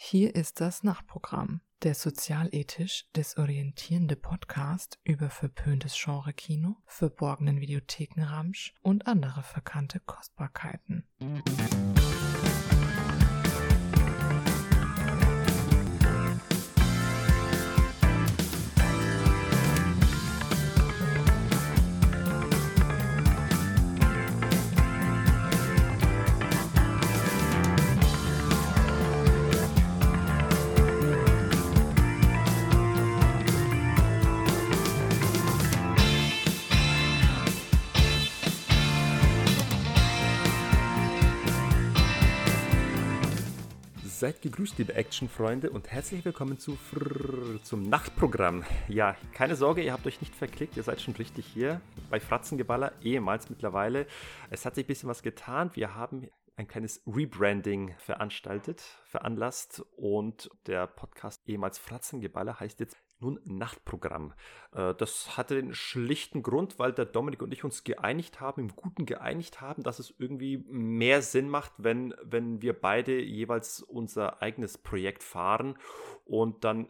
Hier ist das Nachtprogramm, der sozialethisch desorientierende Podcast über verpöntes Genre-Kino, verborgenen Videothekenramsch und andere verkannte Kostbarkeiten. Seid gegrüßt, liebe Actionfreunde, und herzlich willkommen zu Frrr, zum Nachtprogramm. Ja, keine Sorge, ihr habt euch nicht verklickt, ihr seid schon richtig hier bei Fratzengeballer, ehemals mittlerweile. Es hat sich ein bisschen was getan. Wir haben ein kleines Rebranding veranstaltet, veranlasst und der Podcast ehemals Fratzengeballer heißt jetzt nun Nachtprogramm. Äh, das hatte den schlichten Grund, weil der Dominik und ich uns geeinigt haben, im Guten geeinigt haben, dass es irgendwie mehr Sinn macht, wenn, wenn wir beide jeweils unser eigenes Projekt fahren und dann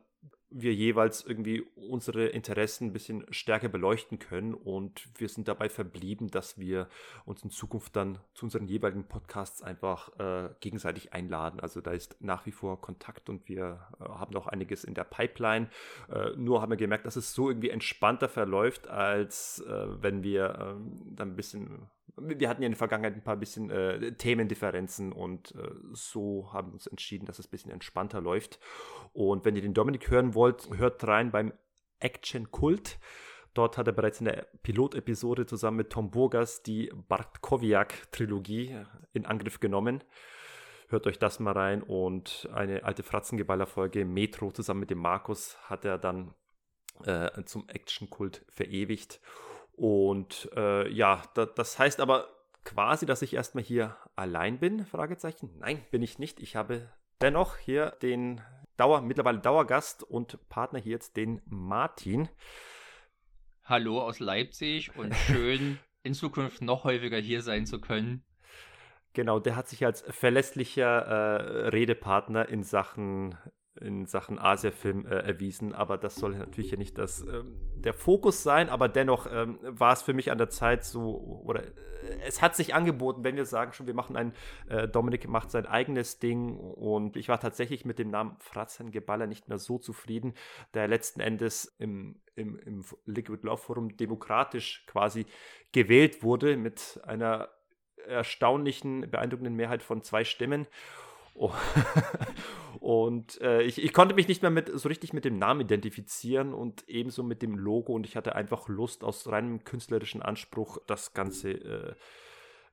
wir jeweils irgendwie unsere Interessen ein bisschen stärker beleuchten können. Und wir sind dabei verblieben, dass wir uns in Zukunft dann zu unseren jeweiligen Podcasts einfach äh, gegenseitig einladen. Also da ist nach wie vor Kontakt und wir äh, haben noch einiges in der Pipeline. Äh, nur haben wir gemerkt, dass es so irgendwie entspannter verläuft, als äh, wenn wir ähm, dann ein bisschen wir hatten ja in der Vergangenheit ein paar bisschen äh, Themendifferenzen und äh, so haben wir uns entschieden, dass es ein bisschen entspannter läuft. Und wenn ihr den Dominik hören wollt, hört rein beim Action Kult. Dort hat er bereits in der Pilotepisode zusammen mit Tom Burgas die Bartkowiak-Trilogie in Angriff genommen. Hört euch das mal rein und eine alte Fratzengeballer-Folge Metro zusammen mit dem Markus hat er dann äh, zum Action-Kult verewigt. Und äh, ja, da, das heißt aber quasi, dass ich erstmal hier allein bin? Fragezeichen. Nein, bin ich nicht. Ich habe dennoch hier den Dauer, mittlerweile Dauergast und Partner hier jetzt, den Martin. Hallo aus Leipzig und schön in Zukunft noch häufiger hier sein zu können. Genau, der hat sich als verlässlicher äh, Redepartner in Sachen in Sachen Asia-Film äh, erwiesen, aber das soll natürlich ja nicht das, ähm, der Fokus sein, aber dennoch ähm, war es für mich an der Zeit so, oder äh, es hat sich angeboten, wenn wir sagen schon, wir machen ein, äh, Dominik macht sein eigenes Ding. Und ich war tatsächlich mit dem Namen Fratzen Geballer nicht mehr so zufrieden, der letzten Endes im, im, im Liquid Love Forum demokratisch quasi gewählt wurde mit einer erstaunlichen, beeindruckenden Mehrheit von zwei Stimmen Oh. und äh, ich, ich, konnte mich nicht mehr mit, so richtig mit dem Namen identifizieren und ebenso mit dem Logo. Und ich hatte einfach Lust, aus reinem künstlerischen Anspruch das Ganze äh,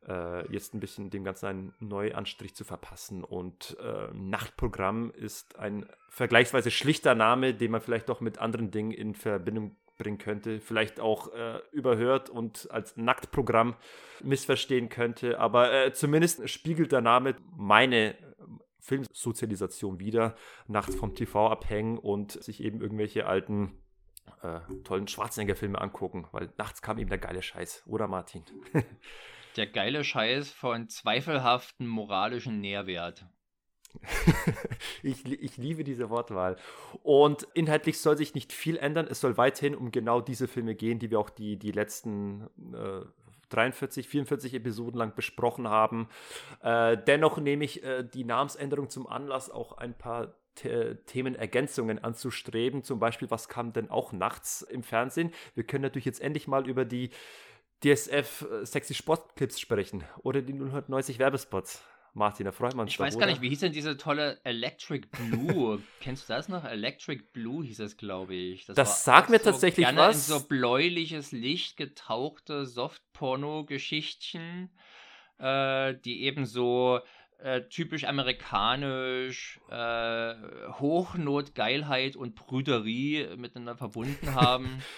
äh, jetzt ein bisschen dem Ganzen einen Neuanstrich zu verpassen. Und äh, Nachtprogramm ist ein vergleichsweise schlichter Name, den man vielleicht doch mit anderen Dingen in Verbindung bringen könnte, vielleicht auch äh, überhört und als Nacktprogramm missverstehen könnte. Aber äh, zumindest spiegelt der Name meine Filmsozialisation wieder, nachts vom TV abhängen und sich eben irgendwelche alten äh, tollen Schwarzenegger-Filme angucken, weil nachts kam eben der geile Scheiß, oder Martin? der geile Scheiß von zweifelhaften moralischen Nährwert. ich, ich liebe diese Wortwahl. Und inhaltlich soll sich nicht viel ändern. Es soll weiterhin um genau diese Filme gehen, die wir auch die, die letzten äh, 43, 44 Episoden lang besprochen haben. Äh, dennoch nehme ich äh, die Namensänderung zum Anlass, auch ein paar The Themenergänzungen anzustreben. Zum Beispiel, was kam denn auch nachts im Fernsehen? Wir können natürlich jetzt endlich mal über die DSF äh, Sexy Sportclips sprechen oder die 090 Werbespots. Martin, da freut man sich. Ich weiß gar nicht, wie hieß denn diese tolle Electric Blue? Kennst du das noch? Electric Blue hieß es, glaube ich. Das, das sagt mir so tatsächlich gerne was. In so bläuliches Licht getauchte Softporno-Geschichtchen, äh, die eben so äh, typisch amerikanisch äh, Hochnot, Geilheit und Brüderie miteinander verbunden haben.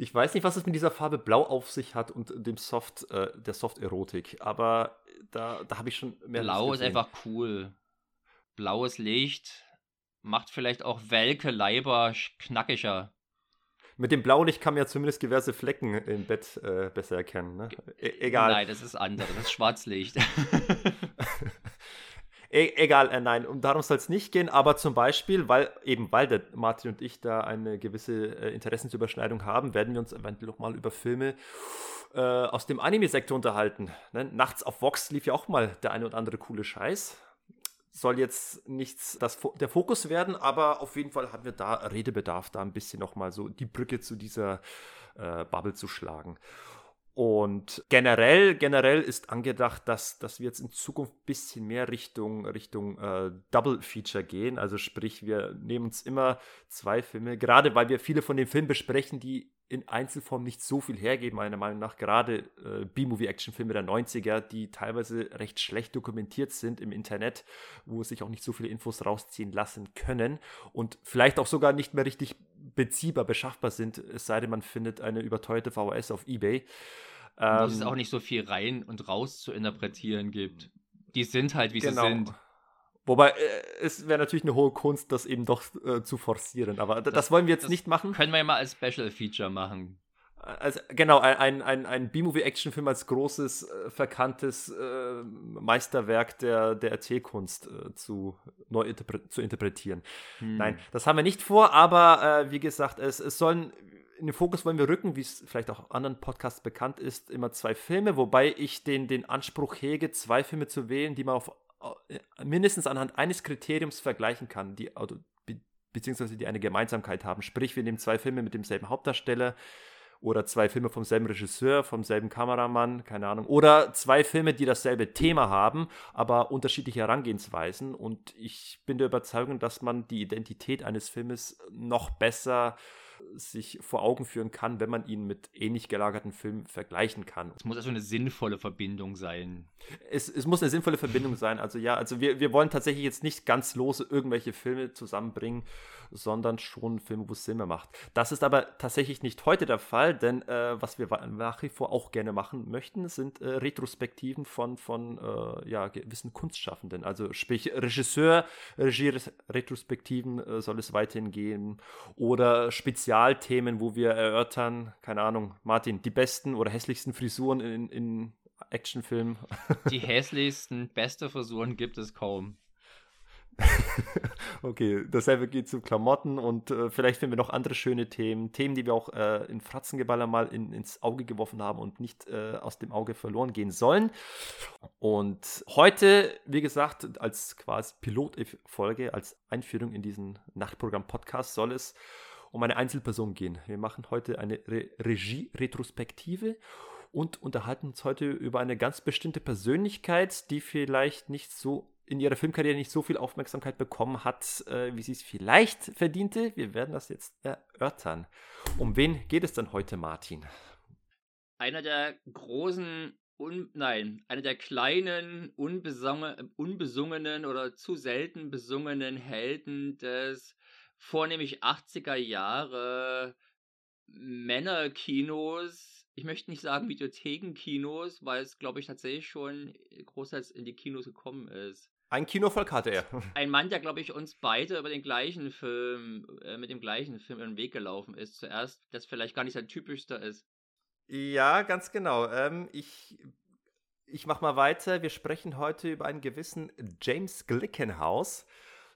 Ich weiß nicht, was es mit dieser Farbe Blau auf sich hat und dem Soft, äh, der Soft-Erotik, aber da, da habe ich schon mehr. Blau ist einfach cool. Blaues Licht macht vielleicht auch welke Leiber knackiger. Mit dem Blaulicht kann man ja zumindest diverse Flecken im Bett äh, besser erkennen. Ne? E egal. Nein, das ist anders. Das ist Schwarzlicht. E egal, äh, nein, um darum soll es nicht gehen, aber zum Beispiel, weil eben weil der Martin und ich da eine gewisse äh, Interessensüberschneidung haben, werden wir uns eventuell noch mal über Filme äh, aus dem Anime-Sektor unterhalten. Ne? Nachts auf Vox lief ja auch mal der eine oder andere coole Scheiß. Soll jetzt nichts das, der Fokus werden, aber auf jeden Fall haben wir da Redebedarf, da ein bisschen noch mal so die Brücke zu dieser äh, Bubble zu schlagen. Und generell, generell ist angedacht, dass, dass wir jetzt in Zukunft ein bisschen mehr Richtung, Richtung äh, Double Feature gehen. Also sprich, wir nehmen uns immer zwei Filme, gerade weil wir viele von den Filmen besprechen, die in Einzelform nicht so viel hergeben, meiner Meinung nach. Gerade äh, B-Movie-Action-Filme der 90er, die teilweise recht schlecht dokumentiert sind im Internet, wo sich auch nicht so viele Infos rausziehen lassen können und vielleicht auch sogar nicht mehr richtig beziehbar, beschaffbar sind, es sei denn, man findet eine überteuerte VHS auf Ebay. Ähm, wo es auch nicht so viel rein und raus zu interpretieren gibt. Die sind halt, wie genau. sie sind. Wobei, äh, es wäre natürlich eine hohe Kunst, das eben doch äh, zu forcieren. Aber das, das wollen wir jetzt nicht machen. Können wir ja mal als Special Feature machen. Also, genau, ein, ein, ein B-Movie-Actionfilm als großes, äh, verkanntes äh, Meisterwerk der, der Erzählkunst äh, zu, neu interpre zu interpretieren. Hm. Nein, das haben wir nicht vor, aber äh, wie gesagt, es, es sollen in den Fokus wollen wir rücken, wie es vielleicht auch anderen Podcasts bekannt ist, immer zwei Filme, wobei ich den, den Anspruch hege, zwei Filme zu wählen, die man auf mindestens anhand eines Kriteriums vergleichen kann, die be beziehungsweise die eine Gemeinsamkeit haben. Sprich, wir nehmen zwei Filme mit demselben Hauptdarsteller oder zwei Filme vom selben Regisseur, vom selben Kameramann, keine Ahnung, oder zwei Filme, die dasselbe Thema haben, aber unterschiedliche Herangehensweisen. Und ich bin der Überzeugung, dass man die Identität eines Filmes noch besser äh, sich vor Augen führen kann, wenn man ihn mit ähnlich gelagerten Filmen vergleichen kann. Es muss also eine sinnvolle Verbindung sein. Es, es muss eine sinnvolle Verbindung sein. Also ja, also wir, wir wollen tatsächlich jetzt nicht ganz lose irgendwelche Filme zusammenbringen, sondern schon Filme, wo es Sinn mehr macht. Das ist aber tatsächlich nicht heute der Fall, denn äh, was wir nach wie vor auch gerne machen möchten, sind äh, Retrospektiven von, von äh, ja, gewissen Kunstschaffenden. Also sprich Regisseur, Regie-Retrospektiven äh, soll es weiterhin geben oder Spezialthemen, wo wir erörtern, keine Ahnung, Martin, die besten oder hässlichsten Frisuren in, in Actionfilmen. Die hässlichsten, beste Frisuren gibt es kaum. okay, dasselbe geht zu Klamotten und äh, vielleicht finden wir noch andere schöne Themen. Themen, die wir auch äh, in Fratzengeballer mal in, ins Auge geworfen haben und nicht äh, aus dem Auge verloren gehen sollen. Und heute, wie gesagt, als quasi Pilotfolge, als Einführung in diesen Nachtprogramm-Podcast soll es um eine Einzelperson gehen. Wir machen heute eine Re Regie-Retrospektive und unterhalten uns heute über eine ganz bestimmte Persönlichkeit, die vielleicht nicht so in ihrer Filmkarriere nicht so viel Aufmerksamkeit bekommen hat, äh, wie sie es vielleicht verdiente. Wir werden das jetzt erörtern. Um wen geht es denn heute, Martin? Einer der großen, un nein, einer der kleinen, unbesungenen oder zu selten besungenen Helden des vornehmlich 80er Jahre Männerkinos ich möchte nicht sagen Videothekenkinos, weil es, glaube ich, tatsächlich schon großteils in die Kinos gekommen ist. Ein Kinovolk hatte er. Ein Mann, der, glaube ich, uns beide über den gleichen Film, äh, mit dem gleichen Film in den Weg gelaufen ist. Zuerst, das vielleicht gar nicht sein typischster ist. Ja, ganz genau. Ähm, ich ich mache mal weiter. Wir sprechen heute über einen gewissen James Glickenhaus.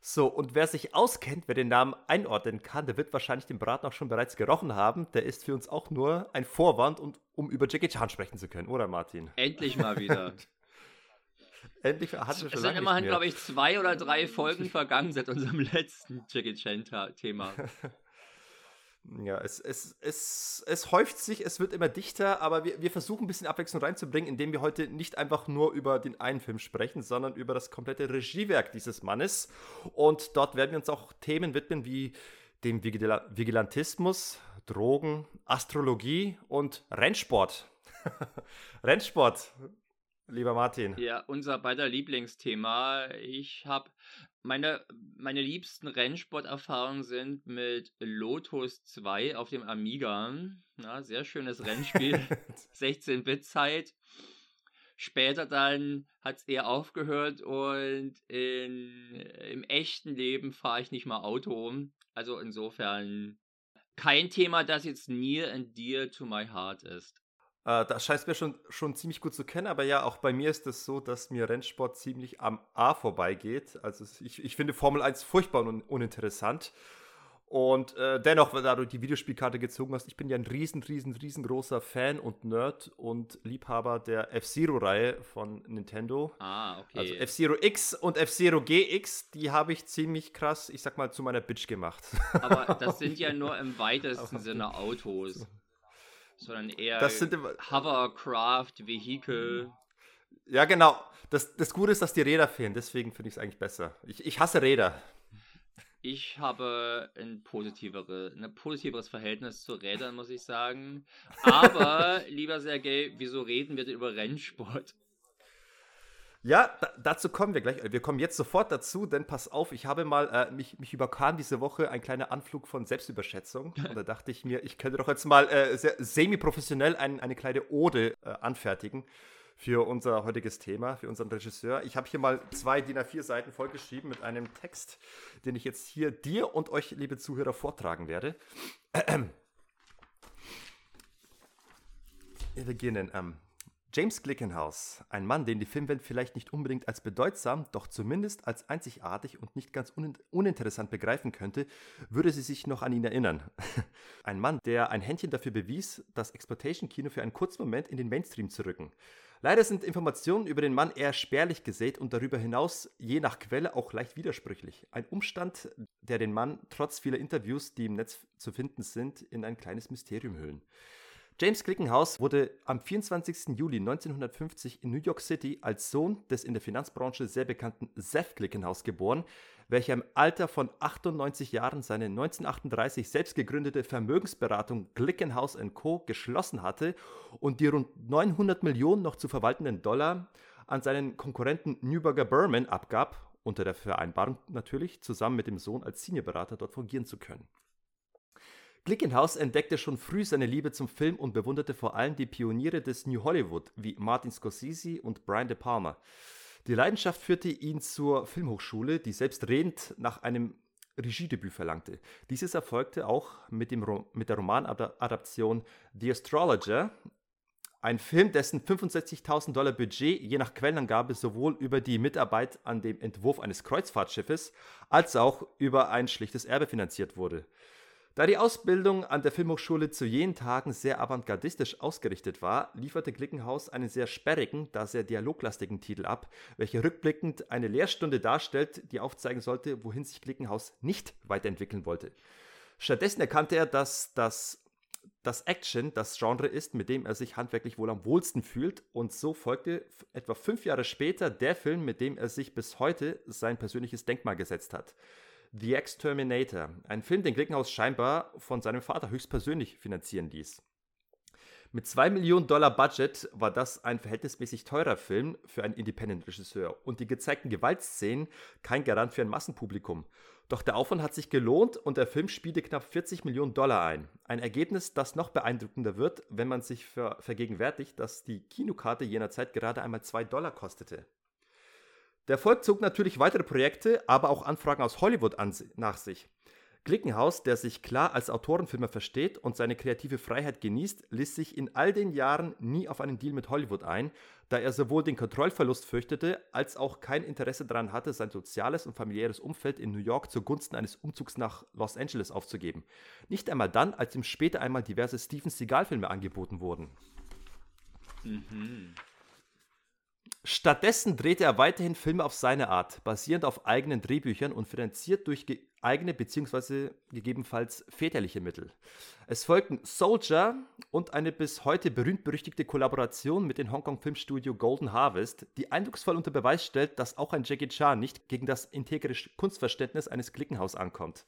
So, und wer sich auskennt, wer den Namen einordnen kann, der wird wahrscheinlich den Braten auch schon bereits gerochen haben. Der ist für uns auch nur ein Vorwand, und, um über Jackie Chan sprechen zu können, oder Martin? Endlich mal wieder. Endlich hatten wir schon Es sind immerhin, glaube ich, zwei oder drei Folgen vergangen seit unserem letzten Jackie Chan-Thema. Ja, es, es, es, es häuft sich, es wird immer dichter, aber wir, wir versuchen ein bisschen Abwechslung reinzubringen, indem wir heute nicht einfach nur über den einen Film sprechen, sondern über das komplette Regiewerk dieses Mannes. Und dort werden wir uns auch Themen widmen wie dem Vigilantismus, Drogen, Astrologie und Rennsport. Rennsport, lieber Martin. Ja, unser beider Lieblingsthema. Ich habe meine, meine liebsten Rennsporterfahrungen sind mit Lotus 2 auf dem Amiga. Ja, sehr schönes Rennspiel. 16-Bit-Zeit. Später dann hat es eher aufgehört und in, im echten Leben fahre ich nicht mal Auto. Also insofern kein Thema, das jetzt near and dear to my heart ist. Äh, das scheint mir schon, schon ziemlich gut zu kennen, aber ja, auch bei mir ist es so, dass mir Rennsport ziemlich am A vorbeigeht. Also ich, ich finde Formel 1 furchtbar und uninteressant. Und äh, dennoch, da du die Videospielkarte gezogen hast, ich bin ja ein riesen, riesen, riesengroßer Fan und Nerd und Liebhaber der F-Zero-Reihe von Nintendo. Ah, okay. Also F-Zero X und F-Zero GX, die habe ich ziemlich krass, ich sag mal, zu meiner Bitch gemacht. Aber das sind ja nur im weitesten Sinne Autos. Sondern eher das sind Hovercraft, Vehikel. Ja, genau. Das, das Gute ist, dass die Räder fehlen, deswegen finde ich es eigentlich besser. Ich, ich hasse Räder. Ich habe ein, positivere, ein positiveres Verhältnis zu Rädern, muss ich sagen. Aber, lieber Sergej, wieso reden wir denn über Rennsport? Ja, da, dazu kommen wir gleich. Wir kommen jetzt sofort dazu, denn pass auf, ich habe mal, äh, mich, mich überkam diese Woche ein kleiner Anflug von Selbstüberschätzung. Und da dachte ich mir, ich könnte doch jetzt mal äh, semi-professionell ein, eine kleine Ode äh, anfertigen für unser heutiges Thema, für unseren Regisseur. Ich habe hier mal zwei DIN A4 Seiten vollgeschrieben mit einem Text, den ich jetzt hier dir und euch, liebe Zuhörer, vortragen werde. Wir beginnen. Ähm, James Glickenhaus, ein Mann, den die Filmwelt vielleicht nicht unbedingt als bedeutsam, doch zumindest als einzigartig und nicht ganz uninteressant begreifen könnte, würde sie sich noch an ihn erinnern. ein Mann, der ein Händchen dafür bewies, das Exploitation-Kino für einen kurzen Moment in den Mainstream zu rücken. Leider sind Informationen über den Mann eher spärlich gesät und darüber hinaus je nach Quelle auch leicht widersprüchlich. Ein Umstand, der den Mann trotz vieler Interviews, die im Netz zu finden sind, in ein kleines Mysterium hüllen. James Glickenhaus wurde am 24. Juli 1950 in New York City als Sohn des in der Finanzbranche sehr bekannten Seth Glickenhaus geboren, welcher im Alter von 98 Jahren seine 1938 selbst gegründete Vermögensberatung Glickenhaus Co. geschlossen hatte und die rund 900 Millionen noch zu verwaltenden Dollar an seinen Konkurrenten Newburger Berman abgab, unter der Vereinbarung natürlich, zusammen mit dem Sohn als Seniorberater dort fungieren zu können. Glickenhaus entdeckte schon früh seine Liebe zum Film und bewunderte vor allem die Pioniere des New Hollywood wie Martin Scorsese und Brian De Palma. Die Leidenschaft führte ihn zur Filmhochschule, die selbstredend nach einem Regiedebüt verlangte. Dieses erfolgte auch mit, dem Ro mit der Romanadaption The Astrologer, ein Film, dessen 65.000 Dollar Budget je nach Quellenangabe sowohl über die Mitarbeit an dem Entwurf eines Kreuzfahrtschiffes als auch über ein schlichtes Erbe finanziert wurde. Da die Ausbildung an der Filmhochschule zu jenen Tagen sehr avantgardistisch ausgerichtet war, lieferte Glickenhaus einen sehr sperrigen, da sehr dialoglastigen Titel ab, welcher rückblickend eine Lehrstunde darstellt, die aufzeigen sollte, wohin sich Glickenhaus nicht weiterentwickeln wollte. Stattdessen erkannte er, dass das das Action das Genre ist, mit dem er sich handwerklich wohl am wohlsten fühlt. Und so folgte etwa fünf Jahre später der Film, mit dem er sich bis heute sein persönliches Denkmal gesetzt hat. The Exterminator, ein Film, den Glickenhaus scheinbar von seinem Vater höchstpersönlich finanzieren ließ. Mit 2 Millionen Dollar Budget war das ein verhältnismäßig teurer Film für einen Independent-Regisseur und die gezeigten Gewaltszenen kein Garant für ein Massenpublikum. Doch der Aufwand hat sich gelohnt und der Film spielte knapp 40 Millionen Dollar ein. Ein Ergebnis, das noch beeindruckender wird, wenn man sich ver vergegenwärtigt, dass die Kinokarte jener Zeit gerade einmal 2 Dollar kostete. Der Erfolg zog natürlich weitere Projekte, aber auch Anfragen aus Hollywood an, nach sich. Glickenhaus, der sich klar als Autorenfilmer versteht und seine kreative Freiheit genießt, ließ sich in all den Jahren nie auf einen Deal mit Hollywood ein, da er sowohl den Kontrollverlust fürchtete, als auch kein Interesse daran hatte, sein soziales und familiäres Umfeld in New York zugunsten eines Umzugs nach Los Angeles aufzugeben. Nicht einmal dann, als ihm später einmal diverse Steven Seagal-Filme angeboten wurden. Mhm. Stattdessen drehte er weiterhin Filme auf seine Art, basierend auf eigenen Drehbüchern und finanziert durch eigene bzw. gegebenenfalls väterliche Mittel. Es folgten Soldier und eine bis heute berühmt-berüchtigte Kollaboration mit dem Hongkong-Filmstudio Golden Harvest, die eindrucksvoll unter Beweis stellt, dass auch ein Jackie Chan nicht gegen das integre Kunstverständnis eines Klickenhaus ankommt.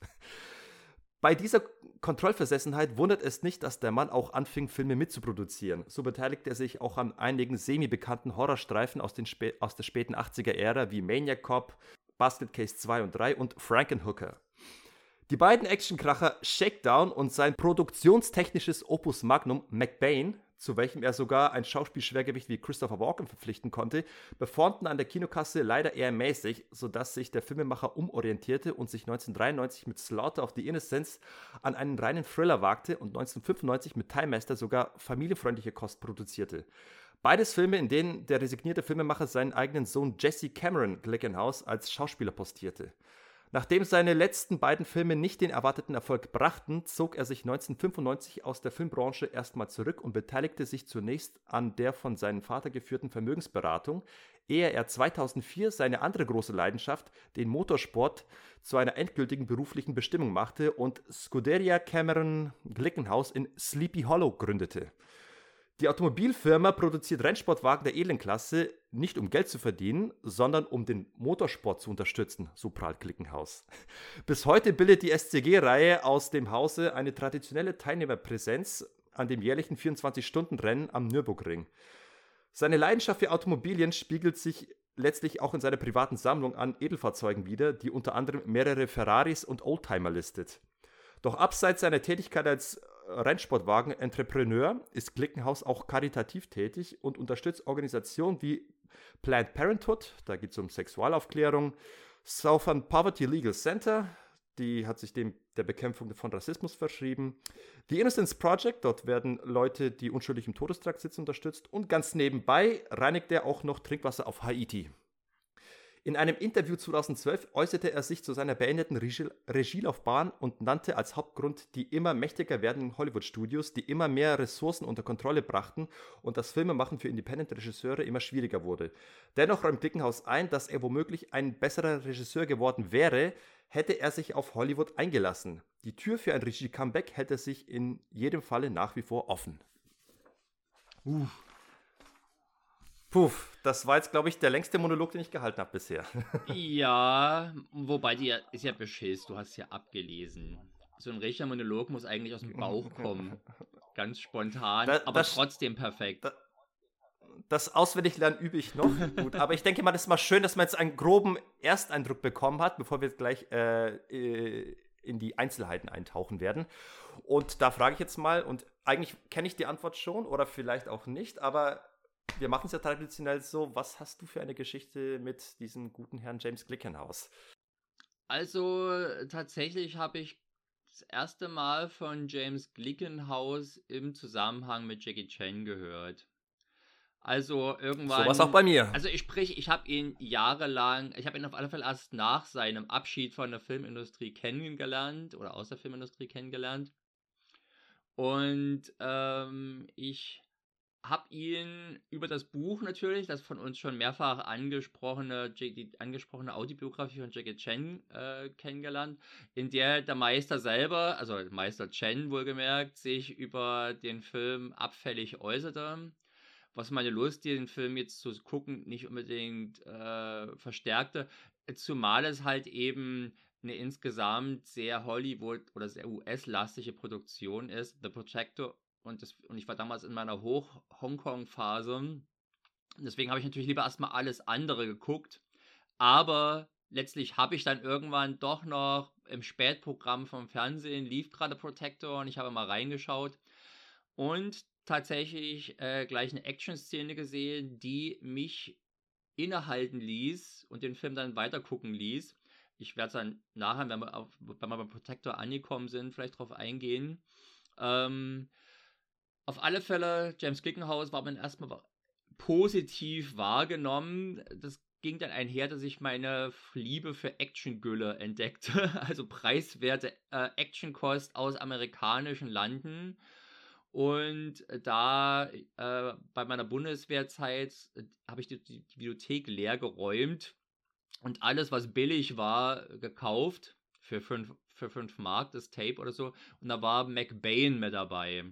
Bei dieser Kontrollversessenheit wundert es nicht, dass der Mann auch anfing, Filme mitzuproduzieren. So beteiligte er sich auch an einigen semi-bekannten Horrorstreifen aus, aus der späten 80er-Ära wie Maniac Cop, Basket Case 2 und 3 und Frankenhooker. Die beiden Actionkracher Shakedown und sein produktionstechnisches Opus Magnum McBain zu welchem er sogar ein Schauspielschwergewicht wie Christopher Walken verpflichten konnte, performten an der Kinokasse leider eher mäßig, sodass sich der Filmemacher umorientierte und sich 1993 mit Slaughter of the Innocents an einen reinen Thriller wagte und 1995 mit Time Master sogar familienfreundliche Kost produzierte. Beides Filme, in denen der resignierte Filmemacher seinen eigenen Sohn Jesse Cameron Glickenhaus als Schauspieler postierte. Nachdem seine letzten beiden Filme nicht den erwarteten Erfolg brachten, zog er sich 1995 aus der Filmbranche erstmal zurück und beteiligte sich zunächst an der von seinem Vater geführten Vermögensberatung, ehe er 2004 seine andere große Leidenschaft, den Motorsport, zu einer endgültigen beruflichen Bestimmung machte und Scuderia Cameron Glickenhaus in Sleepy Hollow gründete. Die Automobilfirma produziert Rennsportwagen der edlen Klasse nicht um Geld zu verdienen, sondern um den Motorsport zu unterstützen, so prahlt Klickenhaus. Bis heute bildet die SCG-Reihe aus dem Hause eine traditionelle Teilnehmerpräsenz an dem jährlichen 24-Stunden-Rennen am Nürburgring. Seine Leidenschaft für Automobilien spiegelt sich letztlich auch in seiner privaten Sammlung an Edelfahrzeugen wider, die unter anderem mehrere Ferraris und Oldtimer listet. Doch abseits seiner Tätigkeit als Rennsportwagen-Entrepreneur ist Klickenhaus auch karitativ tätig und unterstützt Organisationen wie Planned Parenthood, da geht es um Sexualaufklärung, Southern Poverty Legal Center, die hat sich dem der Bekämpfung von Rassismus verschrieben. The Innocence Project, dort werden Leute, die unschuldig im Todestrakt sitzen, unterstützt. Und ganz nebenbei reinigt er auch noch Trinkwasser auf Haiti. In einem Interview 2012 äußerte er sich zu seiner beendeten Regie Regielaufbahn und nannte als Hauptgrund die immer mächtiger werdenden Hollywood-Studios, die immer mehr Ressourcen unter Kontrolle brachten und das Filmemachen für Independent-Regisseure immer schwieriger wurde. Dennoch räumt Glickenhaus ein, dass er womöglich ein besserer Regisseur geworden wäre, hätte er sich auf Hollywood eingelassen. Die Tür für ein Regie-Comeback hätte sich in jedem Falle nach wie vor offen. Uh. Puff, das war jetzt, glaube ich, der längste Monolog, den ich gehalten habe bisher. ja, wobei die ist ja beschiss, du hast ja abgelesen. So ein richtiger Monolog muss eigentlich aus dem Bauch kommen. Ganz spontan, da, aber das, trotzdem perfekt. Da, das Auswendiglernen übe ich noch gut, aber ich denke mal, das ist mal schön, dass man jetzt einen groben Ersteindruck bekommen hat, bevor wir gleich äh, äh, in die Einzelheiten eintauchen werden. Und da frage ich jetzt mal, und eigentlich kenne ich die Antwort schon oder vielleicht auch nicht, aber wir machen es ja traditionell so. Was hast du für eine Geschichte mit diesem guten Herrn James Glickenhaus? Also tatsächlich habe ich das erste Mal von James Glickenhaus im Zusammenhang mit Jackie Chan gehört. Also irgendwann. So was auch bei mir. Also ich sprich, ich habe ihn jahrelang, ich habe ihn auf alle Fälle erst nach seinem Abschied von der Filmindustrie kennengelernt oder aus der Filmindustrie kennengelernt. Und ähm, ich habe ihn über das Buch natürlich, das von uns schon mehrfach angesprochene, die angesprochene Audiobiografie von Jackie Chen äh, kennengelernt, in der der Meister selber, also Meister Chen wohlgemerkt, sich über den Film abfällig äußerte. Was meine Lust, den Film jetzt zu gucken, nicht unbedingt äh, verstärkte. Zumal es halt eben eine insgesamt sehr Hollywood- oder sehr US-lastige Produktion ist. The Protector und, das, und ich war damals in meiner Hoch-Hongkong-Phase. Deswegen habe ich natürlich lieber erstmal alles andere geguckt. Aber letztlich habe ich dann irgendwann doch noch im Spätprogramm vom Fernsehen lief gerade Protector und ich habe mal reingeschaut und tatsächlich äh, gleich eine Action-Szene gesehen, die mich innehalten ließ und den Film dann weiter gucken ließ. Ich werde dann nachher, wenn wir, auf, wenn wir beim Protector angekommen sind, vielleicht darauf eingehen. Ähm, auf alle Fälle, James Glickenhaus war man erstmal positiv wahrgenommen. Das ging dann einher, dass ich meine Liebe für Actiongülle entdeckte. Also preiswerte äh, Actionkost aus amerikanischen Landen. Und da äh, bei meiner Bundeswehrzeit äh, habe ich die, die, Bibliothek leer geräumt und alles, was billig war, gekauft für 5 für fünf Mark, das Tape oder so. Und da war McBain mit dabei.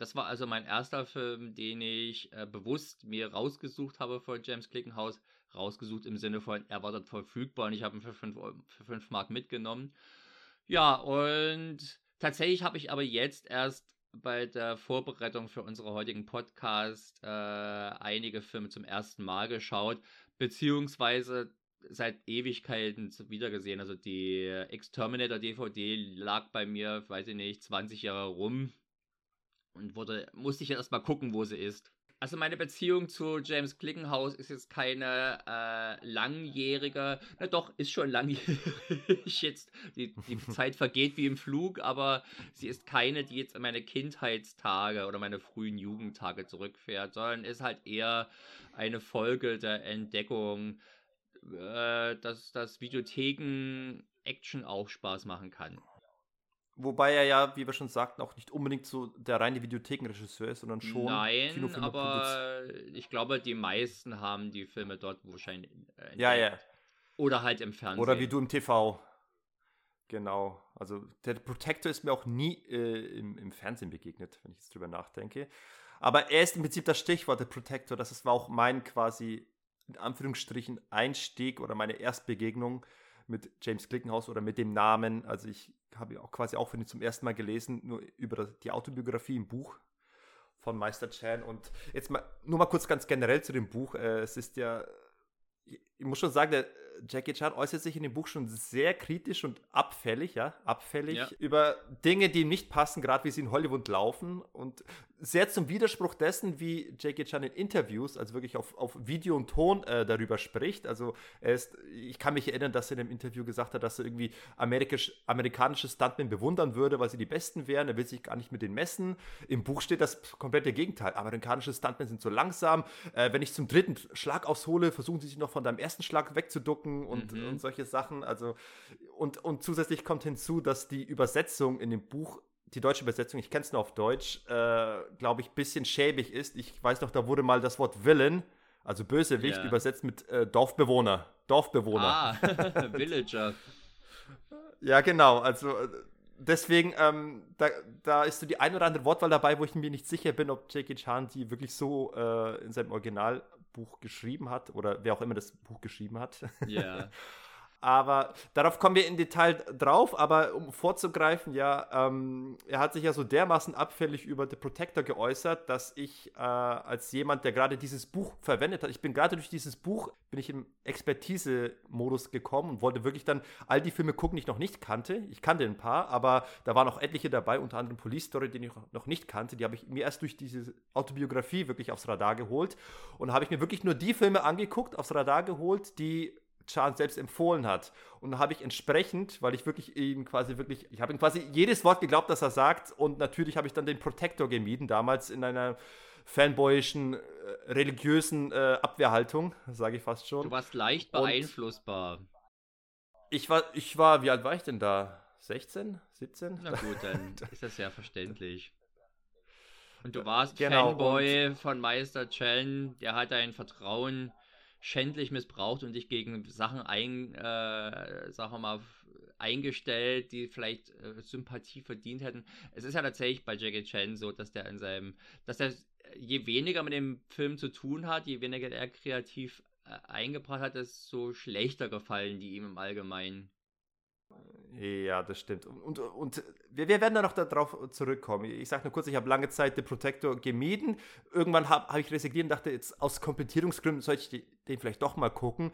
Das war also mein erster Film, den ich äh, bewusst mir rausgesucht habe von James Clickenhaus. Rausgesucht im Sinne von, er war dort verfügbar und ich habe ihn für 5 für fünf Mark mitgenommen. Ja, und tatsächlich habe ich aber jetzt erst bei der Vorbereitung für unseren heutigen Podcast äh, einige Filme zum ersten Mal geschaut, beziehungsweise seit Ewigkeiten wiedergesehen. Also die Exterminator DVD lag bei mir, weiß ich nicht, 20 Jahre rum und wurde, musste ich erst mal gucken, wo sie ist. Also meine Beziehung zu James Glickenhaus ist jetzt keine äh, langjährige, na doch, ist schon langjährig jetzt. Die, die Zeit vergeht wie im Flug, aber sie ist keine, die jetzt an meine Kindheitstage oder meine frühen Jugendtage zurückfährt, sondern ist halt eher eine Folge der Entdeckung, äh, dass, dass Videotheken Action auch Spaß machen kann. Wobei er ja, wie wir schon sagten, auch nicht unbedingt so der reine Videothekenregisseur ist, sondern schon Nein, Kinofilme aber produziert. ich glaube, die meisten haben die Filme dort wahrscheinlich äh, Ja, ja. Oder halt im Fernsehen. Oder wie du im TV. Genau. Also der Protector ist mir auch nie äh, im, im Fernsehen begegnet, wenn ich jetzt drüber nachdenke. Aber er ist im Prinzip das Stichwort, der Protector. Das war auch mein quasi, in Anführungsstrichen, Einstieg oder meine Erstbegegnung mit James Glickenhaus oder mit dem Namen. Also ich habe auch quasi auch von ihm zum ersten Mal gelesen, nur über die Autobiografie im Buch von Meister Chan. Und jetzt mal nur mal kurz ganz generell zu dem Buch. Äh, es ist ja, ich muss schon sagen, der Jackie Chan äußert sich in dem Buch schon sehr kritisch und abfällig, ja, abfällig ja. über Dinge, die ihm nicht passen, gerade wie sie in Hollywood laufen und sehr zum Widerspruch dessen, wie Jackie Chan in Interviews, also wirklich auf, auf Video und Ton äh, darüber spricht. Also er ist, ich kann mich erinnern, dass er in einem Interview gesagt hat, dass er irgendwie amerikisch, amerikanische Stuntmen bewundern würde, weil sie die Besten wären. Er will sich gar nicht mit denen messen. Im Buch steht das komplette Gegenteil. Amerikanische Stuntmen sind so langsam. Äh, wenn ich zum dritten Schlag aushole, versuchen sie sich noch von deinem ersten Schlag wegzuducken und, mhm. und solche Sachen. Also und, und zusätzlich kommt hinzu, dass die Übersetzung in dem Buch die deutsche Übersetzung, ich kenne es nur auf Deutsch, äh, glaube ich, ein bisschen schäbig ist. Ich weiß noch, da wurde mal das Wort Villain, also Bösewicht, yeah. übersetzt mit äh, Dorfbewohner. Dorfbewohner. Ah, Villager. ja, genau. Also äh, deswegen, ähm, da, da ist so die ein oder andere Wortwahl dabei, wo ich mir nicht sicher bin, ob Jackie Chan die wirklich so äh, in seinem Originalbuch geschrieben hat oder wer auch immer das Buch geschrieben hat. Ja. Aber darauf kommen wir in Detail drauf. Aber um vorzugreifen, ja, ähm, er hat sich ja so dermaßen abfällig über The Protector geäußert, dass ich äh, als jemand, der gerade dieses Buch verwendet hat, ich bin gerade durch dieses Buch, bin ich im Expertise-Modus gekommen und wollte wirklich dann all die Filme gucken, die ich noch nicht kannte. Ich kannte ein paar, aber da waren auch etliche dabei, unter anderem Police Story, den ich noch nicht kannte. Die habe ich mir erst durch diese Autobiografie wirklich aufs Radar geholt. Und habe ich mir wirklich nur die Filme angeguckt, aufs Radar geholt, die Chan selbst empfohlen hat. Und habe ich entsprechend, weil ich wirklich ihn quasi wirklich, ich habe ihm quasi jedes Wort geglaubt, das er sagt. Und natürlich habe ich dann den Protector gemieden, damals in einer fanboyischen, äh, religiösen äh, Abwehrhaltung, sage ich fast schon. Du warst leicht beeinflussbar. Und ich war, ich war, wie alt war ich denn da? 16? 17? Na gut, dann ist das ja verständlich. Und du warst genau, Fanboy von Meister Chen, der hat dein Vertrauen schändlich missbraucht und dich gegen Sachen ein, äh, sagen wir mal, eingestellt, die vielleicht äh, Sympathie verdient hätten. Es ist ja tatsächlich bei Jackie Chan so, dass der in seinem, dass er je weniger mit dem Film zu tun hat, je weniger er kreativ äh, eingebracht hat, desto schlechter gefallen die ihm im Allgemeinen. Ja, das stimmt. Und, und, und wir, wir, werden da noch darauf zurückkommen. Ich sage nur kurz, ich habe lange Zeit den Protector gemieden. Irgendwann habe hab ich resigniert und dachte, jetzt aus Komplettierungsgründen sollte ich den vielleicht doch mal gucken.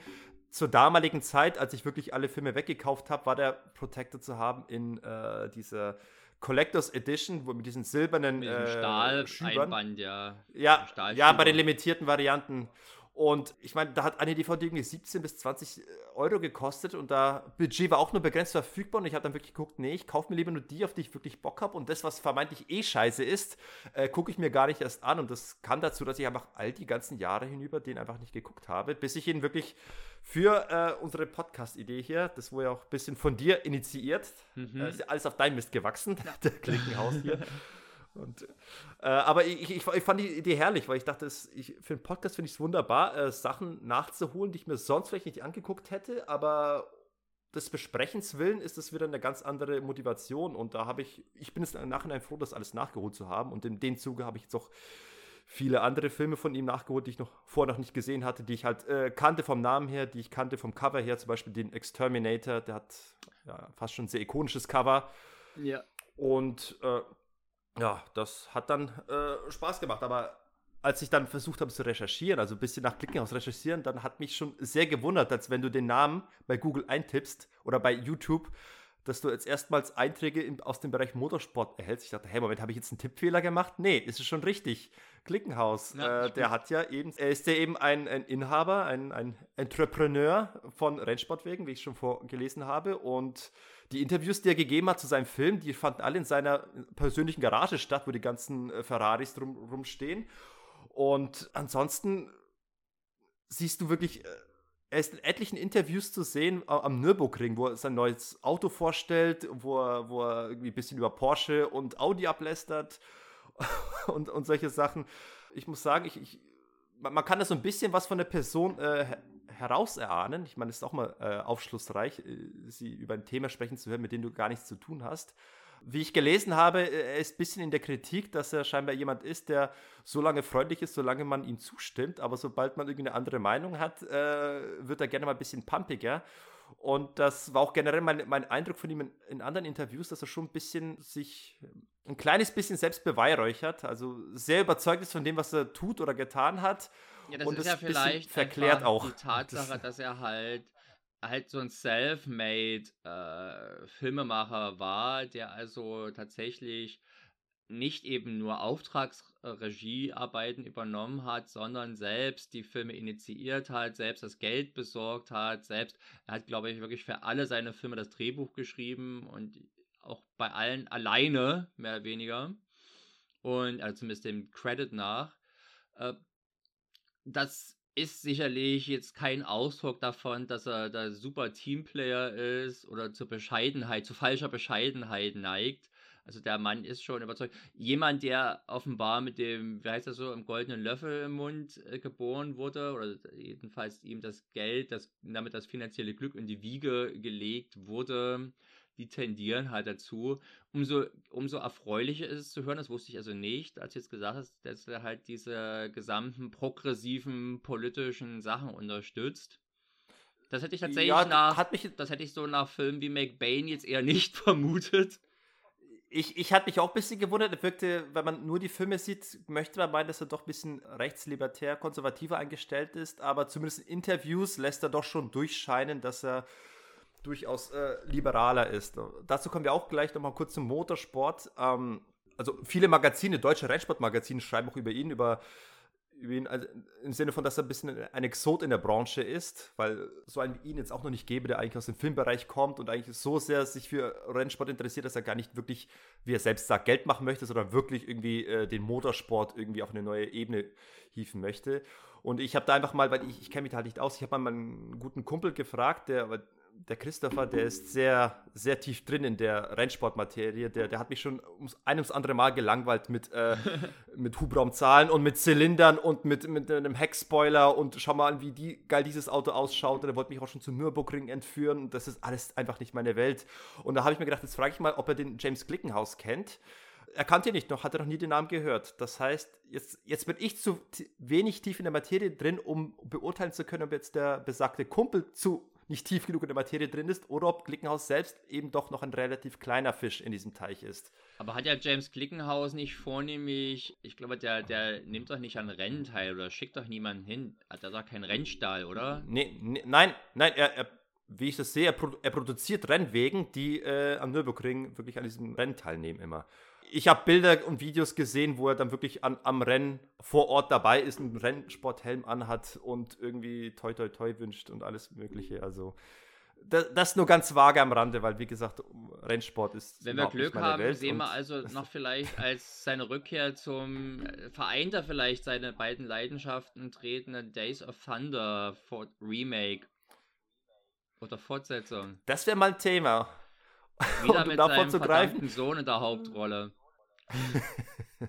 Zur damaligen Zeit, als ich wirklich alle Filme weggekauft habe, war der Protector zu haben in äh, dieser Collectors Edition, wo mit diesen silbernen mit äh, Stahleinband, ja. Ja, ja, bei den limitierten Varianten. Und ich meine, da hat eine DVD irgendwie 17 bis 20 äh, Euro gekostet und da Budget war auch nur begrenzt verfügbar und ich habe dann wirklich geguckt, nee, ich kaufe mir lieber nur die, auf die ich wirklich Bock habe und das, was vermeintlich eh scheiße ist, äh, gucke ich mir gar nicht erst an und das kam dazu, dass ich einfach all die ganzen Jahre hinüber den einfach nicht geguckt habe, bis ich ihn wirklich für äh, unsere Podcast-Idee hier, das wurde ja auch ein bisschen von dir initiiert, mhm. äh, ist ja alles auf dein Mist gewachsen, ja. der Klickenhaus hier. Und, äh, aber ich, ich, ich, fand die Idee herrlich, weil ich dachte, es, ich, für einen Podcast finde ich es wunderbar, äh, Sachen nachzuholen, die ich mir sonst vielleicht nicht angeguckt hätte, aber des Besprechens willen ist es wieder eine ganz andere Motivation und da habe ich, ich bin es im Nachhinein froh, das alles nachgeholt zu haben und in dem Zuge habe ich jetzt auch viele andere Filme von ihm nachgeholt, die ich noch vorher noch nicht gesehen hatte, die ich halt äh, kannte vom Namen her, die ich kannte vom Cover her, zum Beispiel den Exterminator, der hat ja, fast schon ein sehr ikonisches Cover. Ja. Und äh, ja, das hat dann äh, Spaß gemacht. Aber als ich dann versucht habe zu recherchieren, also ein bisschen nach Klickenhaus recherchieren, dann hat mich schon sehr gewundert, als wenn du den Namen bei Google eintippst oder bei YouTube, dass du jetzt erstmals Einträge in, aus dem Bereich Motorsport erhältst. Ich dachte, hey, Moment, habe ich jetzt einen Tippfehler gemacht? Nee, ist es schon richtig. Klickenhaus, ja, äh, der hat ja eben, er ist ja eben ein, ein Inhaber, ein, ein Entrepreneur von Rennsportwegen, wie ich schon vorgelesen habe. Und die Interviews, die er gegeben hat zu seinem Film, die fanden alle in seiner persönlichen Garage statt, wo die ganzen äh, Ferraris drum, rumstehen. Und ansonsten siehst du wirklich, äh, er ist in etlichen Interviews zu sehen am Nürburgring, wo er sein neues Auto vorstellt, wo er, wo er irgendwie ein bisschen über Porsche und Audi ablästert und, und solche Sachen. Ich muss sagen, ich, ich, man kann da so ein bisschen was von der Person äh, herauserahnen. Ich meine, es ist auch mal äh, aufschlussreich, äh, sie über ein Thema sprechen zu hören, mit dem du gar nichts zu tun hast. Wie ich gelesen habe, äh, er ist ein bisschen in der Kritik, dass er scheinbar jemand ist, der so lange freundlich ist, solange man ihm zustimmt. Aber sobald man irgendeine andere Meinung hat, äh, wird er gerne mal ein bisschen pumpiger. Und das war auch generell mein, mein Eindruck von ihm in, in, anderen Interviews, dass er schon ein bisschen sich, ein kleines bisschen selbst beweihräuchert. Also sehr überzeugt ist von dem, was er tut oder getan hat. Ja, das und ist ja vielleicht verklärt auch. die Tatsache, dass er halt halt so ein self-made äh, Filmemacher war, der also tatsächlich nicht eben nur Auftragsregiearbeiten übernommen hat, sondern selbst die Filme initiiert hat, selbst das Geld besorgt hat, selbst, er hat, glaube ich, wirklich für alle seine Filme das Drehbuch geschrieben und auch bei allen alleine, mehr oder weniger. Und also zumindest dem Credit nach. Das ist sicherlich jetzt kein Ausdruck davon, dass er der super Teamplayer ist oder zur Bescheidenheit, zu falscher Bescheidenheit neigt. Also der Mann ist schon überzeugt. Jemand, der offenbar mit dem, wie heißt das so, im goldenen Löffel im Mund äh, geboren wurde, oder jedenfalls ihm das Geld, das, damit das finanzielle Glück in die Wiege gelegt wurde, die tendieren halt dazu. Umso, umso erfreulicher ist es zu hören, das wusste ich also nicht, als du jetzt gesagt hast, dass er halt diese gesamten progressiven politischen Sachen unterstützt. Das hätte ich tatsächlich ja, nach, das hätte ich so nach Filmen wie McBain jetzt eher nicht vermutet. Ich, ich hatte mich auch ein bisschen gewundert, er wirkte, wenn man nur die Filme sieht, möchte man meinen, dass er doch ein bisschen rechtslibertär, konservativer eingestellt ist, aber zumindest in Interviews lässt er doch schon durchscheinen, dass er durchaus äh, liberaler ist. Dazu kommen wir auch gleich nochmal kurz zum Motorsport. Ähm, also viele Magazine, deutsche Rennsportmagazine schreiben auch über ihn, über, über ihn also im Sinne von, dass er ein bisschen ein Exot in der Branche ist, weil so einen wie ihn jetzt auch noch nicht gäbe, der eigentlich aus dem Filmbereich kommt und eigentlich so sehr sich für Rennsport interessiert, dass er gar nicht wirklich, wie er selbst sagt, Geld machen möchte, sondern wirklich irgendwie äh, den Motorsport irgendwie auf eine neue Ebene hieven möchte. Und ich habe da einfach mal, weil ich, ich kenne mich da halt nicht aus, ich habe mal meinen guten Kumpel gefragt, der der Christopher, der ist sehr, sehr tief drin in der Rennsportmaterie. Der, der hat mich schon ums ein ums andere Mal gelangweilt mit, äh, mit Hubraumzahlen und mit Zylindern und mit, mit einem Heckspoiler und schau mal an, wie die, geil dieses Auto ausschaut. Und er wollte mich auch schon zum Nürburgring entführen. Und das ist alles einfach nicht meine Welt. Und da habe ich mir gedacht, jetzt frage ich mal, ob er den James Glickenhaus kennt. Er kannte ihn nicht noch, hat er noch nie den Namen gehört. Das heißt, jetzt, jetzt bin ich zu wenig tief in der Materie drin, um beurteilen zu können, ob jetzt der besagte Kumpel zu nicht tief genug in der Materie drin ist oder ob Glickenhaus selbst eben doch noch ein relativ kleiner Fisch in diesem Teich ist. Aber hat ja James Glickenhaus nicht vornehmlich, ich glaube, der, der nimmt doch nicht an Rennen teil oder schickt doch niemanden hin. Hat er doch keinen Rennstall, oder? Nee, nee nein, nein, er, er, wie ich das sehe, er, produ er produziert Rennwegen, die äh, am Nürburgring wirklich an diesem Rennen teilnehmen immer ich habe Bilder und Videos gesehen, wo er dann wirklich an, am Rennen vor Ort dabei ist, einen Rennsporthelm anhat und irgendwie toi toi toi wünscht und alles Mögliche. Also das, das nur ganz vage am Rande, weil wie gesagt, Rennsport ist. Wenn wir Glück haben, Welt sehen wir also noch vielleicht als seine Rückkehr zum äh, vereint er vielleicht seine beiden Leidenschaften tretenden Days of Thunder Remake oder Fortsetzung. Das wäre mal ein Thema. Wieder um mit seinem zu greifen. Sohn in der Hauptrolle.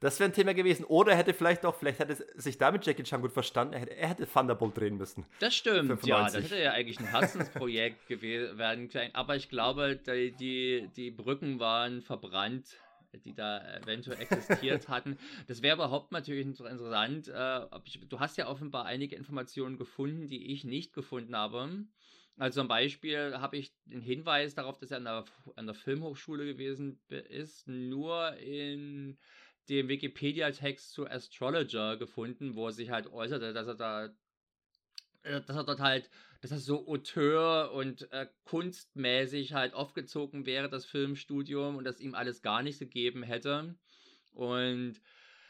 das wäre ein Thema gewesen. Oder er hätte vielleicht auch, vielleicht hätte sich damit Jackie Chan gut verstanden, er hätte, er hätte Thunderbolt drehen müssen. Das stimmt, 95. ja. Das hätte ja eigentlich ein Herzensprojekt werden können. Aber ich glaube, die, die, die Brücken waren verbrannt die da eventuell existiert hatten. Das wäre überhaupt natürlich interessant. Äh, ich, du hast ja offenbar einige Informationen gefunden, die ich nicht gefunden habe. Also zum Beispiel habe ich den Hinweis darauf, dass er an der, an der Filmhochschule gewesen ist, nur in dem Wikipedia-Text zu Astrologer gefunden, wo er sich halt äußerte, dass er da äh, dass er dort halt dass das so Auteur und äh, kunstmäßig halt aufgezogen wäre, das Filmstudium, und dass ihm alles gar nichts gegeben hätte. Und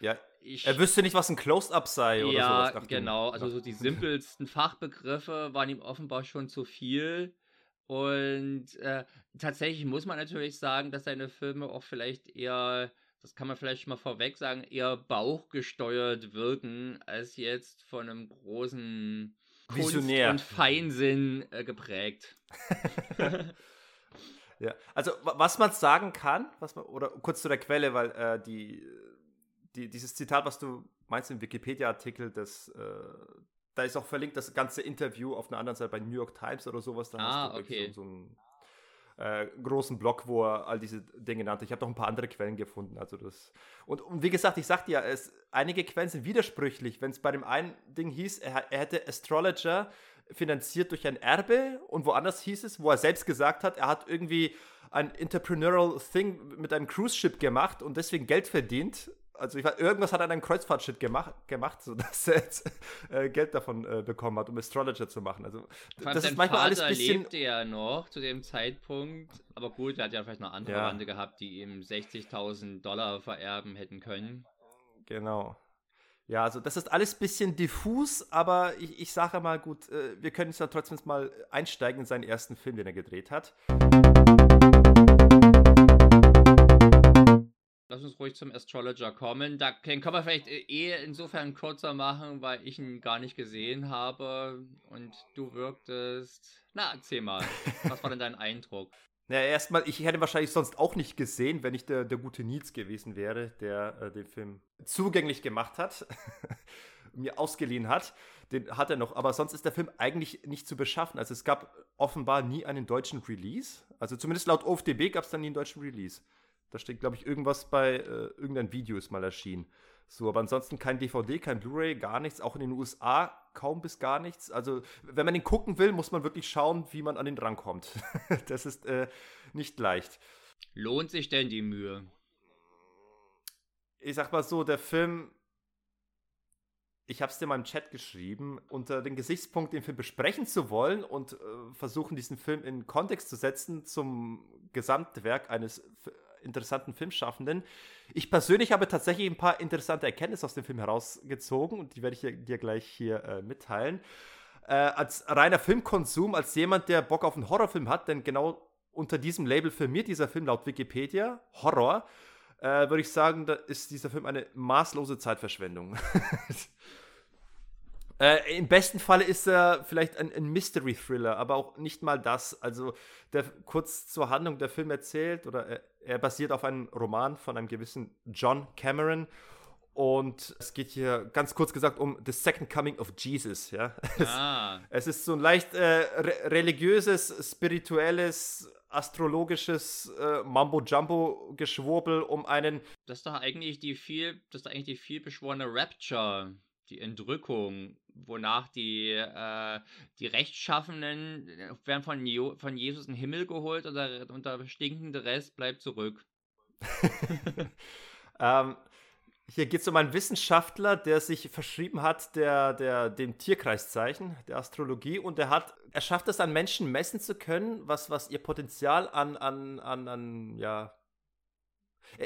ja, ich, er wüsste nicht, was ein Close-Up sei oder ja, sowas. Ja, genau. Also so die simpelsten Fachbegriffe waren ihm offenbar schon zu viel. Und äh, tatsächlich muss man natürlich sagen, dass seine Filme auch vielleicht eher, das kann man vielleicht mal vorweg sagen, eher bauchgesteuert wirken, als jetzt von einem großen Visionär. Kunst und Feinsinn äh, geprägt. ja, also was man sagen kann, was man, oder kurz zu der Quelle, weil äh, die, die, dieses Zitat, was du meinst im Wikipedia-Artikel, das äh, da ist auch verlinkt das ganze Interview auf einer anderen Seite bei New York Times oder sowas. Da ah, hast du okay. so, so einen äh, großen Blog, wo er all diese Dinge nannte. Ich habe noch ein paar andere Quellen gefunden. Also das und, und wie gesagt, ich sagte ja, es, einige Quellen sind widersprüchlich. Wenn es bei dem einen Ding hieß, er, er hätte Astrologer finanziert durch ein Erbe und woanders hieß es, wo er selbst gesagt hat, er hat irgendwie ein Entrepreneurial Thing mit einem Cruise Ship gemacht und deswegen Geld verdient also ich weiß, irgendwas hat er an einem Kreuzfahrtshit gemacht, gemacht sodass er jetzt äh, Geld davon äh, bekommen hat, um Astrologer zu machen. Also das ist manchmal Vater alles ein bisschen. lebte ja noch zu dem Zeitpunkt, aber gut, er hat ja vielleicht noch andere ja. Gehabt, die ihm 60.000 Dollar vererben hätten können. Genau. Ja, also das ist alles ein bisschen diffus, aber ich, ich sage mal gut, äh, wir können jetzt ja trotzdem mal einsteigen in seinen ersten Film, den er gedreht hat. Lass uns ruhig zum Astrologer kommen. Da, den kann man vielleicht äh, eh insofern kürzer machen, weil ich ihn gar nicht gesehen habe und du wirktest. Na, erzähl mal. Was war denn dein Eindruck? Ja, erstmal, ich hätte wahrscheinlich sonst auch nicht gesehen, wenn ich der, der gute Nils gewesen wäre, der äh, den Film zugänglich gemacht hat, mir ausgeliehen hat. Den hat er noch, aber sonst ist der Film eigentlich nicht zu beschaffen. Also es gab offenbar nie einen deutschen Release. Also zumindest laut OFDB gab es dann nie einen deutschen Release. Da steht, glaube ich, irgendwas bei, äh, irgendein Video ist mal erschienen. So, aber ansonsten kein DVD, kein Blu-ray, gar nichts. Auch in den USA kaum bis gar nichts. Also, wenn man den gucken will, muss man wirklich schauen, wie man an den rankommt. das ist äh, nicht leicht. Lohnt sich denn die Mühe? Ich sag mal so, der Film ich habe es dir mal im Chat geschrieben, unter den Gesichtspunkt, den Film besprechen zu wollen und äh, versuchen, diesen Film in Kontext zu setzen zum Gesamtwerk eines interessanten Filmschaffenden. Ich persönlich habe tatsächlich ein paar interessante Erkenntnisse aus dem Film herausgezogen und die werde ich dir gleich hier äh, mitteilen. Äh, als reiner Filmkonsum, als jemand, der Bock auf einen Horrorfilm hat, denn genau unter diesem Label firmiert dieser Film laut Wikipedia Horror, äh, würde ich sagen, da ist dieser Film eine maßlose Zeitverschwendung. Äh, Im besten Falle ist er vielleicht ein, ein Mystery-Thriller, aber auch nicht mal das. Also, der, kurz zur Handlung, der Film erzählt, oder er, er basiert auf einem Roman von einem gewissen John Cameron. Und es geht hier ganz kurz gesagt um The Second Coming of Jesus. Ja? Ah. Es, es ist so ein leicht äh, re religiöses, spirituelles, astrologisches äh, Mambo-Jumbo-Geschwurbel um einen. Das ist doch eigentlich die viel, das ist eigentlich die viel beschworene Rapture, die Entrückung wonach die, äh, die Rechtschaffenen äh, werden von, jo von Jesus in den Himmel geholt und der, und der stinkende Rest bleibt zurück. ähm, hier geht es um einen Wissenschaftler, der sich verschrieben hat der, der, dem Tierkreiszeichen, der Astrologie, und er hat, er schafft es an Menschen messen zu können, was, was ihr Potenzial an, an, an, an ja,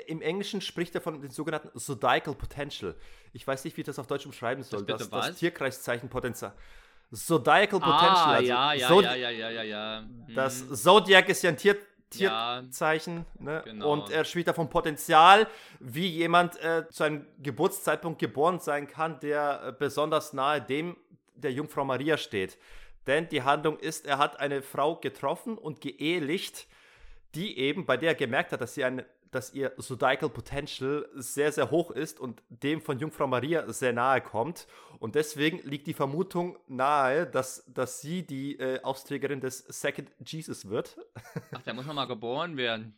Im Englischen spricht er von dem sogenannten Zodiacal Potential. Ich weiß nicht, wie ich das auf Deutsch beschreiben soll. Das, das, das Tierkreiszeichen-Potenzial. Zodiacal ah, Potential. Also ja, ja, Zod ja, ja, ja, ja, ja. Mhm. Das Zodiac ist ja ein Tier, Tierzeichen. Ja, ne? genau. Und er spricht davon Potenzial, wie jemand äh, zu einem Geburtszeitpunkt geboren sein kann, der äh, besonders nahe dem der Jungfrau Maria steht. Denn die Handlung ist, er hat eine Frau getroffen und geehelicht, die eben, bei der er gemerkt hat, dass sie ein dass ihr Zodiacal Potential sehr, sehr hoch ist und dem von Jungfrau Maria sehr nahe kommt. Und deswegen liegt die Vermutung nahe, dass, dass sie die äh, Austrägerin des Second Jesus wird. Ach, der muss nochmal geboren werden.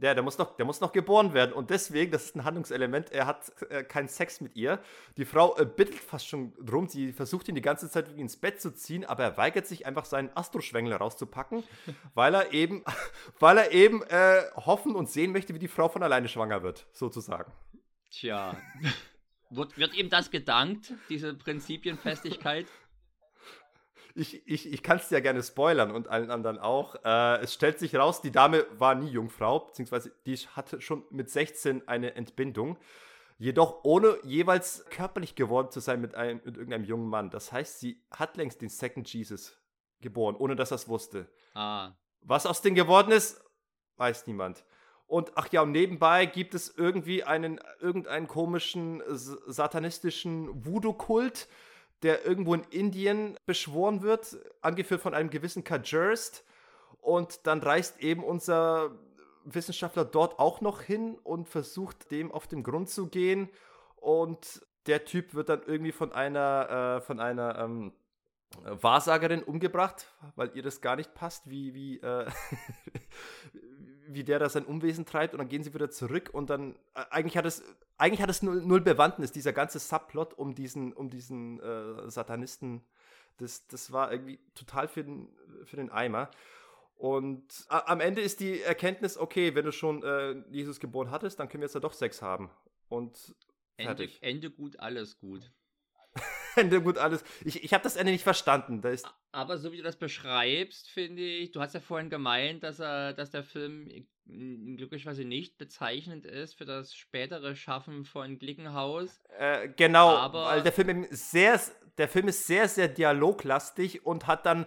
Ja, der muss, noch, der muss noch geboren werden. Und deswegen, das ist ein Handlungselement, er hat äh, keinen Sex mit ihr. Die Frau äh, bittet fast schon drum, sie versucht ihn die ganze Zeit ins Bett zu ziehen, aber er weigert sich einfach seinen Astroschwengel rauszupacken, weil er eben, weil er eben äh, hoffen und sehen möchte, wie die Frau von alleine schwanger wird, sozusagen. Tja. wird, wird ihm das gedankt, diese Prinzipienfestigkeit? Ich, ich, ich kann es ja gerne spoilern und allen anderen auch. Äh, es stellt sich raus, die Dame war nie Jungfrau, beziehungsweise die hatte schon mit 16 eine Entbindung. Jedoch ohne jeweils körperlich geworden zu sein mit, einem, mit irgendeinem jungen Mann. Das heißt, sie hat längst den Second Jesus geboren, ohne dass er es wusste. Ah. Was aus dem geworden ist, weiß niemand. Und ach ja, und nebenbei gibt es irgendwie einen, irgendeinen komischen satanistischen Voodoo-Kult, der irgendwo in Indien beschworen wird, angeführt von einem gewissen Kajurst. Und dann reist eben unser Wissenschaftler dort auch noch hin und versucht dem auf den Grund zu gehen. Und der Typ wird dann irgendwie von einer, äh, von einer ähm, Wahrsagerin umgebracht, weil ihr das gar nicht passt, wie, wie, äh, wie der da sein Unwesen treibt und dann gehen sie wieder zurück und dann äh, eigentlich hat es eigentlich hat es null, null Bewandtnis dieser ganze Subplot um diesen um diesen äh, Satanisten. Das, das war irgendwie total für den, für den Eimer. Und am Ende ist die Erkenntnis okay wenn du schon äh, Jesus geboren hattest dann können wir jetzt ja doch Sex haben. Und fertig. Ende, Ende gut alles gut Ende gut alles. Ich, ich habe das Ende nicht verstanden. Da ist Aber so wie du das beschreibst, finde ich, du hast ja vorhin gemeint, dass er, dass der Film glücklicherweise nicht bezeichnend ist für das spätere Schaffen von Glickenhaus. Äh, genau, aber weil der Film sehr, der Film ist sehr, sehr dialoglastig und hat dann,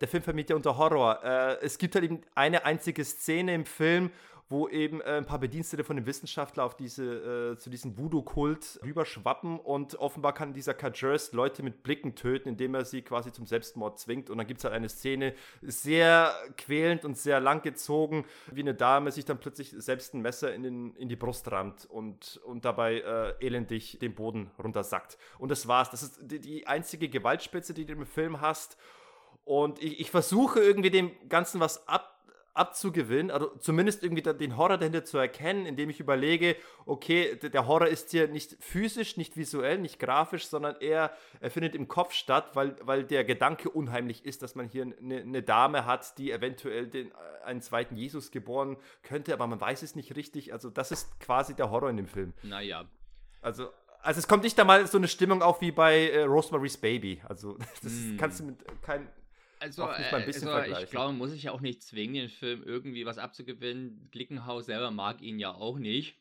der Film vermittelt ja unter Horror. Äh, es gibt halt eben eine einzige Szene im Film, wo eben äh, ein paar Bedienstete von dem Wissenschaftler auf diese, äh, zu diesem Voodoo-Kult rüberschwappen und offenbar kann dieser Kajers Leute mit Blicken töten, indem er sie quasi zum Selbstmord zwingt. Und dann gibt es halt eine Szene, sehr quälend und sehr lang gezogen, wie eine Dame sich dann plötzlich selbst ein Messer in, den, in die Brust rammt und, und dabei äh, elendig den Boden runtersackt. Und das war's. Das ist die, die einzige Gewaltspitze, die du im Film hast. Und ich, ich versuche irgendwie dem Ganzen was ab abzugewinnen, also zumindest irgendwie den Horror dahinter zu erkennen, indem ich überlege, okay, der Horror ist hier nicht physisch, nicht visuell, nicht grafisch, sondern eher, er findet im Kopf statt, weil, weil der Gedanke unheimlich ist, dass man hier eine, eine Dame hat, die eventuell den, äh, einen zweiten Jesus geboren könnte, aber man weiß es nicht richtig. Also das ist quasi der Horror in dem Film. Naja. Also also es kommt nicht einmal so eine Stimmung auf wie bei äh, Rosemary's Baby. Also das mm. kannst du mit kein, also, bisschen also ich glaube, muss ich ja auch nicht zwingen, den Film irgendwie was abzugewinnen. Glickenhaus selber mag ihn ja auch nicht.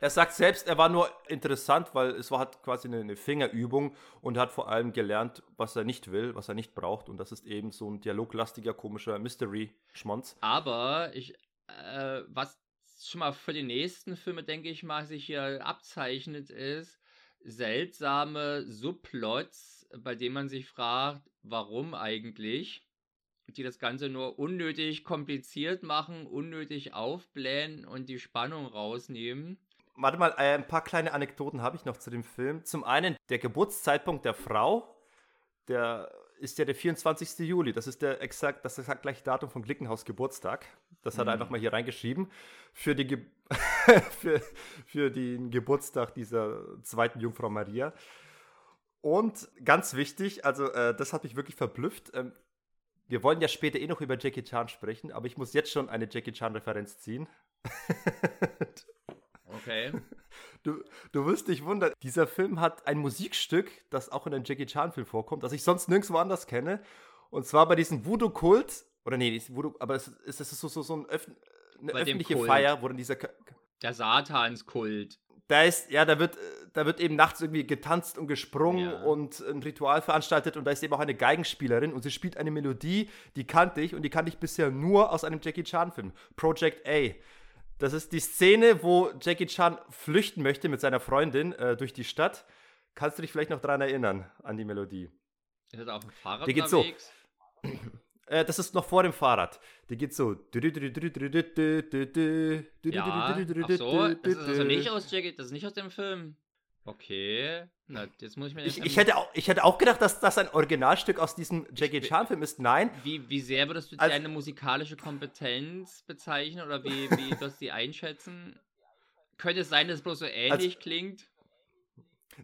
Er sagt selbst, er war nur interessant, weil es war halt quasi eine, eine Fingerübung und hat vor allem gelernt, was er nicht will, was er nicht braucht. Und das ist eben so ein dialoglastiger, komischer Mystery-Schmonz. Aber ich, äh, was schon mal für die nächsten Filme, denke ich mal, sich hier abzeichnet, ist seltsame Subplots, bei denen man sich fragt, warum eigentlich, die das Ganze nur unnötig kompliziert machen, unnötig aufblähen und die Spannung rausnehmen. Warte mal, äh, ein paar kleine Anekdoten habe ich noch zu dem Film. Zum einen, der Geburtszeitpunkt der Frau, der ist ja der 24. Juli. Das ist der exakt, das exakt gleiche Datum von Glickenhaus Geburtstag. Das hat er mhm. einfach mal hier reingeschrieben. Für, die Ge für, für den Geburtstag dieser zweiten Jungfrau Maria. Und ganz wichtig, also äh, das hat mich wirklich verblüfft. Ähm, wir wollen ja später eh noch über Jackie Chan sprechen, aber ich muss jetzt schon eine Jackie Chan-Referenz ziehen. okay. Du, du wirst dich wundern, dieser Film hat ein Musikstück, das auch in einem Jackie Chan-Film vorkommt, das ich sonst nirgendwo anders kenne. Und zwar bei diesem Voodoo-Kult. Oder nee, Voodoo, aber es ist, es ist so, so, so ein Öff eine bei öffentliche Feier, wo dann dieser. K Der Satanskult da ist, ja, da wird, da wird eben nachts irgendwie getanzt und gesprungen ja. und ein Ritual veranstaltet und da ist eben auch eine Geigenspielerin und sie spielt eine Melodie, die kannte ich und die kannte ich bisher nur aus einem Jackie Chan-Film. Project A. Das ist die Szene, wo Jackie Chan flüchten möchte mit seiner Freundin äh, durch die Stadt. Kannst du dich vielleicht noch daran erinnern, an die Melodie? Ist das auf dem Fahrrad die geht? So. Äh, das ist noch vor dem Fahrrad. Die geht so. Ja, ach so, das ist also nicht aus Jackie, das ist nicht aus dem Film. Okay, na, jetzt muss ich mir. Ich, ich, hätte auch, ich hätte auch gedacht, dass das ein Originalstück aus diesem Jackie Chan-Film ist. Nein. Wie, wie sehr würdest du also, deine musikalische Kompetenz bezeichnen oder wie, wie wirst du sie einschätzen? Könnte es sein, dass es bloß so ähnlich also, klingt?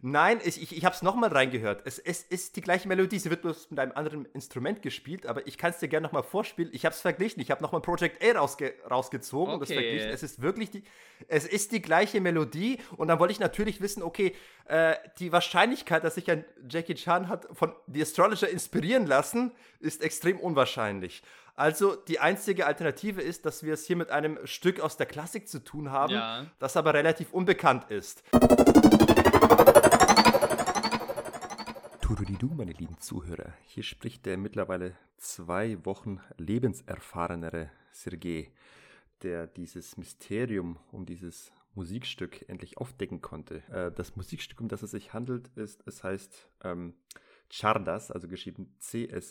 Nein, ich, ich, ich habe es nochmal reingehört. Es, es ist die gleiche Melodie. Sie wird bloß mit einem anderen Instrument gespielt, aber ich kann es dir gerne nochmal vorspielen. Ich habe es verglichen. Ich habe nochmal Project A rausge rausgezogen okay. und das verglichen. Es ist wirklich die, es ist die gleiche Melodie. Und dann wollte ich natürlich wissen, okay, äh, die Wahrscheinlichkeit, dass sich ein Jackie Chan hat von The Astrologer inspirieren lassen, ist extrem unwahrscheinlich. Also die einzige Alternative ist, dass wir es hier mit einem Stück aus der Klassik zu tun haben, ja. das aber relativ unbekannt ist. Tuduridu, meine lieben Zuhörer. Hier spricht der mittlerweile zwei Wochen lebenserfahrenere Sergei, der dieses Mysterium um dieses Musikstück endlich aufdecken konnte. Äh, das Musikstück, um das es sich handelt, ist, es heißt ähm, Chardas, also geschrieben C-S-A-R-D-A-S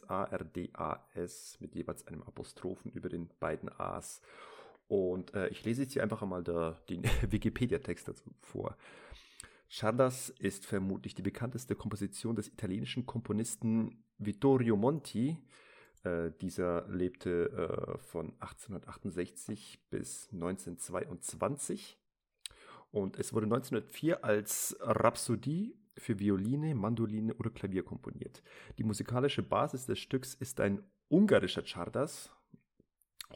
mit jeweils einem Apostrophen über den beiden A's. Und äh, ich lese jetzt hier einfach einmal der, den Wikipedia-Text dazu vor. Chardas ist vermutlich die bekannteste Komposition des italienischen Komponisten Vittorio Monti. Äh, dieser lebte äh, von 1868 bis 1922 und es wurde 1904 als Rhapsodie für Violine, Mandoline oder Klavier komponiert. Die musikalische Basis des Stücks ist ein ungarischer Chardas.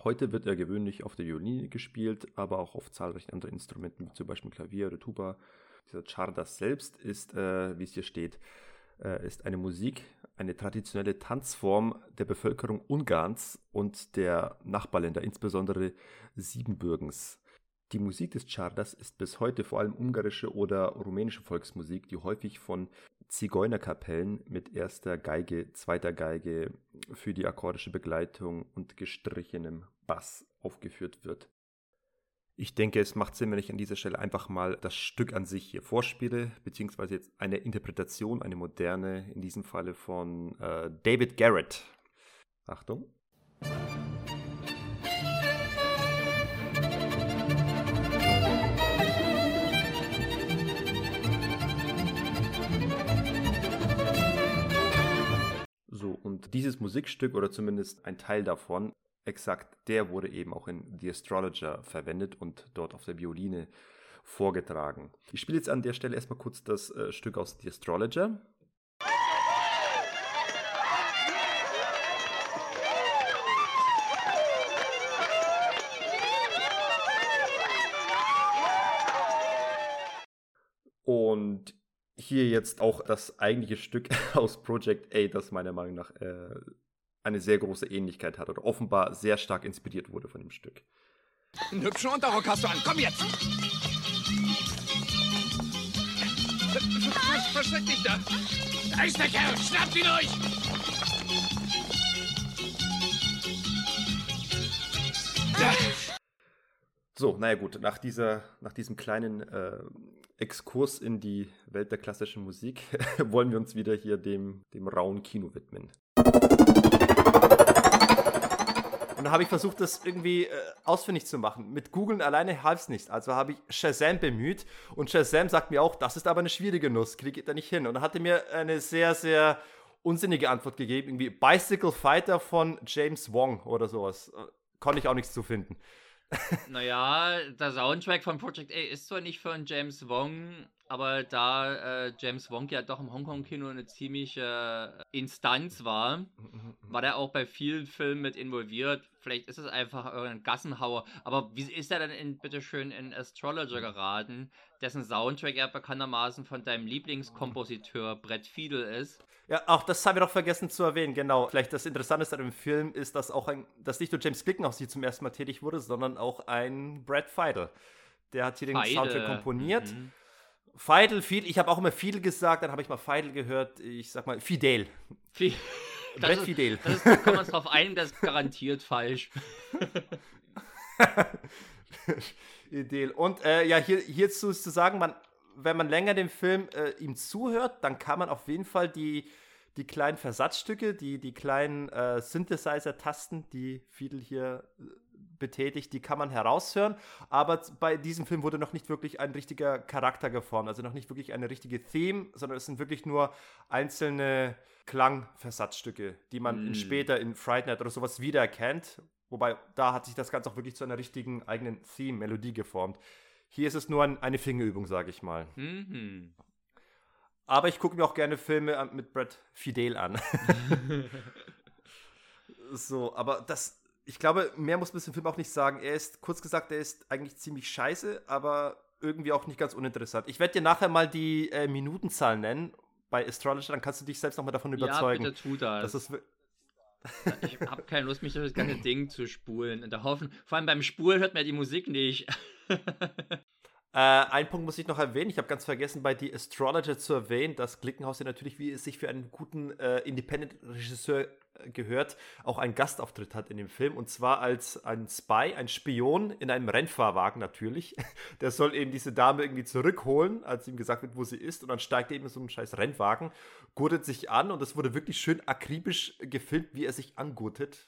Heute wird er gewöhnlich auf der Violine gespielt, aber auch auf zahlreichen anderen Instrumenten, wie zum Beispiel Klavier oder Tuba, dieser Chardas selbst ist, äh, wie es hier steht, äh, ist eine Musik, eine traditionelle Tanzform der Bevölkerung Ungarns und der Nachbarländer, insbesondere Siebenbürgens. Die Musik des Chardas ist bis heute vor allem ungarische oder rumänische Volksmusik, die häufig von Zigeunerkapellen mit erster Geige, zweiter Geige für die akkordische Begleitung und gestrichenem Bass aufgeführt wird. Ich denke, es macht Sinn, wenn ich an dieser Stelle einfach mal das Stück an sich hier vorspiele, beziehungsweise jetzt eine Interpretation, eine moderne, in diesem Falle von äh, David Garrett. Achtung. So, und dieses Musikstück oder zumindest ein Teil davon exakt der wurde eben auch in The Astrologer verwendet und dort auf der Violine vorgetragen. Ich spiele jetzt an der Stelle erstmal kurz das äh, Stück aus The Astrologer. Und hier jetzt auch das eigentliche Stück aus Project A, das meiner Meinung nach äh, eine sehr große Ähnlichkeit hat oder offenbar sehr stark inspiriert wurde von dem Stück. Einen hübschen Unterrock hast du an. Komm jetzt! Versteck dich da! Da ist der Kerl! Schnappt ihn euch! So, naja gut, nach, dieser, nach diesem kleinen äh, Exkurs in die Welt der klassischen Musik wollen wir uns wieder hier dem, dem rauen Kino widmen. Und da habe ich versucht, das irgendwie äh, ausfindig zu machen. Mit Googlen alleine half es nicht. Also habe ich Shazam bemüht. Und Shazam sagt mir auch, das ist aber eine schwierige Nuss, kriege ich da nicht hin. Und er hatte mir eine sehr, sehr unsinnige Antwort gegeben. Irgendwie Bicycle Fighter von James Wong oder sowas. Äh, konnte ich auch nichts zu finden. naja, der Soundtrack von Project A ist zwar nicht von James Wong, aber da äh, James Wong ja doch im Hongkong-Kino eine ziemliche äh, Instanz war, war der auch bei vielen Filmen mit involviert. Vielleicht ist es einfach irgendein Gassenhauer. Aber wie ist er denn in, bitteschön in Astrologer geraten, dessen Soundtrack ja bekanntermaßen von deinem Lieblingskompositeur Brett Fiedel ist? Ja, auch das haben wir doch vergessen zu erwähnen, genau. Vielleicht das Interessanteste an dem Film ist, dass auch ein, dass nicht nur James Glickenhaus hier zum ersten Mal tätig wurde, sondern auch ein Brad Fiedel. Der hat hier den Feide. Soundtrack komponiert. Mhm. Feidel, viel, ich habe auch immer Fidel gesagt, dann habe ich mal Feidel gehört, ich sag mal Fidel. Fi Brett ist, Fidel. Das ist, da kann man drauf ein, das ist garantiert falsch. Idel. Und äh, ja, hier, hierzu ist zu sagen, man, wenn man länger dem Film äh, ihm zuhört, dann kann man auf jeden Fall die, die kleinen Versatzstücke, die, die kleinen äh, Synthesizer-Tasten, die Fiedel hier äh, betätigt, die kann man heraushören. Aber bei diesem Film wurde noch nicht wirklich ein richtiger Charakter geformt, also noch nicht wirklich eine richtige Theme, sondern es sind wirklich nur einzelne Klangversatzstücke, die man mm. später in Fright Night oder sowas wiedererkennt. Wobei da hat sich das Ganze auch wirklich zu einer richtigen eigenen Theme, Melodie geformt. Hier ist es nur ein, eine Fingerübung, sage ich mal. Mhm. Aber ich gucke mir auch gerne Filme mit Brad Fidel an. so, aber das, ich glaube, mehr muss man zum Film auch nicht sagen. Er ist, kurz gesagt, er ist eigentlich ziemlich scheiße, aber irgendwie auch nicht ganz uninteressant. Ich werde dir nachher mal die äh, Minutenzahl nennen bei Astrology, dann kannst du dich selbst nochmal davon überzeugen. Ja, bitte tu das. das ich habe keine Lust, mich durch das ganze Ding zu spulen. Und da hoffen, vor allem beim Spulen hört man die Musik nicht. Äh, ein Punkt muss ich noch erwähnen. Ich habe ganz vergessen, bei The Astrologer zu erwähnen, dass Glickenhaus ja natürlich, wie es sich für einen guten äh, Independent-Regisseur äh, gehört, auch einen Gastauftritt hat in dem Film. Und zwar als ein Spy, ein Spion in einem Rennfahrwagen natürlich. Der soll eben diese Dame irgendwie zurückholen, als ihm gesagt wird, wo sie ist. Und dann steigt er eben in so einen scheiß Rennwagen, gurtet sich an und es wurde wirklich schön akribisch gefilmt, wie er sich angurtet.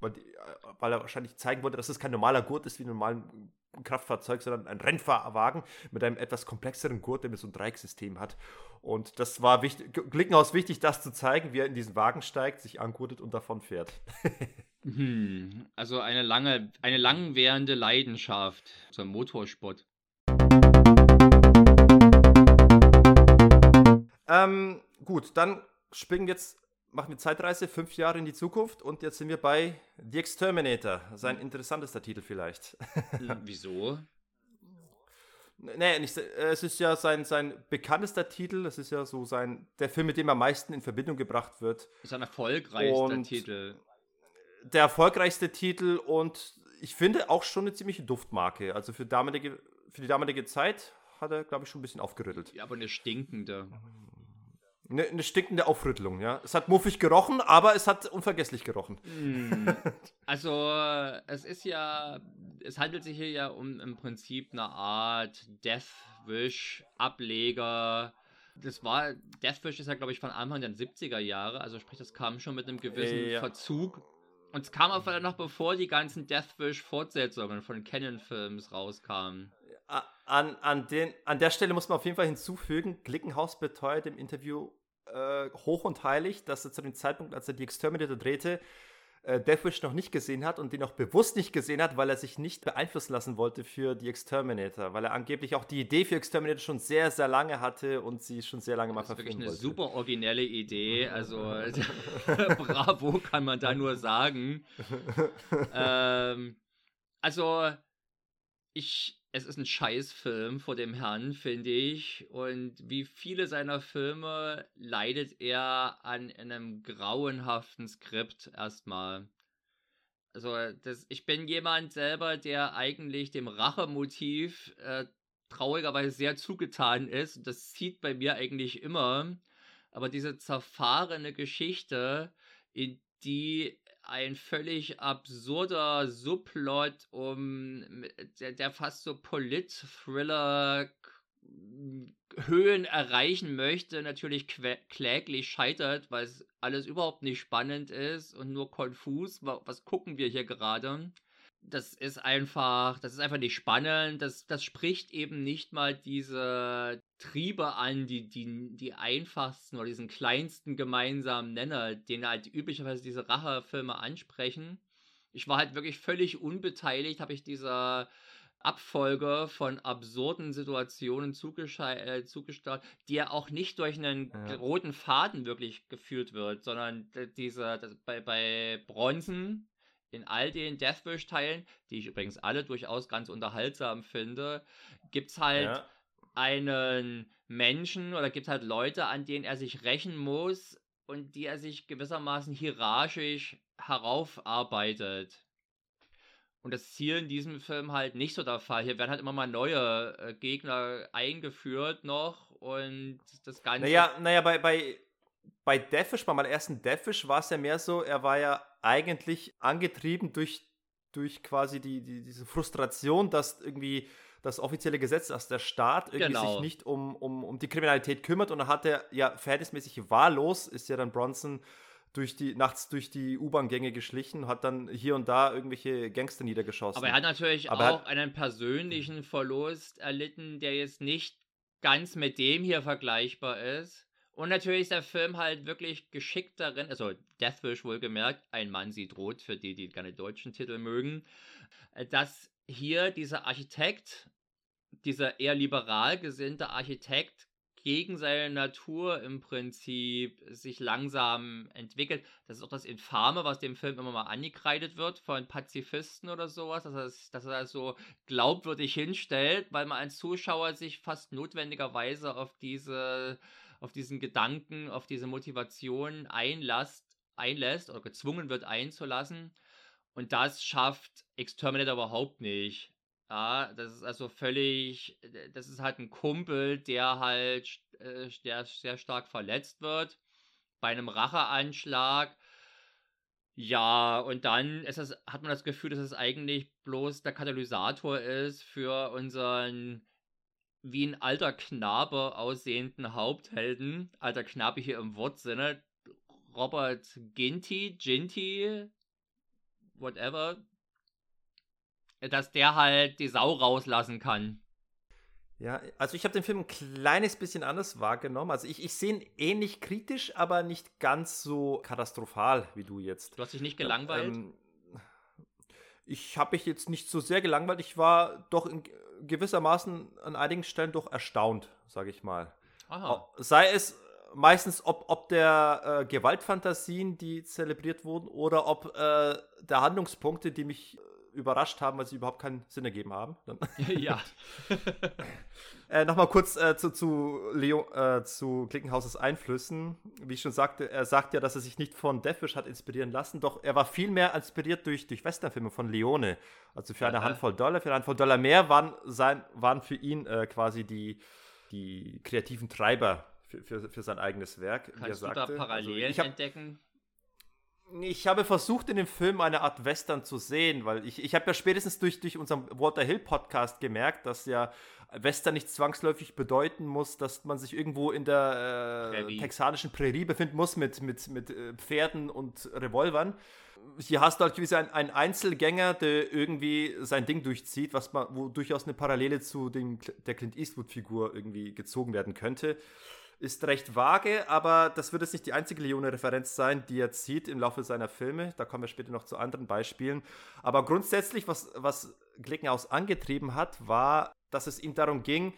Weil, äh, er wahrscheinlich zeigen wollte, dass es kein normaler Gurt ist wie ein normalen Kraftfahrzeug, sondern ein Rennfahrwagen mit einem etwas komplexeren Gurt, der mit so ein Dreiecksystem hat. Und das war wichtig, Glickenhaus wichtig, das zu zeigen, wie er in diesen Wagen steigt, sich angurtet und davon fährt. hm, also eine lange, eine langwährende Leidenschaft zum Motorsport. Ähm, gut, dann springen jetzt machen wir Zeitreise fünf Jahre in die Zukunft und jetzt sind wir bei The Exterminator. Sein interessantester Titel vielleicht. Wieso? Nee, nicht, es ist ja sein, sein bekanntester Titel, es ist ja so sein, der Film, mit dem er am meisten in Verbindung gebracht wird. Sein erfolgreichster und Titel. Der erfolgreichste Titel und ich finde auch schon eine ziemliche Duftmarke. Also für, damalige, für die damalige Zeit hat er, glaube ich, schon ein bisschen aufgerüttelt. Ja, aber eine stinkende. Eine, eine, stinkende Aufrüttelung, ja. Es hat muffig gerochen, aber es hat unvergesslich gerochen. Mm. Also, es ist ja, es handelt sich hier ja um im Prinzip eine Art Deathwish-Ableger. Das war, Deathwish ist ja, glaube ich, von Anfang der 70er Jahre, also sprich, das kam schon mit einem gewissen ja. Verzug. Und es kam auch noch bevor die ganzen Deathwish-Fortsetzungen von Canon-Films rauskamen. An, an, den, an der Stelle muss man auf jeden Fall hinzufügen, Glickenhaus beteuert im Interview äh, hoch und heilig, dass er zu dem Zeitpunkt, als er die Exterminator drehte, äh, Deathwish noch nicht gesehen hat und den auch bewusst nicht gesehen hat, weil er sich nicht beeinflussen lassen wollte für die Exterminator, weil er angeblich auch die Idee für Exterminator schon sehr, sehr lange hatte und sie schon sehr lange mal verfilmen wollte. Das ist wirklich eine super originelle Idee, also bravo kann man da nur sagen. ähm, also ich es ist ein Scheißfilm vor dem Herrn, finde ich. Und wie viele seiner Filme leidet er an einem grauenhaften Skript erstmal. Also, das, ich bin jemand selber, der eigentlich dem Rachemotiv äh, traurigerweise sehr zugetan ist. Das zieht bei mir eigentlich immer. Aber diese zerfahrene Geschichte, in die ein völlig absurder Subplot um der, der fast so Polit-Thriller Höhen erreichen möchte, natürlich kläglich scheitert, weil es alles überhaupt nicht spannend ist und nur konfus. Was gucken wir hier gerade? das ist einfach, das ist einfach nicht spannend. Das, das spricht eben nicht mal diese Triebe an, die, die, die einfachsten oder diesen kleinsten gemeinsamen Nenner, den halt üblicherweise diese Rachefilme ansprechen. Ich war halt wirklich völlig unbeteiligt, habe ich dieser Abfolge von absurden Situationen äh, die ja auch nicht durch einen ja. roten Faden wirklich geführt wird, sondern diese, bei, bei Bronzen, in all den Deathwish-Teilen, die ich übrigens alle durchaus ganz unterhaltsam finde, gibt es halt ja. Einen Menschen oder gibt halt Leute, an denen er sich rächen muss und die er sich gewissermaßen hierarchisch heraufarbeitet. Und das Ziel in diesem Film halt nicht so der Fall. Hier werden halt immer mal neue äh, Gegner eingeführt noch und das Ganze. Naja, naja bei, bei bei Deathwish, bei meinem ersten Deathwish war es ja mehr so, er war ja eigentlich angetrieben durch, durch quasi die, die, diese Frustration, dass irgendwie das offizielle Gesetz, dass der Staat irgendwie genau. sich nicht um, um, um die Kriminalität kümmert und dann hat er ja verhältnismäßig wahllos, ist ja dann Bronson durch die, nachts durch die U-Bahn-Gänge geschlichen, hat dann hier und da irgendwelche Gangster niedergeschossen. Aber er hat natürlich Aber auch hat, einen persönlichen Verlust erlitten, der jetzt nicht ganz mit dem hier vergleichbar ist. Und natürlich ist der Film halt wirklich geschickt darin, also Deathwish wohlgemerkt, ein Mann sieht rot, für die, die keine deutschen Titel mögen, äh, dass hier dieser Architekt, dieser eher liberal gesinnte Architekt gegen seine Natur im Prinzip sich langsam entwickelt. Das ist auch das Infame, was dem Film immer mal angekreidet wird von Pazifisten oder sowas, dass er, dass er das so glaubwürdig hinstellt, weil man als Zuschauer sich fast notwendigerweise auf diese, auf diesen Gedanken, auf diese Motivation einlässt, einlässt oder gezwungen wird einzulassen. Und das schafft Exterminator überhaupt nicht. Ja, das ist also völlig, das ist halt ein Kumpel, der halt äh, der sehr stark verletzt wird bei einem Racheanschlag. Ja, und dann ist das, hat man das Gefühl, dass es eigentlich bloß der Katalysator ist für unseren wie ein alter Knabe aussehenden Haupthelden. Alter Knabe hier im Wortsinne. Robert Ginty, Ginty, whatever, dass der halt die Sau rauslassen kann. Ja, also ich habe den Film ein kleines bisschen anders wahrgenommen. Also ich, ich sehe ihn ähnlich kritisch, aber nicht ganz so katastrophal wie du jetzt. Du hast dich nicht gelangweilt? Ähm, ich habe mich jetzt nicht so sehr gelangweilt. Ich war doch in gewissermaßen an einigen Stellen doch erstaunt, sage ich mal. Aha. Sei es meistens, ob, ob der äh, Gewaltfantasien, die zelebriert wurden, oder ob äh, der Handlungspunkte, die mich überrascht haben, weil sie überhaupt keinen Sinn ergeben haben. ja. äh, Nochmal kurz äh, zu, zu, Leo, äh, zu Klickenhauses Einflüssen. Wie ich schon sagte, er sagt ja, dass er sich nicht von Deathwish hat inspirieren lassen, doch er war viel mehr inspiriert durch, durch Westernfilme von Leone. Also für eine Handvoll Dollar, für eine Handvoll Dollar mehr waren, sein, waren für ihn äh, quasi die, die kreativen Treiber für, für, für sein eigenes Werk. Kannst du sagte. da Parallelen also hab, entdecken? ich habe versucht, in dem Film eine Art Western zu sehen, weil ich, ich habe ja spätestens durch, durch unseren Walter Hill Podcast gemerkt, dass ja Western nicht zwangsläufig bedeuten muss, dass man sich irgendwo in der äh, texanischen Prärie befinden muss mit, mit, mit äh, Pferden und Revolvern. Hier hast du halt gewiss einen, einen Einzelgänger, der irgendwie sein Ding durchzieht, was man, wo durchaus eine Parallele zu dem, der Clint Eastwood-Figur irgendwie gezogen werden könnte ist recht vage, aber das wird jetzt nicht die einzige Leone-Referenz sein, die er zieht im Laufe seiner Filme. Da kommen wir später noch zu anderen Beispielen. Aber grundsätzlich, was, was Glickenhaus angetrieben hat, war, dass es ihm darum ging,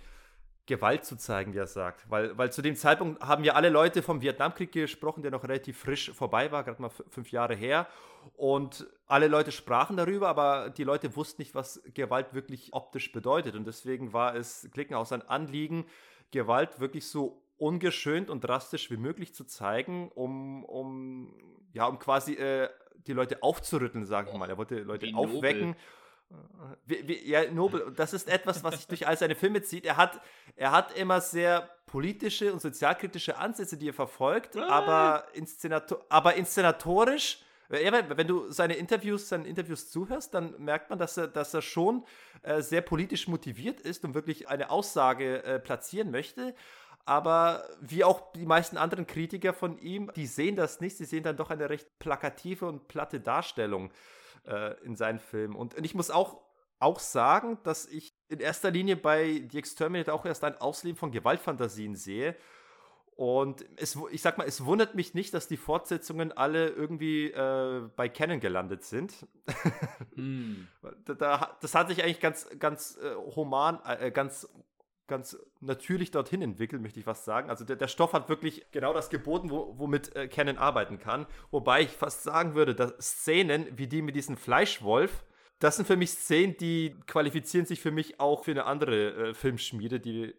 Gewalt zu zeigen, wie er sagt. Weil, weil zu dem Zeitpunkt haben ja alle Leute vom Vietnamkrieg gesprochen, der noch relativ frisch vorbei war, gerade mal fünf Jahre her. Und alle Leute sprachen darüber, aber die Leute wussten nicht, was Gewalt wirklich optisch bedeutet. Und deswegen war es Klickenhaus ein Anliegen, Gewalt wirklich so ungeschönt und drastisch wie möglich zu zeigen, um, um, ja, um quasi äh, die Leute aufzurütteln, sagen wir mal. Er wollte Leute aufwecken. Nobel. Wie, wie, ja, Nobel. Das ist etwas, was sich durch all seine Filme zieht. Er hat, er hat immer sehr politische und sozialkritische Ansätze, die er verfolgt, aber, Inszenator aber inszenatorisch. Wenn du seine Interviews, seinen Interviews zuhörst, dann merkt man, dass er, dass er schon äh, sehr politisch motiviert ist und wirklich eine Aussage äh, platzieren möchte. Aber wie auch die meisten anderen Kritiker von ihm, die sehen das nicht. Sie sehen dann doch eine recht plakative und platte Darstellung äh, in seinen Filmen. Und, und ich muss auch, auch sagen, dass ich in erster Linie bei The Exterminator auch erst ein Ausleben von Gewaltfantasien sehe. Und es, ich sag mal, es wundert mich nicht, dass die Fortsetzungen alle irgendwie äh, bei Canon gelandet sind. mm. da, das hat sich eigentlich ganz, ganz äh, human, äh, ganz ganz natürlich dorthin entwickelt, möchte ich fast sagen. Also der, der Stoff hat wirklich genau das geboten, wo, womit äh, Canon arbeiten kann. Wobei ich fast sagen würde, dass Szenen wie die mit diesem Fleischwolf, das sind für mich Szenen, die qualifizieren sich für mich auch für eine andere äh, Filmschmiede, die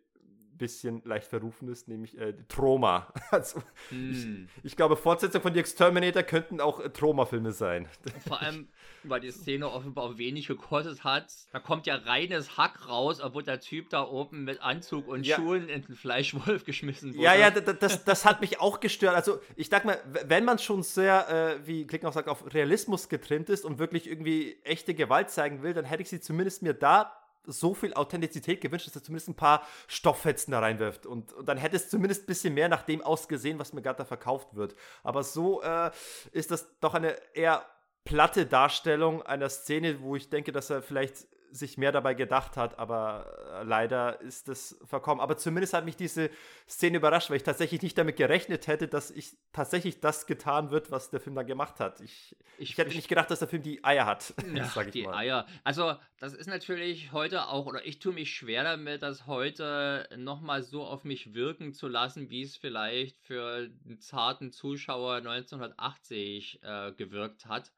bisschen leicht verrufen ist, nämlich äh, Troma. Also, mm. ich, hm. ich, glaube, Fortsetzung von The Exterminator könnten auch äh, Troma-Filme sein. Vor allem, weil die Szene offenbar wenig gekostet hat. Da kommt ja reines Hack raus, obwohl der Typ da oben mit Anzug und ja. Schuhen in den Fleischwolf geschmissen wurde. Ja, ja, das, das hat mich auch gestört. Also, ich dachte mal, wenn man schon sehr, äh, wie Klick noch sagt, auf Realismus getrimmt ist und wirklich irgendwie echte Gewalt zeigen will, dann hätte ich sie zumindest mir da so viel Authentizität gewünscht, dass er zumindest ein paar Stofffetzen da reinwirft. Und, und dann hätte es zumindest ein bisschen mehr nach dem ausgesehen, was mir gerade da verkauft wird. Aber so äh, ist das doch eine eher platte Darstellung einer Szene, wo ich denke, dass er vielleicht sich mehr dabei gedacht hat, aber äh, leider ist es verkommen. Aber zumindest hat mich diese Szene überrascht, weil ich tatsächlich nicht damit gerechnet hätte, dass ich tatsächlich das getan wird, was der Film dann gemacht hat. Ich, ich, ich hätte ich, nicht gedacht, dass der Film die Eier hat. Ja, sag ich die mal. Eier. Also, das ist natürlich heute auch, oder ich tue mich schwer damit, das heute nochmal so auf mich wirken zu lassen, wie es vielleicht für einen zarten Zuschauer 1980 äh, gewirkt hat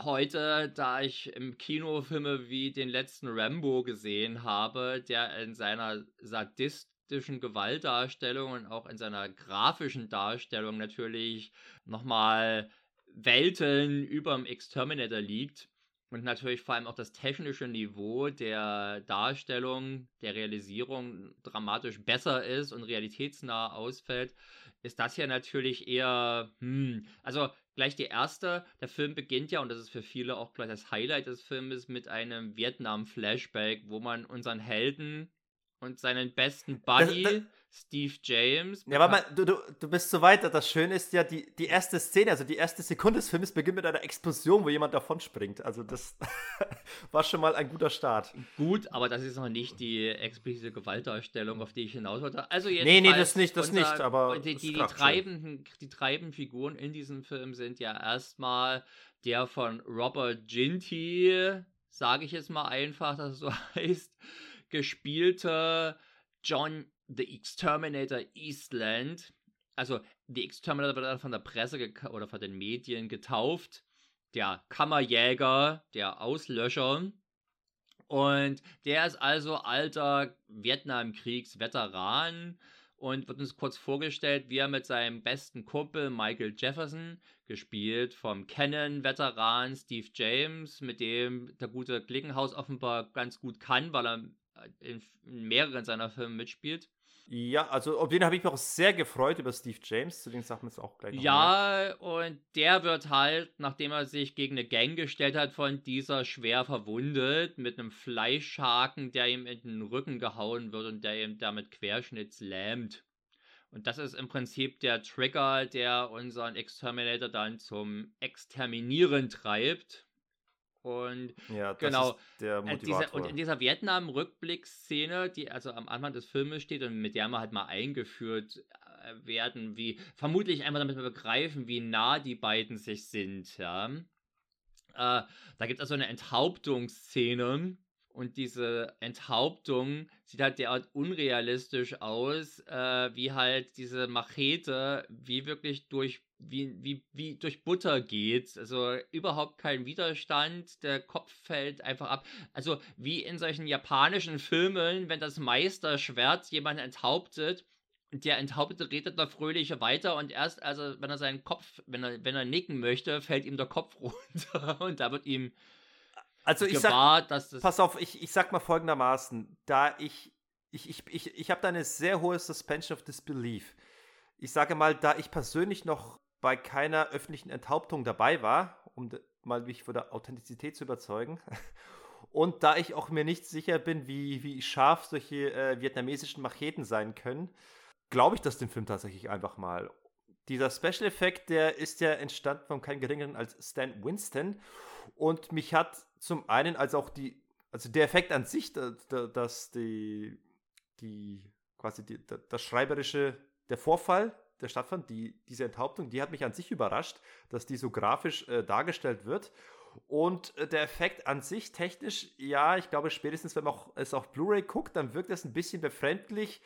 heute, da ich im Kino Filme wie den letzten Rambo gesehen habe, der in seiner sadistischen Gewaltdarstellung und auch in seiner grafischen Darstellung natürlich nochmal Welten über dem Exterminator liegt und natürlich vor allem auch das technische Niveau der Darstellung, der Realisierung dramatisch besser ist und realitätsnah ausfällt, ist das ja natürlich eher, hm, also gleich die erste, der Film beginnt ja, und das ist für viele auch gleich das Highlight des Filmes, mit einem Vietnam-Flashback, wo man unseren Helden und seinen besten Buddy, das, das, Steve James. Ja, aber mal, du, du, du bist so weit. Das Schöne ist ja, die, die erste Szene, also die erste Sekunde des Films beginnt mit einer Explosion, wo jemand davon springt. Also das war schon mal ein guter Start. Gut, aber das ist noch nicht die explizite Gewaltdarstellung, auf die ich hinaus wollte. Also jetzt nee, nee, das nicht, das unser, nicht, aber die, die, die treibenden, die treibenden Figuren in diesem Film sind ja erstmal der von Robert Ginty, sage ich jetzt mal einfach, dass es so heißt, gespielte John The Exterminator Eastland. Also, The Exterminator wird dann von der Presse oder von den Medien getauft. Der Kammerjäger, der Auslöscher. Und der ist also alter Vietnamkriegsveteran und wird uns kurz vorgestellt, wie er mit seinem besten Kumpel Michael Jefferson, gespielt vom Canon-Veteran Steve James, mit dem der gute Klickenhaus offenbar ganz gut kann, weil er in mehreren seiner Filme mitspielt. Ja, also auf den habe ich mich auch sehr gefreut über Steve James, zu den sagen wir es auch gleich. Ja, und der wird halt, nachdem er sich gegen eine Gang gestellt hat, von dieser schwer verwundet, mit einem Fleischhaken, der ihm in den Rücken gehauen wird und der ihm damit Querschnitts lähmt. Und das ist im Prinzip der Trigger, der unseren Exterminator dann zum Exterminieren treibt. Und ja, genau, der Motivator. Äh, diese, und in dieser Vietnam-Rückblicksszene, die also am Anfang des Filmes steht und mit der wir halt mal eingeführt äh, werden, wie vermutlich einfach damit wir begreifen, wie nah die beiden sich sind, ja. Äh, da gibt es also eine Enthauptungsszene und diese Enthauptung sieht halt derart unrealistisch aus, äh, wie halt diese Machete, wie wirklich durch, wie, wie, wie durch Butter geht. Also überhaupt kein Widerstand, der Kopf fällt einfach ab. Also wie in solchen japanischen Filmen, wenn das Meisterschwert jemanden enthauptet, der Enthauptete redet da fröhlich weiter und erst, also wenn er seinen Kopf, wenn er, wenn er nicken möchte, fällt ihm der Kopf runter und da wird ihm also ich gewahrt, sag, pass auf, ich, ich sag mal folgendermaßen, da ich, ich, ich, ich, ich habe da eine sehr hohe Suspension of Disbelief. Ich sage mal, da ich persönlich noch bei keiner öffentlichen Enthauptung dabei war, um mal mich von der Authentizität zu überzeugen, und da ich auch mir nicht sicher bin, wie, wie scharf solche äh, vietnamesischen Macheten sein können, glaube ich das dem Film tatsächlich einfach mal. Dieser Special Effekt, der ist ja entstanden von keinem geringeren als Stan Winston. Und mich hat zum einen als auch die, also der Effekt an sich, dass die, die quasi die, das schreiberische, der Vorfall, der stattfand, die, diese Enthauptung, die hat mich an sich überrascht, dass die so grafisch äh, dargestellt wird. Und äh, der Effekt an sich technisch, ja, ich glaube, spätestens wenn man auch, es auf Blu-ray guckt, dann wirkt es ein bisschen befremdlich.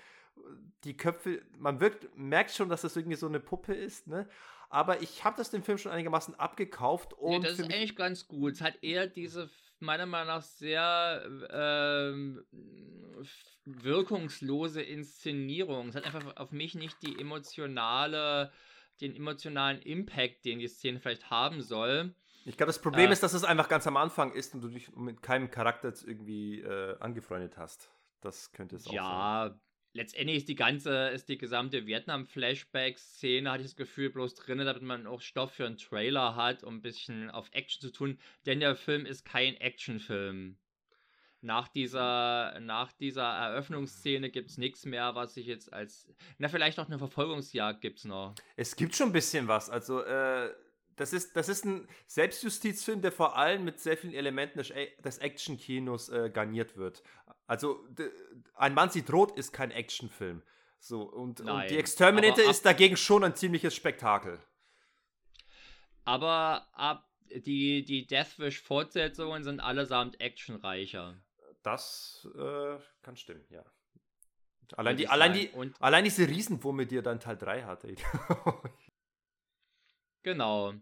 Die Köpfe, man wirkt, merkt schon, dass das irgendwie so eine Puppe ist, ne? Aber ich habe das dem Film schon einigermaßen abgekauft. Und nee, das ist eigentlich ganz gut. Es hat eher diese, meiner Meinung nach, sehr ähm, wirkungslose Inszenierung. Es hat einfach auf mich nicht die emotionale, den emotionalen Impact, den die Szene vielleicht haben soll. Ich glaube, das Problem äh, ist, dass es einfach ganz am Anfang ist und du dich mit keinem Charakter irgendwie äh, angefreundet hast. Das könnte es auch ja, sein. Ja, letztendlich ist die ganze, ist die gesamte Vietnam-Flashback-Szene, hatte ich das Gefühl, bloß drin, damit man auch Stoff für einen Trailer hat, um ein bisschen auf Action zu tun. Denn der Film ist kein Actionfilm. Nach dieser, nach dieser Eröffnungsszene gibt es nichts mehr, was ich jetzt als. Na, vielleicht noch eine Verfolgungsjagd gibt es noch. Es gibt schon ein bisschen was. Also, äh, das ist, das ist ein Selbstjustizfilm, der vor allem mit sehr vielen Elementen des, des Actionkinos äh, garniert wird. Also, ein Mann sieht rot ist kein Actionfilm. So, und, und die Exterminator ist dagegen schon ein ziemliches Spektakel. Aber ab die, die Deathwish-Fortsetzungen sind allesamt actionreicher. Das äh, kann stimmen, ja. Allein, die, allein, die, allein diese Riesenwurme, die er dann Teil 3 hatte. genau.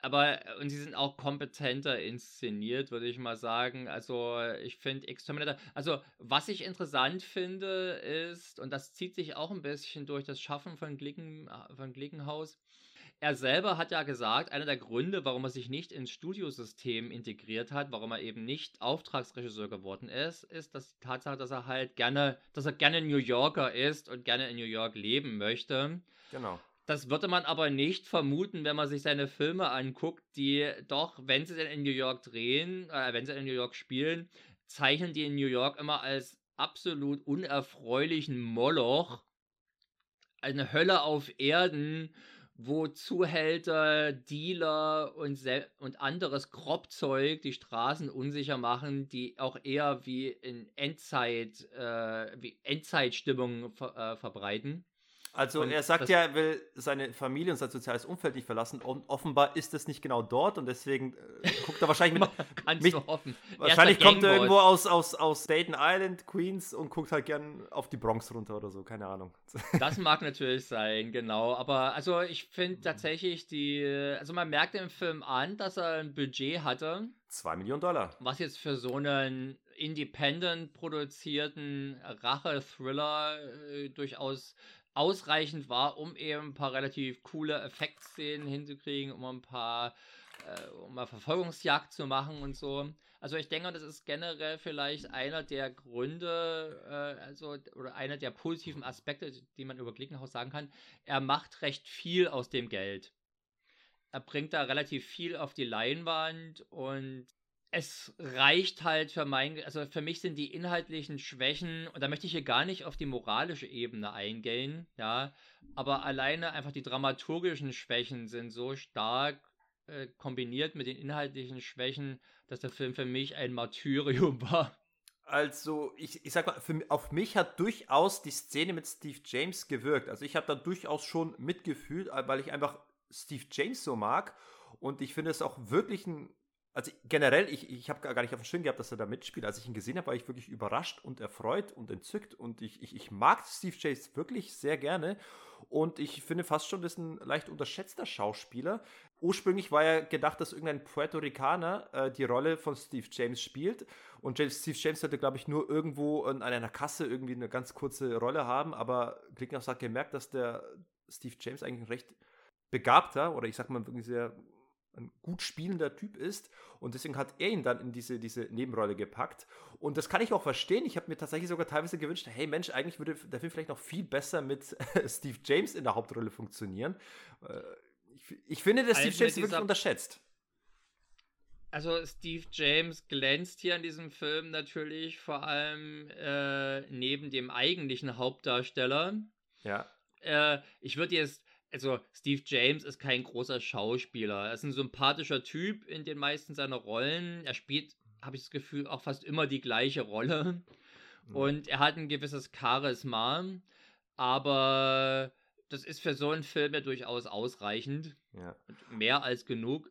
Aber, äh, und sie sind auch kompetenter inszeniert, würde ich mal sagen. Also, ich finde Exterminator, also, was ich interessant finde, ist, und das zieht sich auch ein bisschen durch das Schaffen von, Glicken, äh, von Glickenhaus, er selber hat ja gesagt, einer der Gründe, warum er sich nicht ins Studiosystem integriert hat, warum er eben nicht Auftragsregisseur geworden ist, ist dass die Tatsache, dass er halt gerne, dass er gerne New Yorker ist und gerne in New York leben möchte. Genau. Das würde man aber nicht vermuten, wenn man sich seine Filme anguckt, die doch, wenn sie denn in New York drehen, äh, wenn sie in New York spielen, zeichnen die in New York immer als absolut unerfreulichen Moloch, eine Hölle auf Erden, wo Zuhälter, Dealer und, und anderes Kropfzeug die Straßen unsicher machen, die auch eher wie in Endzeit, äh, wie Endzeitstimmung ver äh, verbreiten. Also und er sagt ja, er will seine Familie und sein soziales Umfeld nicht verlassen und offenbar ist es nicht genau dort und deswegen äh, guckt er wahrscheinlich mit... Kannst mich, hoffen. Wahrscheinlich kommt er irgendwo aus, aus, aus Staten Island, Queens und guckt halt gern auf die Bronx runter oder so, keine Ahnung. Das mag natürlich sein, genau. Aber also ich finde tatsächlich die... Also man merkt im Film an, dass er ein Budget hatte. Zwei Millionen Dollar. Was jetzt für so einen independent produzierten Rache-Thriller äh, durchaus ausreichend war, um eben ein paar relativ coole Effektszenen hinzukriegen, um ein paar, äh, um mal Verfolgungsjagd zu machen und so. Also ich denke, das ist generell vielleicht einer der Gründe, äh, also oder einer der positiven Aspekte, die man über Glickenhaus sagen kann. Er macht recht viel aus dem Geld. Er bringt da relativ viel auf die Leinwand und es reicht halt für mein, also für mich sind die inhaltlichen Schwächen, und da möchte ich hier gar nicht auf die moralische Ebene eingehen, ja, aber alleine einfach die dramaturgischen Schwächen sind so stark äh, kombiniert mit den inhaltlichen Schwächen, dass der Film für mich ein Martyrium war. Also, ich, ich sag mal, für, auf mich hat durchaus die Szene mit Steve James gewirkt. Also, ich habe da durchaus schon mitgefühlt, weil ich einfach Steve James so mag. Und ich finde es auch wirklich ein also generell, ich, ich habe gar nicht auf dem Schirm gehabt, dass er da mitspielt. Als ich ihn gesehen habe, war ich wirklich überrascht und erfreut und entzückt. Und ich, ich, ich mag Steve Chase wirklich sehr gerne. Und ich finde fast schon, das ist ein leicht unterschätzter Schauspieler. Ursprünglich war ja gedacht, dass irgendein Puerto Ricaner äh, die Rolle von Steve James spielt. Und James, Steve James sollte, glaube ich, nur irgendwo an einer Kasse irgendwie eine ganz kurze Rolle haben. Aber Klicknoff hat gemerkt, dass der Steve James eigentlich ein recht begabter oder ich sag mal wirklich sehr ein gut spielender Typ ist und deswegen hat er ihn dann in diese, diese Nebenrolle gepackt. Und das kann ich auch verstehen. Ich habe mir tatsächlich sogar teilweise gewünscht, hey Mensch, eigentlich würde der Film vielleicht noch viel besser mit Steve James in der Hauptrolle funktionieren. Äh, ich, ich finde, dass Steve James wirklich unterschätzt. Also Steve James glänzt hier in diesem Film natürlich vor allem äh, neben dem eigentlichen Hauptdarsteller. Ja. Äh, ich würde jetzt also Steve James ist kein großer Schauspieler. Er ist ein sympathischer Typ in den meisten seiner Rollen. Er spielt, habe ich das Gefühl, auch fast immer die gleiche Rolle. Mhm. Und er hat ein gewisses Charisma. Aber das ist für so einen Film ja durchaus ausreichend. Ja. Mehr als genug.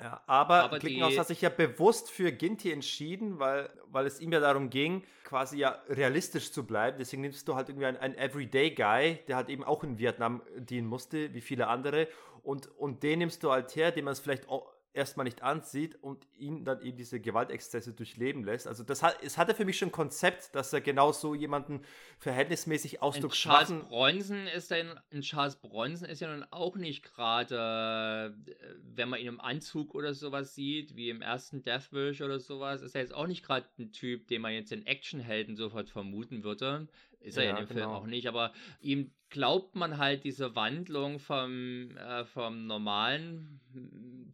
Ja, aber, aber Klickenhaus hat sich ja bewusst für Ginty entschieden, weil, weil es ihm ja darum ging, quasi ja realistisch zu bleiben. Deswegen nimmst du halt irgendwie einen, einen Everyday Guy, der halt eben auch in Vietnam dienen musste, wie viele andere. Und, und den nimmst du halt her, den man es vielleicht auch erstmal nicht ansieht und ihn dann eben diese Gewaltexzesse durchleben lässt. Also das hat, es hatte für mich schon ein Konzept, dass er genau so jemanden verhältnismäßig ausdrucksschwachen... Charles Bronson ist ein, Charles Bronson ist ja nun auch nicht gerade, äh, wenn man ihn im Anzug oder sowas sieht, wie im ersten Deathwish oder sowas, ist er jetzt auch nicht gerade ein Typ, den man jetzt in Actionhelden sofort vermuten würde. Ist er ja, in dem genau. Film auch nicht, aber ihm glaubt man halt diese Wandlung vom, äh, vom normalen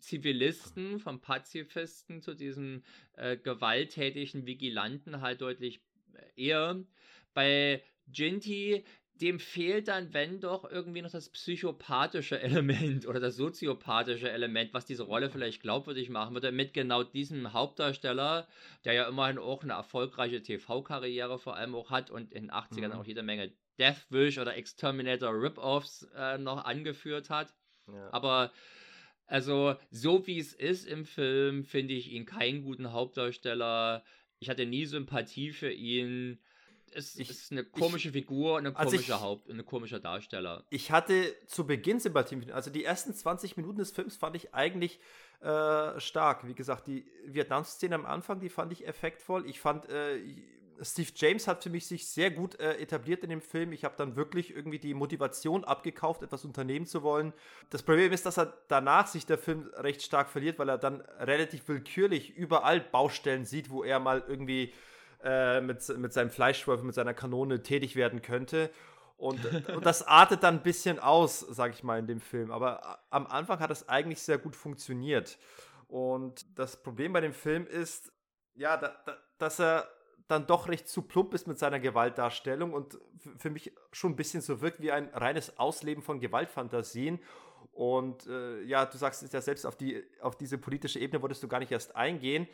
Zivilisten, vom Pazifisten zu diesem äh, gewalttätigen Vigilanten halt deutlich äh, eher. Bei Ginty, dem fehlt dann, wenn doch, irgendwie noch das psychopathische Element oder das soziopathische Element, was diese Rolle vielleicht glaubwürdig machen würde, mit genau diesem Hauptdarsteller, der ja immerhin auch eine erfolgreiche TV-Karriere vor allem auch hat und in den 80ern mhm. auch jede Menge Deathwish oder Exterminator Rip-Offs äh, noch angeführt hat. Ja. Aber also, so wie es ist im Film, finde ich ihn keinen guten Hauptdarsteller. Ich hatte nie Sympathie für ihn es ich, ist eine komische ich, Figur und ein also komischer ich, Haupt, ein komischer Darsteller. Ich hatte zu Beginn Sympathie Also die ersten 20 Minuten des Films fand ich eigentlich äh, stark. Wie gesagt, die Vietnam-Szene am Anfang, die fand ich effektvoll. Ich fand, äh, Steve James hat für mich sich sehr gut äh, etabliert in dem Film. Ich habe dann wirklich irgendwie die Motivation abgekauft, etwas unternehmen zu wollen. Das Problem ist, dass er danach sich der Film recht stark verliert, weil er dann relativ willkürlich überall Baustellen sieht, wo er mal irgendwie äh, mit, mit seinem Fleischwolf, mit seiner Kanone tätig werden könnte. Und, und das artet dann ein bisschen aus, sag ich mal, in dem Film. Aber am Anfang hat es eigentlich sehr gut funktioniert. Und das Problem bei dem Film ist, ja, da, da, dass er dann doch recht zu plump ist mit seiner Gewaltdarstellung und für mich schon ein bisschen so wirkt wie ein reines Ausleben von Gewaltfantasien. Und äh, ja, du sagst es ja selbst, auf, die, auf diese politische Ebene wolltest du gar nicht erst eingehen.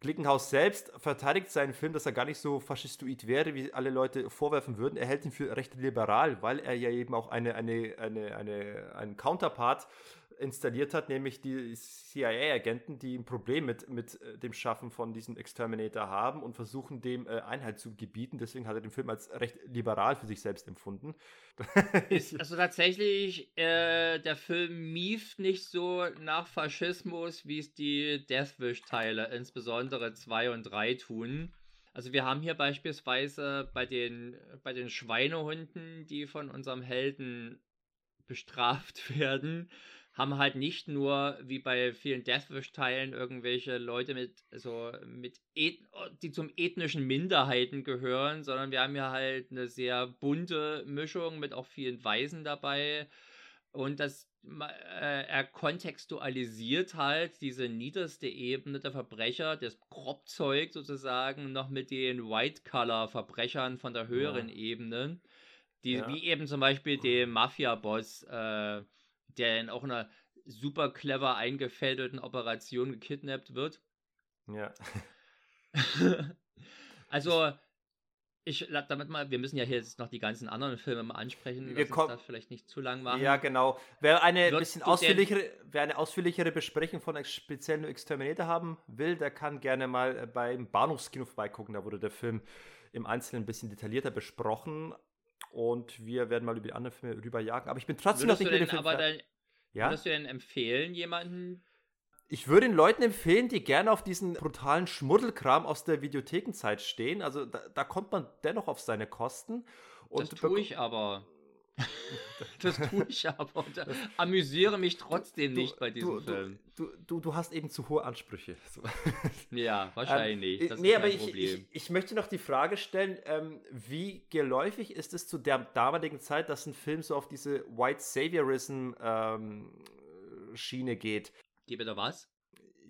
Glickenhaus selbst verteidigt seinen Film, dass er gar nicht so faschistoid wäre, wie alle Leute vorwerfen würden. Er hält ihn für recht liberal, weil er ja eben auch eine, eine, eine, eine, einen Counterpart installiert hat, nämlich die CIA-Agenten, die ein Problem mit, mit äh, dem Schaffen von diesem Exterminator haben und versuchen, dem äh, Einhalt zu gebieten. Deswegen hat er den Film als recht liberal für sich selbst empfunden. also tatsächlich, äh, der Film mieft nicht so nach Faschismus, wie es die Deathwish-Teile, insbesondere 2 und 3 tun. Also wir haben hier beispielsweise bei den, bei den Schweinehunden, die von unserem Helden bestraft werden, haben halt nicht nur wie bei vielen Deathwish-Teilen irgendwelche Leute mit, also mit, die zum ethnischen Minderheiten gehören, sondern wir haben ja halt eine sehr bunte Mischung mit auch vielen Weisen dabei. Und das, äh, er kontextualisiert halt diese niederste Ebene der Verbrecher, das Kropfzeug sozusagen, noch mit den White-Color-Verbrechern von der höheren ja. Ebene. Die, ja. Wie eben zum Beispiel dem Mafia-Boss, äh, der in auch einer super clever eingefädelten Operation gekidnappt wird. Ja. also, ich damit mal, wir müssen ja hier jetzt noch die ganzen anderen Filme mal ansprechen. Wir kommen das vielleicht nicht zu lang machen. Ja, genau. Wer eine Wird bisschen ausführlichere, wer eine ausführlichere Besprechung von speziellen Exterminator haben will, der kann gerne mal äh, beim Bahnhofskino vorbeigucken. Da wurde der Film im Einzelnen ein bisschen detaillierter besprochen. Und wir werden mal über die anderen Filme rüberjagen. Aber ich bin trotzdem würdest noch nicht mit dem Film. Aber dein, ja? Würdest du denn empfehlen, jemanden? Ich würde den Leuten empfehlen, die gerne auf diesen brutalen Schmuddelkram aus der Videothekenzeit stehen. Also da, da kommt man dennoch auf seine Kosten. Und das tue ich aber. Das tue ich aber und amüsiere mich trotzdem du, nicht bei diesem du, Film. Du, du, du hast eben zu hohe Ansprüche. So. Ja, wahrscheinlich. Ähm, das nee, aber ich, ich, ich, möchte noch die Frage stellen, ähm, wie geläufig ist es zu der damaligen Zeit, dass ein Film so auf diese White Saviorism ähm, Schiene geht? Die bitte was?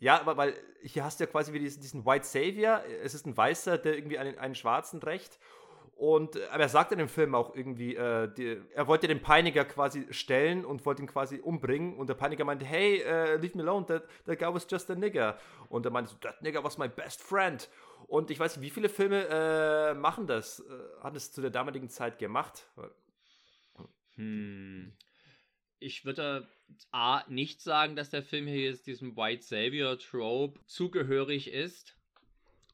Ja, aber weil hier hast du ja quasi wie diesen, diesen White Savior. Es ist ein Weißer, der irgendwie einen, einen Schwarzen rächt. Und äh, aber er sagt in dem Film auch irgendwie, äh, die, er wollte den Peiniger quasi stellen und wollte ihn quasi umbringen. Und der Peiniger meinte, hey, uh, leave me alone, that, that guy was just a nigger. Und er meinte that nigger was my best friend. Und ich weiß nicht, wie viele Filme äh, machen das, äh, hat es zu der damaligen Zeit gemacht? Hm. Ich würde A, nicht sagen, dass der Film hier jetzt diesem White Savior Trope zugehörig ist.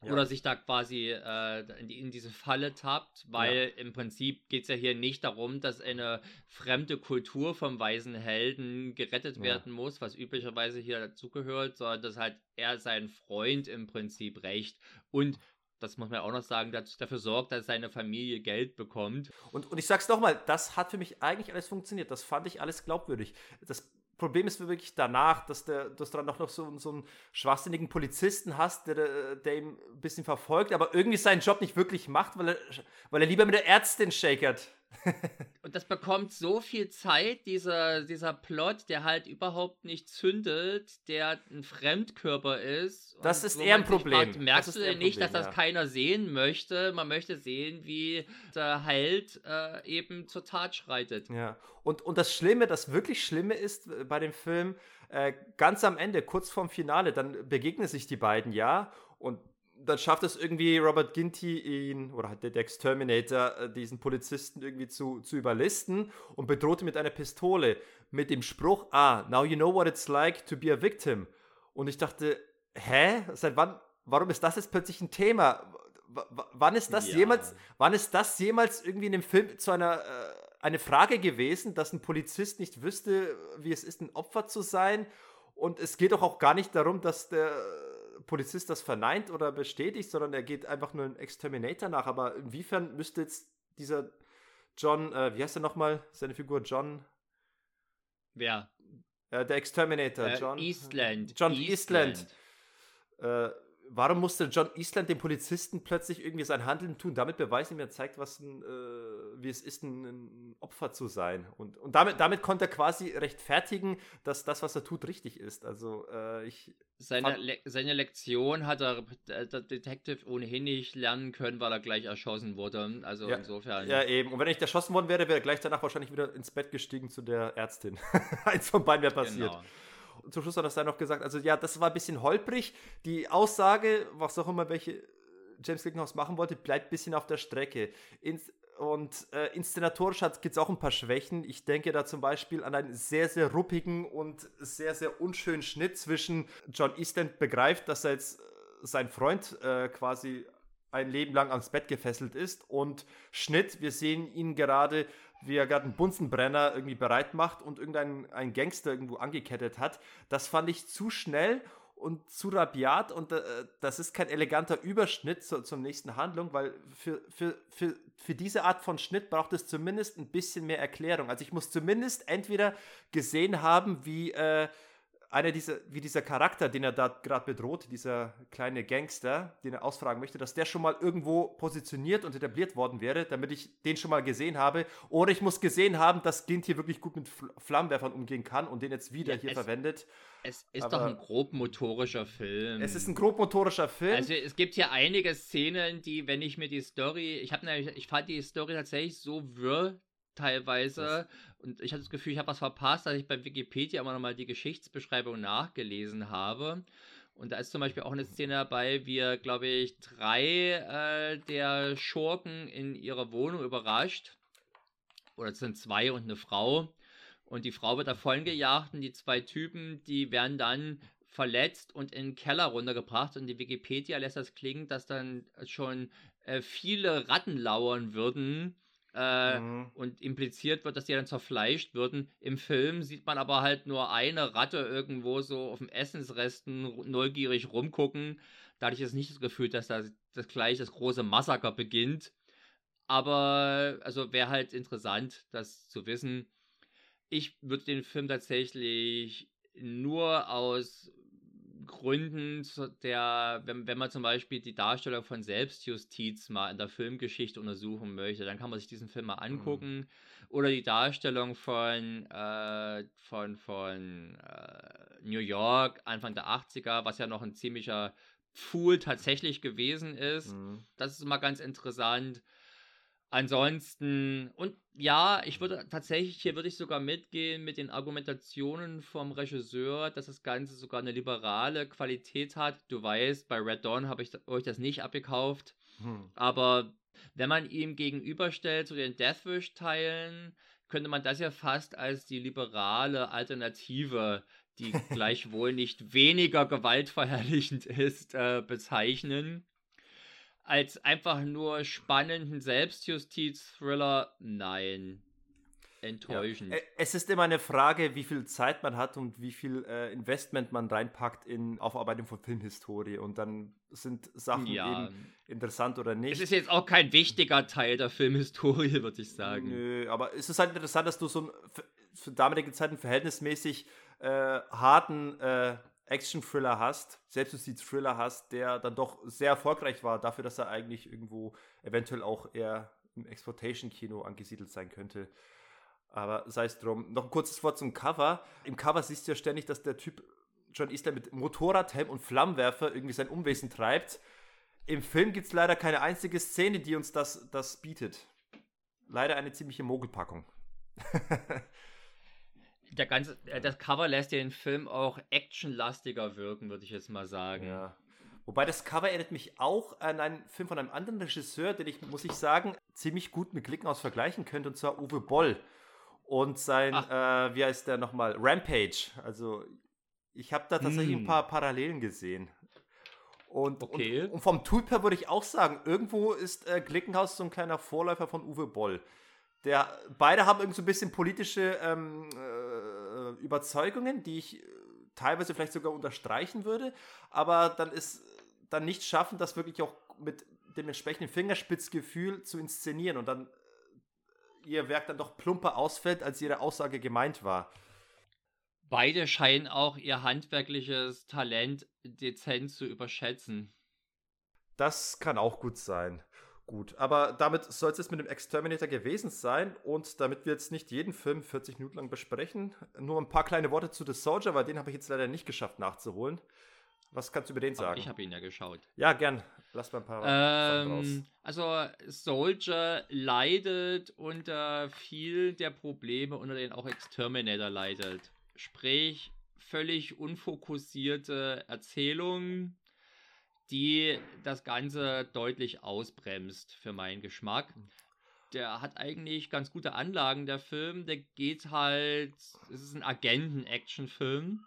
Ja. Oder sich da quasi äh, in, die, in, diese Falle tappt, weil ja. im Prinzip geht es ja hier nicht darum, dass eine fremde Kultur vom weisen Helden gerettet ja. werden muss, was üblicherweise hier dazugehört, sondern dass halt er seinen Freund im Prinzip rächt und das muss man auch noch sagen, dafür sorgt, dass seine Familie Geld bekommt. Und, und ich sag's nochmal, das hat für mich eigentlich alles funktioniert. Das fand ich alles glaubwürdig. Das Problem ist wirklich danach, dass, der, dass du dann auch noch so, so einen schwachsinnigen Polizisten hast, der, der ihm ein bisschen verfolgt, aber irgendwie seinen Job nicht wirklich macht, weil er, weil er lieber mit der Ärztin shakert. und das bekommt so viel Zeit, dieser, dieser Plot, der halt überhaupt nicht zündet, der ein Fremdkörper ist. Das ist eher ein Problem. Fragt, merkst du denn nicht, dass das ja. keiner sehen möchte? Man möchte sehen, wie der Held äh, eben zur Tat schreitet. Ja, und, und das Schlimme, das wirklich Schlimme ist äh, bei dem Film, äh, ganz am Ende, kurz vorm Finale, dann begegnen sich die beiden ja und dann schafft es irgendwie Robert Ginty ihn, oder halt der Exterminator, äh, diesen Polizisten irgendwie zu, zu überlisten und bedroht ihn mit einer Pistole mit dem Spruch, ah, now you know what it's like to be a victim. Und ich dachte, hä? Seit wann, warum ist das jetzt plötzlich ein Thema? W wann ist das ja. jemals, wann ist das jemals irgendwie in dem Film zu einer, äh, eine Frage gewesen, dass ein Polizist nicht wüsste, wie es ist, ein Opfer zu sein? Und es geht doch auch gar nicht darum, dass der Polizist das verneint oder bestätigt, sondern er geht einfach nur einem Exterminator nach. Aber inwiefern müsste jetzt dieser John, äh, wie heißt er nochmal, seine Figur John? Wer? Äh, der Exterminator, äh, John. Eastland. John Eastland. Eastland. Äh, warum musste John Eastland dem Polizisten plötzlich irgendwie sein Handeln tun, damit beweisen, er zeigt, was ein, äh, wie es ist, ein, ein, Opfer zu sein. Und, und damit, damit konnte er quasi rechtfertigen, dass das, was er tut, richtig ist. Also äh, ich. Seine, Le seine Lektion hat er, der Detective ohnehin nicht lernen können, weil er gleich erschossen wurde. Also ja, insofern. Ja, eben. Und wenn er nicht erschossen worden wäre, wäre er gleich danach wahrscheinlich wieder ins Bett gestiegen zu der Ärztin. Eins von beiden wäre passiert. Genau zum Schluss hat das dann noch gesagt, also ja, das war ein bisschen holprig. Die Aussage, was auch immer welche James Glickenhaus machen wollte, bleibt ein bisschen auf der Strecke. Ins und äh, inszenatorisch gibt es auch ein paar Schwächen. Ich denke da zum Beispiel an einen sehr, sehr ruppigen und sehr, sehr unschönen Schnitt zwischen John Eastland begreift, dass er jetzt äh, sein Freund äh, quasi ein Leben lang ans Bett gefesselt ist und Schnitt, wir sehen ihn gerade wie er gerade einen Bunsenbrenner irgendwie bereit macht und irgendein ein Gangster irgendwo angekettet hat. Das fand ich zu schnell und zu rabiat und äh, das ist kein eleganter Überschnitt zu, zur nächsten Handlung, weil für, für, für, für diese Art von Schnitt braucht es zumindest ein bisschen mehr Erklärung. Also ich muss zumindest entweder gesehen haben, wie äh, einer dieser, wie dieser Charakter, den er da gerade bedroht, dieser kleine Gangster, den er ausfragen möchte, dass der schon mal irgendwo positioniert und etabliert worden wäre, damit ich den schon mal gesehen habe. Oder ich muss gesehen haben, dass Gint hier wirklich gut mit Flammenwerfern umgehen kann und den jetzt wieder ja, hier es, verwendet. Es ist Aber doch ein grobmotorischer Film. Es ist ein grobmotorischer Film. Also es gibt hier einige Szenen, die, wenn ich mir die Story, ich habe ich fand die Story tatsächlich so wirr teilweise. Und ich hatte das Gefühl, ich habe was verpasst, dass ich bei Wikipedia immer nochmal die Geschichtsbeschreibung nachgelesen habe. Und da ist zum Beispiel auch eine Szene dabei, wie er, glaube ich, drei äh, der Schurken in ihrer Wohnung überrascht. Oder es sind zwei und eine Frau. Und die Frau wird davon gejagt und die zwei Typen, die werden dann verletzt und in den Keller runtergebracht. Und die Wikipedia lässt das klingen, dass dann schon äh, viele Ratten lauern würden äh, mhm. und impliziert wird, dass die dann zerfleischt würden. Im Film sieht man aber halt nur eine Ratte irgendwo so auf dem Essensresten neugierig rumgucken. Dadurch ist nicht das Gefühl, dass da das gleich das große Massaker beginnt. Aber also wäre halt interessant, das zu wissen. Ich würde den Film tatsächlich nur aus Gründen, der, wenn, wenn man zum Beispiel die Darstellung von Selbstjustiz mal in der Filmgeschichte untersuchen möchte, dann kann man sich diesen Film mal mhm. angucken. Mhm. Oder die Darstellung von, äh, von, von äh, New York Anfang der 80er, was ja noch ein ziemlicher Pfuhl tatsächlich gewesen ist. Mhm. Das ist mal ganz interessant. Ansonsten, und ja, ich würde tatsächlich, hier würde ich sogar mitgehen mit den Argumentationen vom Regisseur, dass das Ganze sogar eine liberale Qualität hat. Du weißt, bei Red Dawn habe ich euch das nicht abgekauft. Hm. Aber wenn man ihm gegenüberstellt zu den Deathwish-Teilen, könnte man das ja fast als die liberale Alternative, die gleichwohl nicht weniger gewaltverherrlichend ist, äh, bezeichnen als einfach nur spannenden Selbstjustiz-Thriller, nein. Enttäuschend. Ja. Es ist immer eine Frage, wie viel Zeit man hat und wie viel äh, Investment man reinpackt in Aufarbeitung von Filmhistorie. Und dann sind Sachen ja. eben interessant oder nicht. Es ist jetzt auch kein wichtiger Teil der Filmhistorie, würde ich sagen. Nö, aber es ist halt interessant, dass du so für damalige Zeiten verhältnismäßig äh, harten äh, Action-Thriller hast, Selbstjustiz-Thriller hast, der dann doch sehr erfolgreich war, dafür, dass er eigentlich irgendwo eventuell auch eher im Exploitation-Kino angesiedelt sein könnte. Aber sei es drum. Noch ein kurzes Wort zum Cover. Im Cover siehst du ja ständig, dass der Typ John Eastler mit Motorradhelm und Flammenwerfer irgendwie sein Unwesen treibt. Im Film gibt es leider keine einzige Szene, die uns das, das bietet. Leider eine ziemliche Mogelpackung. Der ganze, äh, das Cover lässt den Film auch actionlastiger wirken, würde ich jetzt mal sagen. Ja. Wobei das Cover erinnert mich auch an einen Film von einem anderen Regisseur, den ich, muss ich sagen, ziemlich gut mit Glickenhaus vergleichen könnte, und zwar Uwe Boll. Und sein, äh, wie heißt der nochmal? Rampage. Also, ich habe da tatsächlich hm. ein paar Parallelen gesehen. Und, okay. und, und, vom Typ her würde ich auch sagen, irgendwo ist äh, Glickenhaus so ein kleiner Vorläufer von Uwe Boll. Der, beide haben irgendwie so ein bisschen politische ähm, äh, Überzeugungen, die ich äh, teilweise vielleicht sogar unterstreichen würde, aber dann ist dann nicht schaffen, das wirklich auch mit dem entsprechenden Fingerspitzgefühl zu inszenieren und dann äh, ihr Werk dann doch plumper ausfällt, als ihre Aussage gemeint war. Beide scheinen auch ihr handwerkliches Talent dezent zu überschätzen. Das kann auch gut sein. Gut, aber damit soll es jetzt mit dem Exterminator gewesen sein und damit wir jetzt nicht jeden Film 40 Minuten lang besprechen, nur ein paar kleine Worte zu The Soldier, weil den habe ich jetzt leider nicht geschafft nachzuholen. Was kannst du über den sagen? ich habe ihn ja geschaut. Ja, gern. Lass mal ein paar ähm, Also Soldier leidet unter viel der Probleme, unter denen auch Exterminator leidet. Sprich, völlig unfokussierte Erzählungen, die das Ganze deutlich ausbremst für meinen Geschmack. Der hat eigentlich ganz gute Anlagen, der Film. Der geht halt, es ist ein Agenten-Action-Film.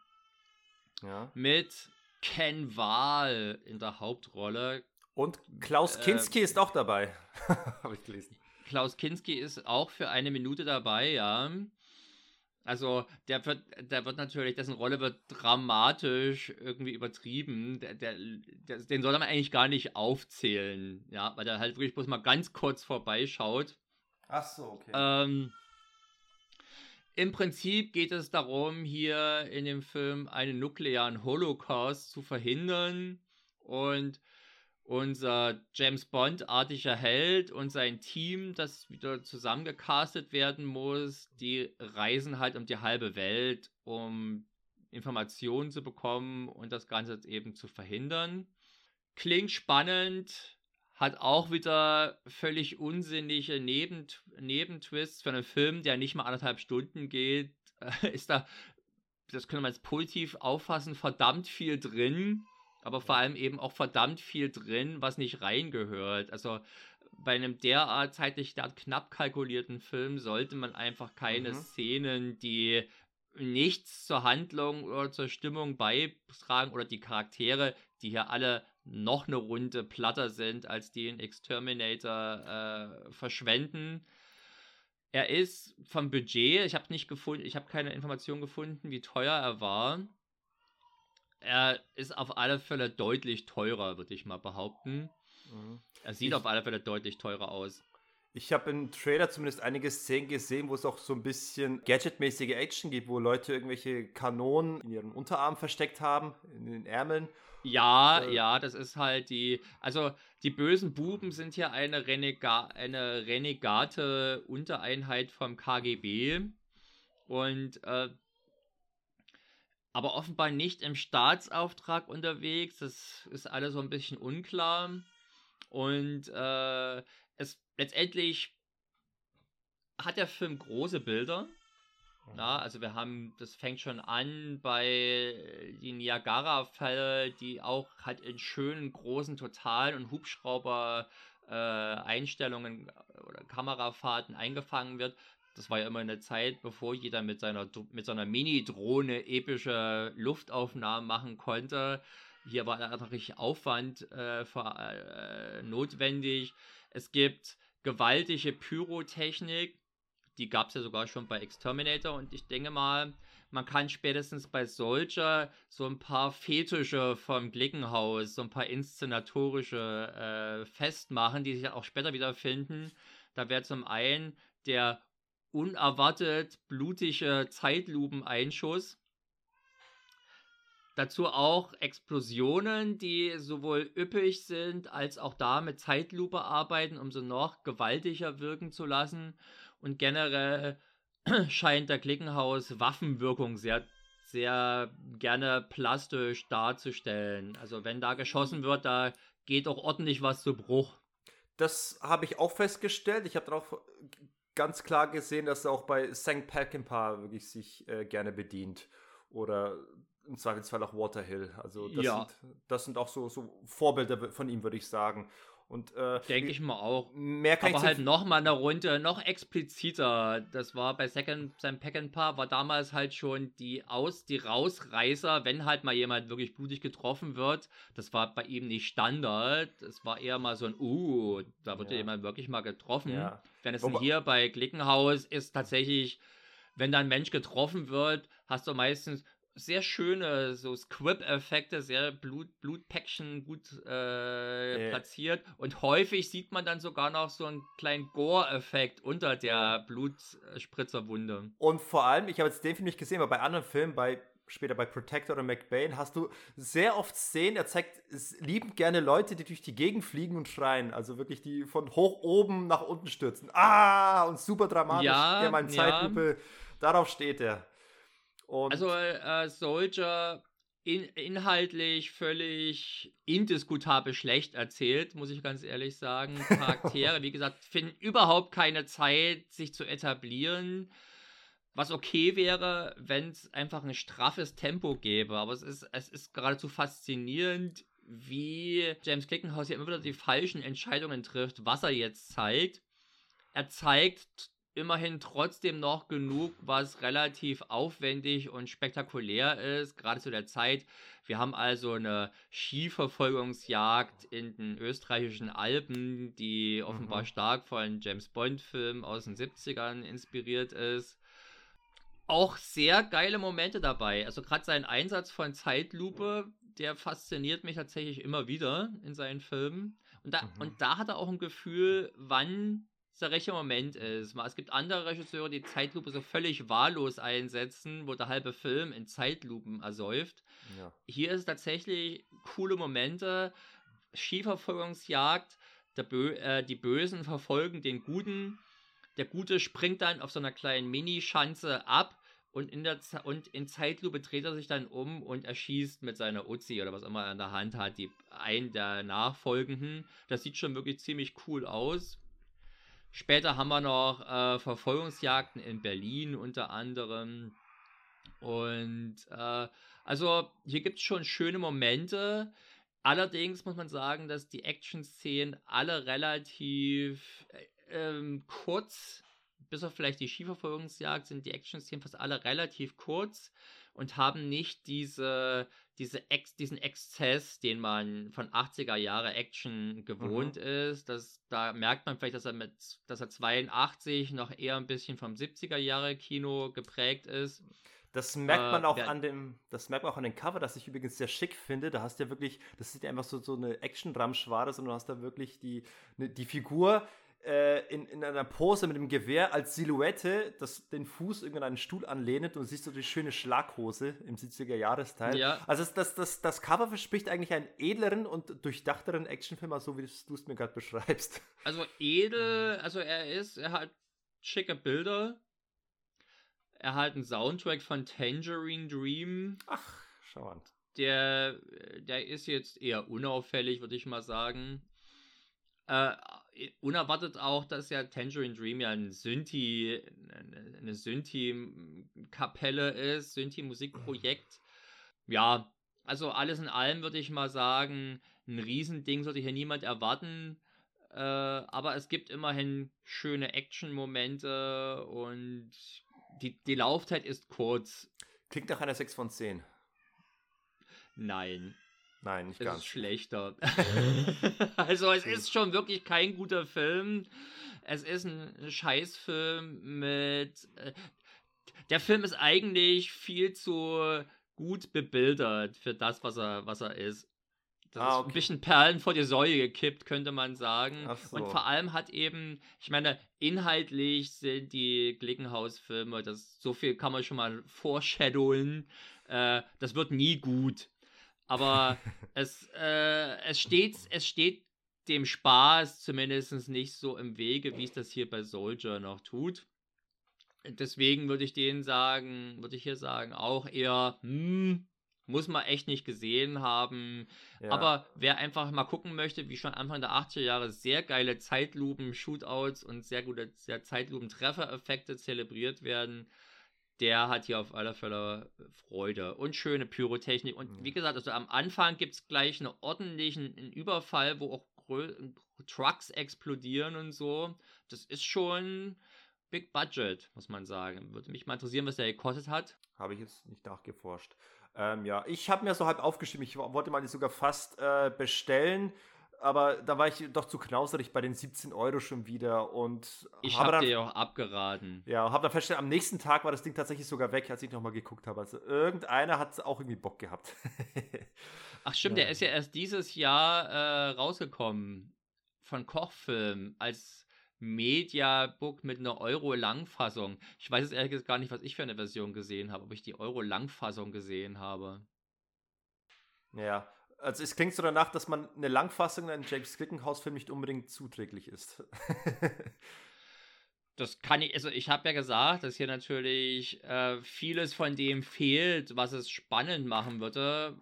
Ja. Mit Ken Wahl in der Hauptrolle. Und Klaus äh, Kinski äh, ist auch dabei, habe ich gelesen. Klaus Kinski ist auch für eine Minute dabei, ja. Also der wird, der wird natürlich, dessen Rolle wird dramatisch irgendwie übertrieben. Der, der, der, den soll man eigentlich gar nicht aufzählen, ja, weil der halt wirklich bloß mal ganz kurz vorbeischaut. Ach so, okay. Ähm, Im Prinzip geht es darum, hier in dem Film einen nuklearen Holocaust zu verhindern und unser James Bond-artiger Held und sein Team, das wieder zusammengecastet werden muss, die reisen halt um die halbe Welt, um Informationen zu bekommen und das Ganze eben zu verhindern. Klingt spannend, hat auch wieder völlig unsinnige Nebent Nebentwists für einen Film, der nicht mal anderthalb Stunden geht. Ist da, das können wir jetzt positiv auffassen, verdammt viel drin aber vor allem eben auch verdammt viel drin, was nicht reingehört. Also bei einem derart zeitlich knapp kalkulierten Film sollte man einfach keine mhm. Szenen, die nichts zur Handlung oder zur Stimmung beitragen oder die Charaktere, die hier alle noch eine Runde platter sind als die in Exterminator äh, verschwenden. Er ist vom Budget, ich habe nicht gefunden, ich habe keine Information gefunden, wie teuer er war er ist auf alle Fälle deutlich teurer, würde ich mal behaupten. Mhm. Er sieht ich, auf alle Fälle deutlich teurer aus. Ich habe im Trailer zumindest einige Szenen gesehen, wo es auch so ein bisschen gadgetmäßige Action gibt, wo Leute irgendwelche Kanonen in ihren Unterarmen versteckt haben, in den Ärmeln. Ja, äh, ja, das ist halt die. Also, die bösen Buben sind hier eine, Renega eine renegate Untereinheit vom KGB. Und äh, aber offenbar nicht im Staatsauftrag unterwegs. Das ist alles so ein bisschen unklar. Und äh, es letztendlich hat der Film große Bilder. Ja, also wir haben, das fängt schon an bei die Niagara-Fälle, die auch halt in schönen, großen Totalen und Hubschrauber äh, Einstellungen oder Kamerafahrten eingefangen wird das war ja immer eine Zeit, bevor jeder mit seiner, mit seiner Mini-Drohne epische Luftaufnahmen machen konnte. Hier war natürlich Aufwand äh, äh, notwendig. Es gibt gewaltige Pyrotechnik. Die gab es ja sogar schon bei Exterminator. Und ich denke mal, man kann spätestens bei Soldier so ein paar Fetische vom Glickenhaus, so ein paar inszenatorische äh, festmachen, die sich auch später wiederfinden. Da wäre zum einen der unerwartet blutige Zeitlupeneinschuss. Dazu auch Explosionen, die sowohl üppig sind, als auch da mit Zeitlupe arbeiten, um sie noch gewaltiger wirken zu lassen. Und generell scheint der Klickenhaus Waffenwirkung sehr, sehr gerne plastisch darzustellen. Also wenn da geschossen wird, da geht auch ordentlich was zu Bruch. Das habe ich auch festgestellt. Ich habe darauf ganz klar gesehen, dass er auch bei St. Peckinpah wirklich sich äh, gerne bedient. Oder im Zweifelsfall auch Waterhill. Also das, ja. sind, das sind auch so, so Vorbilder von ihm, würde ich sagen. Und äh, denke ich mal auch. Mehr kann Aber halt noch mal eine Runde, noch expliziter. Das war bei Second Sam Peckinpah war damals halt schon die aus die Rausreißer, wenn halt mal jemand wirklich blutig getroffen wird. Das war bei ihm nicht Standard. Es war eher mal so ein uh, da wird ja. jemand wirklich mal getroffen. Ja. Wenn es hier bei Glickenhaus ist tatsächlich wenn da ein Mensch getroffen wird, hast du meistens sehr schöne so Squib-Effekte, sehr Blut, Blutpäckchen gut äh, yeah. platziert. Und häufig sieht man dann sogar noch so einen kleinen Gore-Effekt unter der Blutspritzerwunde. Und vor allem, ich habe jetzt den Film nicht gesehen, aber bei anderen Filmen, bei später bei Protector oder McBain, hast du sehr oft Szenen, er zeigt liebend gerne Leute, die durch die Gegend fliegen und schreien. Also wirklich, die von hoch oben nach unten stürzen. Ah, und super dramatisch. Ja, ja, mein Zeitlupe. Ja. Darauf steht er. Und also äh, Soldier in, inhaltlich völlig indiskutabel schlecht erzählt, muss ich ganz ehrlich sagen. Charaktere, wie gesagt, finden überhaupt keine Zeit, sich zu etablieren. Was okay wäre, wenn es einfach ein straffes Tempo gäbe. Aber es ist, es ist geradezu faszinierend, wie James Clickenhaus hier immer wieder die falschen Entscheidungen trifft, was er jetzt zeigt. Er zeigt immerhin trotzdem noch genug, was relativ aufwendig und spektakulär ist, gerade zu der Zeit. Wir haben also eine Skiverfolgungsjagd in den österreichischen Alpen, die offenbar mhm. stark von James Bond-Filmen aus den 70ern inspiriert ist. Auch sehr geile Momente dabei. Also gerade sein Einsatz von Zeitlupe, der fasziniert mich tatsächlich immer wieder in seinen Filmen. Und da, mhm. und da hat er auch ein Gefühl, wann der rechte Moment ist. Es gibt andere Regisseure, die Zeitlupe so völlig wahllos einsetzen, wo der halbe Film in Zeitlupen ersäuft. Ja. Hier ist tatsächlich coole Momente, Skiverfolgungsjagd, Bö äh, die Bösen verfolgen den Guten. Der Gute springt dann auf so einer kleinen Minischanze ab und in, der und in Zeitlupe dreht er sich dann um und erschießt mit seiner Uzi oder was immer er in der Hand hat, die einen der Nachfolgenden. Das sieht schon wirklich ziemlich cool aus. Später haben wir noch äh, Verfolgungsjagden in Berlin unter anderem. Und äh, also hier gibt es schon schöne Momente. Allerdings muss man sagen, dass die Action-Szenen alle relativ äh, ähm, kurz, bis auf vielleicht die Skiverfolgungsjagd, sind die Action-Szenen fast alle relativ kurz und haben nicht diese, diese Ex, diesen Exzess, den man von 80er Jahre Action gewohnt mhm. ist. Das, da merkt man vielleicht, dass er mit, dass er 82 noch eher ein bisschen vom 70er Jahre Kino geprägt ist. Das merkt man äh, auch äh, an dem, das merkt man auch an dem Cover, das ich übrigens sehr schick finde. Da hast du ja wirklich, das ist ja einfach so, so eine Action-Ramschware, sondern du hast da wirklich die, ne, die Figur äh, in, in einer Pose mit dem Gewehr als Silhouette, das den Fuß irgendwie an einen Stuhl anlehnt und siehst du die schöne Schlaghose im 70er Jahresteil. Ja. Also das, das, das, das Cover verspricht eigentlich einen edleren und durchdachteren Actionfilm, so wie du es mir gerade beschreibst. Also edel, also er ist, er hat schicke Bilder. Er hat einen Soundtrack von Tangerine Dream. Ach, schau an. Der, der ist jetzt eher unauffällig, würde ich mal sagen. Äh, unerwartet auch, dass ja Tangerine Dream ja ein Synthi, eine Synthi-Kapelle ist, Synthi-Musikprojekt. Ja, also alles in allem würde ich mal sagen, ein Riesending sollte hier niemand erwarten. Äh, aber es gibt immerhin schöne Action-Momente und die, die Laufzeit ist kurz. Klingt nach einer 6 von 10. Nein. Nein, nicht es ganz. Ist schlechter. also es ist schon wirklich kein guter Film. Es ist ein Scheißfilm mit. Äh, der Film ist eigentlich viel zu gut bebildert für das, was er, was er ist. das ah, okay. ist ein bisschen Perlen vor die Säule gekippt, könnte man sagen. So. Und vor allem hat eben, ich meine, inhaltlich sind die Glickenhaus-Filme, so viel kann man schon mal foreshadowen, äh, das wird nie gut. Aber es, äh, es, steht, es steht dem Spaß zumindest nicht so im Wege, wie es das hier bei Soldier noch tut. Deswegen würde ich denen sagen, würde ich hier sagen, auch eher, hm, muss man echt nicht gesehen haben. Ja. Aber wer einfach mal gucken möchte, wie schon Anfang der 80er Jahre sehr geile Zeitlupen-Shootouts und sehr gute sehr Zeitlupen-Treffereffekte zelebriert werden, der hat hier auf alle Fälle Freude und schöne Pyrotechnik. Und mhm. wie gesagt, also am Anfang gibt es gleich einen ordentlichen Überfall, wo auch Trucks explodieren und so. Das ist schon Big Budget, muss man sagen. Würde mich mal interessieren, was der gekostet hat. Habe ich jetzt nicht nachgeforscht. Ähm, ja, ich habe mir so halb aufgeschrieben, ich wollte mal sogar fast äh, bestellen, aber da war ich doch zu knauserig bei den 17 Euro schon wieder und ich habe hab dir auch abgeraten. Ja, habe dann festgestellt, am nächsten Tag war das Ding tatsächlich sogar weg, als ich nochmal geguckt habe. Also irgendeiner hat auch irgendwie Bock gehabt. Ach stimmt, ja. der ist ja erst dieses Jahr äh, rausgekommen von Kochfilm als Mediabook mit einer Euro-Langfassung. Ich weiß jetzt ehrlich gesagt gar nicht, was ich für eine Version gesehen habe, ob ich die Euro-Langfassung gesehen habe. Ja, also es klingt so danach, dass man eine Langfassung in einem James Glickenhaus-Film nicht unbedingt zuträglich ist. das kann ich, also ich habe ja gesagt, dass hier natürlich äh, vieles von dem fehlt, was es spannend machen würde.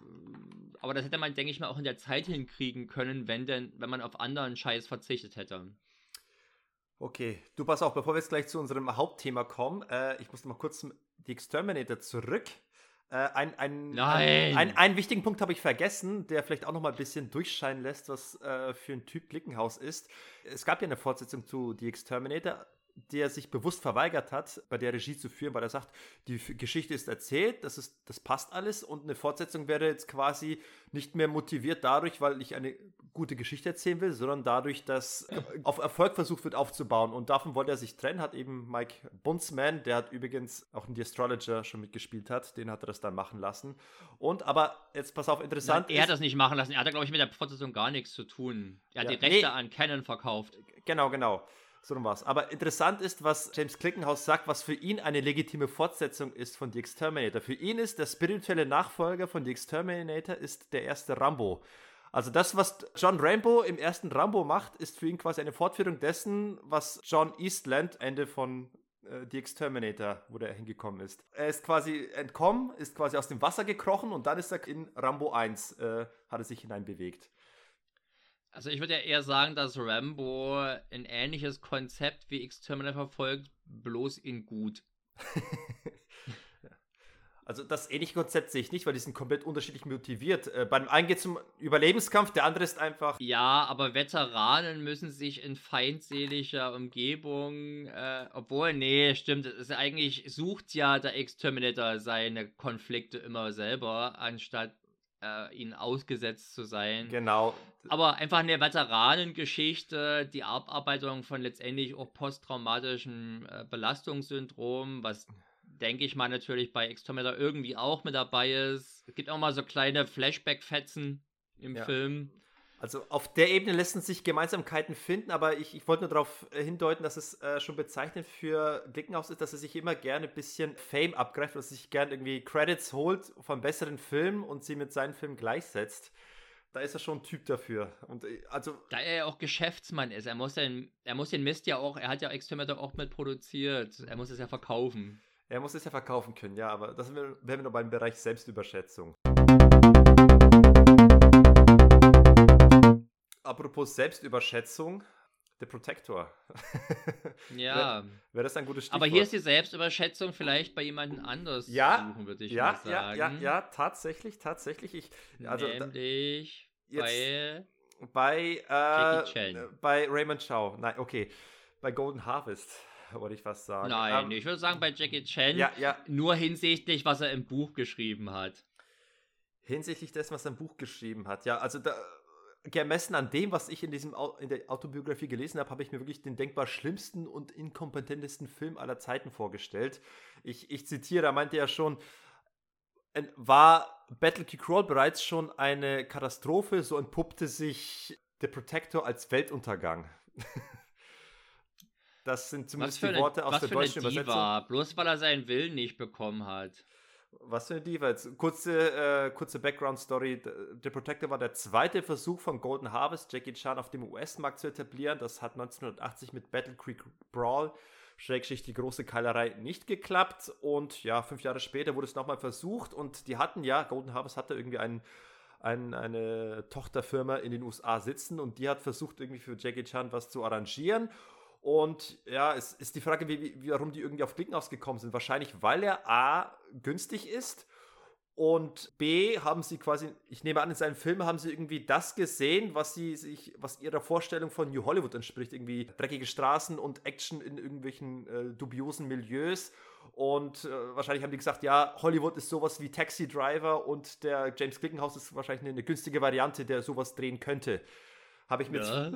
Aber das hätte man, denke ich mal, auch in der Zeit hinkriegen können, wenn denn, wenn man auf anderen Scheiß verzichtet hätte. Okay, du pass auf, bevor wir jetzt gleich zu unserem Hauptthema kommen, äh, ich muss mal kurz die Exterminator zurück. Äh, ein, ein, Nein. Ein, einen wichtigen Punkt habe ich vergessen, der vielleicht auch noch mal ein bisschen durchscheinen lässt, was äh, für ein Typ Glickenhaus ist. Es gab ja eine Fortsetzung zu The Exterminator, der sich bewusst verweigert hat, bei der Regie zu führen, weil er sagt, die Geschichte ist erzählt, das, ist, das passt alles und eine Fortsetzung wäre jetzt quasi nicht mehr motiviert dadurch, weil ich eine gute Geschichte erzählen will, sondern dadurch, dass auf Erfolg versucht wird aufzubauen und davon wollte er sich trennen, hat eben Mike Bunzman, der hat übrigens auch in The Astrologer schon mitgespielt hat, den hat er das dann machen lassen und aber jetzt pass auf, interessant Nein, er hat das nicht machen lassen, er hat glaube ich mit der Fortsetzung gar nichts zu tun. Er hat ja, die Rechte nee, an Canon verkauft. Genau, genau. So rum war's. Aber interessant ist, was James Clickenhaus sagt, was für ihn eine legitime Fortsetzung ist von The Exterminator. Für ihn ist der spirituelle Nachfolger von The Exterminator ist der erste Rambo. Also das, was John Rambo im ersten Rambo macht, ist für ihn quasi eine Fortführung dessen, was John Eastland Ende von äh, The Exterminator, wo der hingekommen ist. Er ist quasi entkommen, ist quasi aus dem Wasser gekrochen und dann ist er in Rambo 1, äh, hat er sich hineinbewegt. Also ich würde ja eher sagen, dass Rambo ein ähnliches Konzept wie Exterminator verfolgt, bloß in gut. Also das ähnliche Konzept sehe ich nicht, weil die sind komplett unterschiedlich motiviert. Äh, beim einen geht es um Überlebenskampf, der andere ist einfach. Ja, aber Veteranen müssen sich in feindseliger Umgebung, äh, obwohl, nee, stimmt, es ist eigentlich sucht ja der Exterminator seine Konflikte immer selber, anstatt äh, ihnen ausgesetzt zu sein. Genau. Aber einfach eine Veteranengeschichte, die Abarbeitung von letztendlich auch posttraumatischem äh, Belastungssyndrom, was denke ich mal natürlich bei Exterminator irgendwie auch mit dabei ist. Es gibt auch mal so kleine Flashback-Fetzen im ja. Film. Also auf der Ebene lassen sich Gemeinsamkeiten finden, aber ich, ich wollte nur darauf äh, hindeuten, dass es äh, schon bezeichnend für Glickenhaus ist, dass er sich immer gerne ein bisschen Fame abgreift, dass er sich gerne irgendwie Credits holt von besseren Filmen und sie mit seinen Filmen gleichsetzt. Da ist er schon ein Typ dafür. Und äh, also da er ja auch Geschäftsmann ist, er muss den, er muss den Mist ja auch, er hat ja Exterminator auch mit produziert, er muss es ja verkaufen. Er muss es ja verkaufen können, ja, aber das wären wir noch beim Bereich Selbstüberschätzung. Apropos Selbstüberschätzung, der Protector. Ja. Wäre wär das ein gutes Stichwort? Aber hier ist die Selbstüberschätzung vielleicht bei jemandem anders ja, suchen, würde ich ja, mal sagen. Ja, ja, ja, tatsächlich, tatsächlich. Ich, also, Nämlich da, bei, bei, äh, bei Raymond Chow. Nein, okay. Bei Golden Harvest wollte ich fast sagen. Nein, um, ähm, ich würde sagen bei Jackie Chan, ja, ja. nur hinsichtlich, was er im Buch geschrieben hat. Hinsichtlich dessen, was er im Buch geschrieben hat. Ja, also da, gemessen an dem, was ich in, diesem, in der Autobiografie gelesen habe, habe ich mir wirklich den denkbar schlimmsten und inkompetentesten Film aller Zeiten vorgestellt. Ich, ich zitiere, da meinte er schon, war Battle Key Crawl bereits schon eine Katastrophe, so entpuppte sich The Protector als Weltuntergang. das sind zumindest die Worte aus der deutschen Diva, Übersetzung. Bloß weil er seinen Willen nicht bekommen hat. Was für eine jetzt? Kurze, äh, kurze Background-Story. The Protector war der zweite Versuch von Golden Harvest, Jackie Chan auf dem US-Markt zu etablieren. Das hat 1980 mit Battle Creek Brawl, Schrägschicht die große Keilerei, nicht geklappt. Und ja, fünf Jahre später wurde es nochmal versucht. Und die hatten ja, Golden Harvest hatte irgendwie einen, ein, eine Tochterfirma in den USA sitzen. Und die hat versucht, irgendwie für Jackie Chan was zu arrangieren. Und ja, es ist die Frage, wie, wie, warum die irgendwie auf Klickenhaus gekommen sind. Wahrscheinlich, weil er A günstig ist und B haben sie quasi, ich nehme an, in seinem Film haben sie irgendwie das gesehen, was sie sich, was ihrer Vorstellung von New Hollywood entspricht. Irgendwie dreckige Straßen und Action in irgendwelchen äh, dubiosen Milieus. Und äh, wahrscheinlich haben die gesagt, ja, Hollywood ist sowas wie Taxi Driver und der James Glickenhaus ist wahrscheinlich eine, eine günstige Variante, der sowas drehen könnte. Habe ich mir ja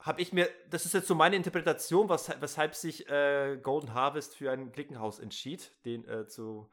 habe ich mir, das ist jetzt so meine Interpretation, was, weshalb sich äh, Golden Harvest für ein Klickenhaus entschied, den äh, zu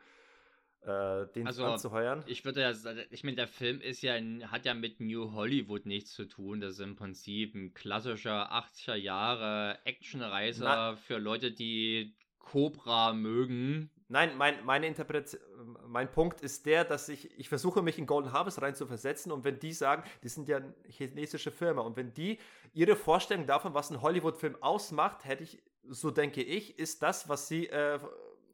äh, den also, anzuheuern. Ich würde ja, ich meine, der Film ist ja, hat ja mit New Hollywood nichts zu tun. Das ist im Prinzip ein klassischer 80er Jahre Actionreiser für Leute, die Cobra mögen. Nein, mein, meine Interpret mein Punkt ist der, dass ich, ich versuche mich in Golden Harvest rein zu versetzen und wenn die sagen, die sind ja eine chinesische Firma und wenn die ihre Vorstellung davon, was ein Hollywood-Film ausmacht, hätte ich, so denke ich, ist das, was sie, äh,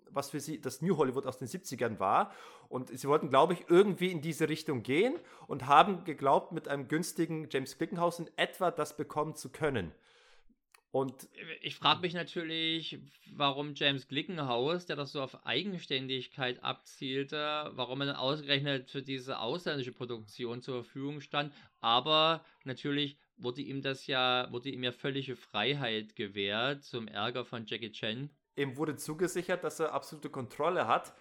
was für sie das New Hollywood aus den 70ern war. Und sie wollten, glaube ich, irgendwie in diese Richtung gehen und haben geglaubt, mit einem günstigen James Glickenhaus in etwa das bekommen zu können. Und ich frage mich natürlich, warum James Glickenhaus, der das so auf Eigenständigkeit abzielte, warum er dann ausgerechnet für diese ausländische Produktion zur Verfügung stand. Aber natürlich wurde ihm das ja, wurde ihm ja völlige Freiheit gewährt zum Ärger von Jackie Chan. Ihm wurde zugesichert, dass er absolute Kontrolle hat.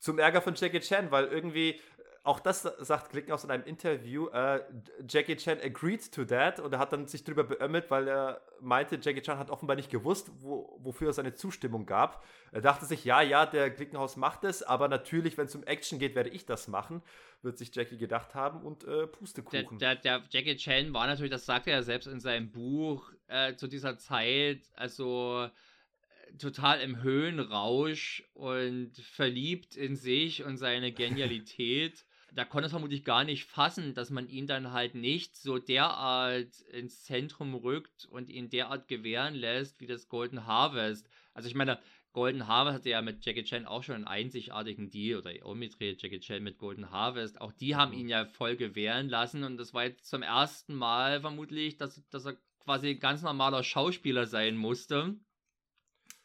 Zum Ärger von Jackie Chan, weil irgendwie auch das sagt Klickenhaus in einem Interview, äh, Jackie Chan agreed to that und er hat dann sich darüber beömmelt, weil er meinte, Jackie Chan hat offenbar nicht gewusst, wo, wofür er seine Zustimmung gab. Er dachte sich, ja, ja, der Klickenhaus macht es, aber natürlich, wenn es um Action geht, werde ich das machen, wird sich Jackie gedacht haben und äh, Pustekuchen. Der, der, der, Jackie Chan war natürlich, das sagt er ja selbst in seinem Buch, äh, zu dieser Zeit, also äh, total im Höhenrausch und verliebt in sich und seine Genialität da konnte es vermutlich gar nicht fassen, dass man ihn dann halt nicht so derart ins Zentrum rückt und ihn derart gewähren lässt wie das Golden Harvest. Also ich meine, Golden Harvest hatte ja mit Jackie Chan auch schon einen einzigartigen Deal oder Omidre Jackie Chan mit Golden Harvest. Auch die haben ihn ja voll gewähren lassen und das war jetzt zum ersten Mal vermutlich, dass, dass er quasi ein ganz normaler Schauspieler sein musste.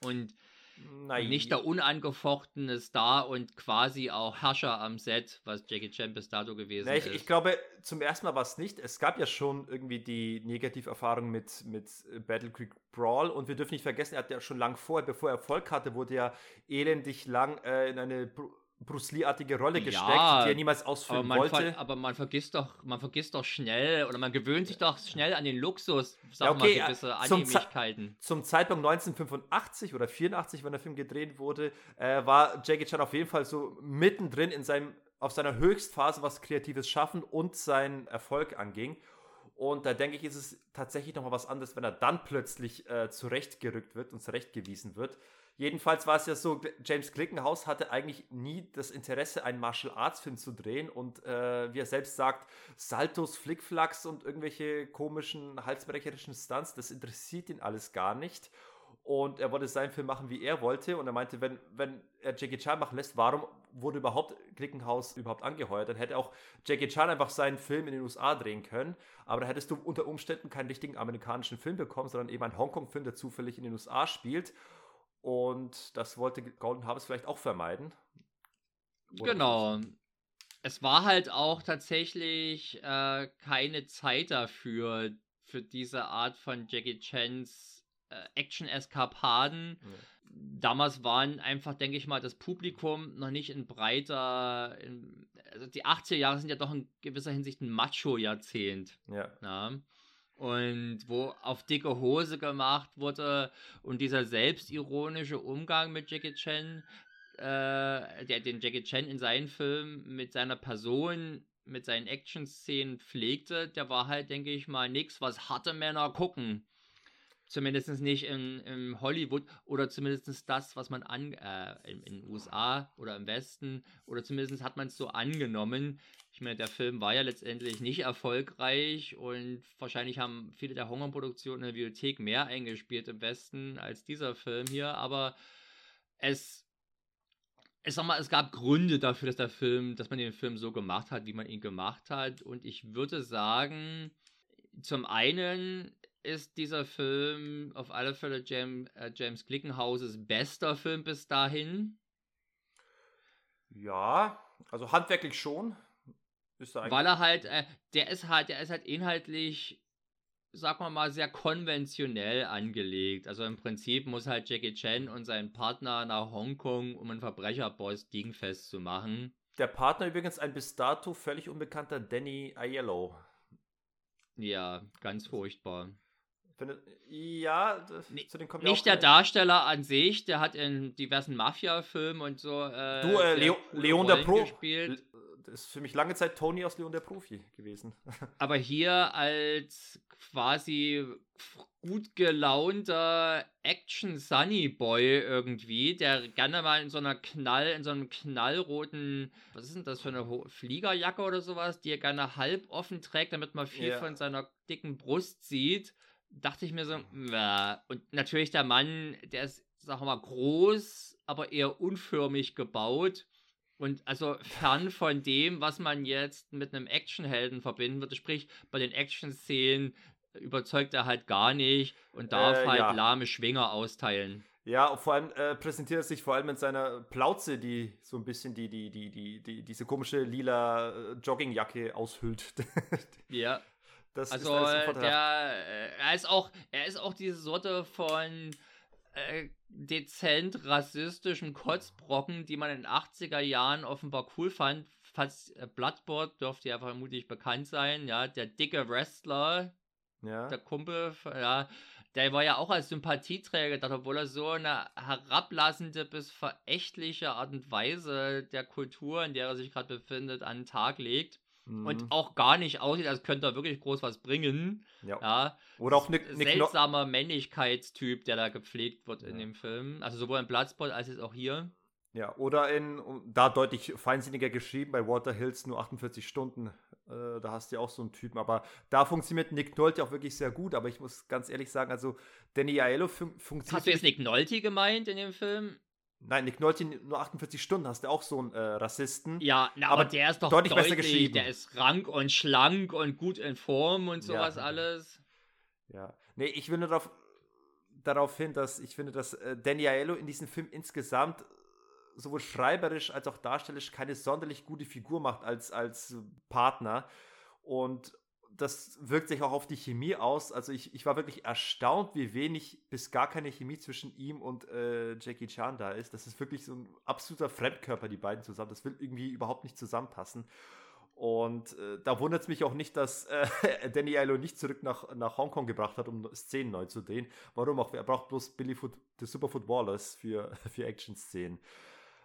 Und Nein. Nicht der unangefochtene Star und quasi auch Herrscher am Set, was Jackie Chan bis dato gewesen Na, ich, ist. Ich glaube, zum ersten Mal war es nicht. Es gab ja schon irgendwie die Negativerfahrung mit, mit Battle Creek Brawl und wir dürfen nicht vergessen, er hat ja schon lang vorher, bevor er Erfolg hatte, wurde er elendig lang äh, in eine Bruce Lee-artige Rolle gesteckt, ja, die er niemals ausführen aber wollte. aber man vergisst doch, man vergisst doch schnell oder man gewöhnt sich doch schnell an den Luxus, sagen ja, okay, mal gewisse Annehmlichkeiten. Zum, zum, Zeitpunkt 1985 oder 84, wenn der Film gedreht wurde, äh, war Jackie Chan auf jeden Fall so mittendrin in seinem auf seiner Höchstphase, was kreatives Schaffen und seinen Erfolg anging. Und da denke ich, ist es tatsächlich nochmal was anderes, wenn er dann plötzlich äh, zurechtgerückt wird und zurechtgewiesen wird. Jedenfalls war es ja so, James Glickenhaus hatte eigentlich nie das Interesse, einen Martial Arts Film zu drehen und äh, wie er selbst sagt, Saltos, Flickflacks und irgendwelche komischen, halsbrecherischen Stunts, das interessiert ihn alles gar nicht. Und er wollte seinen Film machen, wie er wollte. Und er meinte, wenn, wenn er Jackie Chan machen lässt, warum wurde überhaupt Glickenhaus überhaupt angeheuert? Dann hätte auch Jackie Chan einfach seinen Film in den USA drehen können. Aber dann hättest du unter Umständen keinen richtigen amerikanischen Film bekommen, sondern eben einen Hongkong-Film, der zufällig in den USA spielt. Und das wollte Golden Harvest vielleicht auch vermeiden. Oder genau. Es war halt auch tatsächlich äh, keine Zeit dafür, für diese Art von Jackie Chans äh, Action-Eskapaden. Ja. Damals waren einfach, denke ich mal, das Publikum noch nicht in breiter. In, also die 80er Jahre sind ja doch in gewisser Hinsicht ein Macho-Jahrzehnt. Ja. ja und wo auf dicke Hose gemacht wurde und dieser selbstironische Umgang mit Jackie Chan äh, der den Jackie Chan in seinen Filmen mit seiner Person, mit seinen Action-Szenen pflegte, der war halt, denke ich mal, nichts, was harte Männer gucken. Zumindest nicht in, in Hollywood oder zumindest das, was man an, äh, in, den USA oder im Westen oder zumindest hat man es so angenommen. Ich meine, der Film war ja letztendlich nicht erfolgreich und wahrscheinlich haben viele der Hongkong-Produktionen in der Bibliothek mehr eingespielt im Westen als dieser Film hier, aber es ich sag mal, es gab Gründe dafür, dass der Film, dass man den Film so gemacht hat, wie man ihn gemacht hat. Und ich würde sagen, zum einen ist dieser Film auf alle Fälle James, äh, James Glickenhauses bester Film bis dahin. Ja, also handwerklich schon. Er Weil er halt, äh, der ist halt, der ist halt inhaltlich, sag mal mal, sehr konventionell angelegt. Also im Prinzip muss halt Jackie Chan und sein Partner nach Hongkong, um einen Verbrecherboss dingfest zu machen. Der Partner übrigens ein bis dato völlig unbekannter Danny Aiello. Ja, ganz furchtbar. Ja, zu den kommt Nicht der Darsteller an sich, der hat in diversen Mafia-Filmen und so. Äh, du, äh, Leo, Leon der Pro. Gespielt. Ist für mich lange Zeit Tony aus Leon der Profi gewesen. Aber hier als quasi gut gelaunter Action Sunny Boy irgendwie, der gerne mal in so einer Knall, in so einem knallroten, was ist denn das für eine Fliegerjacke oder sowas, die er gerne halb offen trägt, damit man viel ja. von seiner dicken Brust sieht dachte ich mir so, ja. und natürlich der Mann, der ist, sagen wir mal, groß, aber eher unförmig gebaut. Und also fern von dem, was man jetzt mit einem Actionhelden verbinden würde. Sprich, bei den Action-Szenen überzeugt er halt gar nicht und darf äh, halt ja. lahme Schwinger austeilen. Ja, vor allem äh, präsentiert er sich vor allem mit seiner Plauze, die so ein bisschen die, die, die, die, die diese komische lila äh, Joggingjacke aushüllt. ja. Das also ist der, äh, er ist auch, er ist auch diese Sorte von äh, dezent rassistischen Kotzbrocken, die man in den 80er Jahren offenbar cool fand. Fast äh, Bloodboard dürfte ja vermutlich bekannt sein, ja, der dicke Wrestler, ja. der Kumpel, ja, der war ja auch als Sympathieträger, obwohl er so eine herablassende bis verächtliche Art und Weise der Kultur, in der er sich gerade befindet, an den Tag legt mhm. und auch gar nicht aussieht, als könnte er wirklich groß was bringen. Ja. ja. Oder auch eine seltsamer Männlichkeitstyp, der da gepflegt wird ja. in dem Film. Also sowohl in Bloodsport als jetzt auch hier. Ja, oder in, da deutlich feinsinniger geschrieben, bei Walter Hills nur 48 Stunden. Äh, da hast du ja auch so einen Typen. Aber da funktioniert Nick Nolte auch wirklich sehr gut. Aber ich muss ganz ehrlich sagen, also Danny Aiello fun funktioniert. Hast du jetzt Nick Nolte gemeint in dem Film? Nein, Nick Nolte nur 48 Stunden hast du auch so einen äh, Rassisten. Ja, na, aber, aber, der ist doch deutlich, deutlich, besser geschrieben. Der ist rank und schlank und gut in Form und sowas ja. alles. Ja. Nee, ich will nur darauf, darauf hin, dass ich finde, dass äh, Danny Aiello in diesem Film insgesamt sowohl schreiberisch als auch darstellerisch keine sonderlich gute Figur macht als, als Partner. Und das wirkt sich auch auf die Chemie aus. Also ich, ich war wirklich erstaunt, wie wenig bis gar keine Chemie zwischen ihm und äh, Jackie Chan da ist. Das ist wirklich so ein absoluter Fremdkörper, die beiden zusammen. Das will irgendwie überhaupt nicht zusammenpassen. Und äh, da wundert es mich auch nicht, dass äh, Danny Aiello nicht zurück nach, nach Hongkong gebracht hat, um Szenen neu zu drehen. Warum auch? Er braucht bloß Billy Foot, the Superfoot Wallace für, für Action-Szenen.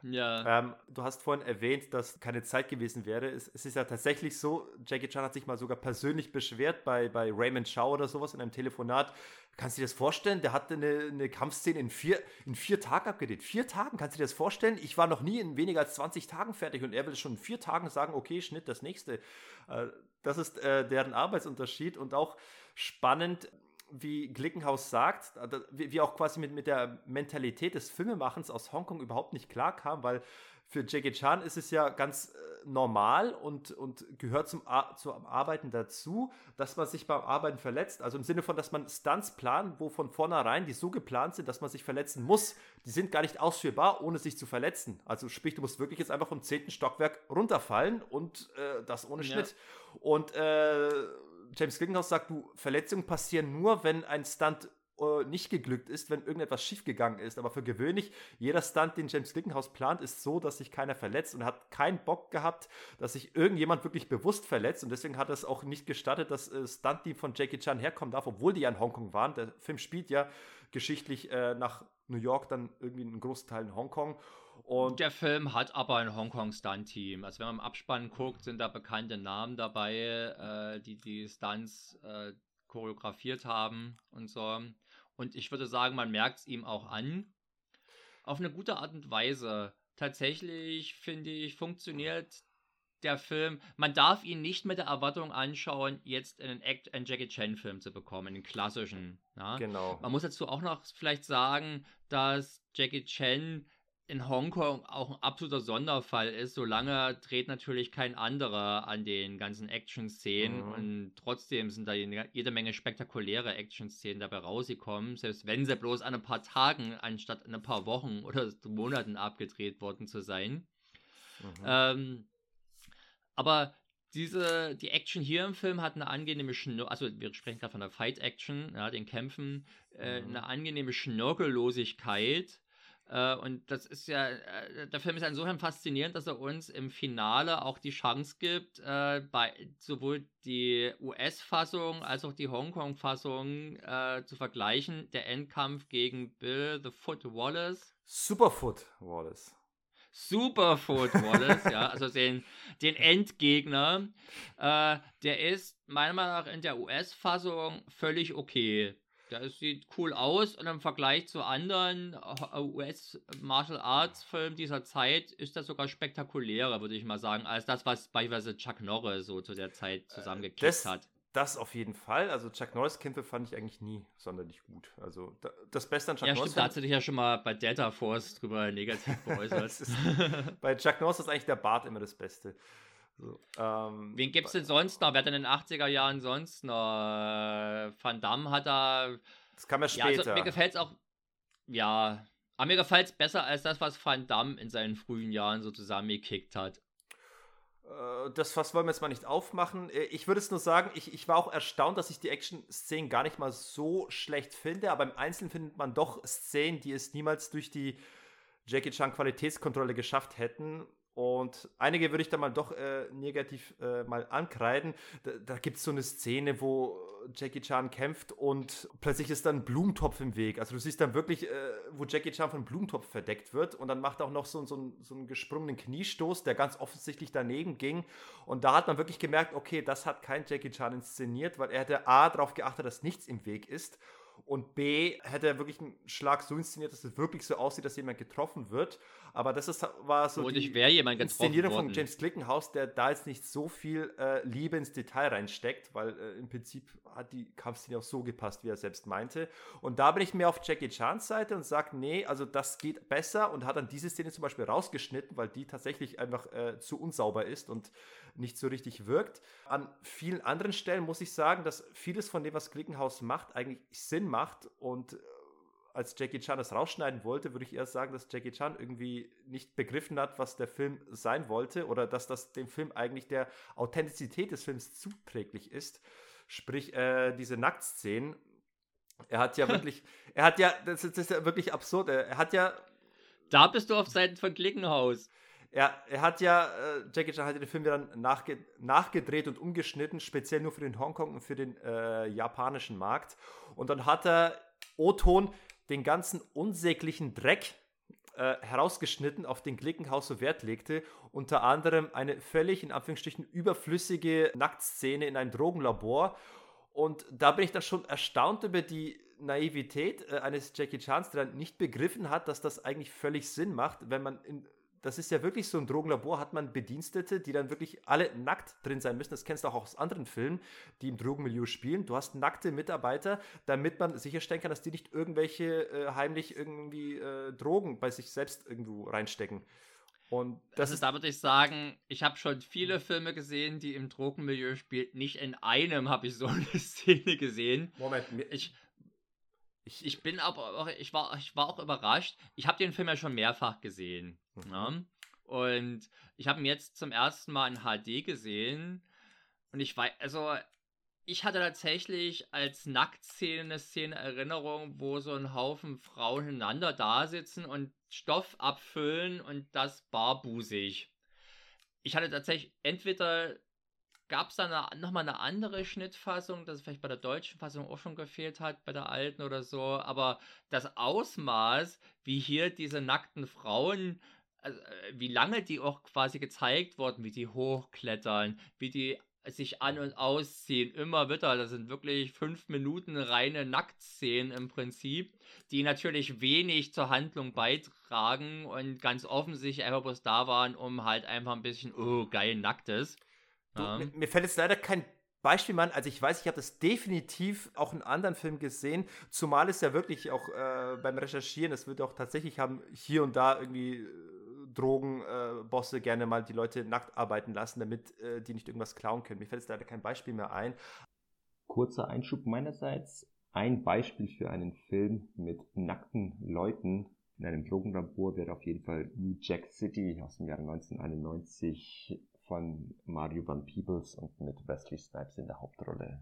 Ja. Ähm, du hast vorhin erwähnt, dass keine Zeit gewesen wäre. Es, es, ist ja tatsächlich so, Jackie Chan hat sich mal sogar persönlich beschwert bei, bei Raymond Shaw oder sowas in einem Telefonat. Kannst du dir das vorstellen? Der hatte eine, eine Kampfszene in vier, in vier Tagen abgedreht. Vier Tagen? Kannst du dir das vorstellen? Ich war noch nie in weniger als 20 Tagen fertig und er will schon in vier Tagen sagen, okay, Schnitt, das nächste. Äh, das ist äh, deren Arbeitsunterschied und auch spannend wie Glickenhaus sagt, äh, wie, auch quasi mit, mit der Mentalität des Filmemachens aus Hongkong überhaupt nicht klar kam, weil für Jackie Chan ist es ja ganz äh, normal und, und gehört zum, zum Arbeiten dazu, dass man sich beim Arbeiten verletzt. Also im Sinne von, dass man Stunts plant, wo von vornherein die so geplant sind, dass man sich verletzen muss. Die sind gar nicht ausführbar, ohne sich zu verletzen. Also sprich, du musst wirklich jetzt einfach vom zehnten Stockwerk runterfallen und äh, das ohne Schnitt. Ja. Und äh, James Glickenhaus sagt, du, Verletzungen passieren nur, wenn ein Stunt äh, nicht geglückt ist, wenn irgendetwas schiefgegangen ist. Aber für gewöhnlich, jeder Stunt, den James Glickenhaus plant, ist so, dass sich keiner verletzt und hat keinen Bock gehabt, dass sich irgendjemand wirklich bewusst verletzt. Und deswegen hat es auch nicht gestattet, dass äh, Stunt-Team von Jackie Chan herkommen darf, obwohl die ja in Hongkong waren. Der Film spielt ja geschichtlich äh, nach New York, dann irgendwie einen großen Teil in Hongkong. Und der Film hat aber ein Hongkong-Stunt-Team. Also wenn man im Abspann guckt, sind da bekannte Namen dabei, äh, die die Stunts äh, choreografiert haben und so. Und ich würde sagen, man merkt es ihm auch an. Auf eine gute Art und Weise. Tatsächlich, finde ich, funktioniert der Film, man darf ihn nicht mit der Erwartung anschauen, jetzt einen, Act, einen Jackie Chan-Film zu bekommen, einen klassischen. Ja? Genau. Man muss dazu auch noch vielleicht sagen, dass Jackie Chan in Hongkong auch ein absoluter Sonderfall ist. Solange dreht natürlich kein anderer an den ganzen Action-Szenen mhm. und trotzdem sind da jede Menge spektakuläre Action-Szenen dabei rausgekommen, selbst wenn sie bloß an ein paar Tagen anstatt an ein paar Wochen oder Monaten abgedreht worden zu sein. Mhm. Ähm, aber diese, die Action hier im Film hat eine angenehme Schnur, also wir sprechen gerade von der Fight-Action, ja, den Kämpfen, äh, mhm. eine angenehme Schnörkellosigkeit. Äh, und das ist ja, äh, der Film ist insofern faszinierend, dass er uns im Finale auch die Chance gibt, äh, bei sowohl die US-Fassung als auch die Hongkong-Fassung äh, zu vergleichen. Der Endkampf gegen Bill the Foot Wallace. Superfoot Wallace. Superfoot Wallace, ja, also den, den Endgegner, äh, der ist meiner Meinung nach in der US-Fassung völlig okay. Der sieht cool aus und im Vergleich zu anderen äh, US-Martial Arts-Filmen dieser Zeit ist das sogar spektakulärer, würde ich mal sagen, als das, was beispielsweise Chuck Norris so zu der Zeit äh, zusammengekickt hat. Das auf jeden Fall. Also Chuck Norris-Kämpfe fand ich eigentlich nie sonderlich gut. Also das Beste an Chuck ja, Norris. Stimmt, da hast du dich ja schon mal bei Delta Force drüber negativ geäußert. ist, bei Chuck Norris ist eigentlich der Bart immer das Beste. So, ähm, Wen gibt es denn sonst noch? Wer hat denn in den 80er Jahren sonst noch? Van Damme hat da. Das kam ja später. Ja, also, mir gefällt es auch. Ja, aber mir gefällt es besser als das, was Van Damme in seinen frühen Jahren so zusammengekickt hat. Äh, das Fass wollen wir jetzt mal nicht aufmachen. Äh, ich würde es nur sagen, ich, ich war auch erstaunt, dass ich die Action-Szenen gar nicht mal so schlecht finde, aber im Einzelnen findet man doch Szenen, die es niemals durch die Jackie Chan Qualitätskontrolle geschafft hätten. Und einige würde ich da mal doch äh, negativ äh, mal ankreiden. Da, da gibt es so eine Szene, wo Jackie Chan kämpft und plötzlich ist dann ein Blumentopf im Weg. Also du siehst dann wirklich, äh, wo Jackie Chan von Blumentopf verdeckt wird und dann macht er auch noch so, so, so einen gesprungenen Kniestoß, der ganz offensichtlich daneben ging. Und da hat man wirklich gemerkt, okay, das hat kein Jackie Chan inszeniert, weil er hätte A darauf geachtet, dass nichts im Weg ist und B hätte er wirklich einen Schlag so inszeniert, dass es wirklich so aussieht, dass jemand getroffen wird. Aber das ist, war so Und die jemand Inszenierung von James Glickenhaus, der da jetzt nicht so viel äh, Liebe ins Detail reinsteckt, weil äh, im Prinzip hat die Kampfszene auch so gepasst, wie er selbst meinte. Und da bin ich mehr auf Jackie Chans Seite und sage, nee, also das geht besser und hat dann diese Szene zum Beispiel rausgeschnitten, weil die tatsächlich einfach äh, zu unsauber ist und nicht so richtig wirkt. An vielen anderen Stellen muss ich sagen, dass vieles von dem, was Glickenhaus macht, eigentlich Sinn macht und äh, als Jackie Chan das rausschneiden wollte, würde ich eher sagen, dass Jackie Chan irgendwie nicht begriffen hat, was der Film sein wollte oder dass das dem Film eigentlich der Authentizität des Films zuträglich ist. Sprich, äh, diese Nacktszenen. Er hat ja wirklich, er hat ja, das ist, das ist ja wirklich absurd, er hat ja. Da bist du auf Seiten von Glickenhaus. Er, er hat ja, äh, Jackie Chan hat den Film ja dann nachge nachgedreht und umgeschnitten, speziell nur für den Hongkong und für den äh, japanischen Markt. Und dann hat er O-Ton den ganzen unsäglichen Dreck äh, herausgeschnitten, auf den Glickenhaus so Wert legte. Unter anderem eine völlig, in Anführungsstrichen, überflüssige Nacktszene in einem Drogenlabor. Und da bin ich dann schon erstaunt über die Naivität äh, eines Jackie Chans, der dann nicht begriffen hat, dass das eigentlich völlig Sinn macht, wenn man in das ist ja wirklich so ein Drogenlabor, hat man Bedienstete, die dann wirklich alle nackt drin sein müssen. Das kennst du auch aus anderen Filmen, die im Drogenmilieu spielen. Du hast nackte Mitarbeiter, damit man sicherstellen kann, dass die nicht irgendwelche äh, heimlich irgendwie äh, Drogen bei sich selbst irgendwo reinstecken. Und das also da würde ich sagen, ich habe schon viele Filme gesehen, die im Drogenmilieu spielen. Nicht in einem habe ich so eine Szene gesehen. Moment, ich, ich, ich bin aber auch, ich war, ich war auch überrascht. Ich habe den Film ja schon mehrfach gesehen. Mhm. Ne? Und ich habe ihn jetzt zum ersten Mal in HD gesehen. Und ich weiß, also ich hatte tatsächlich als Nacktszene eine Szene Erinnerung, wo so ein Haufen Frauen hintereinander da sitzen und Stoff abfüllen und das barbusig. Ich hatte tatsächlich entweder Gab es da nochmal eine andere Schnittfassung, dass es vielleicht bei der deutschen Fassung auch schon gefehlt hat, bei der alten oder so, aber das Ausmaß, wie hier diese nackten Frauen also, äh, wie lange die auch quasi gezeigt wurden, wie die hochklettern, wie die sich an- und ausziehen, immer wieder. Das sind wirklich fünf Minuten reine Nacktszenen im Prinzip, die natürlich wenig zur Handlung beitragen und ganz offensichtlich einfach bloß da waren, um halt einfach ein bisschen, oh, geil, Nacktes. Du, ja. mir, mir fällt jetzt leider kein Beispiel Mann, also ich weiß, ich habe das definitiv auch in anderen Filmen gesehen, zumal es ja wirklich auch äh, beim Recherchieren, es wird auch tatsächlich haben hier und da irgendwie äh, Drogenbosse äh, gerne mal die Leute nackt arbeiten lassen, damit äh, die nicht irgendwas klauen können. Mir fällt jetzt leider kein Beispiel mehr ein. Kurzer Einschub meinerseits. Ein Beispiel für einen Film mit nackten Leuten in einem Drogenlabor wäre auf jeden Fall New Jack City aus dem Jahre 1991 von Mario Van Peebles und mit Wesley Snipes in der Hauptrolle.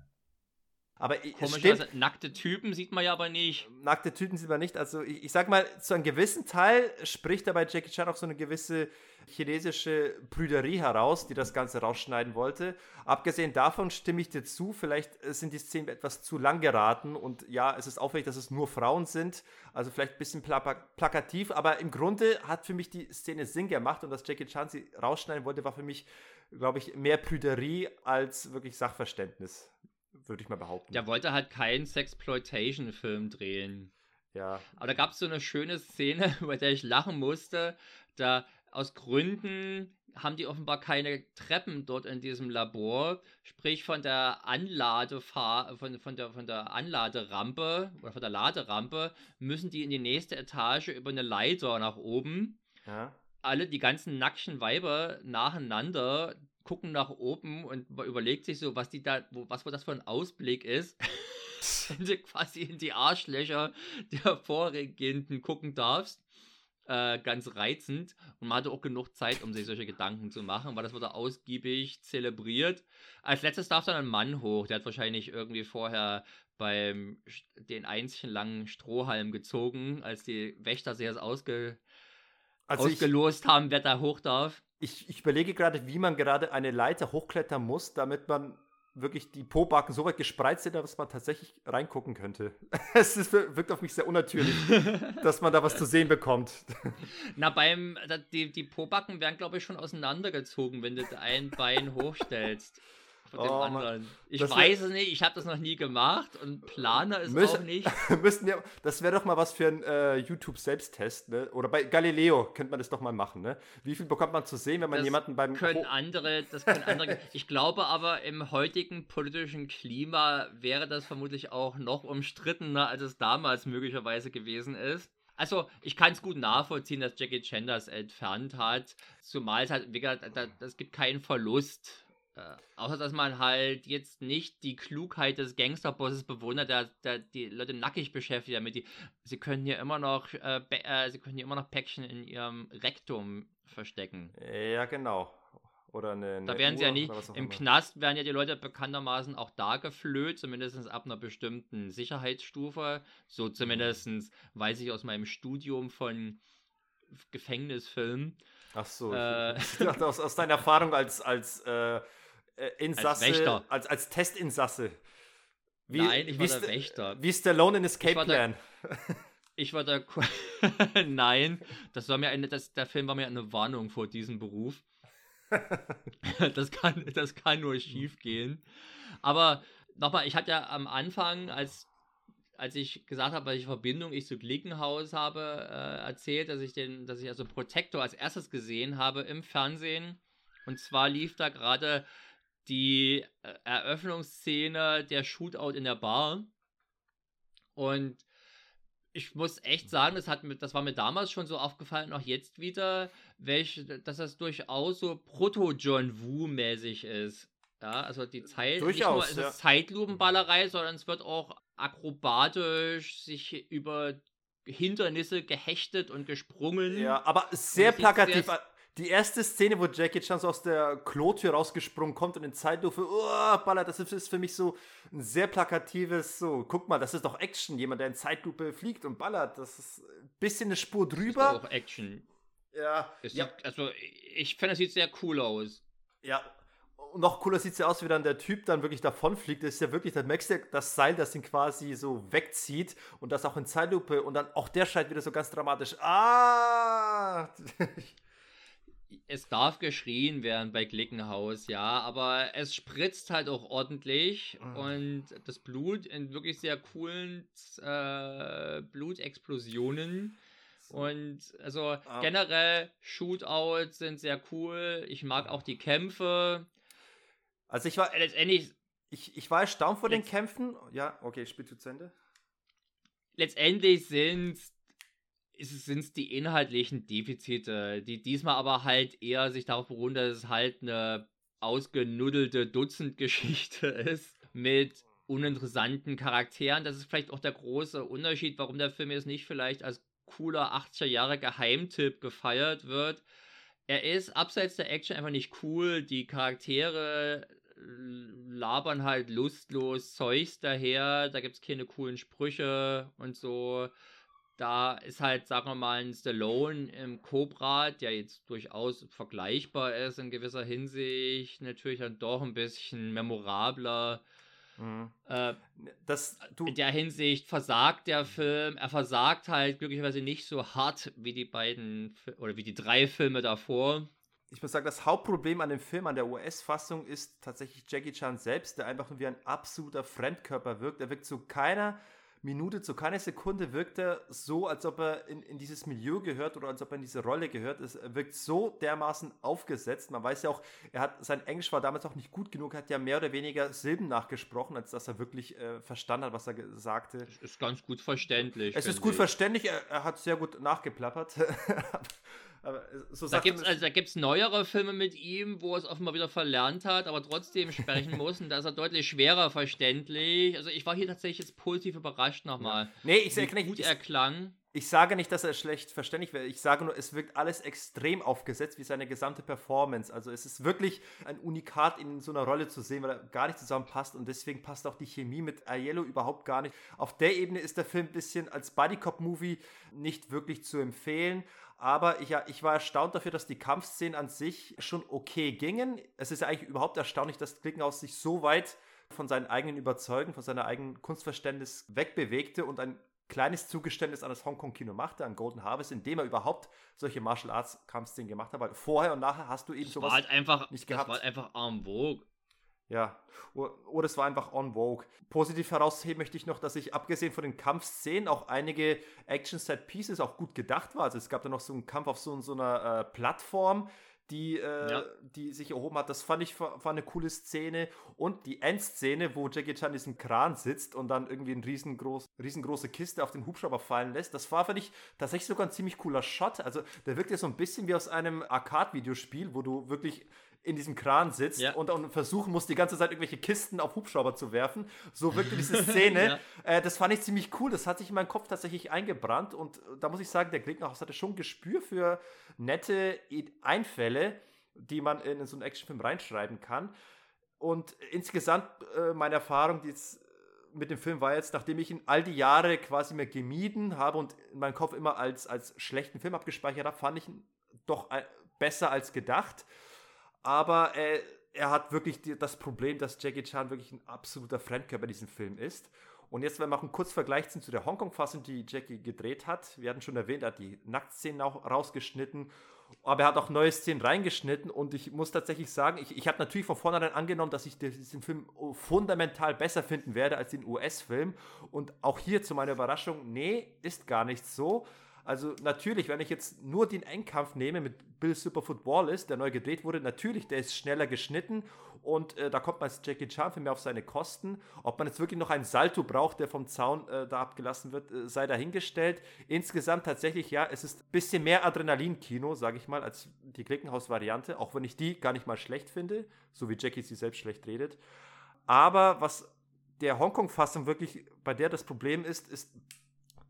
Aber Komischerweise, nackte Typen sieht man ja aber nicht. Nackte Typen sieht man nicht. Also ich, ich sag mal, zu einem gewissen Teil spricht da bei Jackie Chan auch so eine gewisse chinesische Brüderie heraus, die das Ganze rausschneiden wollte. Abgesehen davon stimme ich dir zu, vielleicht sind die Szenen etwas zu lang geraten und ja, es ist auffällig, dass es nur Frauen sind, also vielleicht ein bisschen plakativ, aber im Grunde hat für mich die Szene Sinn gemacht und dass Jackie Chan sie rausschneiden wollte, war für mich, glaube ich, mehr Brüderie als wirklich Sachverständnis würde ich mal behaupten. Der wollte halt keinen Sexploitation-Film drehen. Ja. Aber da gab es so eine schöne Szene, bei der ich lachen musste. Da aus Gründen haben die offenbar keine Treppen dort in diesem Labor. Sprich von der Anladefahr von, von, der, von der Anladerampe oder von der Laderampe müssen die in die nächste Etage über eine Leiter nach oben. Ja. Alle, die ganzen nackten Weiber nacheinander, gucken nach oben und überlegt sich so, was die da, was das für ein Ausblick ist. Wenn du quasi in die Arschlöcher der Vorregenden gucken darfst. Äh, ganz reizend. Und man hatte auch genug Zeit, um sich solche Gedanken zu machen, weil das wurde ausgiebig zelebriert. Als letztes darf dann ein Mann hoch. Der hat wahrscheinlich irgendwie vorher beim den einzigen langen Strohhalm gezogen, als die Wächter sich das ausge, also ausgelost ich, haben, wer da hoch darf ich, ich überlege gerade, wie man gerade eine Leiter hochklettern muss, damit man wirklich die Pobacken so weit gespreizt sind, dass man tatsächlich reingucken könnte. es ist, wirkt auf mich sehr unnatürlich, dass man da was zu sehen bekommt. Na, beim, die, die Pobacken werden, glaube ich, schon auseinandergezogen, wenn du ein Bein hochstellst von dem oh, anderen. Ich weiß es nicht, ich habe das noch nie gemacht und plane es müssen, auch nicht. müssten wir, das wäre doch mal was für einen äh, YouTube-Selbsttest, ne? Oder bei Galileo könnte man das doch mal machen, ne? Wie viel bekommt man zu sehen, wenn man das jemanden beim. Können andere, das können andere. ich glaube aber, im heutigen politischen Klima wäre das vermutlich auch noch umstrittener, als es damals möglicherweise gewesen ist. Also, ich kann es gut nachvollziehen, dass Jackie Chan das entfernt hat. Zumal es halt, wie gesagt, es gibt keinen Verlust äh, außer dass man halt jetzt nicht die Klugheit des Gangsterbosses bewundert, der, der die Leute nackig beschäftigt, damit die. Sie können hier immer noch, äh, äh, sie können hier immer noch Päckchen in ihrem Rektum verstecken. Ja, genau. Oder eine. eine da werden sie ja nicht. Im immer. Knast werden ja die Leute bekanntermaßen auch da geflöht, zumindest ab einer bestimmten Sicherheitsstufe. So zumindest weiß ich aus meinem Studium von Gefängnisfilmen. Ach so, äh, ich, dachte, aus, aus deiner Erfahrung als, als äh, äh, Insasse, als, Wächter. als, als Testinsasse. Wie, Nein, ich war der Wächter. Wie Stallone in Escape Plan. ich war der. Nein, das war mir eine, das, der Film war mir eine Warnung vor diesem Beruf. das, kann, das kann nur schief gehen. Aber nochmal, ich hatte ja am Anfang, als, als ich gesagt habe, welche Verbindung ich zu Glickenhaus habe, äh, erzählt, dass ich den, dass ich also Protector als erstes gesehen habe im Fernsehen. Und zwar lief da gerade die äh, Eröffnungsszene der Shootout in der Bar. Und ich muss echt sagen, das, hat das war mir damals schon so aufgefallen, auch jetzt wieder, welch, dass das durchaus so Proto-John Woo-mäßig ist. Ja, also die Zeit, durchaus, nicht nur ist Zeitlupenballerei, sondern es wird auch akrobatisch sich über Hindernisse gehechtet und gesprungen. Ja, aber sehr plakativ. Sehr die erste Szene, wo Jackie Chan so aus der Klotür rausgesprungen kommt und in Zeitlupe, oh, ballert, das ist für mich so ein sehr plakatives, so, guck mal, das ist doch Action, jemand, der in Zeitlupe fliegt und ballert, das ist ein bisschen eine Spur drüber. Das ist auch Action. Ja. ja. Sieht, also, ich finde, das sieht sehr cool aus. Ja, und noch cooler sieht es ja aus, wie dann der Typ dann wirklich davonfliegt. Das ist ja wirklich, da merkst du das Seil, das ihn quasi so wegzieht und das auch in Zeitlupe und dann auch der schreit wieder so ganz dramatisch. Ah! es darf geschrien werden bei Glickenhaus, ja, aber es spritzt halt auch ordentlich mhm. und das Blut in wirklich sehr coolen äh, Blutexplosionen. Und also ah. generell Shootouts sind sehr cool. Ich mag auch die Kämpfe. Also ich war letztendlich. Ich, ich war erstaunt vor den Kämpfen. Ja, okay, spiel zu Ende. Letztendlich sind sind es die inhaltlichen Defizite, die diesmal aber halt eher sich darauf beruhen, dass es halt eine ausgenuddelte Dutzendgeschichte ist mit uninteressanten Charakteren. Das ist vielleicht auch der große Unterschied, warum der Film jetzt nicht vielleicht als cooler 80er Jahre Geheimtipp gefeiert wird. Er ist abseits der Action einfach nicht cool. Die Charaktere labern halt lustlos Zeugs daher. Da gibt es keine coolen Sprüche und so. Da ist halt, sagen wir mal, ein Stallone im Cobra, der jetzt durchaus vergleichbar ist in gewisser Hinsicht, natürlich dann doch ein bisschen memorabler. Mhm. Äh, das, in der Hinsicht versagt der Film. Er versagt halt glücklicherweise nicht so hart wie die beiden oder wie die drei Filme davor. Ich muss sagen, das Hauptproblem an dem Film, an der US-Fassung, ist tatsächlich Jackie Chan selbst, der einfach nur wie ein absoluter Fremdkörper wirkt. Er wirkt zu keiner Minute, zu keiner Sekunde wirkt er so, als ob er in, in dieses Milieu gehört oder als ob er in diese Rolle gehört. Es wirkt so dermaßen aufgesetzt. Man weiß ja auch, er hat sein Englisch war damals auch nicht gut genug, hat ja mehr oder weniger Silben nachgesprochen, als dass er wirklich äh, verstanden hat, was er sagte. Es ist ganz gut verständlich. Es ist gut ich. verständlich, er, er, hat sehr gut nachgeplappert. Aber so da gibt es also, neuere Filme mit ihm, wo er es offenbar wieder verlernt hat, aber trotzdem sprechen muss. Und da ist er deutlich schwerer verständlich. Also ich war hier tatsächlich jetzt positiv überrascht nochmal. Ja. Nee, ich sage nicht. Gut er klang. Ich sage nicht, dass er schlecht verständlich wäre. Ich sage nur, es wirkt alles extrem aufgesetzt, wie seine gesamte Performance. Also es ist wirklich ein Unikat in so einer Rolle zu sehen, weil er gar nicht zusammenpasst und deswegen passt auch die Chemie mit Aiello überhaupt gar nicht. Auf der Ebene ist der Film ein bisschen als Bodycop-Movie nicht wirklich zu empfehlen. Aber ich, ja, ich war erstaunt dafür, dass die Kampfszenen an sich schon okay gingen. Es ist ja eigentlich überhaupt erstaunlich, dass Klickenhaus sich so weit von seinen eigenen Überzeugen, von seiner eigenen Kunstverständnis wegbewegte und ein kleines Zugeständnis an das Hongkong-Kino machte, an Golden Harvest, indem er überhaupt solche Martial Arts Kampfszenen gemacht hat, weil vorher und nachher hast du eben das sowas war halt einfach, nicht gehabt. Das war halt einfach en vogue. Ja, oder es war einfach on vogue. Positiv herausheben möchte ich noch, dass ich abgesehen von den Kampfszenen auch einige Action-Set-Pieces auch gut gedacht war. Also es gab da noch so einen Kampf auf so, so einer äh, Plattform, die, äh, ja. die sich erhoben hat. Das fand ich war eine coole Szene. Und die Endszene, wo Jackie Chan in diesem Kran sitzt und dann irgendwie eine riesengroß, riesengroße Kiste auf den Hubschrauber fallen lässt, das war, finde ich, tatsächlich sogar ein ziemlich cooler Shot. Also der wirkt ja so ein bisschen wie aus einem Arcade-Videospiel, wo du wirklich in diesem Kran sitzt ja. und, und, versuchen muss, die ganze Zeit irgendwelche Kisten auf Hubschrauber zu werfen. So wirkte diese Szene. ja. äh, das fand ich ziemlich cool. Das hat sich in meinen Kopf tatsächlich eingebrannt. Und da muss ich sagen, der Gegnerhaus hatte schon Gespür für nette Einfälle, die man in so einen Actionfilm reinschreiben kann. Und insgesamt äh, meine Erfahrung jetzt mit dem Film war jetzt, nachdem ich ihn all die Jahre quasi mehr gemieden habe und in meinem Kopf immer als, als schlechten Film abgespeichert habe, fand ich ihn doch besser als gedacht. Aber äh, er hat wirklich die, das Problem, dass Jackie Chan wirklich ein absoluter Fremdkörper in diesem Film ist. Und jetzt, wenn wir einen kurzen Vergleich zu der Hongkong-Fassung, die Jackie gedreht hat. Wir hatten schon erwähnt, er hat die Nacktszenen auch rausgeschnitten. Aber er hat auch neue Szenen reingeschnitten. Und ich muss tatsächlich sagen, ich, ich habe natürlich von vornherein angenommen, dass ich diesen Film fundamental besser finden werde als den US-Film. Und auch hier zu meiner Überraschung, nee, ist gar nicht so. Also natürlich, wenn ich jetzt nur den Endkampf nehme mit Bill Superfoot Wallace, der neu gedreht wurde, natürlich, der ist schneller geschnitten und äh, da kommt man als Jackie Chan für mehr auf seine Kosten. Ob man jetzt wirklich noch einen Salto braucht, der vom Zaun äh, da abgelassen wird, äh, sei dahingestellt. Insgesamt tatsächlich, ja, es ist ein bisschen mehr Adrenalin-Kino, sage ich mal, als die Klickenhaus-Variante, auch wenn ich die gar nicht mal schlecht finde, so wie Jackie sie selbst schlecht redet. Aber was der Hongkong-Fassung wirklich, bei der das Problem ist, ist,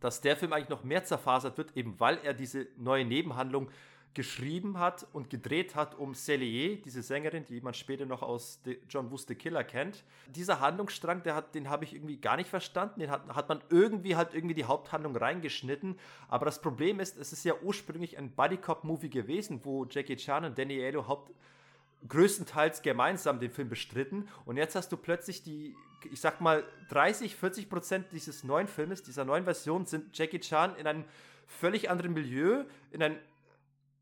dass der Film eigentlich noch mehr zerfasert wird, eben weil er diese neue Nebenhandlung geschrieben hat und gedreht hat um Cellier, diese Sängerin, die man später noch aus John Woos The Killer kennt. Dieser Handlungsstrang, der hat, den habe ich irgendwie gar nicht verstanden. Den hat, hat man irgendwie halt irgendwie die Haupthandlung reingeschnitten. Aber das Problem ist, es ist ja ursprünglich ein Bodycop-Movie gewesen, wo Jackie Chan und Danny Aiello Haupt größtenteils gemeinsam den Film bestritten. Und jetzt hast du plötzlich die ich sag mal, 30, 40 Prozent dieses neuen Filmes, dieser neuen Version, sind Jackie Chan in einem völlig anderen Milieu, in einem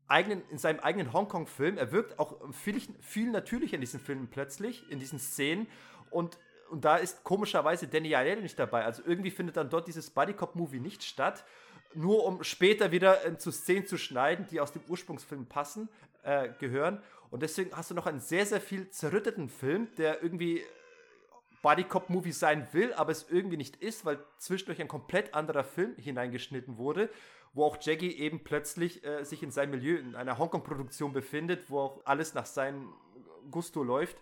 eigenen, in seinem eigenen Hongkong-Film. Er wirkt auch viel, viel natürlicher in diesen Filmen plötzlich, in diesen Szenen. Und, und da ist komischerweise Danny Aiello nicht dabei. Also irgendwie findet dann dort dieses Bodycop-Movie nicht statt. Nur um später wieder äh, zu Szenen zu schneiden, die aus dem Ursprungsfilm passen, äh, gehören. Und deswegen hast du noch einen sehr, sehr viel zerrütteten Film, der irgendwie Bodycop-Movie sein will, aber es irgendwie nicht ist, weil zwischendurch ein komplett anderer Film hineingeschnitten wurde, wo auch Jackie eben plötzlich äh, sich in seinem Milieu, in einer Hongkong-Produktion befindet, wo auch alles nach seinem Gusto läuft.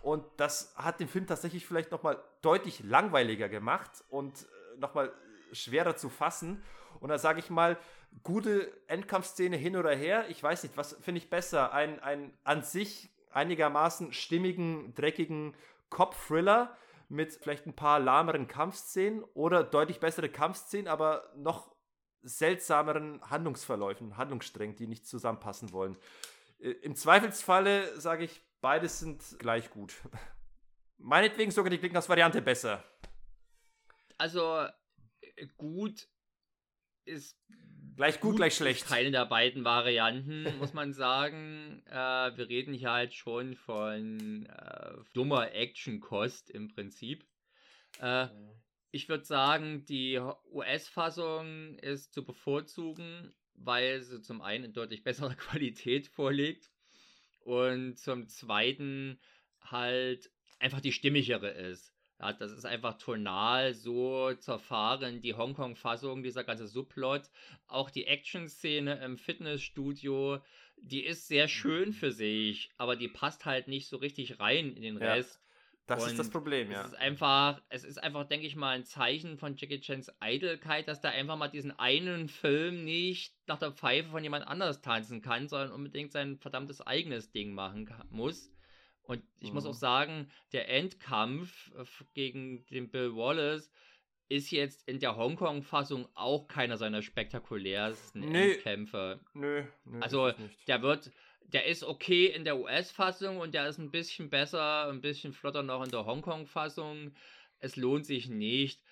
Und das hat den Film tatsächlich vielleicht nochmal deutlich langweiliger gemacht und äh, nochmal schwerer zu fassen. Und da sage ich mal, gute Endkampfszene hin oder her, ich weiß nicht, was finde ich besser? Ein, ein an sich einigermaßen stimmigen, dreckigen Cop-Thriller mit vielleicht ein paar lahmeren Kampfszenen oder deutlich bessere Kampfszenen, aber noch seltsameren Handlungsverläufen, Handlungssträngen, die nicht zusammenpassen wollen. Äh, Im Zweifelsfalle sage ich, beides sind gleich gut. Meinetwegen sogar die Klickhaus-Variante besser. Also, äh, gut ist Gleich gut, gleich schlecht. Keine der beiden Varianten, muss man sagen. Äh, wir reden hier halt schon von äh, dummer Action-Kost im Prinzip. Äh, ich würde sagen, die US-Fassung ist zu bevorzugen, weil sie zum einen in deutlich besserer Qualität vorliegt und zum zweiten halt einfach die stimmigere ist. Ja, das ist einfach tonal so zerfahren, die Hongkong-Fassung, dieser ganze Subplot, auch die Action-Szene im Fitnessstudio, die ist sehr schön für sich, aber die passt halt nicht so richtig rein in den ja, Rest. Das Und ist das Problem, ja. Es ist einfach, es ist einfach, denke ich mal, ein Zeichen von Jackie Chans Eitelkeit, dass der einfach mal diesen einen Film nicht nach der Pfeife von jemand anders tanzen kann, sondern unbedingt sein verdammtes eigenes Ding machen muss. Und ich mhm. muss auch mhm. sagen, der Endkampf äh, gegen den Bill Wallace ist jetzt in der Hongkong-Fassung auch keiner seiner spektakulärsten nee. Endkämpfe. Nö, nö Also der wird, der ist okay in der US-Fassung und der ist ein bisschen besser, ein bisschen flotter noch in der Hongkong-Fassung. Es lohnt sich nicht.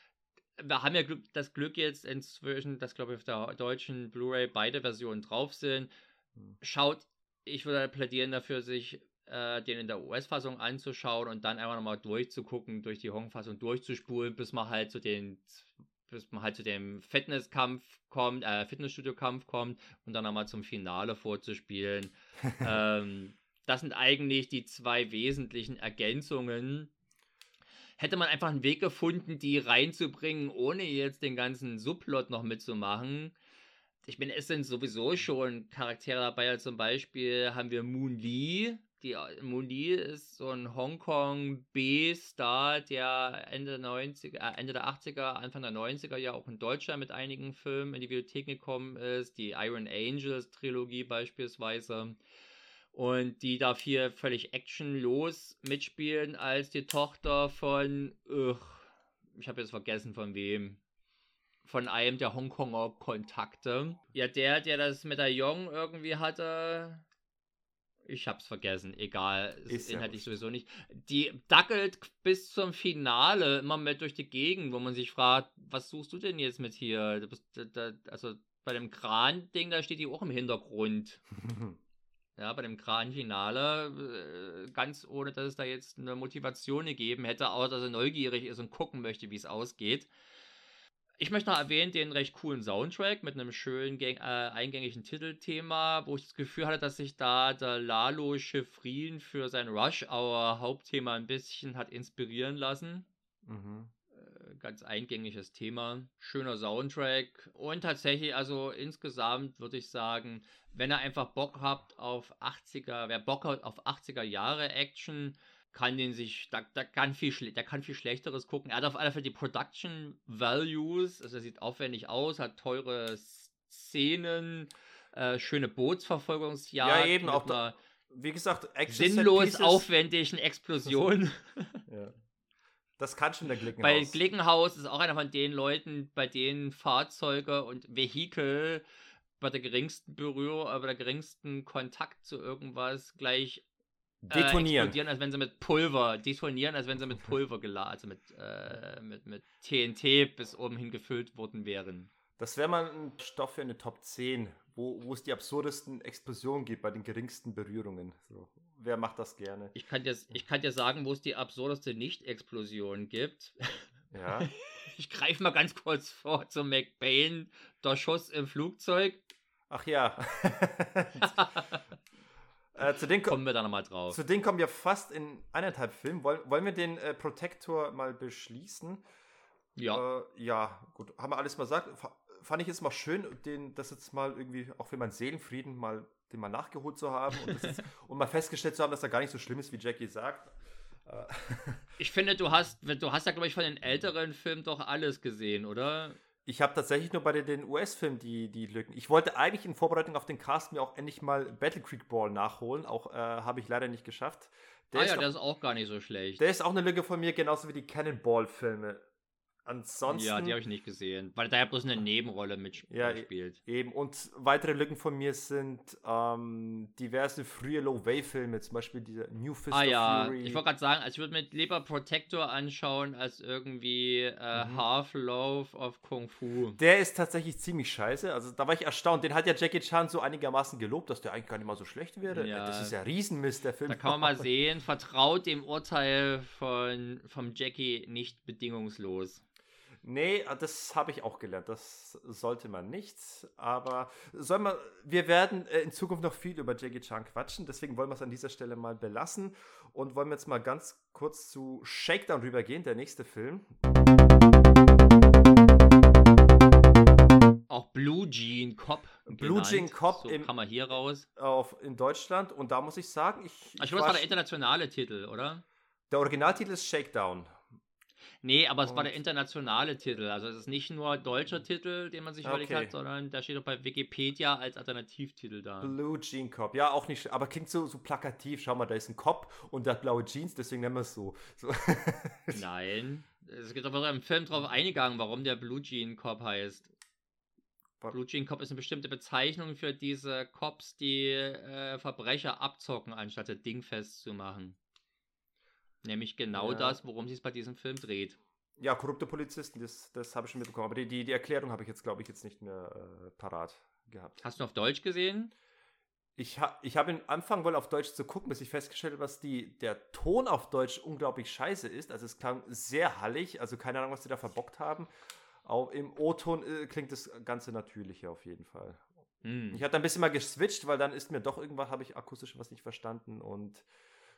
Wir haben ja das Glück jetzt inzwischen, dass glaube ich auf der deutschen Blu-ray beide Versionen drauf sind. Hm. Schaut, ich würde plädieren dafür, sich äh, den in der US-Fassung anzuschauen und dann einfach nochmal durchzugucken, durch die Hong-Fassung durchzuspulen, bis man halt zu den bis man halt zu dem Fitnesskampf kommt, äh, Fitnessstudio-Kampf kommt und dann nochmal zum Finale vorzuspielen. ähm, das sind eigentlich die zwei wesentlichen Ergänzungen. Hätte man einfach einen Weg gefunden, die reinzubringen, ohne jetzt den ganzen Subplot noch mitzumachen. Ich meine, es sind sowieso schon Charaktere dabei, also zum Beispiel haben wir Moon Lee, die Moni ist so ein Hongkong B-Star, der Ende, 90, äh, Ende der 80er, Anfang der 90er ja auch in Deutschland mit einigen Filmen in die Bibliothek gekommen ist. Die Iron Angels Trilogie beispielsweise. Und die darf hier völlig actionlos mitspielen als die Tochter von, ich habe jetzt vergessen von wem von einem der Hongkonger Kontakte. Ja, der, der das Medaillon irgendwie hatte, ich hab's vergessen, egal, ist, ist inhaltlich ja sowieso nicht. Die dackelt bis zum Finale immer mit durch die Gegend, wo man sich fragt, was suchst du denn jetzt mit hier? Bist, da, also bei dem Kran-Ding, da steht die auch im Hintergrund. ja, bei dem Kran-Finale, äh, ganz ohne, dass es da jetzt eine Motivation gegeben hätte, außer dass er neugierig ist und gucken möchte, wie es ausgeht. Ich möchte noch erwähnen den recht coolen Soundtrack mit einem schönen äh, eingängigen Titelthema, wo ich das Gefühl hatte, dass sich da der Lalo Schifrin für sein Rush Hour Hauptthema ein bisschen hat inspirieren lassen. Mhm. Äh, ganz eingängiges Thema, schöner Soundtrack und tatsächlich, also insgesamt würde ich sagen, wenn ihr einfach Bock habt auf 80er, wer Bock hat auf 80er Jahre Action, kann den sich, da, da kann viel, der kann viel Schlechteres gucken. Er hat auf alle Fälle die Production Values, also er sieht aufwendig aus, hat teure Szenen, äh, schöne Bootsverfolgungsjagd. Ja, eben, auch da, wie gesagt, sinnlos aufwendigen Explosionen. ja. Das kann schon der Glickenhaus. Bei Glickenhaus ist auch einer von den Leuten, bei denen Fahrzeuge und Vehikel bei der geringsten Berührung, äh, bei der geringsten Kontakt zu irgendwas gleich Detonieren. Äh, explodieren, als wenn sie mit Pulver, detonieren, als wenn sie mit Pulver geladen, also mit, äh, mit, mit TNT bis oben hin gefüllt worden wären. Das wäre mal ein Stoff für eine Top 10, wo, wo es die absurdesten Explosionen gibt bei den geringsten Berührungen. So. Wer macht das gerne? Ich kann dir, ich kann dir sagen, wo es die absurdeste Nicht-Explosion gibt. Ja. Ich greife mal ganz kurz vor zu McBain, der Schuss im Flugzeug. Ach ja. äh, zu den Kommen wir da nochmal drauf. Zu denen kommen wir fast in eineinhalb Filmen. Wollen, wollen wir den äh, Protector mal beschließen? Ja. Äh, ja, gut. Haben wir alles mal gesagt. F fand ich jetzt mal schön, den, das jetzt mal irgendwie, auch für meinen Seelenfrieden, mal, den mal nachgeholt zu haben und, jetzt, und mal festgestellt zu haben, dass er gar nicht so schlimm ist, wie Jackie sagt. Äh, Ich finde, du hast, du hast ja, glaube ich, von den älteren Filmen doch alles gesehen, oder? Ich habe tatsächlich nur bei den- US-Filmen die, die Lücken. Ich wollte eigentlich in Vorbereitung auf den Cast mir auch endlich mal Battle Creek Ball nachholen. Auch äh, habe ich leider nicht geschafft. Der, ah ja, doch- der ist auch gar nicht so schlecht. der ist auch eine Lücke von mir, genauso wie die Cannonball-Filme. Ansonsten. Ja, die habe ich nicht gesehen, weil da ja bloß eine Nebenrolle Ja, mitspielt. Eben, und weitere Lücken von mir sind ähm, diverse frühe Low-Way-Filme, zum Beispiel dieser New Fist Ah ja, Fury. ich wollte gerade sagen, also ich würde mir lieber Protector anschauen als irgendwie äh, Mhm. Half-Love of Kung Fu. Der ist tatsächlich ziemlich scheiße. Also da war ich erstaunt. Den hat ja Jackie Chan so einigermaßen gelobt, dass der eigentlich gar nicht mal so schlecht wäre. Ja. Das ist ja Riesenmist, der Film. Da kann man mal sehen, vertraut dem Urteil von vom Jackie nicht bedingungslos. Nee, das habe ich auch gelernt. Das sollte man nicht. Aber soll man, wir werden äh, in Zukunft noch viel über Jackie Chan quatschen. Deswegen wollen wir es an dieser Stelle mal belassen und wollen jetzt mal ganz kurz zu Shakedown rübergehen, der nächste Film. Auch Blue Jean Cop. Blue. Jean Cop so im- kann man hier raus. Auf, in Deutschland. Und da muss ich sagen, ich. Ich glaube, das war der internationale Titel, oder? der Originaltitel ist Shakedown. Nee, aber es war Und- der internationale Titel. Also es ist nicht nur deutscher Titel, den man sich überlegt Okay. hat, sondern da steht auch bei Wikipedia als Alternativtitel da. Blue Jean Cop. Ja, auch nicht, aber klingt so, so plakativ. Schau mal, da ist ein Cop und der hat blaue Jeans, deswegen nennen wir es so. so. Nein. Es gibt aber im Film drauf eingegangen, warum der Blue Jean Cop heißt. Blue Jean Cop ist eine bestimmte Bezeichnung für diese Cops, die äh, Verbrecher abzocken, anstatt das Ding festzumachen. Nämlich genau Ja. das, worum sich bei diesem Film dreht. Ja, korrupte Polizisten, das, das habe ich schon mitbekommen. Aber die, die, die Erklärung habe ich jetzt, glaube ich, jetzt nicht mehr äh, parat gehabt. Hast du auf Deutsch gesehen? Ich, ha, ich habe ihn anfangen wollen, auf Deutsch zu gucken, bis ich festgestellt habe, dass die, der Ton auf Deutsch unglaublich scheiße ist. Also es klang sehr hallig, also keine Ahnung, was die da verbockt haben. Auch im O-Ton äh, klingt das Ganze natürlicher auf jeden Fall. Hm. Ich hatte ein bisschen mal geswitcht, weil dann ist mir doch irgendwas, habe ich akustisch was nicht verstanden und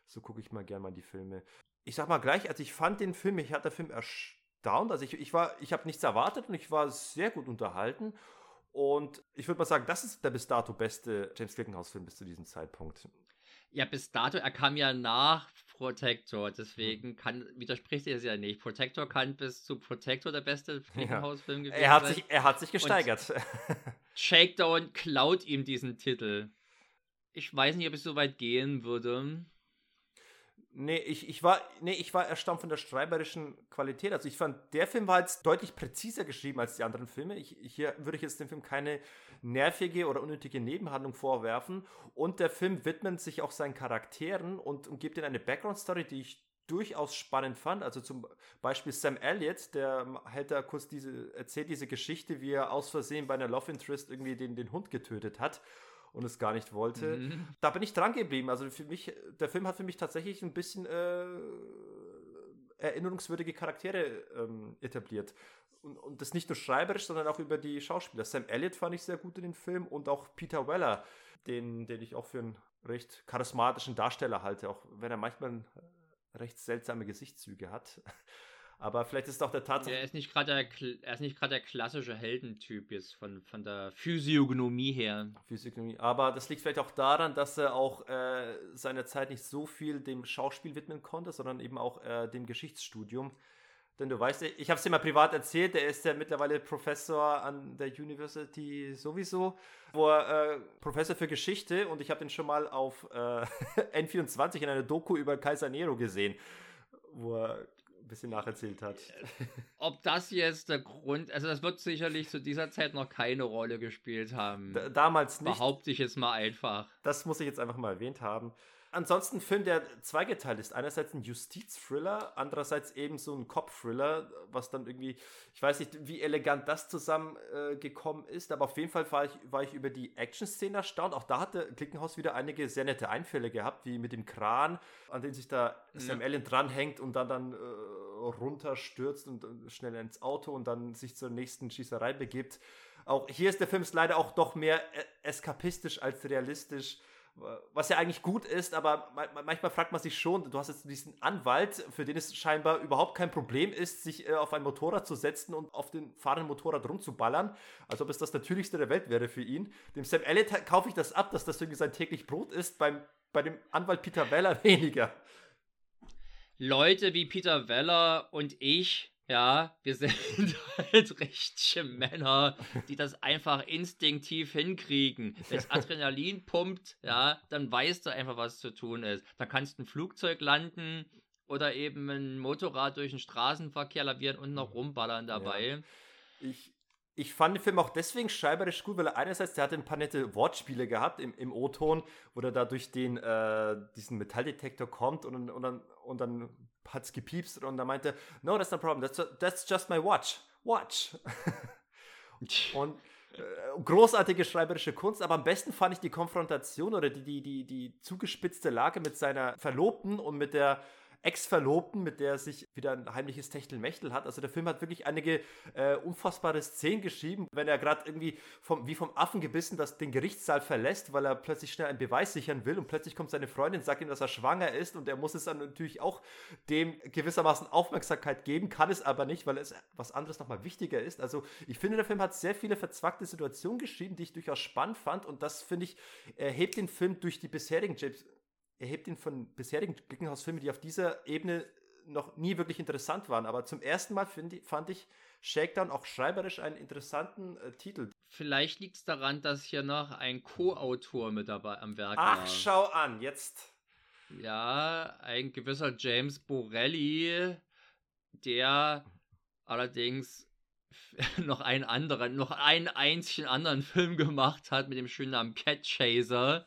so gucke ich mal gerne mal die Filme. Ich sag mal gleich, also ich fand den Film, ich hatte den Film erstaunt, also ich, ich war, ich habe nichts erwartet und ich war sehr gut unterhalten und ich würde mal sagen, das ist der bis dato beste James Glickenhaus-Film bis zu diesem Zeitpunkt. Ja, bis dato, er kam ja nach Protector, deswegen kann, widerspricht er es ja nicht. Protector kann bis zu Protector der beste Fliegenhaus-Film gewesen Er hat sein. sich, er hat sich gesteigert. Shakedown klaut ihm diesen Titel. Ich weiß nicht, ob ich so weit gehen würde. Nee, ich, ich, war, nee, ich war erstaunt von der schreiberischen Qualität. Also ich fand, der Film war jetzt deutlich präziser geschrieben als die anderen Filme. Ich, hier würde ich jetzt dem Film keine nervige oder unnötige Nebenhandlung vorwerfen. Und der Film widmet sich auch seinen Charakteren und, und gibt ihnen eine Background-Story, die ich durchaus spannend fand. Also zum Beispiel Sam Elliott, der hält da kurz diese, erzählt diese Geschichte, wie er aus Versehen bei einer Love Interest irgendwie den, den Hund getötet hat und es gar nicht wollte Mhm. da bin ich dran geblieben. Also für mich, der Film hat für mich tatsächlich ein bisschen äh, erinnerungswürdige Charaktere ähm, etabliert. Und, und das nicht nur schreiberisch, sondern auch über die Schauspieler. Sam Elliott fand ich sehr gut in dem Film und auch Peter Weller, den, den ich auch für einen recht charismatischen Darsteller halte, auch wenn er manchmal äh, recht seltsame Gesichtszüge hat. Aber vielleicht ist es auch der Tatsache. Er ist nicht gerade der, er ist nicht gerade der klassische Heldentyp jetzt von, von der Physiognomie her. Physiognomie. Aber das liegt vielleicht auch daran, dass er auch äh, seiner Zeit nicht so viel dem Schauspiel widmen konnte, sondern eben auch äh, dem Geschichtsstudium. Denn du weißt, ich habe es dir mal privat erzählt, er ist ja mittlerweile Professor an der University sowieso, wo er äh, Professor für Geschichte und ich habe den schon mal auf äh, N24 in einer Doku über Kaiser Nero gesehen, wo er bisschen nacherzählt hat. Ob das jetzt der Grund, also das wird sicherlich zu dieser Zeit noch keine Rolle gespielt haben. D damals nicht. Behaupte ich jetzt mal einfach. Das muss ich jetzt einfach mal erwähnt haben. Ansonsten ein Film, der zweigeteilt ist. Einerseits ein Justiz-Thriller, andererseits eben so ein Cop-Thriller, was dann irgendwie, ich weiß nicht, wie elegant das zusammengekommen äh, ist, aber auf jeden Fall war ich, war ich über die Action-Szene erstaunt. Auch da hatte Klickenhaus wieder einige sehr nette Einfälle gehabt, wie mit dem Kran, an den sich da ja. Sam Allen dranhängt und dann dann äh, runterstürzt und äh, schnell ins Auto und dann sich zur nächsten Schießerei begibt. Auch hier ist der Film leider auch doch mehr äh, eskapistisch als realistisch was ja eigentlich gut ist, aber manchmal fragt man sich schon, du hast jetzt diesen Anwalt, für den es scheinbar überhaupt kein Problem ist, sich äh, auf ein Motorrad zu setzen und auf den fahrenden Motorrad rumzuballern, als ob es das Natürlichste der Welt wäre für ihn. Dem Sam Elliott kaufe ich das ab, dass das irgendwie sein täglich Brot ist, beim, bei dem Anwalt Peter Weller weniger. Leute wie Peter Weller und ich ja, wir sind halt richtige Männer, die das einfach instinktiv hinkriegen. Wenn das Adrenalin pumpt, ja, dann weißt du einfach, was zu tun ist. Da kannst du ein Flugzeug landen oder eben ein Motorrad durch den Straßenverkehr lavieren und noch rumballern dabei. Ja. Ich, ich fand den Film auch deswegen schreiberisch gut, weil er einerseits, der hat ein paar nette Wortspiele gehabt im, im O-Ton, wo er da durch den, äh, diesen Metalldetektor kommt und, und, dann, und dann hat es gepiepst und er meinte, no, that's no problem, that's, that's just my watch. Watch. und äh, großartige schreiberische Kunst, aber am besten fand ich die Konfrontation oder die, die, die, die zugespitzte Lage mit seiner Verlobten und mit der Ex-Verlobten, mit der er sich wieder ein heimliches Techtelmechtel hat. Also der Film hat wirklich einige äh, unfassbare Szenen geschrieben, wenn er gerade irgendwie vom, wie vom Affen gebissen das, den Gerichtssaal verlässt, weil er plötzlich schnell einen Beweis sichern will und plötzlich kommt seine Freundin, sagt ihm, dass er schwanger ist und er muss es dann natürlich auch dem gewissermaßen Aufmerksamkeit geben, kann es aber nicht, weil es was anderes nochmal wichtiger ist. Also ich finde, der Film hat sehr viele verzwackte Situationen geschrieben, die ich durchaus spannend fand und das finde ich, hebt den Film durch die bisherigen James er hebt ihn von bisherigen Glickenhaus-Filmen, die auf dieser Ebene noch nie wirklich interessant waren. Aber zum ersten Mal ich, fand ich Shakedown auch schreiberisch einen interessanten äh, Titel. Vielleicht liegt es daran, dass hier noch ein Co-Autor mit dabei am Werk Ach, war. Ach, schau an, jetzt. Ja, ein gewisser James Borelli, der allerdings noch einen anderen, noch einen einzigen anderen Film gemacht hat mit dem schönen Namen Cat Chaser.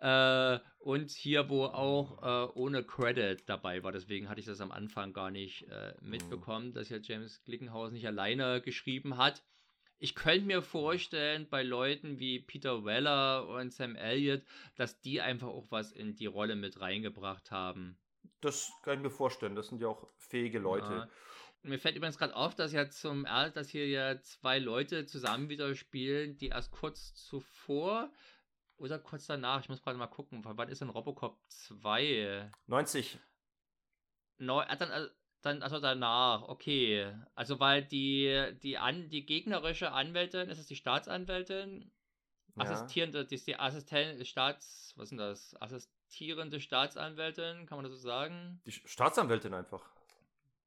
Äh, und hier, wo auch äh, ohne Credit dabei war. Deswegen hatte ich das am Anfang gar nicht äh, mitbekommen, dass ja James Glickenhaus nicht alleine geschrieben hat. Ich könnte mir vorstellen, bei Leuten wie Peter Weller und Sam Elliott, dass die einfach auch was in die Rolle mit reingebracht haben. Das kann ich mir vorstellen. Das sind ja auch fähige Leute. Ja. Mir fällt übrigens gerade auf, dass ja zum dass hier ja zwei Leute zusammen wieder spielen, die erst kurz zuvor oder kurz danach, ich muss gerade mal gucken, wann ist denn Robocop 2? 90. Neu, ah, dann, äh, dann, also danach, okay. Also weil die, die, an, die gegnerische Anwältin, ist es die Staatsanwältin? Ja. Assistierende, die die Assistentin, Staats, was ist denn das? Assistierende Staatsanwältin, kann man das so sagen? Die Staatsanwältin einfach.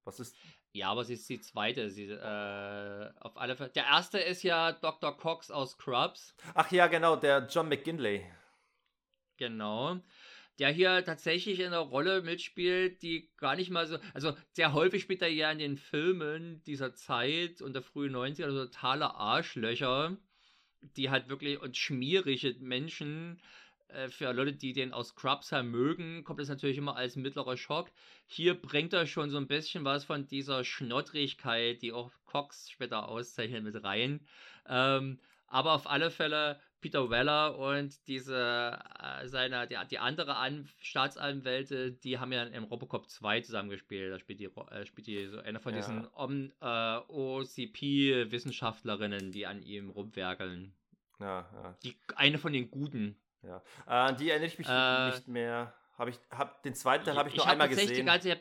Was ist. Ja, aber sie ist die zweite. Sie, äh, auf alle Fälle. Der erste ist ja Dr. Cox aus Scrubs. Ach ja, genau, der John McGinley. Genau. Der hier tatsächlich in einer Rolle mitspielt, die gar nicht mal so. Also, sehr häufig spielt er ja in den Filmen dieser Zeit und der frühen 90er also totale Arschlöcher, die halt wirklich und schmierige Menschen äh, für Leute, die den aus Scrubs halt mögen, kommt es natürlich immer als mittlerer Schock. Hier bringt er schon so ein bisschen was von dieser Schnottrigkeit, die auch Cox später auszeichnet, mit rein. Ähm, aber auf alle Fälle Peter Weller und diese äh, seine die, die andere An Staatsanwälte, die haben ja in Robocop 2 zusammengespielt. Da spielt die, äh, spielt die so eine von ja. diesen äh, OCP-Wissenschaftlerinnen, die an ihm rumwerkeln. Ja, ja. Die, eine von den Guten. Ja. An äh, die erinnere ich mich äh, nicht mehr. Hab ich, hab, den zweiten Teil habe ich nur ich einmal gesehen. Ganze,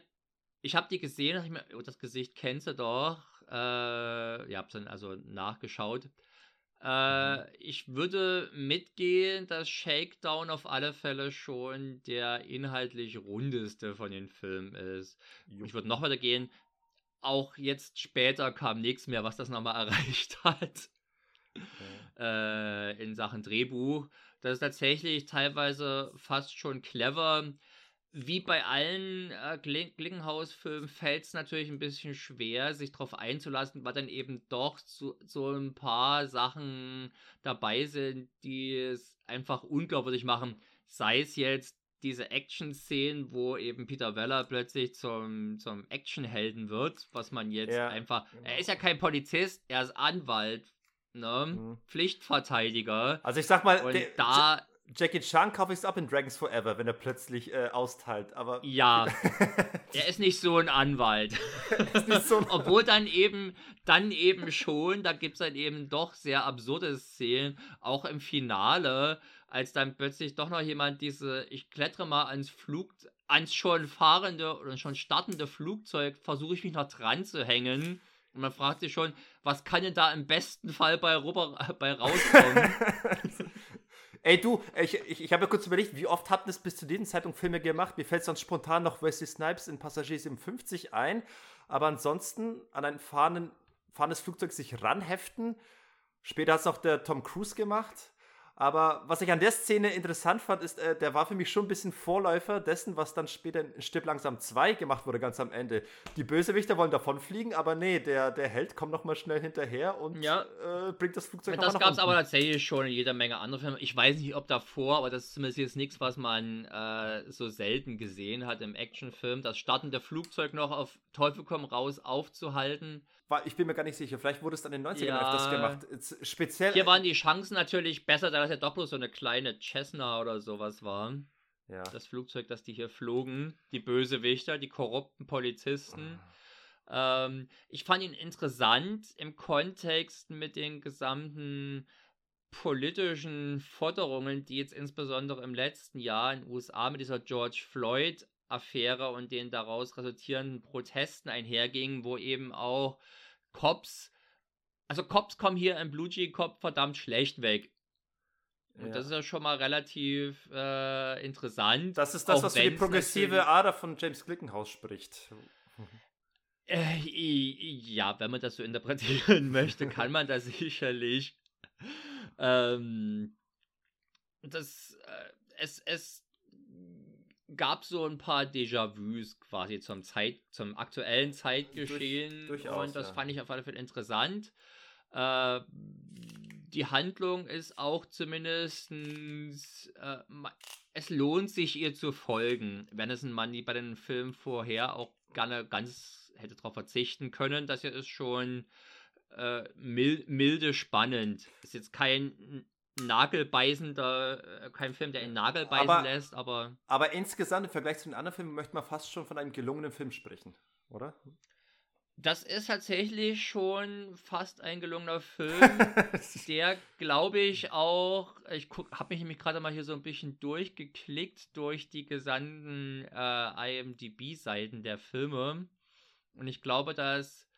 ich habe hab die gesehen, hab ich mir, oh, das Gesicht kennst du doch. Äh, ihr habt dann also nachgeschaut. Äh, mhm. Ich würde mitgehen, dass Shakedown auf alle Fälle schon der inhaltlich rundeste von den Filmen ist. Jo. Ich würde noch weiter gehen. Auch jetzt später kam nichts mehr, was das nochmal erreicht hat. Okay. Äh, in Sachen Drehbuch. Das ist tatsächlich teilweise fast schon clever. Wie bei allen äh, Glickenhaus-Filmen fällt es natürlich ein bisschen schwer, sich darauf einzulassen, weil dann eben doch so, so ein paar Sachen dabei sind, die es einfach unglaubwürdig machen. Sei es jetzt diese Action-Szenen, wo eben Peter Weller plötzlich zum, zum Actionhelden wird, was man jetzt Ja, einfach. genau. Er ist ja kein Polizist, er ist Anwalt, ne? Mhm. Pflichtverteidiger. Also ich sag mal, Und der, da, Jackie Chan kaufe ich es ab in Dragons Forever, wenn er plötzlich äh, austeilt, aber ja, er ist nicht so ein Anwalt. so Obwohl dann eben, dann eben schon, da gibt es dann eben doch sehr absurde Szenen, auch im Finale, als dann plötzlich doch noch jemand diese, ich klettere mal ans Flug, ans schon fahrende oder schon startende Flugzeug, versuche ich mich noch dran zu hängen. Und man fragt sich schon, was kann denn da im besten Fall bei, rüber, bei rauskommen? Ey du, ich, ich, ich habe ja kurz überlegt, wie oft hatten es bis zu diesem Zeitpunkt Filme gemacht? Mir fällt sonst spontan noch Wesley Snipes in Passagier 57 ein, aber ansonsten an ein fahrenden, fahrendes Flugzeug sich ranheften. Später hat es auch der Tom Cruise gemacht. Aber was ich an der Szene interessant fand, ist, äh, der war für mich schon ein bisschen Vorläufer dessen, was dann später in Stipp langsam 2 gemacht wurde, ganz am Ende. Die Bösewichter wollen davonfliegen, aber nee, der, der Held kommt noch mal schnell hinterher und Ja. äh, bringt das Flugzeug Das gab es aber tatsächlich schon in jeder Menge anderer Filme. Ich weiß nicht, ob davor, aber das ist zumindest jetzt nichts, was man äh, so selten gesehen hat im Actionfilm. Das startende Flugzeug noch auf Teufel komm raus aufzuhalten. Ich bin mir gar nicht sicher. Vielleicht wurde es dann in den 90ern Ja. öfters gemacht. Jetzt Speziell. Hier waren die Chancen natürlich besser, da das ja doch bloß so eine kleine Cessna oder sowas war. ja. Das Flugzeug, das die hier flogen. Die Bösewichter, die korrupten Polizisten. Ähm, ich fand ihn interessant im Kontext mit den gesamten politischen Forderungen, die jetzt insbesondere im letzten Jahr in den USA mit dieser George Floyd-Affäre und den daraus resultierenden Protesten einhergingen, wo eben auch Cops, also Cops kommen hier im Blue G Cop verdammt schlecht weg. Und Ja. das ist ja schon mal relativ äh, interessant. Das ist das, was für die progressive Ader von James Glickenhaus spricht. Äh, ja, wenn man das so interpretieren möchte, kann man das sicherlich. Ähm, das, äh, es, es gab so ein paar Déjà-vus quasi zum Zeit, zum aktuellen Zeitgeschehen Durch- durchaus, und das ja. fand ich auf alle Fälle interessant. Äh, die Handlung ist auch zumindest, äh, es lohnt sich ihr zu folgen, wenn es ein Mann, die bei den Filmen vorher auch gerne ganz hätte darauf verzichten können. Das hier ist schon äh, mil milde spannend. Ist jetzt kein nagelbeißender, äh, kein Film, der einen Nagel beißen Aber- lässt, aber Aber insgesamt im Vergleich zu den anderen Filmen möchte man fast schon von einem gelungenen Film sprechen, oder? das ist tatsächlich schon fast ein gelungener Film. der, glaube ich, auch, ich habe mich nämlich gerade mal hier so ein bisschen durchgeklickt durch die gesamten äh, IMDb-Seiten der Filme. Und ich glaube, dass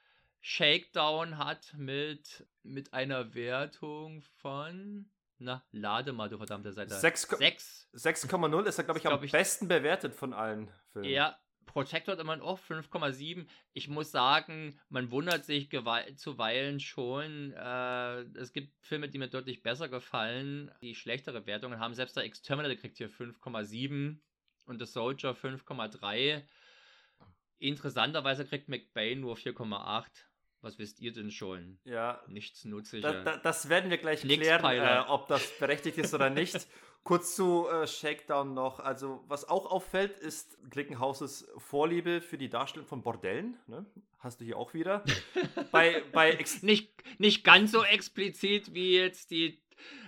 Shakedown hat mit, mit einer Wertung von, na, lade mal, du verdammte Seite. Sechs Ko- Sechs. 6,0 ist er, glaube ich, Ist, am glaub ich- besten bewertet von allen Filmen. Ja, Protector hat immer auch 5,7. Ich muss sagen, man wundert sich zuweilen schon. Äh, es gibt Filme, die mir deutlich besser gefallen, die schlechtere Wertungen haben. Selbst der Exterminator kriegt hier 5,7 und The Soldier 5,3. Interessanterweise kriegt McBain nur 4,8. Was wisst ihr denn schon? Ja, Nichts Nutziger. da, da, das werden wir gleich klären, äh, ob das berechtigt ist oder nicht. Kurz zu äh, Shakedown noch. Also, was auch auffällt, ist Glickenhauses Vorliebe für die Darstellung von Bordellen. Ne? Hast du hier auch wieder. bei, bei nicht, nicht ganz so explizit wie jetzt die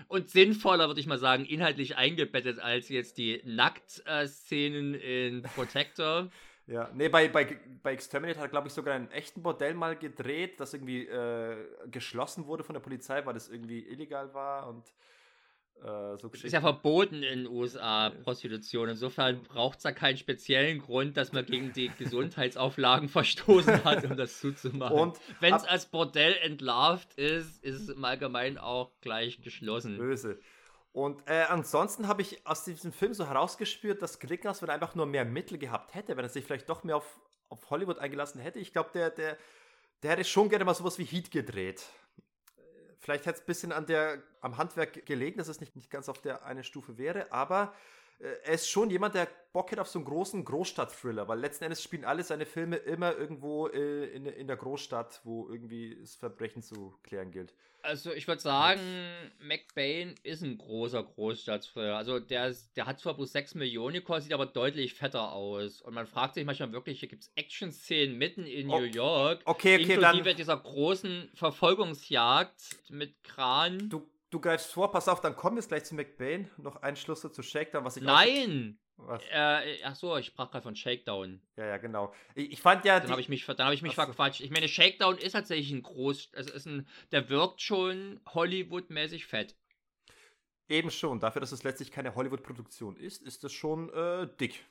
und sinnvoller, würde ich mal sagen, inhaltlich eingebettet als jetzt die Nackt-Szenen in Protector. Ja, nee, bei, bei, bei Exterminator hat, glaube ich, sogar einen echten Bordell mal gedreht, das irgendwie äh, geschlossen wurde von der Polizei, weil das irgendwie illegal war und äh, so Es ist ja verboten in den USA, Prostitution. Insofern braucht es da keinen speziellen Grund, dass man gegen die Gesundheitsauflagen verstoßen hat, um das zuzumachen. Und wenn es als Bordell entlarvt ist, ist es im Allgemeinen auch gleich geschlossen. Böse. Und äh, ansonsten habe ich aus diesem Film so herausgespürt, dass Glickenhaus, wenn er einfach nur mehr Mittel gehabt hätte, wenn er sich vielleicht doch mehr auf, auf Hollywood eingelassen hätte, ich glaube, der, der, der hätte schon gerne mal sowas wie Heat gedreht. Vielleicht hätte es ein bisschen an der, am Handwerk gelegen, dass es nicht, nicht ganz auf der einen Stufe wäre, aber er ist schon jemand, der Bock hat auf so einen großen Großstadt-Thriller, weil letzten Endes spielen alle seine Filme immer irgendwo äh, in, in der Großstadt, wo irgendwie das Verbrechen zu klären gilt. Also ich würde sagen, McBain ist ein großer Großstadtfilm. Also der, ist, der hat zwar bloß 6 Millionen gekostet, sieht aber deutlich fetter aus. Und man fragt sich manchmal wirklich, hier gibt es Action-Szenen mitten in O- New York. Okay, okay, inklusive dann dieser großen Verfolgungsjagd mit Kran. du, du greifst vor, pass auf, dann kommen wir jetzt gleich zu McBain. Noch ein Schluss zu Shakedown, was ich Nein! Was? Äh, ach so, ich sprach gerade von Shakedown. Ja, ja, genau. Ich, ich fand ja. Dann habe ich mich, dann hab ich mich so. verquatscht. Ich meine, Shakedown ist tatsächlich ein groß, also ist ein, der wirkt schon Hollywood-mäßig fett. Eben schon. Dafür, dass es letztlich keine Hollywood-Produktion ist, ist es schon äh, dick.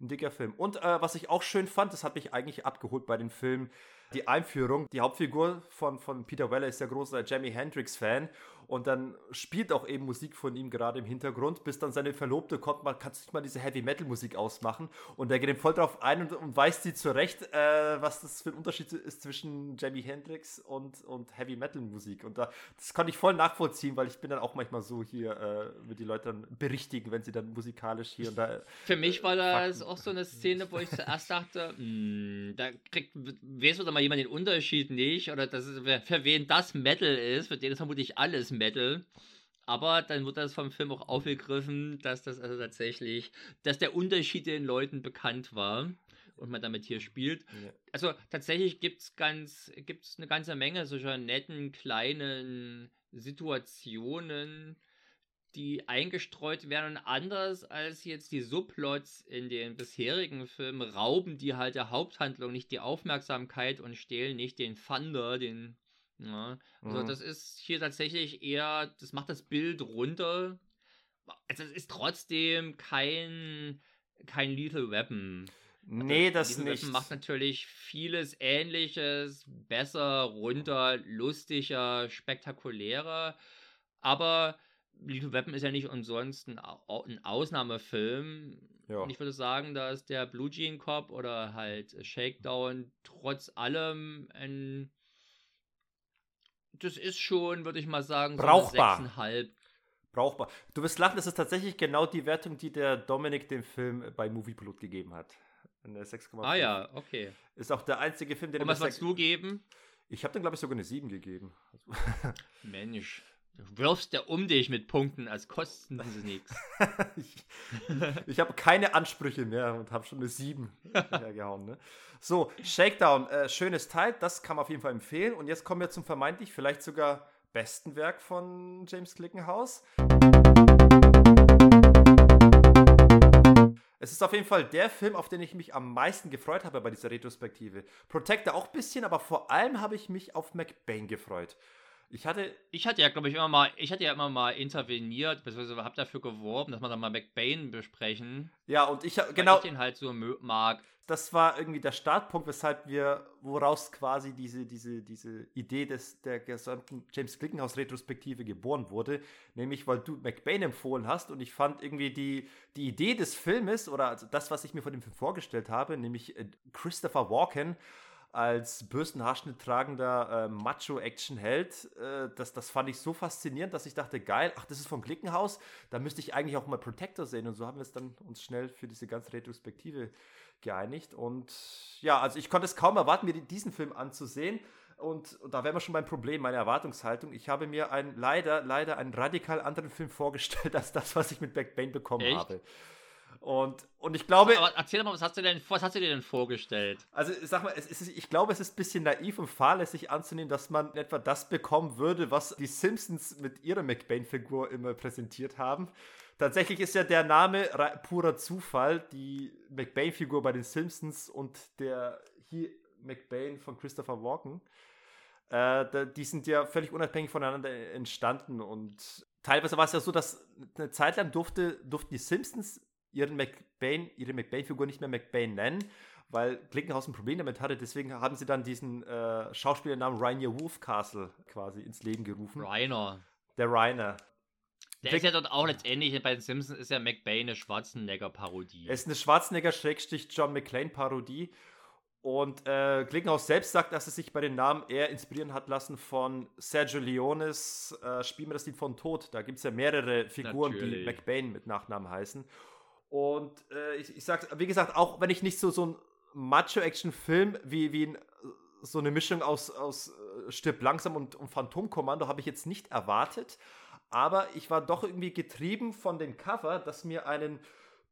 Ein dicker Film. Und äh, was ich auch schön fand, das hat mich eigentlich abgeholt bei dem Film, die Einführung. Die Hauptfigur von, von Peter Weller ist ja großer Jimi Hendrix-Fan. Und dann spielt auch eben Musik von ihm gerade im Hintergrund, bis dann seine Verlobte kommt, man kann sich mal diese Heavy-Metal-Musik ausmachen. Und er geht ihm voll drauf ein und, und weist sie zurecht, äh, was das für ein Unterschied ist zwischen Jimi Hendrix und, und Heavy-Metal-Musik. Und da, das kann ich voll nachvollziehen, weil ich bin dann auch manchmal so hier, äh, wird die Leute dann berichtigen, wenn sie dann musikalisch hier und da. Für mich war das Fakten. auch so eine Szene, wo ich zuerst dachte, hm, da kriegt, weiß oder mal jemand den Unterschied nicht, oder das ist, für wen das Metal ist, für den ist vermutlich alles Metal. Aber dann wird das vom Film auch aufgegriffen, dass das also tatsächlich, dass der Unterschied den Leuten bekannt war und man damit hier spielt. Ja. Also tatsächlich gibt es ganz, gibt's eine ganze Menge solcher netten kleinen Situationen, die eingestreut werden und anders als jetzt die Subplots in den bisherigen Filmen rauben die halt der Haupthandlung nicht die Aufmerksamkeit und stehlen nicht den Thunder, den ja, also Mhm. das ist hier tatsächlich eher, das macht das Bild runter. Also es ist trotzdem kein kein Lethal Weapon. Also Nee, das Lethal nicht. Weapon macht natürlich vieles ähnliches, besser, runter, lustiger, spektakulärer, aber Lethal Weapon ist ja nicht umsonst ein, Au- ein Ausnahmefilm. Ja. Und ich würde sagen, dass der Blue Jean Cop oder halt Shakedown trotz allem ein. Das ist schon, würde ich mal sagen, so eine Brauchbar. 6,5. Brauchbar. Du wirst lachen, das ist tatsächlich genau die Wertung, die der Dominik dem Film bei Moviepilot gegeben hat. Eine 6,5. Ah ja, okay. Ist auch der einzige Film, den Und was würdest du geben? Ich habe dann, glaube ich, sogar eine 7 gegeben. Mensch, du wirfst ja um dich mit Punkten, als kosten sie nichts. ich ich habe keine Ansprüche mehr und habe schon eine 7 hergehauen. Ne? So, Shakedown, äh, schönes Teil, das kann man auf jeden Fall empfehlen. Und jetzt kommen wir zum vermeintlich vielleicht sogar besten Werk von James Glickenhaus. Es ist auf jeden Fall der Film, auf den ich mich am meisten gefreut habe bei dieser Retrospektive. Protector auch ein bisschen, aber vor allem habe ich mich auf McBain gefreut. Ich hatte Ich hatte ja, glaube ich, immer mal, ich hatte ja immer mal interveniert, beziehungsweise habe dafür geworben, dass wir dann mal McBain besprechen. Ja, und ich genau, ich den halt so mag. das war irgendwie der Startpunkt, weshalb wir, woraus quasi diese, diese, diese Idee des, der gesamten James Glickenhaus Retrospektive geboren wurde. Nämlich, weil du McBain empfohlen hast und ich fand irgendwie die, die Idee des Filmes oder also das, was ich mir von dem Film vorgestellt habe, nämlich äh, Christopher Walken als Bürstenhaarschnitt tragender äh, Macho-Action-Held, äh, das, das fand ich so faszinierend, dass ich dachte, geil, ach, das ist vom Glickenhaus, da müsste ich eigentlich auch mal Protector sehen. Und so haben wir es dann uns schnell für diese ganze Retrospektive geeinigt. Und ja, also ich konnte es kaum erwarten, mir diesen Film anzusehen. Und, und da wären wir schon beim Problem, meine Erwartungshaltung. Ich habe mir einen, leider, leider einen radikal anderen Film vorgestellt, als das, was ich mit Backbane bekommen Echt? habe. Und, und ich glaube, Aber erzähl doch mal, was hast du denn, was hast du dir denn vorgestellt? also sag mal, es ist, ich glaube, es ist ein bisschen naiv und fahrlässig anzunehmen, dass man etwa das bekommen würde, was die Simpsons mit ihrer McBain-Figur immer präsentiert haben. Tatsächlich ist ja der Name purer Zufall, die McBain-Figur bei den Simpsons und der hier McBain von Christopher Walken. Äh, die sind ja völlig unabhängig voneinander entstanden und teilweise war es ja so, dass eine Zeit lang durfte, durften die Simpsons ihren McBain, ihre McBain-Figur nicht mehr McBain nennen, weil Glickenhaus ein Problem damit hatte. Deswegen haben sie dann diesen äh, Schauspielernamen Rainier Wolfcastle quasi ins Leben gerufen. Reiner. Der Rainer. Der ist ja dort auch letztendlich, bei den Simpsons ist ja McBain eine Schwarzenegger-Parodie. Er ist eine Schwarzenegger-John McClane-Parodie. Und äh, Klickenhaus selbst sagt, dass er sich bei den Namen eher inspirieren hat lassen von Sergio Leones äh, Spiel mir das Lied von Tod. Da gibt es ja mehrere Figuren, Natürlich. die McBain mit Nachnamen heißen. Und äh, ich, ich sag's, wie gesagt, auch wenn ich nicht so, so ein Macho-Action-Film wie, wie ein, so eine Mischung aus, aus äh, Stirb langsam und, und Phantomkommando habe ich jetzt nicht erwartet. Aber ich war doch irgendwie getrieben von dem Cover, das mir einen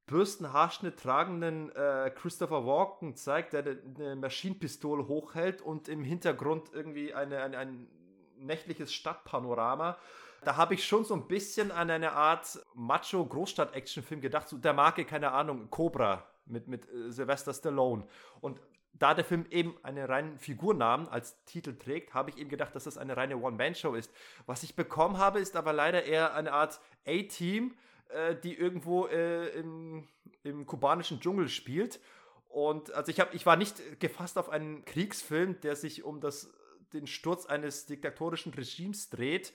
Bürstenhaarschnitt tragenden äh, Christopher Walken zeigt, der eine Maschinenpistole hochhält und im Hintergrund irgendwie eine, eine, ein nächtliches Stadtpanorama. Da habe ich schon so ein bisschen an eine Art Macho-Großstadt-Action-Film gedacht, so der Marke, keine Ahnung, Cobra mit, mit äh, Sylvester Stallone. Und da der Film eben einen reinen Figurnamen als Titel trägt, habe ich eben gedacht, dass das eine reine One-Man-Show ist. Was ich bekommen habe, ist aber leider eher eine Art A-Team, äh, die irgendwo äh, im, im kubanischen Dschungel spielt. Und also ich, hab, ich war nicht gefasst auf einen Kriegsfilm, der sich um das, den Sturz eines diktatorischen Regimes dreht,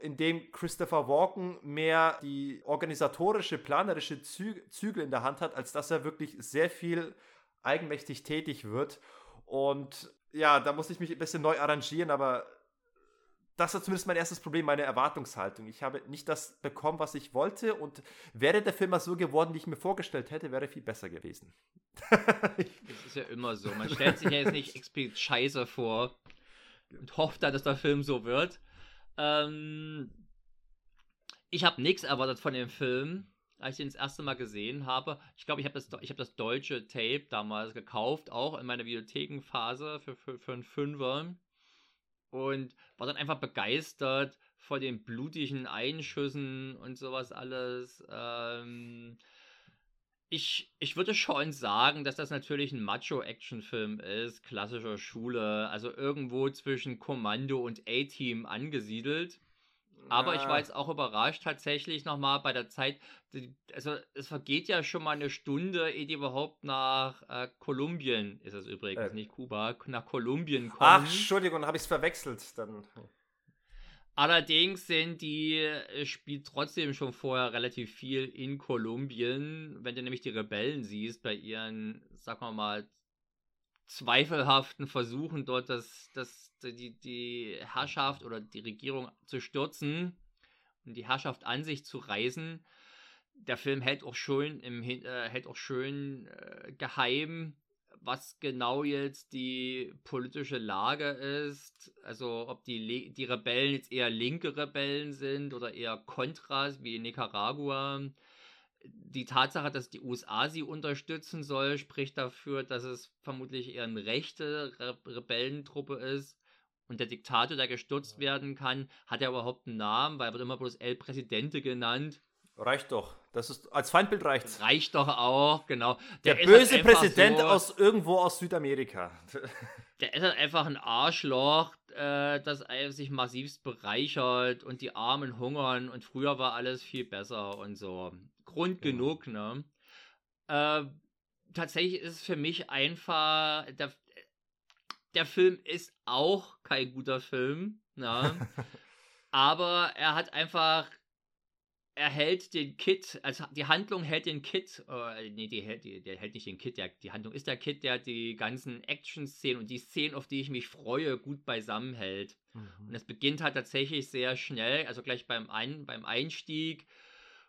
in dem Christopher Walken mehr die organisatorische, planerische Zü Zügel in der Hand hat, als dass er wirklich sehr viel eigenmächtig tätig wird. Und ja, da muss ich mich ein bisschen neu arrangieren, aber das war zumindest mein erstes Problem, meine Erwartungshaltung. Ich habe nicht das bekommen, was ich wollte und wäre der Film mal so geworden, wie ich mir vorgestellt hätte, wäre viel besser gewesen. das ist ja immer so. Man stellt sich ja jetzt nicht explizit scheiße vor und hofft dann, dass der Film so wird. Ähm, ich habe nichts erwartet von dem Film, als ich ihn das erste Mal gesehen habe. Ich glaube, ich habe das, hab das deutsche Tape damals gekauft, auch in meiner Videothekenphase für, für, für einen Fünfer und war dann einfach begeistert vor den blutigen Einschüssen und sowas alles. Ähm, ich, ich würde schon sagen, dass das natürlich ein Macho-Action-Film ist, klassischer Schule, also irgendwo zwischen Kommando und A-Team angesiedelt. Aber ich war jetzt auch überrascht tatsächlich nochmal bei der Zeit. Also es vergeht ja schon mal eine Stunde, ehe die überhaupt nach äh, Kolumbien, ist es übrigens, äh. nicht Kuba, nach Kolumbien kommen. Ach, Entschuldigung, habe ich es verwechselt. Dann. Allerdings sind die, äh, spielt trotzdem schon vorher relativ viel in Kolumbien. Wenn du nämlich die Rebellen siehst, bei ihren, sagen wir mal, zweifelhaften Versuchen, dort das, das die, die Herrschaft oder die Regierung zu stürzen und die Herrschaft an sich zu reißen. Der Film hält auch schön, im, äh, hält auch schön äh, geheim, was genau jetzt die politische Lage ist. Also ob die, die Rebellen jetzt eher linke Rebellen sind oder eher Kontras wie in Nicaragua die Tatsache, dass die USA sie unterstützen soll, spricht dafür, dass es vermutlich eher eine rechte Re Rebellentruppe ist. Und der Diktator, der gestürzt werden kann, hat ja überhaupt einen Namen, weil er wird immer bloß El Presidente genannt. Reicht doch. Das ist als Feindbild reicht's. Reicht doch auch, genau. Der, der böse halt Präsident so, aus irgendwo aus Südamerika. Der ist halt einfach ein Arschloch, äh, das sich massivst bereichert und die Armen hungern und früher war alles viel besser und so. Grund genau. genug, ne? Äh, tatsächlich ist es für mich einfach, der, der Film ist auch kein guter Film, ne? aber er hat einfach er hält den Kit, also die Handlung hält den Kit, äh, nee, die hält, die, der hält nicht den Kit, der, die Handlung ist der Kit, der die ganzen Action-Szenen und die Szenen, auf die ich mich freue, gut beisammen hält. Mhm. Und es beginnt halt tatsächlich sehr schnell, also gleich beim, Ein, beim Einstieg.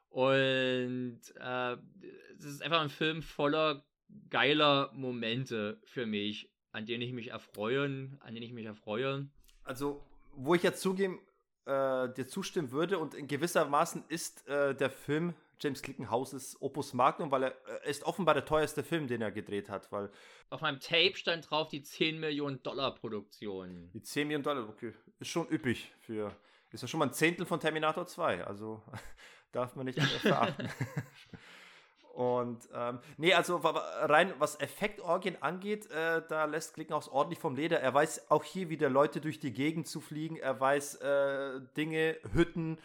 Und äh, es ist einfach ein Film voller geiler Momente für mich, an denen ich mich erfreue, an denen ich mich erfreue. Also, wo ich jetzt zugeben äh, dir zustimmen würde und in gewisser Maßen ist äh, der Film James Clickenhauses Opus Magnum, weil er, er, ist offenbar der teuerste Film, den er gedreht hat, weil auf meinem Tape stand drauf die 10 Millionen Dollar Produktion. Die 10 Millionen Dollar, okay, ist schon üppig für ist ja schon mal ein Zehntel von Terminator 2, also darf man nicht verachten. Und ähm, nee, also rein was Effektorgien angeht, äh, da lässt Klickenhaus ordentlich vom Leder. Er weiß auch hier wieder Leute durch die Gegend zu fliegen. Er weiß äh, Dinge, Hütten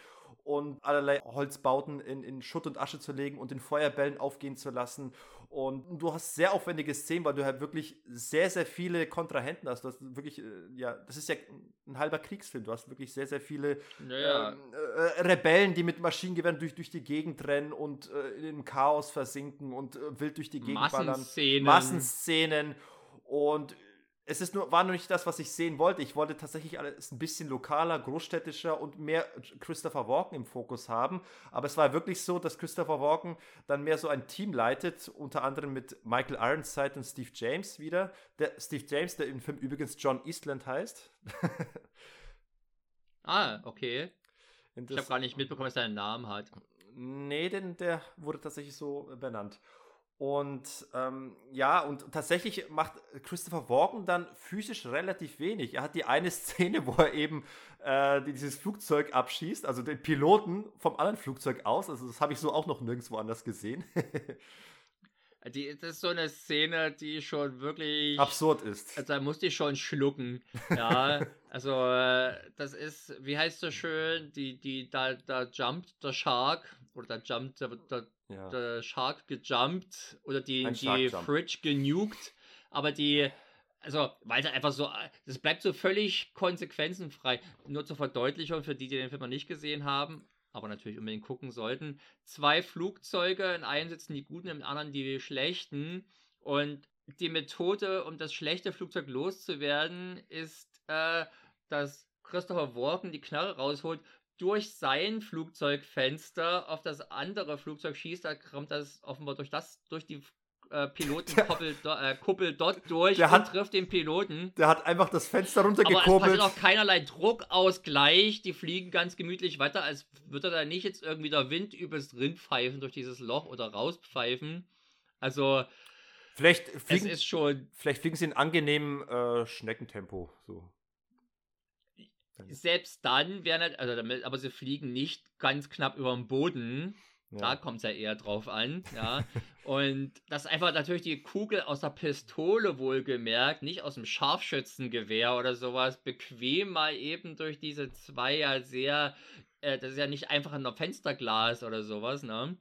und allerlei Holzbauten in, in Schutt und Asche zu legen und in Feuerbällen aufgehen zu lassen. Und du hast sehr aufwendige Szenen, weil du halt wirklich sehr, sehr viele Kontrahenten hast. Du hast wirklich, äh, ja, das ist ja ein halber Kriegsfilm. Du hast wirklich sehr, sehr viele naja. Ähm, äh, Rebellen, die mit Maschinengewehren durch, durch die Gegend rennen und äh, in Chaos versinken und äh, wild durch die Gegend Massenszenen. ballern. Massenszenen. Und es ist nur, war nur nicht das, was ich sehen wollte. Ich wollte tatsächlich alles ein bisschen lokaler, großstädtischer und mehr Christopher Walken im Fokus haben. Aber es war wirklich so, dass Christopher Walken dann mehr so ein Team leitet, unter anderem mit Michael Ironside und Steve James wieder. Der Steve James, der im Film übrigens John Eastland heißt. ah, okay. ich habe gar nicht mitbekommen, dass er einen Namen hat. Nee, denn der wurde tatsächlich so benannt. Und ähm, ja, und tatsächlich macht Christopher Walken dann physisch relativ wenig. Er hat die eine Szene, wo er eben äh, dieses Flugzeug abschießt, also den Piloten vom anderen Flugzeug aus. Also das habe ich so auch noch nirgendwo anders gesehen. Die, das ist so eine Szene, die schon wirklich absurd ist. Also da musste ich schon schlucken. Ja, also äh, das ist, wie heißt das schön? Die, die, da, da jumpt der Shark oder da jumpt der, der ja. der Shark gejumpt oder die, die Fridge genugt, aber die, also, weil es einfach so, das bleibt so völlig konsequenzenfrei. Nur zur Verdeutlichung für die, die den Film noch nicht gesehen haben, aber natürlich unbedingt gucken sollten. Zwei Flugzeuge, in einem sitzen die guten, im anderen die schlechten. Und die Methode, um das schlechte Flugzeug loszuwerden, ist, äh, dass Christopher Walken die Knarre rausholt durch sein Flugzeugfenster auf das andere Flugzeug schießt, da kommt das offenbar durch das, durch die äh, Pilotenkuppel äh, Kuppel dort durch der und hat, trifft den Piloten. Der hat einfach das Fenster runtergekurbelt. Aber es passiert auch keinerlei Druckausgleich. Die fliegen ganz gemütlich weiter, als würde da nicht jetzt irgendwie der Wind übers Rind pfeifen durch dieses Loch oder rauspfeifen. Also vielleicht fliegen, es ist schon. Vielleicht fliegen sie in angenehmem äh, Schneckentempo. So selbst dann wären halt, also damit, aber sie fliegen nicht ganz knapp über dem Boden. Ja. Da kommt es ja eher drauf an, ja. und das ist einfach natürlich die Kugel aus der Pistole wohlgemerkt, nicht aus dem Scharfschützengewehr oder sowas, bequem mal eben durch diese zwei ja sehr, äh, das ist ja nicht einfach ein Fensterglas oder sowas, ne?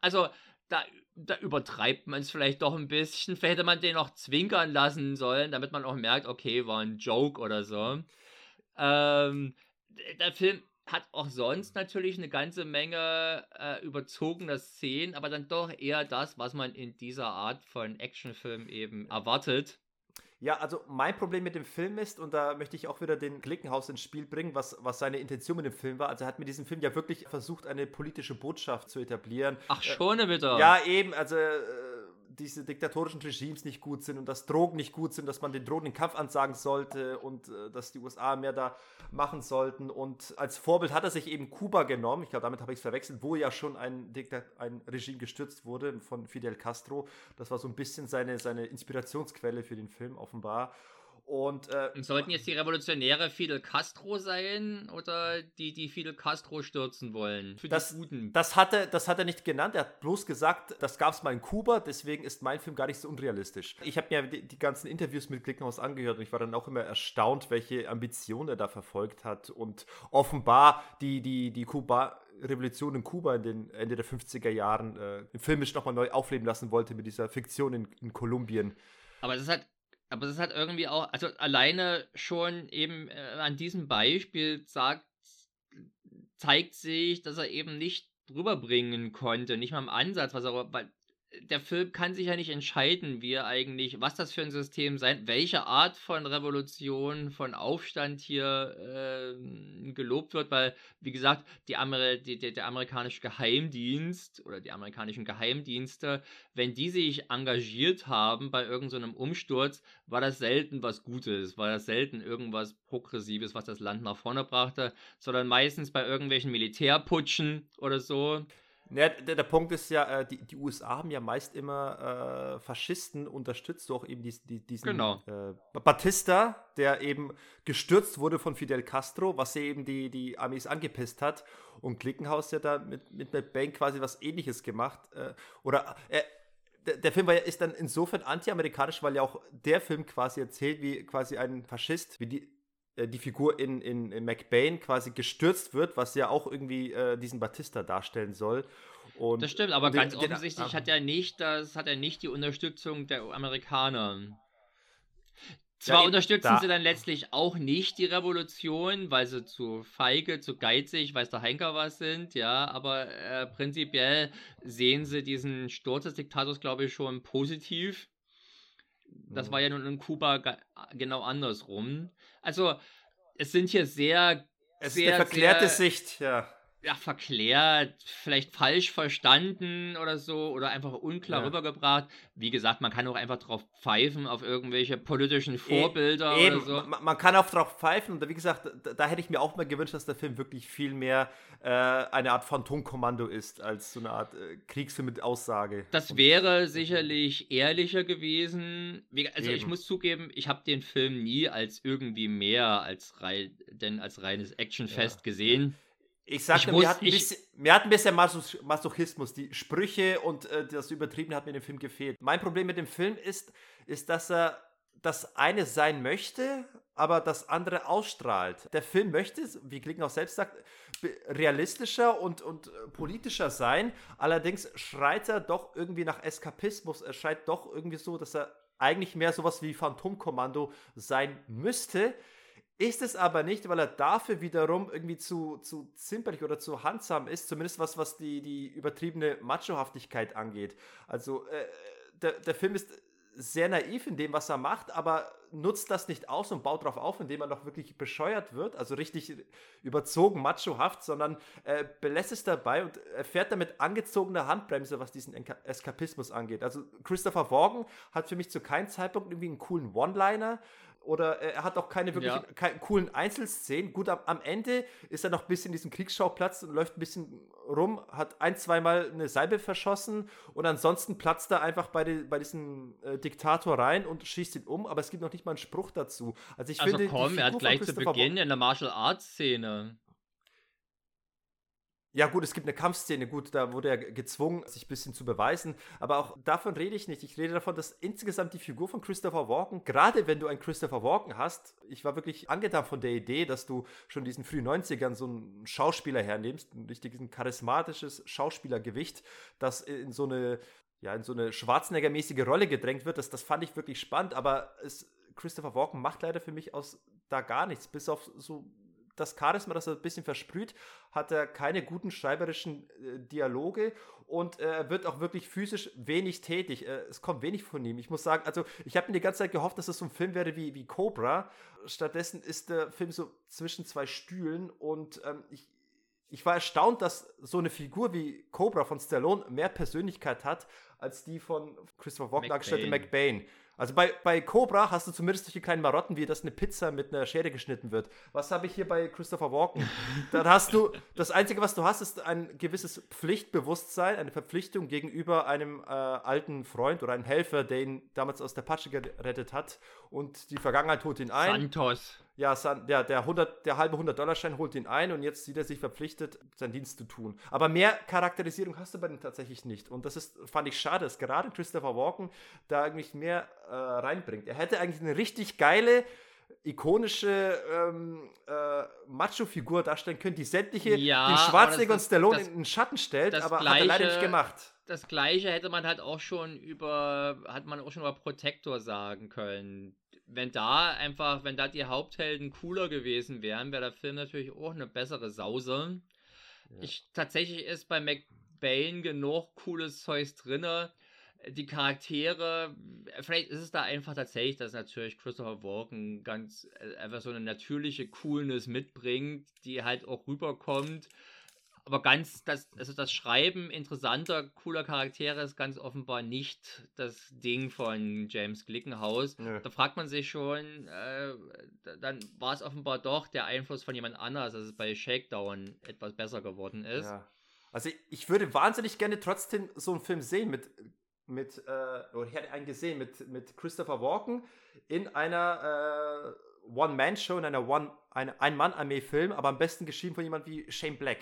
Also, da, da übertreibt man es vielleicht doch ein bisschen. Vielleicht hätte man den noch zwinkern lassen sollen, damit man auch merkt, okay, war ein Joke oder so. Ähm, der Film hat auch sonst natürlich eine ganze Menge äh, überzogener Szenen, aber dann doch eher das, was man in dieser Art von Actionfilm eben erwartet. Ja, also mein Problem mit dem Film ist, und da möchte ich auch wieder den Klickenhaus ins Spiel bringen, was, was seine Intention mit dem Film war. Also er hat mit diesem Film ja wirklich versucht, eine politische Botschaft zu etablieren. Ach, schon äh, wieder. Ja, eben, also äh, diese diktatorischen Regimes nicht gut sind und dass Drogen nicht gut sind, dass man den Drogen den Kampf ansagen sollte und äh, dass die USA mehr da machen sollten. Und als Vorbild hat er sich eben Kuba genommen. Ich glaube, damit habe ich es verwechselt, wo ja schon ein, Diktat ein Regime gestürzt wurde von Fidel Castro. Das war so ein bisschen seine, seine Inspirationsquelle für den Film offenbar. Und, äh, Sollten jetzt die Revolutionäre Fidel Castro sein oder die, die Fidel Castro stürzen wollen? Für das, die Guten? Das hat, er, das hat er nicht genannt. Er hat bloß gesagt, das gab es mal in Kuba, deswegen ist mein Film gar nicht so unrealistisch. Ich habe mir die, die, ganzen Interviews mit Klickenhaus angehört und ich war dann auch immer erstaunt, welche Ambitionen er da verfolgt hat. Und offenbar die, die, die Kuba. Revolution in Kuba in den Ende der 50er Jahren äh, filmisch nochmal neu aufleben lassen wollte mit dieser Fiktion in, in Kolumbien. Aber es ist halt aber es hat irgendwie auch, also alleine schon eben äh, an diesem Beispiel sagt, zeigt sich, dass er eben nicht rüberbringen konnte, nicht mal im Ansatz, was er, der Film kann sich ja nicht entscheiden, wie er eigentlich, was das für ein System sein, welche Art von Revolution, von Aufstand hier äh, gelobt wird, weil, wie gesagt, die Amer die, die, der amerikanische Geheimdienst oder die amerikanischen Geheimdienste, wenn die sich engagiert haben bei irgendeinem so Umsturz, war das selten was Gutes, war das selten irgendwas Progressives, was das Land nach vorne brachte, sondern meistens bei irgendwelchen Militärputschen oder so. Ja, der, der, Punkt ist ja, äh, die, die, USA haben ja meist immer äh, Faschisten unterstützt, so auch eben dies, die, diesen genau. äh, Batista, der eben gestürzt wurde von Fidel Castro, was eben die, die Armees angepisst hat. Und Klickenhaus ja da mit, mit Matt Bane quasi was ähnliches gemacht. Äh, oder äh, der, der, Film war ja, ist dann insofern anti-amerikanisch, weil ja auch der Film quasi erzählt, wie quasi ein Faschist, wie die die Figur in, in, in McBain quasi gestürzt wird, was ja auch irgendwie äh, diesen Batista darstellen soll. Und das stimmt, aber den, ganz offensichtlich den, hat er nicht, das hat er nicht die Unterstützung der Amerikaner. Zwar ja, unterstützen da. sie dann letztlich auch nicht die Revolution, weil sie zu feige, zu geizig, weiß der Henker was sind, ja, aber äh, prinzipiell sehen sie diesen Sturz des Diktators, glaube ich, schon positiv Das war ja nun in Kuba genau andersrum. Also, es sind hier sehr. Es sehr, ist eine verklärte sehr, Sicht, ja ja, verklärt, vielleicht falsch verstanden oder so oder einfach unklar ja. rübergebracht. Wie gesagt, man kann auch einfach drauf pfeifen auf irgendwelche politischen e Vorbilder e oder so. Man, man, kann auch drauf pfeifen und wie gesagt, da, da, hätte ich mir auch mal gewünscht, dass der Film wirklich viel mehr äh, eine Art Phantomkommando ist als so eine Art äh, Kriegsfilm mit Aussage. Das wäre sicherlich ehrlicher gewesen. Also Eben. ich muss zugeben, ich habe den Film nie als irgendwie mehr als rei denn als reines Actionfest ja. gesehen. Ich sagte, mir, hat ein bisschen, mir hat ein bisschen Masochismus. Die Sprüche und äh, das Übertriebene hat mir in dem Film gefehlt. Mein Problem mit dem Film ist, ist, dass er das eine sein möchte, aber das andere ausstrahlt. Der Film möchte, wie Klicken auch selbst sagt, realistischer und, und äh, politischer sein. Allerdings schreit er doch irgendwie nach Eskapismus. Er schreit doch irgendwie so, dass er eigentlich mehr sowas wie Phantomkommando sein müsste. Ist es aber nicht, weil er dafür wiederum irgendwie zu, zu zimperlich oder zu handsam ist, zumindest was, was die, die übertriebene Machohaftigkeit angeht. Also äh, der, der Film ist sehr naiv in dem, was er macht, aber nutzt das nicht aus und baut darauf auf, indem er noch wirklich bescheuert wird, also richtig überzogen, machohaft, sondern äh, belässt es dabei und fährt damit angezogener Handbremse, was diesen Eskapismus angeht. Also Christopher Walken hat für mich zu keinem Zeitpunkt irgendwie einen coolen One-Liner oder er hat auch keine wirklich ja. keine coolen Einzelszenen. Gut, am, am, Ende ist er noch ein bisschen in diesem Kriegsschauplatz und läuft ein bisschen rum, hat ein, zweimal eine Salbe verschossen und ansonsten platzt er einfach bei, die, bei diesem äh, Diktator rein und schießt ihn um, aber es gibt noch nicht mal einen Spruch dazu. Also ich also finde, komm, er hat gleich zu Beginn in der Martial Arts Szene ja, gut, es gibt eine Kampfszene, gut, da wurde er gezwungen, sich ein bisschen zu beweisen. Aber auch davon rede ich nicht. Ich rede davon, dass insgesamt die Figur von Christopher Walken, gerade wenn du einen Christopher Walken hast, ich war wirklich angetan von der Idee, dass du schon diesen frühen 90ern so einen Schauspieler hernimmst, ein richtig charismatisches Schauspielergewicht, das in so eine, ja, in so eine Schwarzenegger-mäßige Rolle gedrängt wird. Das, das fand ich wirklich spannend, aber es, Christopher Walken macht leider für mich aus da gar nichts, bis auf so das Charisma, das er ein bisschen versprüht, hat er keine guten schreiberischen äh, Dialoge und äh, er wird auch wirklich physisch wenig tätig. Äh, es kommt wenig von ihm. Ich muss sagen, also ich habe mir die ganze Zeit gehofft, dass es so ein Film wäre wie, wie Cobra. Stattdessen ist der Film so zwischen zwei Stühlen und ähm, ich, ich war erstaunt, dass so eine Figur wie Cobra von Stallone mehr Persönlichkeit hat als die von Christopher Walken dargestellte McBain. Also bei, bei Cobra hast du zumindest solche kleinen Marotten, wie dass eine Pizza mit einer Schere geschnitten wird. Was habe ich hier bei Christopher Walken? Dann hast du, das Einzige, was du hast, ist ein gewisses Pflichtbewusstsein, eine Verpflichtung gegenüber einem äh, alten Freund oder einem Helfer, der ihn damals aus der Patsche gerettet hat. Und die Vergangenheit holt ihn ein. Santos ja, der, der, 100, der halbe 100-Dollar-Schein holt ihn ein und jetzt sieht er sich verpflichtet, seinen Dienst zu tun. Aber mehr Charakterisierung hast du bei ihm tatsächlich nicht. Und das ist, fand ich schade, dass gerade Christopher Walken da eigentlich mehr äh, reinbringt. Er hätte eigentlich eine richtig geile, ikonische ähm, äh, Macho-Figur darstellen können, die sämtliche ja, den Schwarzenegger und Stallone in den Schatten stellt, aber gleiche, hat er leider nicht gemacht. Das gleiche hätte man halt auch schon über, hat man auch schon über Protector sagen können wenn da einfach, wenn da die Haupthelden cooler gewesen wären, wäre der Film natürlich auch eine bessere Sause. Ja. Ich, tatsächlich ist bei McBain genug cooles Zeugs drinne. Die Charaktere, vielleicht ist es da einfach tatsächlich, dass natürlich Christopher Walken ganz äh, einfach so eine natürliche Coolness mitbringt, die halt auch rüberkommt aber ganz, das, also das Schreiben interessanter, cooler Charaktere ist ganz offenbar nicht das Ding von James Glickenhaus. Nö. Da fragt man sich schon, äh, dann war es offenbar doch der Einfluss von jemand anders, dass es bei Shakedown etwas besser geworden ist. Ja. Also ich würde wahnsinnig gerne trotzdem so einen Film sehen mit, mit äh, oder ich hätte einen gesehen mit, mit Christopher Walken in einer äh, One-Man-Show, in einer One, eine Ein-Mann-Armee-Film, aber am besten geschrieben von jemand wie Shane Black.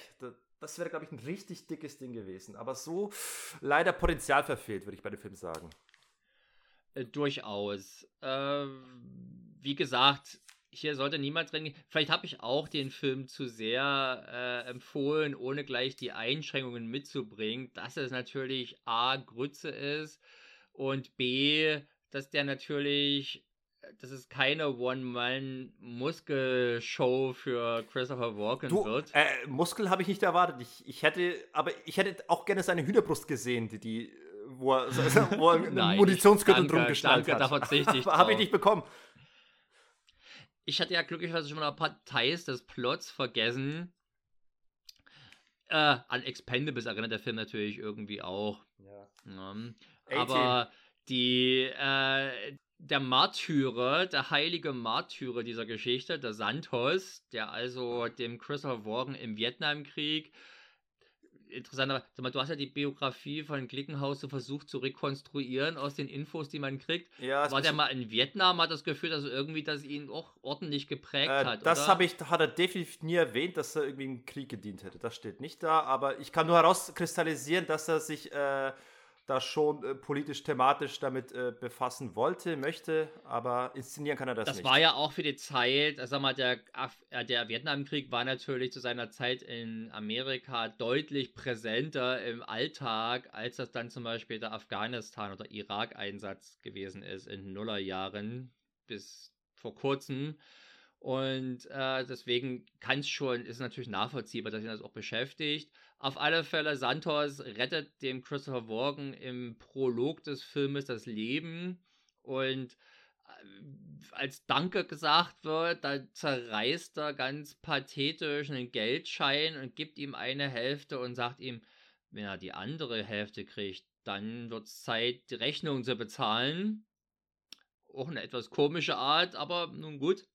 Das, wäre, glaube ich, ein richtig dickes Ding gewesen. Aber so leider Potenzial verfehlt, würde ich bei dem Film sagen. Äh, durchaus. Äh, wie gesagt, hier sollte niemand drin. Vielleicht habe ich auch den Film zu sehr äh, empfohlen, ohne gleich die Einschränkungen mitzubringen, dass es natürlich A, Grütze ist und B, dass der natürlich dass es keine One-Man-Muskelshow für Christopher Walken du, wird. Äh, Muskel habe ich nicht erwartet. Ich, ich hätte, aber ich hätte auch gerne seine Hühnerbrust gesehen, die, die wo er, wo er einen Munitionsgürtel drum geschnallt danke, hat. Da verzichte ich Habe ich nicht bekommen. Ich hatte ja glücklicherweise schon mal ein paar Teils des Plots vergessen. Äh, an Expendables erinnert der Film natürlich irgendwie auch. Ja. Ja. Aber die, äh, der Märtyrer, der heilige Märtyrer dieser Geschichte, der Santos, der also dem Christopher Walken im Vietnamkrieg interessanter, du hast ja die Biografie von Glickenhaus so versucht zu rekonstruieren aus den Infos, die man kriegt. Ja, War der mal in Vietnam, hat das Gefühl, dass irgendwie das ihn auch ordentlich geprägt äh, hat. Das habe ich, hat er definitiv nie erwähnt, dass er irgendwie im Krieg gedient hätte. Das steht nicht da, aber ich kann nur herauskristallisieren, dass er sich äh, da schon äh, politisch, thematisch damit äh, befassen wollte, möchte, aber inszenieren kann er das, das nicht. Das war ja auch für die Zeit, sag mal, der, äh, der Vietnamkrieg war natürlich zu seiner Zeit in Amerika deutlich präsenter im Alltag, als das dann zum Beispiel der Afghanistan- oder Irak-Einsatz gewesen ist in Nullerjahren bis vor kurzem. Und äh, deswegen kann es schon, ist natürlich nachvollziehbar, dass ihn das auch beschäftigt. Auf alle Fälle, Santos rettet dem Christopher Walken im Prolog des Filmes das Leben und äh, als Danke gesagt wird, da zerreißt er ganz pathetisch einen Geldschein und gibt ihm eine Hälfte und sagt ihm, wenn er die andere Hälfte kriegt, dann wird es Zeit, die Rechnung zu bezahlen. Auch eine etwas komische Art, aber nun gut.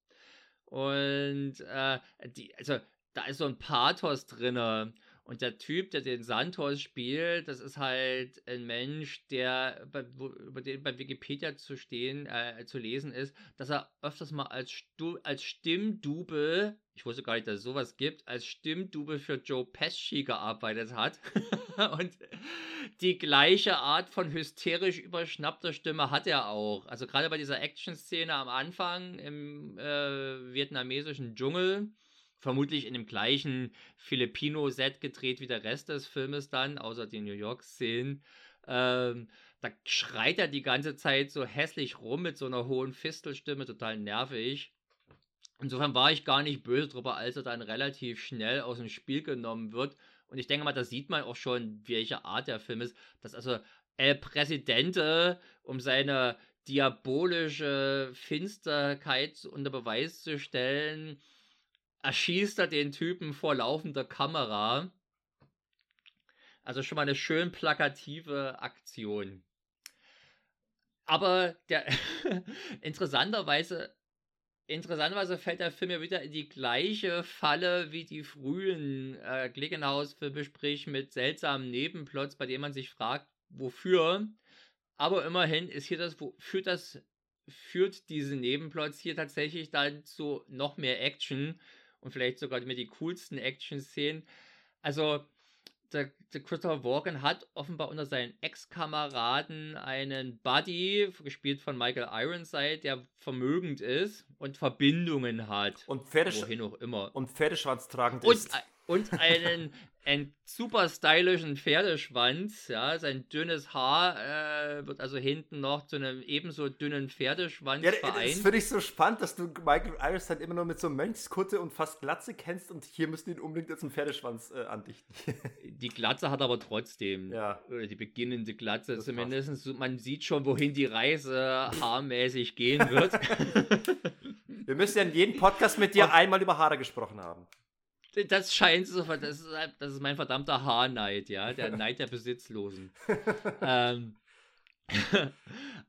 Und äh, die, also da ist so ein Pathos drin. Und der Typ, der den Santos spielt, das ist halt ein Mensch, der über den bei Wikipedia zu stehen, äh, zu lesen ist, dass er öfters mal als, Stu als Stimmdubel, ich wusste gar nicht, dass es sowas gibt, als Stimmdubel für Joe Pesci gearbeitet hat. und die gleiche Art von hysterisch überschnappter Stimme hat er auch. Also gerade bei dieser Action-Szene am Anfang im äh, vietnamesischen Dschungel vermutlich in dem gleichen Filipino-Set gedreht wie der Rest des Filmes dann, außer die New York-Szenen. Ähm, da schreit er die ganze Zeit so hässlich rum mit so einer hohen Fistelstimme, total nervig. Insofern war ich gar nicht böse drüber, als er dann relativ schnell aus dem Spiel genommen wird. Und ich denke mal, da sieht man auch schon, welche Art der Film ist. Dass also El Presidente, um seine diabolische Finsterkeit unter Beweis zu stellen, erschießt er den Typen vor laufender Kamera. Also schon mal eine schön plakative Aktion. Aber der interessanterweise interessanterweise fällt der Film ja wieder in die gleiche Falle wie die frühen äh, Glickenhaus-Filme, sprich mit seltsamen Nebenplots, bei denen man sich fragt, wofür. Aber immerhin ist hier das, führt das, führt diese Nebenplots hier tatsächlich dann zu noch mehr Action und vielleicht sogar mit die coolsten Action-Szenen. Also, der, der, Christopher Walken hat offenbar unter seinen Ex-Kameraden einen Buddy, gespielt von Michael Ironside, der vermögend ist und Verbindungen hat. Und Pferdesch wohin auch immer. Und Pferdeschwanz tragend und, ist. Und einen, einen super stylischen Pferdeschwanz, ja, sein dünnes Haar äh, wird also hinten noch zu einem ebenso dünnen Pferdeschwanz ja, vereint. Das finde ich so spannend, dass du Michael Ironside immer nur mit so Mönchskutte und fast Glatze kennst und hier müssen ihn unbedingt jetzt einen Pferdeschwanz äh, andichten. die Glatze hat aber trotzdem, ja. oder die beginnende Glatze das zumindest, passt. man sieht schon, wohin die Reise haarmäßig gehen wird. Wir müssen ja in jedem Podcast mit dir einmal über Haare gesprochen haben. Das scheint so, das ist, das ist mein verdammter Haarneid, ja, der Neid der Besitzlosen. ähm,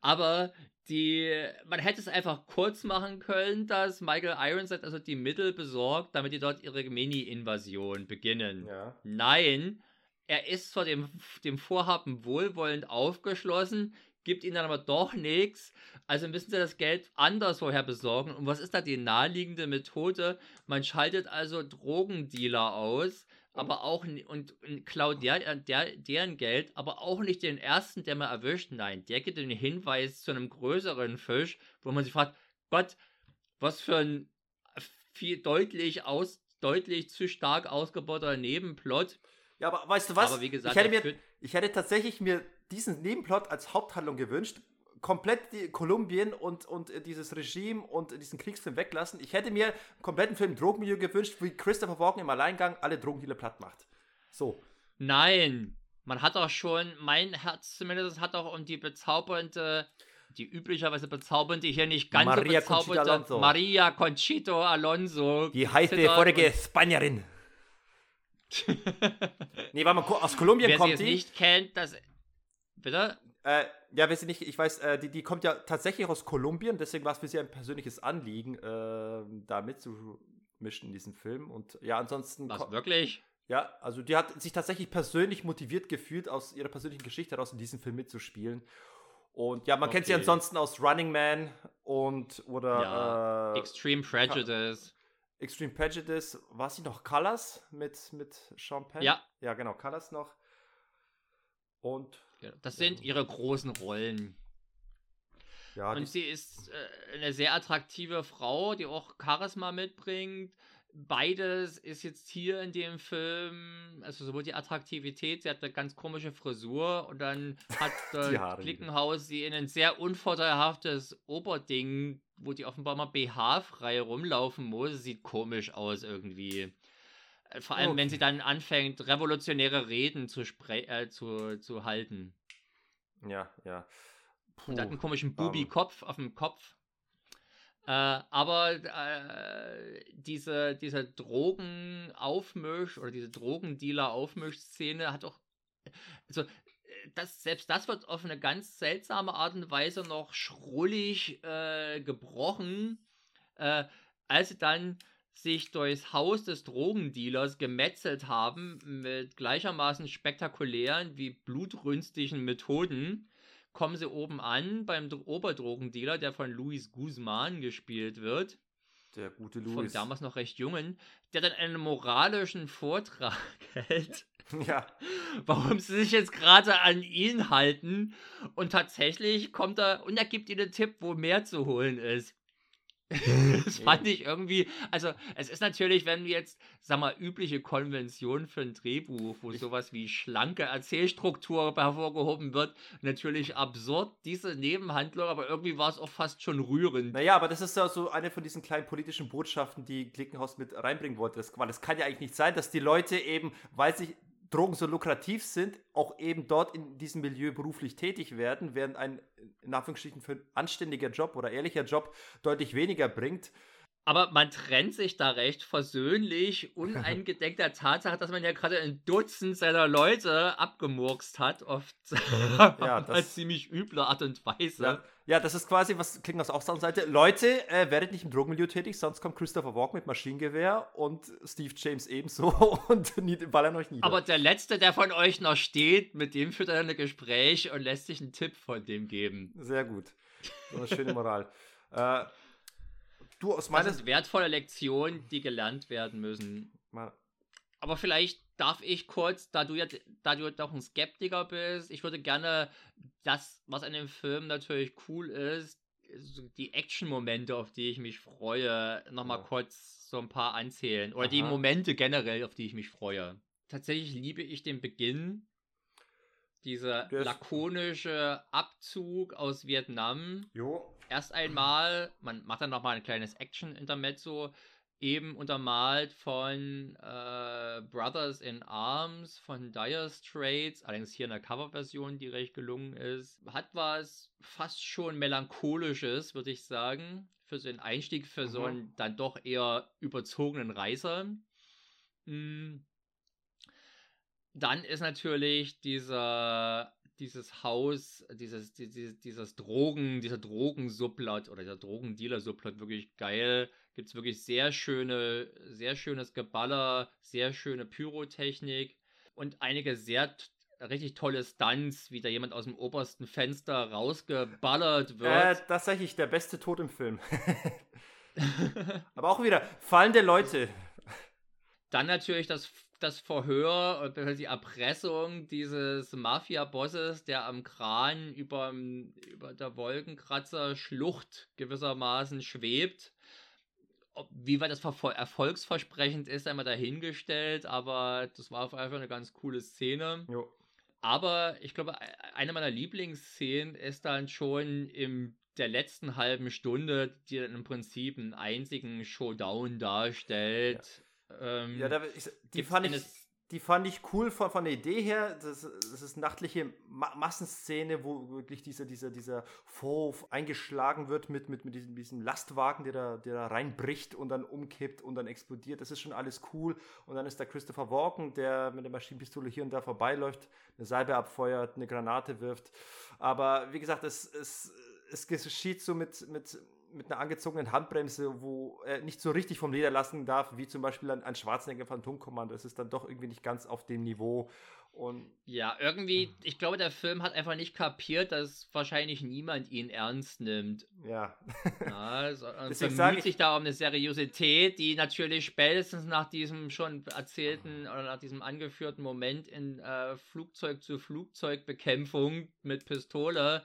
aber die, man hätte es einfach kurz machen können, dass Michael Ironside also die Mittel besorgt, damit die dort ihre Mini-Invasion beginnen. Ja. Nein, er ist vor dem, dem Vorhaben wohlwollend aufgeschlossen, gibt ihnen dann aber doch nichts. Also müssen sie das Geld anderswoher besorgen. Und was ist da die naheliegende Methode? Man schaltet also Drogendealer aus, aber auch und, und klaut der, der, deren Geld, aber auch nicht den ersten, der man erwischt. Nein, der gibt den Hinweis zu einem größeren Fisch, wo man sich fragt, Gott, was für ein viel deutlich aus, deutlich zu stark ausgebauter Nebenplot. Ja, aber weißt du was? Aber wie gesagt, ich, hätte mir, ich hätte tatsächlich mir diesen Nebenplot als Haupthandlung gewünscht. Komplett die Kolumbien und, und dieses Regime und diesen Kriegsfilm weglassen. Ich hätte mir einen kompletten Film Drogenmilieu gewünscht, wie Christopher Walken im Alleingang alle Drogendealer platt macht. So. Nein. Man hat auch schon, mein Herz zumindest hat auch um die bezaubernde, die üblicherweise bezaubernde, hier nicht ganz Maria so bezaubernde Conchita. Maria Conchito Alonso. Die heiße vorige Spanierin. Nee, mal, ko- aus Kolumbien Wer sie kommt jetzt die. nicht kennt, das. Bitte? Äh, ja, wer sie nicht, ich weiß, äh, die, die kommt ja tatsächlich aus Kolumbien, deswegen war es für sie ein persönliches Anliegen, äh, da mitzumischen in diesem Film. Und ja, ansonsten. Was, wirklich? Ja, also die hat sich tatsächlich persönlich motiviert gefühlt, aus ihrer persönlichen Geschichte heraus in diesem Film mitzuspielen. Und ja, man kennt sie Okay. ansonsten aus Running Man und oder Ja, äh, Extreme Prejudice. Extreme Prejudice. War sie noch Colors mit, mit Sean Penn? Ja. Ja, genau, Colors noch. Und Das sind ihre großen Rollen. ja, Und sie ist äh, eine sehr attraktive Frau, die auch Charisma mitbringt. Beides ist jetzt hier in dem Film, also sowohl die Attraktivität, sie hat eine ganz komische Frisur und dann hat äh. Klickenhaus sie in ein sehr unvorteilhaftes Oberding, wo die offenbar mal BH-frei rumlaufen muss. Sieht komisch aus irgendwie. Vor allem, wenn sie Okay. dann anfängt, revolutionäre Reden zu, spre äh, zu, zu halten. ja, ja. Und hat einen Puh, komischen ähm. Bubi-Kopf auf dem Kopf. Äh, aber äh, diese, diese Drogenaufmisch- oder diese Drogendealer-Aufmischszene hat auch. Also, äh, das, selbst das wird auf eine ganz seltsame Art und Weise noch schrullig äh, gebrochen, äh, als sie dann sich durchs Haus des Drogendealers gemetzelt haben mit gleichermaßen spektakulären wie blutrünstigen Methoden kommen sie oben an beim Dro- Oberdrogendealer, der von Luis Guzman gespielt wird, der gute von Louis. damals noch recht jungen, der dann einen moralischen Vortrag hält, Ja, warum sie sich jetzt gerade an ihn halten und tatsächlich kommt er und er gibt ihnen einen Tipp, wo mehr zu holen ist. das fand ich irgendwie, also es ist natürlich, wenn wir jetzt, sag mal, übliche Konvention für ein Drehbuch, wo sowas wie schlanke Erzählstruktur hervorgehoben wird, natürlich absurd, diese Nebenhandlung, aber irgendwie war es auch fast schon rührend. naja, aber das ist ja so eine von diesen kleinen politischen Botschaften, die Klickenhaus mit reinbringen wollte. Das, weil es kann ja eigentlich nicht sein, dass die Leute eben, weil sich Drogen so lukrativ sind, auch eben dort in diesem Milieu beruflich tätig werden, während ein, in Anführungsstrichen, für ein anständiger Job oder ehrlicher Job deutlich weniger bringt. Aber man trennt sich da recht versöhnlich, uneingedenk der Tatsache, dass man ja gerade ein Dutzend seiner Leute abgemurkst hat, oft Ja, auf das- ziemlich üble Art und Weise. Ja, ja, das ist quasi, was auch sagen sollte. Leute, äh, werdet nicht im Drogenmilieu tätig, sonst kommt Christopher Walken mit Maschinengewehr und Steve James ebenso und ballern euch nieder. Aber der Letzte, der von euch noch steht, mit dem führt er ein Gespräch und lässt sich einen Tipp von dem geben. Sehr gut. So eine schöne Moral. äh, du, aus Das meiner sind wertvolle Lektionen, die gelernt werden müssen. Aber vielleicht darf ich kurz, da du ja, da du doch ein Skeptiker bist, ich würde gerne das, was an dem Film natürlich cool ist, die Action-Momente, auf die ich mich freue, nochmal Ja. kurz so ein paar anzählen. Oder die Aha. Momente generell, auf die ich mich freue. Tatsächlich liebe ich den Beginn. Dieser lakonische Abzug aus Vietnam Jo. erst einmal, man macht dann nochmal ein kleines Action-Intermezzo, eben untermalt von äh, Brothers in Arms, von Dire Straits, allerdings hier in der Coverversion, die recht gelungen ist. Hat was fast schon melancholisches, würde ich sagen, für so einen Einstieg, für so Mhm. einen dann doch eher überzogenen Reißer. Mm. Dann ist natürlich dieser, dieses Haus, dieses, dieses, dieses Drogen, dieser Drogensublot oder dieser Drogendealer-Sublot wirklich geil. Gibt es wirklich sehr schöne, sehr schönes Geballer, sehr schöne Pyrotechnik und einige sehr richtig tolle Stunts, wie da jemand aus dem obersten Fenster rausgeballert Äh, wird. tatsächlich der beste Tod im Film. Aber auch wieder fallende Leute. Dann natürlich das, das Verhör und die Erpressung dieses Mafia-Bosses, der am Kran über, über der Wolkenkratzer-Schlucht gewissermaßen schwebt. Ob, wie weit das erfolgsversprechend ist, einmal dahingestellt, aber das war auf jeden Fall eine ganz coole Szene. Jo. Aber ich glaube, e- eine meiner Lieblingsszenen ist dann schon in der letzten halben Stunde, die dann im Prinzip einen einzigen Showdown darstellt. Ähm, Ja, da, ich, die fand ich, die fand ich cool von, von der Idee her. Das, das ist nachtliche Ma Massenszene, wo wirklich dieser, dieser, dieser Vorhof eingeschlagen wird mit, mit, mit diesem, diesem Lastwagen, der da, der da reinbricht und dann umkippt und dann explodiert. Das ist schon alles cool. Und dann ist da Christopher Walken, der mit der Maschinenpistole hier und da vorbeiläuft, eine Salbe abfeuert, eine Granate wirft. Aber wie gesagt, es, es, es geschieht so mit, mit mit einer angezogenen Handbremse, wo er nicht so richtig vom Leder lassen darf, wie zum Beispiel ein, ein Schwarzenegger Phantomkommando. Es ist dann doch irgendwie nicht ganz auf dem Niveau. Und ja, irgendwie, ich glaube, der Film hat einfach nicht kapiert, dass wahrscheinlich niemand ihn ernst nimmt. Ja. ja also, Deswegen bemüht sich da um eine Seriosität, die natürlich spätestens nach diesem schon erzählten oder nach diesem angeführten Moment in äh, Flugzeug zu Flugzeug Bekämpfung mit Pistole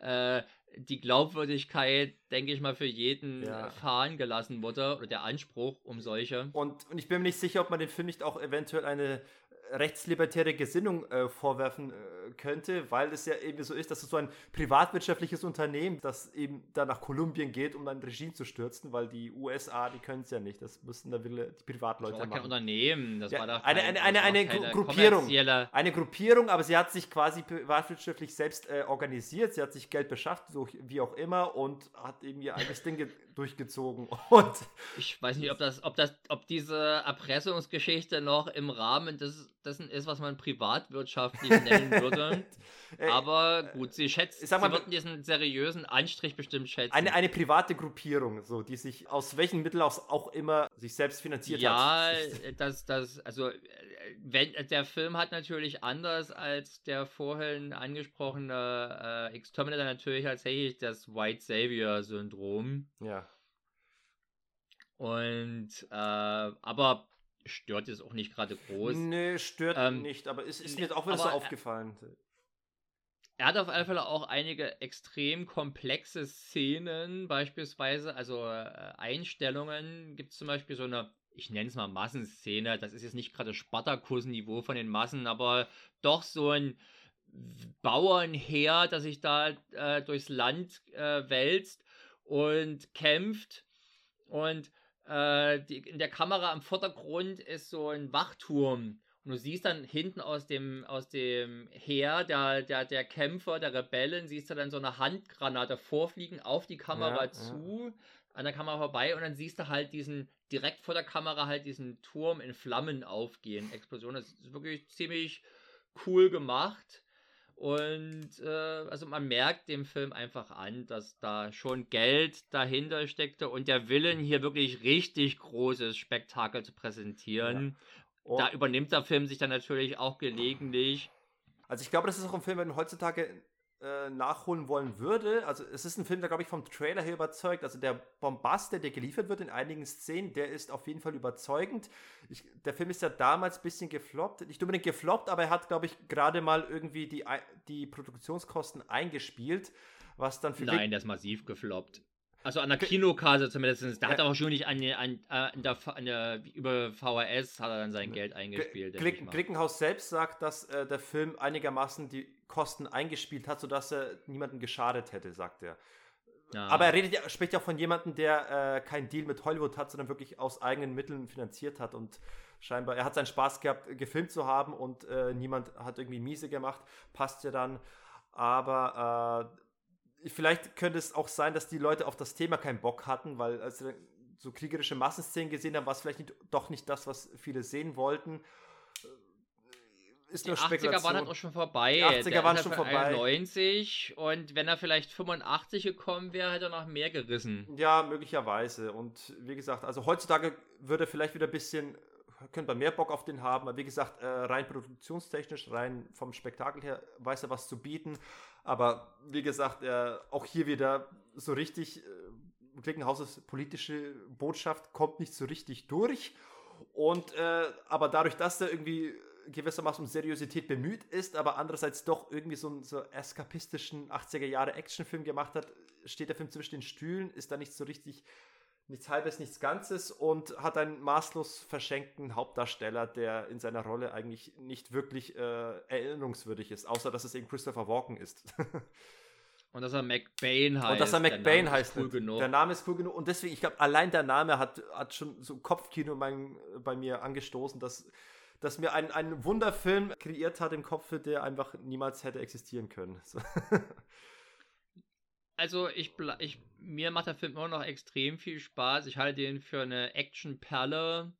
äh, die Glaubwürdigkeit, denke ich mal, für jeden ja. fahren gelassen wurde oder der Anspruch um solche. Und, und ich bin mir nicht sicher, ob man dem Film nicht auch eventuell eine rechtslibertäre Gesinnung äh, vorwerfen äh, könnte, weil es ja eben so ist, dass es so ein privatwirtschaftliches Unternehmen, das eben da nach Kolumbien geht, um ein Regime zu stürzen, weil die USA, die können es ja nicht. Das müssten da die Privatleute das war machen. kein Unternehmen, das ja, war doch eine, eine, eine, eine Gruppierung. Eine Gruppierung, aber sie hat sich quasi privatwirtschaftlich selbst äh, organisiert, sie hat sich Geld beschafft, so wie auch immer, und hat eben ihr eigenes Ding durchgezogen. Und ich weiß nicht, ob das, ob das, ob diese Erpressungsgeschichte noch im Rahmen des dessen ist, was man privatwirtschaftlich nennen würde. Aber gut, sie schätzt, sag mal, sie würden diesen seriösen Anstrich bestimmt schätzen. Eine, eine private Gruppierung, so, die sich aus welchen Mitteln auch immer sich selbst finanziert ja, hat. Ja, das, das, also, wenn, der Film hat natürlich anders als der vorhin angesprochene äh, Exterminator natürlich tatsächlich das White Savior-Syndrom. Ja. Und, äh, aber stört jetzt auch nicht gerade groß. Nee, stört ähm, nicht, aber es ist mir jetzt auch wieder so aufgefallen. Er hat auf alle Fälle auch einige extrem komplexe Szenen, beispielsweise, also äh, Einstellungen. Gibt es zum Beispiel so eine, ich nenne es mal Massenszene, das ist jetzt nicht gerade Spartakus-Niveau von den Massen, aber doch so ein Bauernheer, das sich da äh, durchs Land äh, wälzt und kämpft. Und äh, die, in der Kamera am Vordergrund ist so ein Wachturm. Und du siehst dann hinten aus dem, aus dem Heer der, der, der Kämpfer, der Rebellen, siehst du dann so eine Handgranate vorfliegen auf die Kamera ja, zu, ja. an der Kamera vorbei und dann siehst du halt diesen, direkt vor der Kamera halt diesen Turm in Flammen aufgehen, Explosion. Das ist wirklich ziemlich cool gemacht. Und äh, also man merkt dem Film einfach an, dass da schon Geld dahinter steckte und der Willen hier wirklich richtig großes Spektakel zu präsentieren. Ja. Oh. Da übernimmt der Film sich dann natürlich auch gelegentlich. Also ich glaube, das ist auch ein Film, wenn heutzutage äh, nachholen wollen würde. Also es ist ein Film, der, glaube ich, vom Trailer her überzeugt. Also der Bombast, der, geliefert wird in einigen Szenen, der ist auf jeden Fall überzeugend. Ich, der Film ist ja damals ein bisschen gefloppt. Nicht unbedingt gefloppt, aber er hat, glaube ich, gerade mal irgendwie die, die Produktionskosten eingespielt. Was dann für Nein, der ist massiv gefloppt. Also an der Kinokase zumindest. Da hat er auch schon nicht an, an, an, der, an der, über VHS hat er dann sein Geld eingespielt. Klick, Klickenhaus selbst sagt, dass äh, der Film einigermaßen die Kosten eingespielt hat, sodass er niemandem geschadet hätte, sagt er. Ja. Aber er redet ja, spricht ja auch von jemandem, der äh, keinen Deal mit Hollywood hat, sondern wirklich aus eigenen Mitteln finanziert hat und scheinbar, er hat seinen Spaß gehabt, gefilmt zu haben und äh, niemand hat irgendwie miese gemacht, passt ja dann. Aber äh, vielleicht könnte es auch sein, dass die Leute auf das Thema keinen Bock hatten, weil als sie so kriegerische Massenszenen gesehen haben, war es vielleicht nicht, doch nicht das, was viele sehen wollten. Ist nur die 80er waren halt auch schon vorbei. Die 80er Der waren schon vorbei. 90 und wenn er vielleicht 85 gekommen wäre, hätte er noch mehr gerissen. Ja, möglicherweise. Und wie gesagt, also heutzutage würde er vielleicht wieder ein bisschen könnte man mehr Bock auf den haben. Aber wie gesagt, äh, rein produktionstechnisch, rein vom Spektakel her, weiß er was zu bieten. Aber wie gesagt, äh, auch hier wieder so richtig, äh, Klickenhauses politische Botschaft kommt nicht so richtig durch. Und äh, aber dadurch, dass er irgendwie gewissermaßen um Seriosität bemüht ist, aber andererseits doch irgendwie so einen so eskapistischen 80er Jahre Actionfilm gemacht hat, steht der Film zwischen den Stühlen, ist da nicht so richtig nichts Halbes, nichts Ganzes und hat einen maßlos verschenkten Hauptdarsteller, der in seiner Rolle eigentlich nicht wirklich äh, erinnerungswürdig ist, außer dass es eben Christopher Walken ist. und dass er McBain heißt. Und dass er McBain heißt. Cool genug. Der Name ist cool genug. Und deswegen, ich glaube, allein der Name hat, hat schon so Kopfkino mein, bei mir angestoßen, dass dass mir ein, ein Wunderfilm kreiert hat im Kopf, der einfach niemals hätte existieren können. So. Also ich, ich, mir macht der Film immer noch extrem viel Spaß. Ich halte den für eine Actionperle.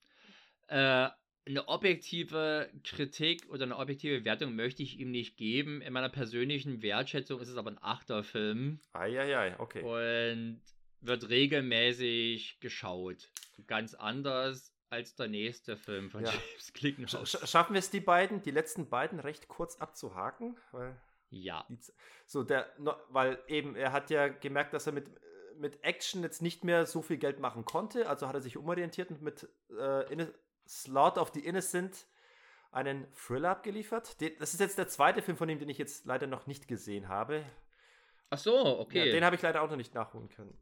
Äh, eine objektive Kritik oder eine objektive Wertung möchte ich ihm nicht geben. In meiner persönlichen Wertschätzung ist es aber ein Achterfilm. Eieiei, okay. Und wird regelmäßig geschaut. Ganz anders als der nächste Film von Ja. James Glickenhaus. Sch schaffen wir es, die beiden, die letzten beiden, recht kurz abzuhaken? Weil Ja. so der, weil eben er hat ja gemerkt, dass er mit mit Action jetzt nicht mehr so viel Geld machen konnte, also hat er sich umorientiert und mit äh, Slaughter of the Innocent einen Thriller abgeliefert. Das ist jetzt der zweite Film von ihm, den ich jetzt leider noch nicht gesehen habe. Ach so, okay. Ja, den habe ich leider auch noch nicht nachholen können.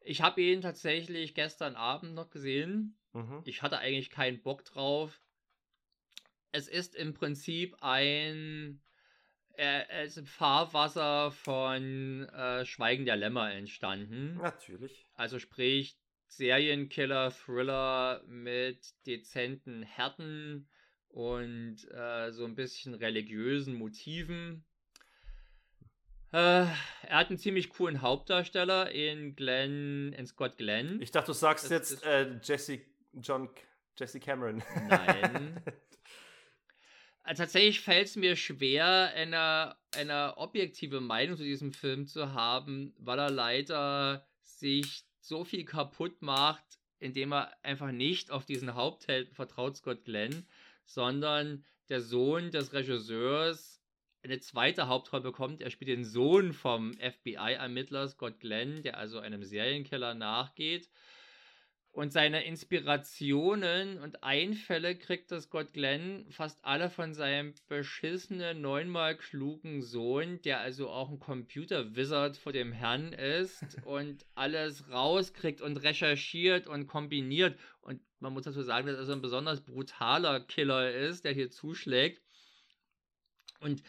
ich habe ihn tatsächlich gestern Abend noch gesehen. Mhm. Ich hatte eigentlich keinen Bock drauf. Es ist im Prinzip ein. Er, er ist im Fahrwasser von äh, Schweigen der Lämmer entstanden. Natürlich. Also sprich Serienkiller, Thriller mit dezenten Härten und äh, so ein bisschen religiösen Motiven. Äh, er hat einen ziemlich coolen Hauptdarsteller in Glenn, in Scott Glenn. Ich dachte, du sagst Das jetzt ist- äh, Jesse John Jesse Cameron. Nein. Äh, Tatsächlich fällt es mir schwer, eine, eine objektive Meinung zu diesem Film zu haben, weil er leider sich so viel kaputt macht, indem er einfach nicht auf diesen Haupthelden vertraut, Scott Glenn, sondern der Sohn des Regisseurs eine zweite Hauptrolle bekommt. Er spielt den Sohn vom FBI-Ermittler Scott Glenn, der also einem Serienkiller nachgeht. Und seine Inspirationen und Einfälle kriegt das Scott Glenn fast alle von seinem beschissenen, neunmal klugen Sohn, der also auch ein Computer-Wizard vor dem Herrn ist und alles rauskriegt und recherchiert und kombiniert. Und man muss dazu sagen, dass er so ein besonders brutaler Killer ist, der hier zuschlägt. Und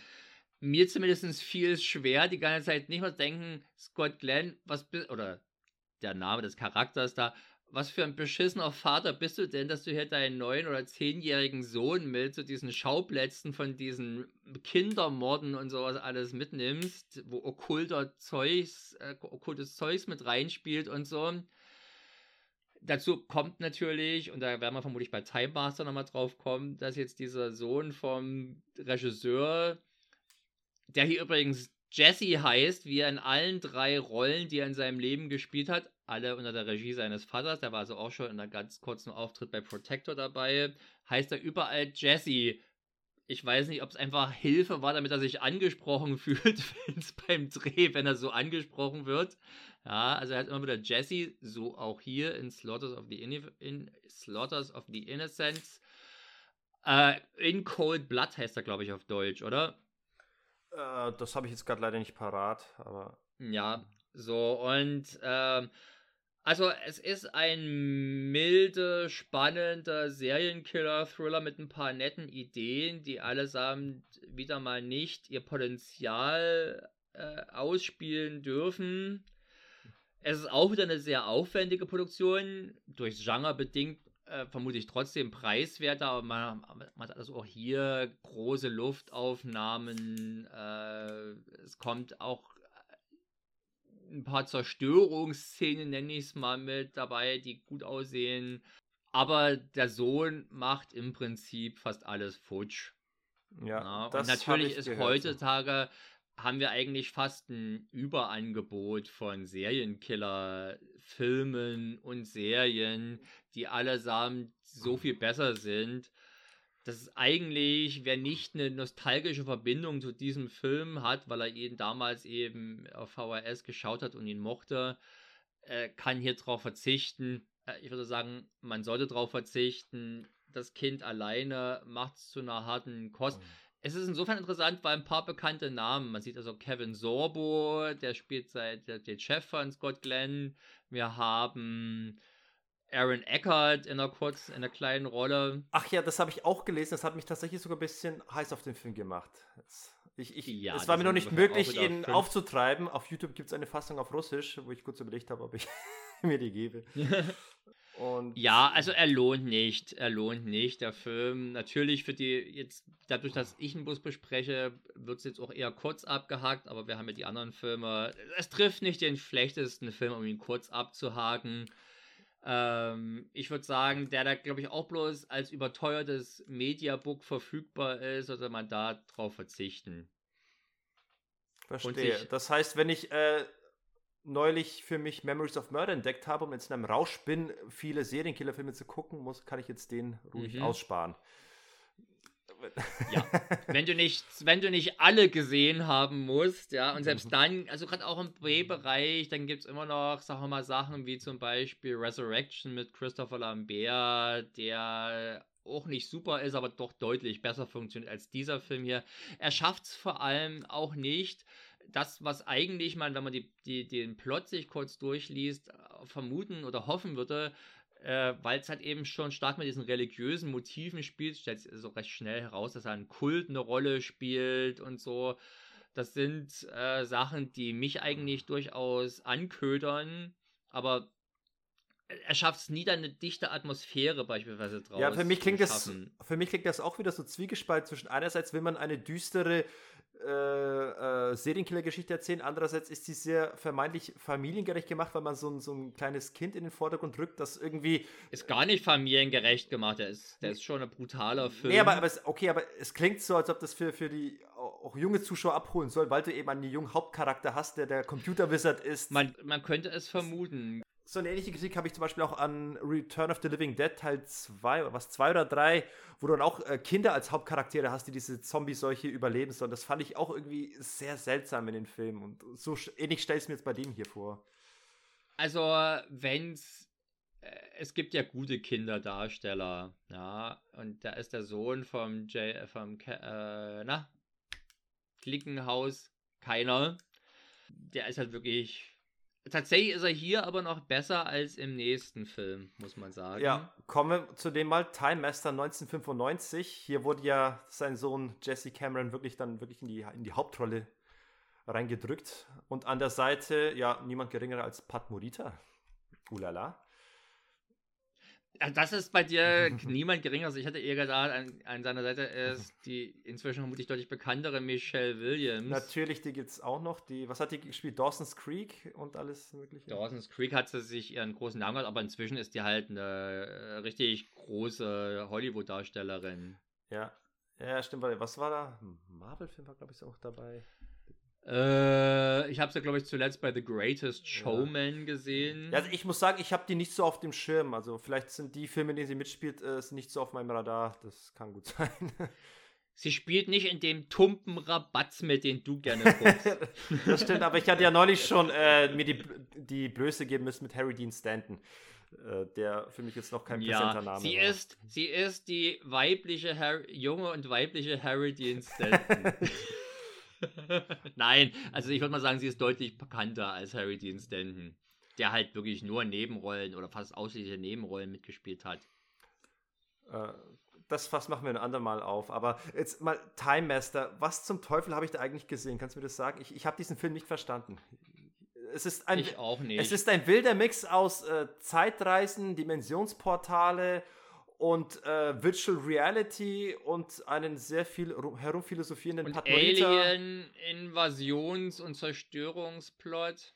mir zumindest fiel es schwer, die ganze Zeit nicht mal zu denken, Scott Glenn, was bist, oder der Name des Charakters da, was für ein beschissener Vater bist du denn, dass du hier deinen neun- oder zehnjährigen Sohn mit zu diesen Schauplätzen von diesen Kindermorden und sowas alles mitnimmst, wo okkulter Zeugs, äh, okkultes Zeugs mit reinspielt und so. Dazu kommt natürlich, und da werden wir vermutlich bei Time Master nochmal drauf kommen, dass jetzt dieser Sohn vom Regisseur, der hier übrigens Jesse heißt, wie er in allen drei Rollen, die er in seinem Leben gespielt hat, alle unter der Regie seines Vaters, der war also auch schon in einem ganz kurzen Auftritt bei Protector dabei, heißt er überall Jesse. Ich weiß nicht, ob es einfach Hilfe war, damit er sich angesprochen fühlt, beim Dreh, wenn er so angesprochen wird. Ja, also er hat immer wieder Jesse, so auch hier in Slaughters of the, Inni- in Slaughters of the Innocents. Äh, in Cold Blood heißt er, glaube ich, auf Deutsch, oder? Äh, das habe ich jetzt gerade leider nicht parat, aber Ja, so und ähm, also es ist ein milde, spannender Serienkiller-Thriller mit ein paar netten Ideen, die allesamt wieder mal nicht ihr Potenzial äh, ausspielen dürfen. Es ist auch wieder eine sehr aufwendige Produktion, durchs Genre bedingt äh, vermutlich trotzdem preiswerter, aber man, man hat also auch hier große Luftaufnahmen. Äh, es kommt auch ein paar Zerstörungsszenen, nenne ich es mal mit dabei, die gut aussehen. Aber der Sohn macht im Prinzip fast alles futsch. ja, Ja, das und natürlich ich ist gehört. heutzutage haben wir eigentlich fast ein Überangebot von Serienkiller-Filmen und Serien, die allesamt so viel besser sind, dass es eigentlich, wer nicht eine nostalgische Verbindung zu diesem Film hat, weil er ihn damals eben auf VHS geschaut hat und ihn mochte, äh, kann hier drauf verzichten. Äh, ich würde sagen, man sollte drauf verzichten. Das Kind alleine macht es zu einer harten Kost. Es ist insofern interessant, weil ein paar bekannte Namen, man sieht also Kevin Sorbo, der spielt seit der, den Chef von Scott Glenn. Wir haben Aaron Eckhart in einer kurzen, in einer kleinen Rolle. Ach ja, das habe ich auch gelesen. Das hat mich tatsächlich sogar ein bisschen heiß auf den Film gemacht. Es- Ich, ich, Ja, es war mir noch nicht möglich, ihn fünf- aufzutreiben. Auf YouTube gibt es eine Fassung auf Russisch, wo ich kurz überlegt habe, ob ich mir die gebe. Und ja, also er lohnt nicht. Er lohnt nicht, der Film. Natürlich für die, jetzt dadurch, dass ich einen Bus bespreche, wird es jetzt auch eher kurz abgehakt, aber wir haben ja die anderen Filme. Es trifft nicht den schlechtesten Film, um ihn kurz abzuhaken. Ähm, ich würde sagen, der da, glaube ich, auch bloß als überteuertes Mediabook verfügbar ist, sollte man da drauf verzichten. Verstehe. Das heißt, wenn ich äh, neulich für mich Memories of Murder entdeckt habe und jetzt in einem Rausch bin, viele Serienkillerfilme zu gucken muss, kann ich jetzt den ruhig mhm. aussparen. Ja, wenn du nicht, wenn du nicht alle gesehen haben musst, ja, und selbst mhm. dann, also gerade auch im B-Bereich, dann gibt es immer noch, sagen wir mal, Sachen wie zum Beispiel Resurrection mit Christopher Lambert, der auch nicht super ist, aber doch deutlich besser funktioniert als dieser Film hier. Er schafft es vor allem auch nicht, das, was eigentlich man, wenn man die, die, den Plot sich kurz durchliest, vermuten oder hoffen würde, äh, weil es halt eben schon stark mit diesen religiösen Motiven spielt, stellt sich so recht schnell heraus, dass er ein Kult eine Rolle spielt und so. Das sind äh, Sachen, die mich eigentlich durchaus anködern, aber er schafft es nie, da eine dichte Atmosphäre beispielsweise draus Ja, für mich klingt das, für mich klingt das auch wieder so zwiegespalten zwischen einerseits will man eine düstere äh, äh, Serienkiller-Geschichte erzählen. Andererseits ist sie sehr vermeintlich familiengerecht gemacht, weil man so ein, so ein kleines Kind in den Vordergrund rückt, das irgendwie. Ist gar nicht familiengerecht gemacht. Der ist, der ist schon ein brutaler Film. Nee, aber, aber es, okay, aber es klingt so, als ob das für, für die auch junge Zuschauer abholen soll, weil du eben einen jungen Hauptcharakter hast, der der Computerwizard ist. Man, man könnte es vermuten so eine ähnliche Kritik habe ich zum Beispiel auch an Return of the Living Dead Teil 2, was 2 oder 3, wo du dann auch äh, Kinder als Hauptcharaktere hast, die diese Zombie-Seuche überleben sollen. Das fand ich auch irgendwie sehr seltsam in den Filmen. Und so ähnlich stelle ich es mir jetzt bei dem hier vor. Also, wenn's. Äh, es gibt ja gute Kinderdarsteller, ja. Und da ist der Sohn vom J, äh, vom äh, na, Klickenhaus keiner. Der ist halt wirklich Tatsächlich ist er hier aber noch besser als im nächsten Film, muss man sagen. Ja, kommen wir zu dem mal Time Master 1995. Hier wurde ja sein Sohn Jesse Cameron wirklich dann wirklich in die, in die Hauptrolle reingedrückt. Und an der Seite, ja, niemand geringer als Pat Morita. Ulala. Das ist bei dir niemand geringer. Also ich hatte eher gedacht, an, an, seiner Seite ist die inzwischen vermutlich deutlich bekanntere Michelle Williams. Natürlich, die gibt es auch noch. Die, was hat die gespielt? Dawson's Creek und alles mögliche? Dawson's Creek hat sie sich ihren großen Namen gehabt, aber inzwischen ist die halt eine äh, richtig große Hollywood-Darstellerin. Ja. Ja, stimmt. Was war da? Marvel-Film war, glaube ich, auch dabei. Äh, ich habe sie, ja, glaube ich, zuletzt bei The Greatest Showman ja. gesehen. Also ich muss sagen, ich habe die nicht so auf dem Schirm. Also vielleicht sind die Filme, in denen sie mitspielt, äh, nicht so auf meinem Radar. Das kann gut sein. Sie spielt nicht in dem tumpen Rabatz, mit dem du gerne guckst. das stimmt, aber ich hatte ja neulich schon äh, mir die, die Blöße geben müssen mit Harry Dean Stanton. Äh, der für mich jetzt noch kein ja, präsenter Name sie war. Ist, sie ist die weibliche Harry, junge und weibliche Harry Dean Stanton. Nein, also ich würde mal sagen, sie ist deutlich bekannter als Harry Dean Stanton, der halt wirklich nur Nebenrollen oder fast ausschließliche Nebenrollen mitgespielt hat. Äh, das Fass machen wir ein andermal auf. Aber jetzt mal Time Master. Was zum Teufel habe ich da eigentlich gesehen? Kannst du mir das sagen? Ich, ich habe diesen Film nicht verstanden. Es ist ein, ich auch nicht. Es ist ein wilder Mix aus äh, Zeitreisen, Dimensionsportale und äh, Virtual Reality und einen sehr viel herumphilosophierenden und Alien, Invasions- und Zerstörungsplot.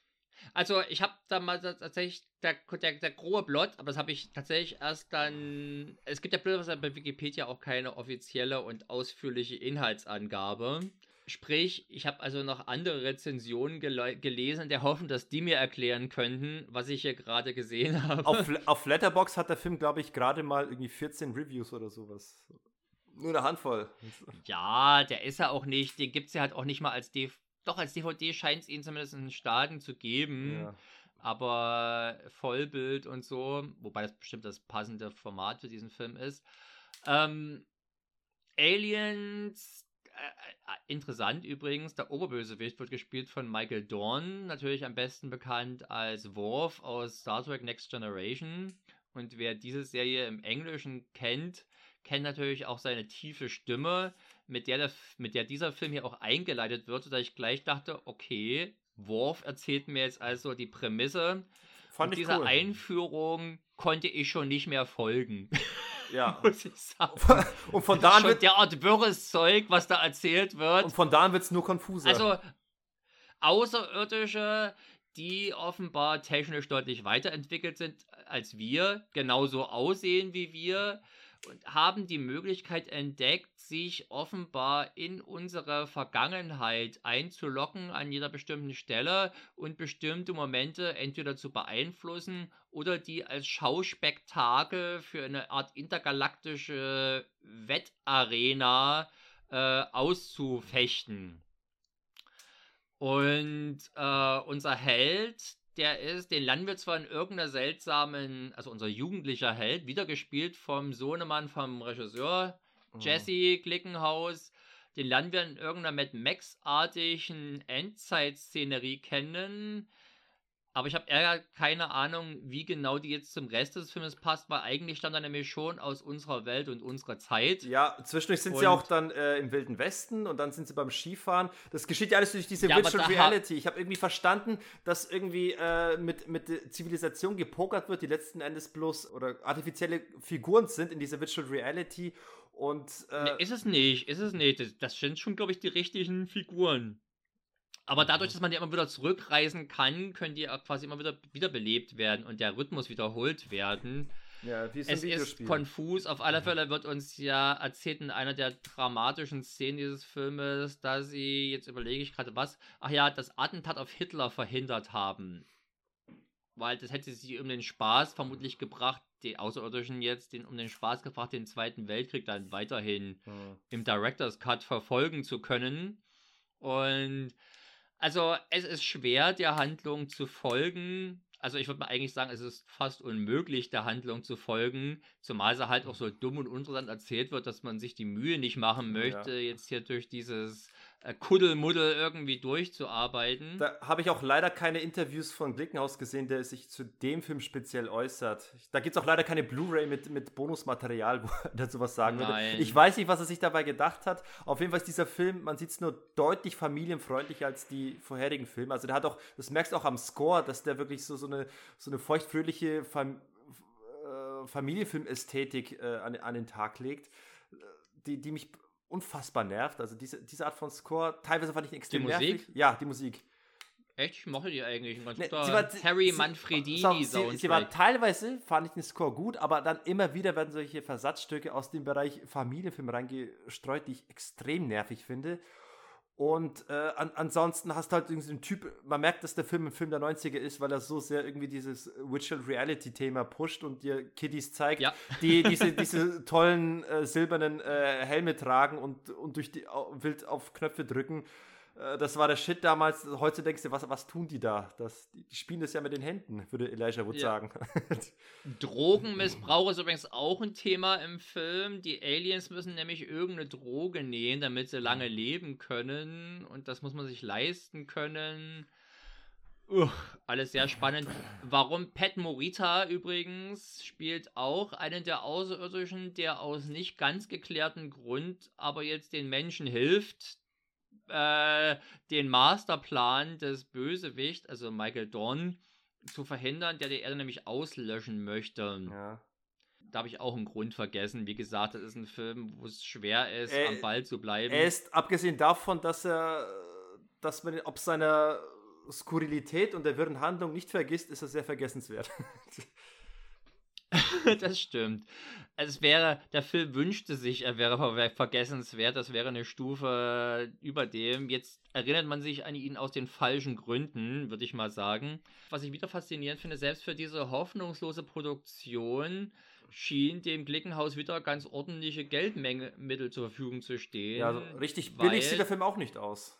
Also ich habe da mal tatsächlich der, der, der grobe Plot, aber das habe ich tatsächlich erst dann. Es gibt ja blöderweise bei Wikipedia auch keine offizielle und ausführliche Inhaltsangabe. Sprich, ich habe also noch andere Rezensionen gele gelesen, der hoffen, dass die mir erklären könnten, was ich hier gerade gesehen habe. Auf, auf Letterbox hat der Film, glaube ich, gerade mal irgendwie 14 Reviews oder sowas. Nur eine Handvoll. Ja, der ist ja auch nicht, den gibt es ja halt auch nicht mal als DVD. Doch, als DVD scheint es ihn zumindest in Staaten zu geben. Ja. Aber Vollbild und so, wobei das bestimmt das passende Format für diesen Film ist. Ähm, Aliens interessant übrigens, der Oberbösewicht wird gespielt von Michael Dorn, natürlich am besten bekannt als Worf aus Star Trek Next Generation. Und wer diese Serie im Englischen kennt, kennt natürlich auch seine tiefe Stimme, mit der, der, mit der dieser Film hier auch eingeleitet wird, sodass ich gleich dachte, okay, Worf erzählt mir jetzt also die Prämisse Fand und dieser cool. Einführung konnte ich schon nicht mehr folgen. Ja. Muss ich sagen. Und von da an wird derart wirres Zeug, was da erzählt wird. Und von da an wird es nur konfuser. Also Außerirdische, die offenbar technisch deutlich weiterentwickelt sind als wir, genauso aussehen wie wir und haben die Möglichkeit entdeckt, sich offenbar in unsere Vergangenheit einzulocken an jeder bestimmten Stelle und bestimmte Momente entweder zu beeinflussen oder die als Schauspektakel für eine Art intergalaktische Wettarena äh, auszufechten. Und äh, unser Held, der ist, den lernen wir zwar in irgendeiner seltsamen, also unser jugendlicher Held, wiedergespielt vom Sohnemann vom Regisseur mhm. Jesse Glickenhaus, den lernen wir in irgendeiner Mad Max-artigen Endzeitszenerie kennen. Aber ich habe eher keine Ahnung, wie genau die jetzt zum Rest des Films passt, weil eigentlich stammt er nämlich schon aus unserer Welt und unserer Zeit. Ja, zwischendurch sind und sie auch dann äh, im Wilden Westen und dann sind sie beim Skifahren. Das geschieht ja alles durch diese ja, Virtual Reality. Ich habe irgendwie verstanden, dass irgendwie äh, mit, mit Zivilisation gepokert wird, die letzten Endes bloß oder artifizielle Figuren sind in dieser Virtual Reality. Und, äh, nee, ist es nicht, ist es nicht. Das, das sind schon, glaube ich, die richtigen Figuren. Aber dadurch, dass man ja immer wieder zurückreisen kann, können die quasi immer wieder wiederbelebt werden und der Rhythmus wiederholt werden. Ja, wie es ist konfus. Auf alle mhm. Fälle wird uns ja erzählt in einer der dramatischen Szenen dieses Filmes, dass sie, jetzt überlege ich gerade was, ach ja, das Attentat auf Hitler verhindert haben. Weil das hätte sie um den Spaß vermutlich gebracht, die Außerirdischen jetzt den, um den Spaß gebracht, den Zweiten Weltkrieg dann weiterhin mhm. im Director's Cut verfolgen zu können. Und also es ist schwer, der Handlung zu folgen. Also ich würde mal eigentlich sagen, es ist fast unmöglich, der Handlung zu folgen, zumal sie halt auch so dumm und uninteressant erzählt wird, dass man sich die Mühe nicht machen möchte, ja. jetzt hier durch dieses Kuddelmuddel irgendwie durchzuarbeiten. Da habe ich auch leider keine Interviews von Glickenhaus gesehen, der sich zu dem Film speziell äußert. Da gibt es auch leider keine Blu-ray mit, mit Bonusmaterial, wo er dazu was sagen Nein. würde. Ich weiß nicht, was er sich dabei gedacht hat. Auf jeden Fall ist dieser Film, man sieht es nur deutlich familienfreundlicher als die vorherigen Filme. Also der hat auch, das merkst du auch am Score, dass der wirklich so, so eine, so eine feuchtfröhliche Fam äh, Familienfilmästhetik äh, an, an den Tag legt, die, die mich unfassbar nervt. Also diese, diese Art von Score, teilweise fand ich extrem die nervig. Ja, die Musik. Echt? Ich mochte die eigentlich. Ganz ne, war, Harry sie, Manfredini sie, sie, sie war teilweise, fand ich den Score gut, aber dann immer wieder werden solche Versatzstücke aus dem Bereich Familienfilm reingestreut, die ich extrem nervig finde. Und äh, an, ansonsten hast du halt irgendwie einen Typ, man merkt, dass der Film ein Film der 90er ist, weil er so sehr irgendwie dieses Virtual Reality Thema pusht und dir Kiddies zeigt, ja. die diese, diese tollen äh, silbernen äh, Helme tragen und, und durch die wild auf Knöpfe drücken. Äh, das war der Shit damals. Heute denkst du, was, was tun die da? Das, die spielen das ja mit den Händen, würde Elijah Wood ja. sagen. Drogenmissbrauch ist übrigens auch ein Thema im Film. Die Aliens müssen nämlich irgendeine Droge nehmen, damit sie lange leben können. Und das muss man sich leisten können. Uh, alles sehr spannend. Warum Pat Morita übrigens spielt auch einen der Außerirdischen, der aus nicht ganz geklärten Grund aber jetzt den Menschen hilft, äh, den Masterplan des Bösewichts, also Michael Dorn, zu verhindern, der die Erde nämlich auslöschen möchte. Ja. Da habe ich auch einen Grund vergessen. Wie gesagt, das ist ein Film, wo es schwer ist, er, am Ball zu bleiben. Er ist, abgesehen davon, dass er, dass man ob seiner Skurrilität und der wirren Handlung nicht vergisst, ist er sehr vergessenswert. das stimmt. Also es wäre, der Film wünschte sich, er wäre vergessenswert, das wäre eine Stufe über dem. Jetzt erinnert man sich an ihn aus den falschen Gründen, würde ich mal sagen. Was ich wieder faszinierend finde, selbst für diese hoffnungslose Produktion schien dem Glickenhaus wieder ganz ordentliche Geldmittel zur Verfügung zu stehen. Ja, also richtig billig sieht der Film auch nicht aus.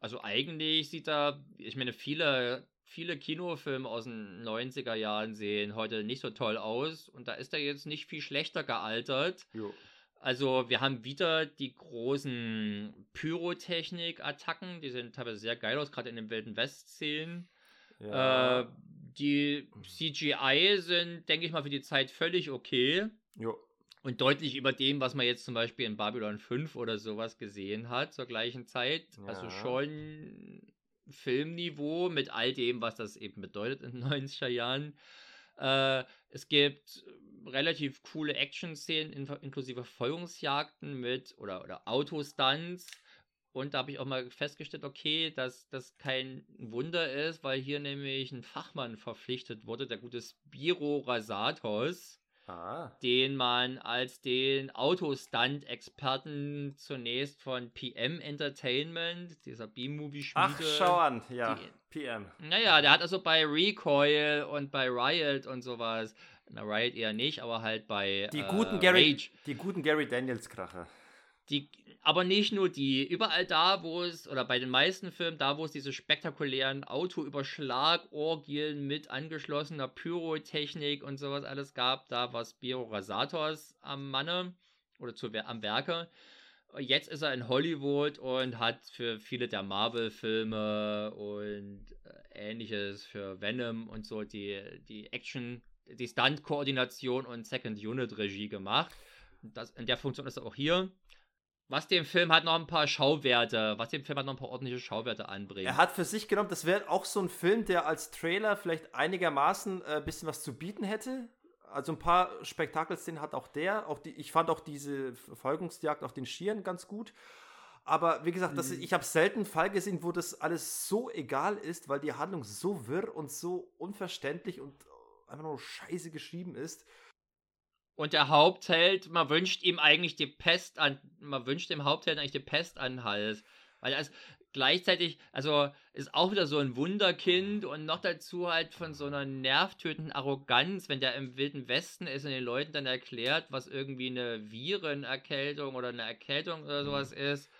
Also eigentlich sieht er, ich meine, viele viele Kinofilme aus den 90er Jahren sehen heute nicht so toll aus und da ist er jetzt nicht viel schlechter gealtert. Jo. Also wir haben wieder die großen Pyrotechnik-Attacken, die sehen teilweise sehr geil aus, gerade in den Wilden West-Szenen. Ja. Äh, die CGI sind, denke ich mal, für die Zeit völlig okay. Jo. Und deutlich über dem, was man jetzt zum Beispiel in Babylon 5 oder sowas gesehen hat zur gleichen Zeit. Also ja. Also schon Filmniveau mit all dem, was das eben bedeutet in den 90er Jahren. Äh, es gibt relativ coole Action-Szenen in, inklusive Verfolgungsjagden mit oder, oder Autostunts. Und da habe ich auch mal festgestellt, okay, dass das kein Wunder ist, weil hier nämlich ein Fachmann verpflichtet wurde, der gute Spiro Rasatos Ah. den man als den Autostunt-Experten zunächst von PM Entertainment, dieser B-Movie-Schmiede. Ach, schau an, ja, die, PM. Naja, der hat also bei Recoil und bei Riot und sowas, na, Riot eher nicht, aber halt bei die guten äh, Gary, Rage. Die guten Gary Daniels-Kracher. Die, aber nicht nur die. Überall da, wo es, oder bei den meisten Filmen, da, wo es diese spektakulären Autoüberschlagorgien mit angeschlossener Pyrotechnik und sowas alles gab, da war Spiro Rasatos am Manne oder zu, am Werke. Jetzt ist er in Hollywood und hat für viele der Marvel-Filme und äh, ähnliches für Venom und so die, die Action, die Stunt-Koordination und Second-Unit-Regie gemacht. Das, in der Funktion ist er auch hier. Was dem Film halt noch ein paar Schauwerte, was dem Film halt noch ein paar ordentliche Schauwerte anbringt. Er hat für sich genommen, das wäre auch so ein Film, der als Trailer vielleicht einigermaßen ein äh, bisschen was zu bieten hätte. Also ein paar Spektakelszenen hat auch der. Auch die, ich fand auch diese Verfolgungsjagd auf den Schieren ganz gut. Aber wie gesagt, das, mhm. ich habe selten einen Fall gesehen, wo das alles so egal ist, weil die Handlung so wirr und so unverständlich und einfach nur scheiße geschrieben ist. Und der Hauptheld, man wünscht ihm eigentlich die Pest an, man wünscht dem Hauptheld eigentlich die Pest an Hals. Weil er ist gleichzeitig, also ist auch wieder so ein Wunderkind und noch dazu halt von so einer nervtötenden Arroganz, wenn der im Wilden Westen ist und den Leuten dann erklärt, was irgendwie eine Virenerkältung oder eine Erkältung oder sowas ist.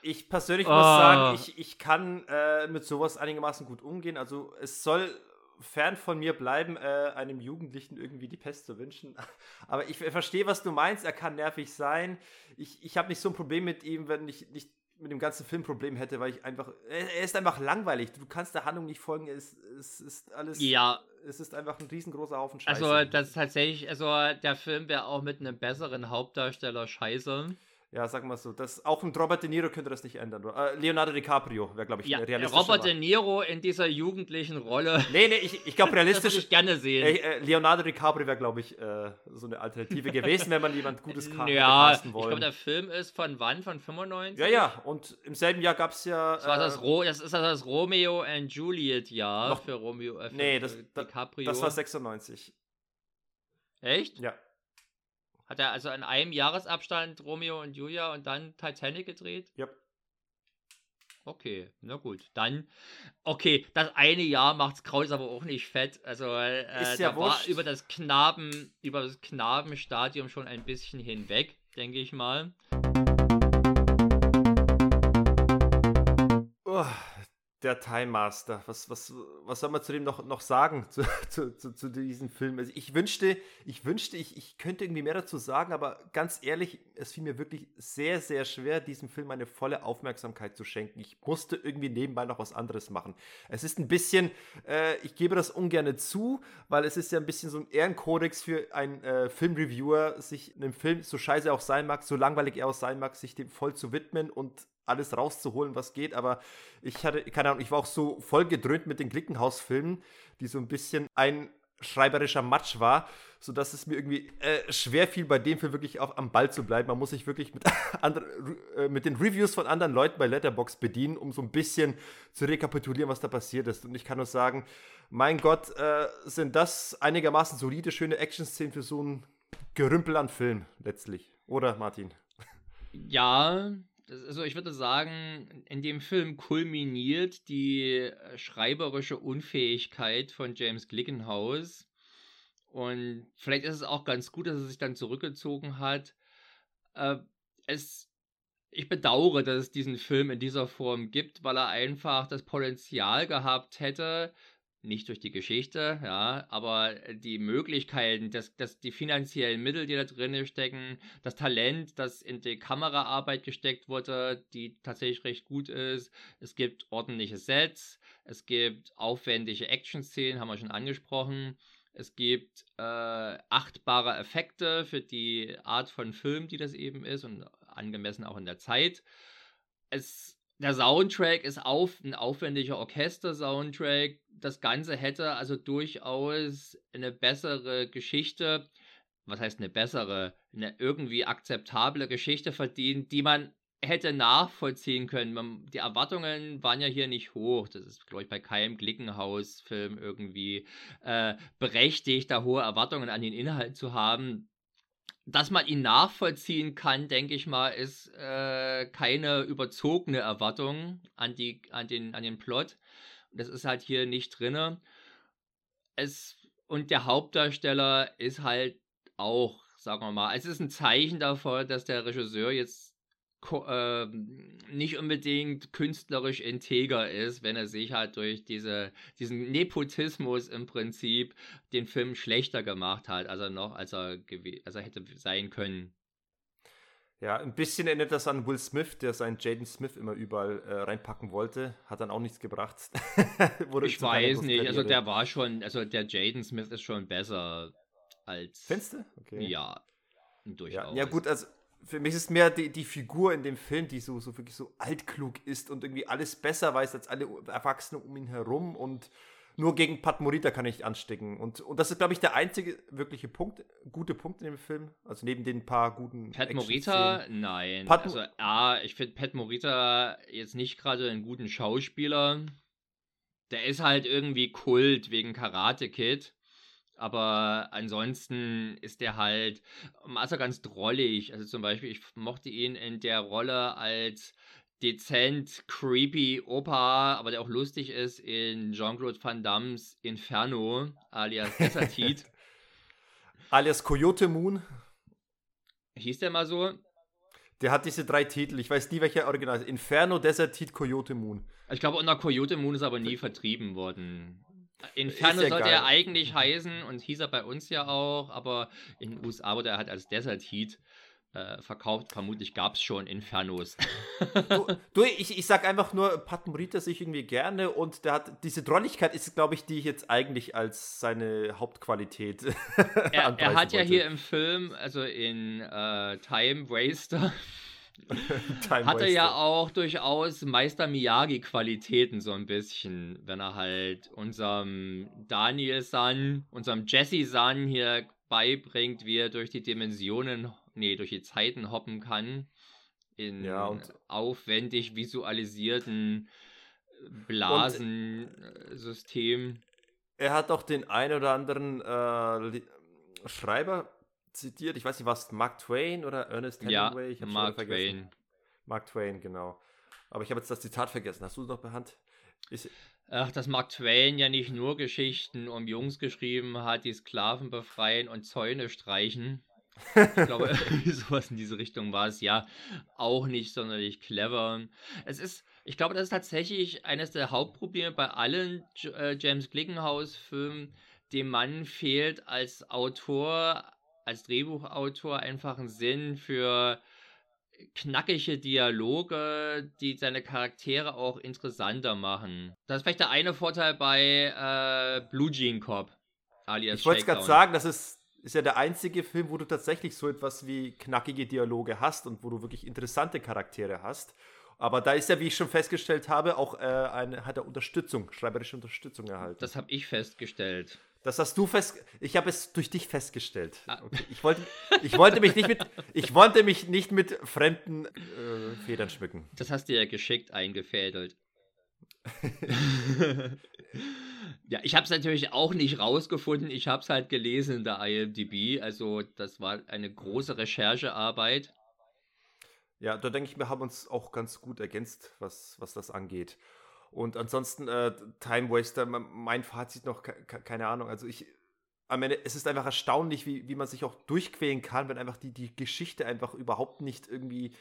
Ich persönlich oh. muss sagen, ich, ich kann äh, mit sowas einigermaßen gut umgehen. Also es soll fern von mir bleiben, äh, einem Jugendlichen irgendwie die Pest zu wünschen. Aber ich verstehe, was du meinst. Er kann nervig sein. Ich, ich habe nicht so ein Problem mit ihm, wenn ich nicht mit dem ganzen Film Problem hätte, weil ich einfach. Er ist einfach langweilig. Du kannst der Handlung nicht folgen. Es, es ist alles. Ja. Es ist einfach ein riesengroßer Haufen Scheiße. Also, das ist tatsächlich. Also, der Film wäre auch mit einem besseren Hauptdarsteller scheiße. Ja, sag mal so. Das, auch ein Robert De Niro könnte das nicht ändern. Äh, Leonardo DiCaprio wäre, glaube ich, ja, realistisch. Robert De Niro in dieser jugendlichen Rolle. Nee, nee, ich, ich glaube realistisch. das würde ich gerne sehen. Äh, Leonardo DiCaprio wäre, glaube ich, äh, so eine Alternative gewesen, wenn man jemand Gutes kann. Ja, ich glaube, der Film ist von wann? Von 95? Ja, ja. Und im selben Jahr gab es ja. Das, war das, äh, Ro das ist das Romeo and Juliet Jahr für Romeo. Äh, für nee, das, DiCaprio. das war 96. Echt? Ja. Hat er also in einem Jahresabstand Romeo und Julia und dann Titanic gedreht? Ja. Okay, na gut. Dann, okay, das eine Jahr macht's Kraus aber auch nicht fett. Also, äh, Ist ja da wurscht. war über das Knaben, über das Knabenstadium schon ein bisschen hinweg, denke ich mal. Oh, der Time Master. Was, was, was soll man zu dem noch, noch sagen, zu, zu, zu, zu diesem Film? Also ich wünschte, ich wünschte, ich, ich könnte irgendwie mehr dazu sagen, aber ganz ehrlich, es fiel mir wirklich sehr, sehr schwer, diesem Film eine volle Aufmerksamkeit zu schenken. Ich musste irgendwie nebenbei noch was anderes machen. Es ist ein bisschen, äh, ich gebe das ungern zu, weil es ist ja ein bisschen so ein Ehrenkodex für einen äh, Filmreviewer, sich einem Film, so scheiße er auch sein mag, so langweilig er auch sein mag, sich dem voll zu widmen und alles rauszuholen, was geht. Aber ich hatte, keine Ahnung, ich war auch so voll gedröhnt mit den Glickenhaus-Filmen, die so ein bisschen ein schreiberischer Matsch war, sodass es mir irgendwie äh, schwer fiel, bei dem Film wirklich auf, am Ball zu bleiben. Man muss sich wirklich mit, andre, äh, mit den Reviews von anderen Leuten bei Letterbox bedienen, um so ein bisschen zu rekapitulieren, was da passiert ist. Und ich kann nur sagen, mein Gott, äh, sind das einigermaßen solide, schöne Action-Szenen für so ein Gerümpel an Film letztlich. Oder, Martin? Ja, also ich würde sagen, in dem Film kulminiert die äh, schreiberische Unfähigkeit von James Glickenhaus. Und vielleicht ist es auch ganz gut, dass er sich dann zurückgezogen hat. Äh, es, ich bedauere, dass es diesen Film in dieser Form gibt, weil er einfach das Potenzial gehabt hätte, nicht durch die Geschichte, ja, aber die Möglichkeiten, das, das, die finanziellen Mittel, die da drin stecken, das Talent, das in die Kameraarbeit gesteckt wurde, die tatsächlich recht gut ist. Es gibt ordentliche Sets, es gibt aufwendige Action-Szenen, haben wir schon angesprochen. Es gibt äh, achtbare Effekte für die Art von Film, die das eben ist und angemessen auch in der Zeit. Es der Soundtrack ist auf, ein aufwendiger Orchester-Soundtrack. Das Ganze hätte also durchaus eine bessere Geschichte, was heißt eine bessere, eine irgendwie akzeptable Geschichte verdient, die man hätte nachvollziehen können. Die Erwartungen waren ja hier nicht hoch. Das ist, glaube ich, bei keinem Glickenhaus-Film irgendwie äh, berechtigt, da hohe Erwartungen an den Inhalt zu haben dass man ihn nachvollziehen kann, denke ich mal, ist äh, keine überzogene Erwartung an, die, an, den, an den Plot. Das ist halt hier nicht drin. Es, und der Hauptdarsteller ist halt auch, sagen wir mal, es ist ein Zeichen davon, dass der Regisseur jetzt äh, nicht unbedingt künstlerisch integer ist, wenn er sich halt durch diese, diesen Nepotismus im Prinzip den Film schlechter gemacht hat, als er noch, als er, als er hätte sein können. Ja, ein bisschen erinnert das an Will Smith, der seinen Jaden Smith immer überall äh, reinpacken wollte. Hat dann auch nichts gebracht. ich weiß nicht, also der war schon, also der Jaden Smith ist schon besser als. Du? Okay. Ja, durchaus. Ja, ja gut, also für mich ist mehr die, die Figur in dem Film, die so, so wirklich so altklug ist und irgendwie alles besser weiß als alle Erwachsenen um ihn herum und nur gegen Pat Morita kann ich anstecken. Und, und das ist, glaube ich, der einzige wirkliche Punkt, gute Punkt in dem Film. Also neben den paar guten. Pat Morita? Nein. Pat also, ja, ich finde Pat Morita jetzt nicht gerade einen guten Schauspieler. Der ist halt irgendwie Kult wegen Karate Kid. Aber ansonsten ist der halt also ganz drollig. Also zum Beispiel, ich mochte ihn in der Rolle als dezent creepy Opa, aber der auch lustig ist in Jean-Claude Van Dammes Inferno, alias Desertit. alias Coyote Moon. Hieß der mal so? Der hat diese drei Titel. Ich weiß nie, welcher Original ist. Inferno, Desertit, Coyote Moon. Ich glaube, unter Coyote Moon ist aber nie vertrieben worden. Inferno ja sollte geil. er eigentlich heißen und hieß er bei uns ja auch, aber in den USA wurde er halt als Desert Heat äh, verkauft. Vermutlich gab es schon Infernos. du, du, ich, ich sag einfach nur, Pat Morita sich irgendwie gerne und der hat diese Drolligkeit ist, glaube ich, die ich jetzt eigentlich als seine Hauptqualität. er, er hat ja hier im Film, also in äh, Time Waster, Hatte ja auch durchaus Meister Miyagi-Qualitäten so ein bisschen, wenn er halt unserem Daniel-San, unserem Jesse-San hier beibringt, wie er durch die Dimensionen, nee, durch die Zeiten hoppen kann. In ja, aufwendig visualisierten Blasensystem. Er hat auch den ein oder anderen äh, Schreiber zitiert, ich weiß nicht, was Mark Twain oder Ernest Hemingway? Ja, ich habe Mark Twain. Mark Twain, genau. Aber ich habe jetzt das Zitat vergessen. Hast du es noch bei Hand? Ich, Ach, dass Mark Twain ja nicht nur Geschichten um Jungs geschrieben hat, die Sklaven befreien und Zäune streichen. Ich glaube, sowas in diese Richtung war es ja auch nicht sonderlich clever. Es ist, ich glaube, das ist tatsächlich eines der Hauptprobleme bei allen äh, James Glickenhaus-Filmen. Dem Mann fehlt als Autor als Drehbuchautor einfach einen Sinn für knackige Dialoge, die seine Charaktere auch interessanter machen. Das ist vielleicht der eine Vorteil bei äh, Blue Jean Cop, alias Ich wollte es gerade sagen, das ist, ist ja der einzige Film, wo du tatsächlich so etwas wie knackige Dialoge hast und wo du wirklich interessante Charaktere hast. Aber da ist ja, wie ich schon festgestellt habe, auch äh, eine, hat er Unterstützung, schreiberische Unterstützung erhalten. Das habe ich festgestellt. Das hast du fest. Ich habe es durch dich festgestellt. Ah. Okay. Ich, wollte, ich, wollte mich nicht mit, ich wollte mich nicht mit fremden äh, Federn schmücken. Das hast du ja geschickt eingefädelt. ja, ich habe es natürlich auch nicht rausgefunden. Ich habe es halt gelesen in der IMDb. Also, das war eine große Recherchearbeit. Ja, da denke ich, wir haben uns auch ganz gut ergänzt, was, was das angeht. Und ansonsten, äh, Time Waster, mein Fazit noch, keine Ahnung. Also ich, am Ende, es ist einfach erstaunlich, wie, wie man sich auch durchquälen kann, wenn einfach die, die Geschichte einfach überhaupt nicht irgendwie äh,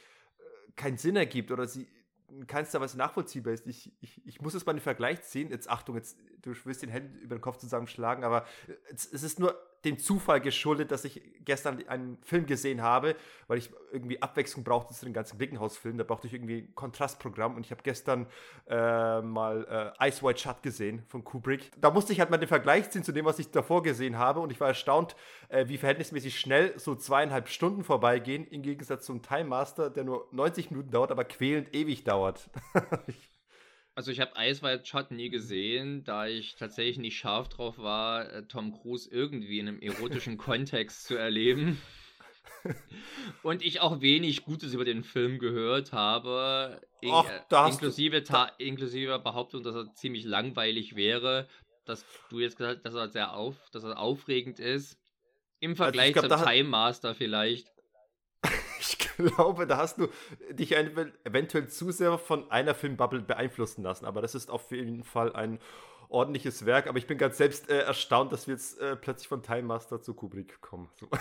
keinen Sinn ergibt oder sie in keinster Weise nachvollziehbar ist. Ich, ich, ich muss es mal in den Vergleich ziehen. Jetzt Achtung, jetzt, du wirst den Händen über den Kopf zusammenschlagen, aber es, es ist nur dem Zufall geschuldet, dass ich gestern einen Film gesehen habe, weil ich irgendwie Abwechslung brauchte zu den ganzen Glickenhaus-Filmen. Da brauchte ich irgendwie ein Kontrastprogramm und ich habe gestern äh, mal äh, Ice White Shut gesehen von Kubrick. Da musste ich halt mal den Vergleich ziehen zu dem, was ich davor gesehen habe und ich war erstaunt, äh, wie verhältnismäßig schnell so zweieinhalb Stunden vorbeigehen, im Gegensatz zum Time Master, der nur 90 Minuten dauert, aber quälend ewig dauert. Also ich habe White Shot nie gesehen, da ich tatsächlich nicht scharf drauf war, äh, Tom Cruise irgendwie in einem erotischen Kontext zu erleben. Und ich auch wenig Gutes über den Film gehört habe, in, Ach, da inklusive, du, inklusive Behauptung, dass er ziemlich langweilig wäre, dass du jetzt gesagt hast, dass er sehr auf, dass er aufregend ist. Im also Vergleich also glaub, zum Time Master vielleicht. Ich glaube, da hast du dich eventuell zu sehr von einer Filmbubble beeinflussen lassen. Aber das ist auf jeden Fall ein ordentliches Werk. Aber ich bin ganz selbst äh, erstaunt, dass wir jetzt äh, plötzlich von Time Master zu Kubrick kommen. So.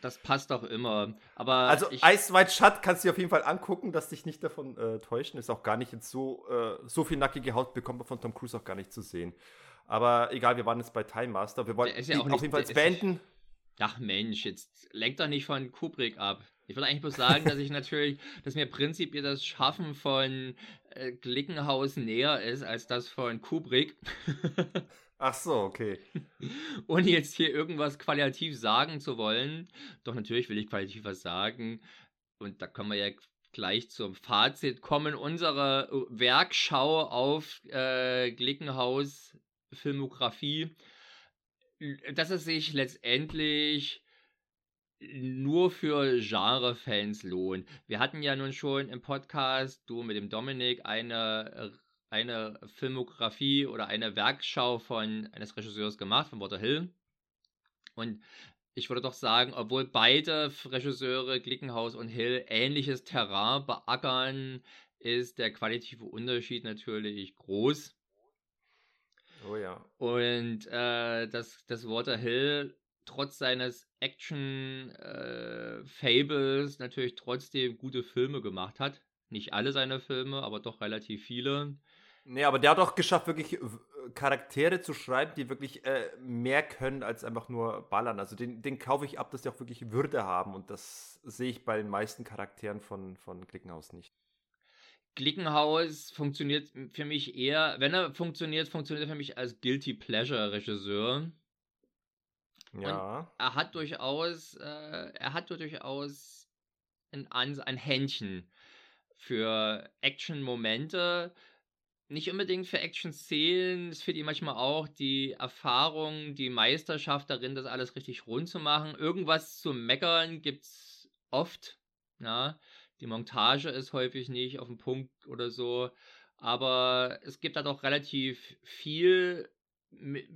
Das passt doch immer. Aber also Ice White Shut kannst du dir auf jeden Fall angucken, dass dich nicht davon äh, täuschen. Ist auch gar nicht jetzt so, äh, so viel nackige Haut bekommt man von Tom Cruise auch gar nicht zu sehen. Aber egal, wir waren jetzt bei Time Master. Wir wollten ja auf jeden Fall beenden. Ach Mensch, jetzt lenkt doch nicht von Kubrick ab. Ich würde eigentlich bloß sagen, dass ich natürlich, dass mir prinzipiell das Schaffen von äh, Glickenhaus näher ist als das von Kubrick. Ach so, okay. Ohne jetzt hier irgendwas qualitativ sagen zu wollen. Doch natürlich will ich qualitativ was sagen. Und da können wir ja gleich zum Fazit kommen. Unsere Werkschau auf äh, Glickenhaus Filmografie, dass es sich letztendlich nur für Genre-Fans lohnt. Wir hatten ja nun schon im Podcast, du mit dem Dominik, eine, eine Filmografie oder eine Werkschau von eines Regisseurs gemacht, von Walter Hill. Und ich würde doch sagen, obwohl beide Regisseure, Glickenhaus und Hill, ähnliches Terrain beackern, ist der qualitative Unterschied natürlich groß. Oh ja. Und äh, das, das Walter Hill trotz seines Action-Fables äh, natürlich trotzdem gute Filme gemacht hat. Nicht alle seine Filme, aber doch relativ viele. Nee, aber der hat auch geschafft, wirklich Charaktere zu schreiben, die wirklich äh, mehr können als einfach nur ballern. Also den, den kaufe ich ab, dass die auch wirklich Würde haben und das sehe ich bei den meisten Charakteren von, von Klickenhaus nicht. Glickenhaus funktioniert für mich eher, wenn er funktioniert, funktioniert er für mich als Guilty Pleasure Regisseur. Ja. Und er hat durchaus, äh, er hat durchaus ein, ein Händchen für Action-Momente. Nicht unbedingt für Action-Szenen. Es fehlt ihm manchmal auch die Erfahrung, die Meisterschaft darin, das alles richtig rund zu machen. Irgendwas zu meckern gibt's oft. Ja. Die Montage ist häufig nicht auf dem Punkt oder so. Aber es gibt da doch relativ viel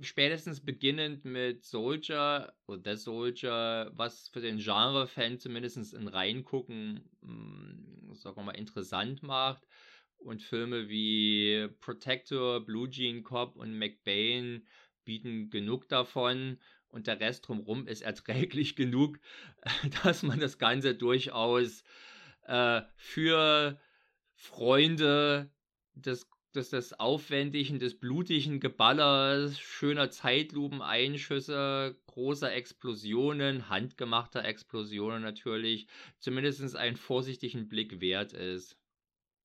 spätestens beginnend mit Soldier oder The Soldier, was für den Genre-Fan zumindest in Reingucken, hm, sagen wir mal, interessant macht. Und Filme wie Protector, Blue Jean Cop und McBain bieten genug davon. Und der Rest drumherum ist erträglich genug, dass man das Ganze durchaus äh, für Freunde des des, des aufwendigen, des blutigen Geballers, schöner Zeitlupeneinschüsse, großer Explosionen, handgemachter Explosionen natürlich, zumindest einen vorsichtigen Blick wert ist.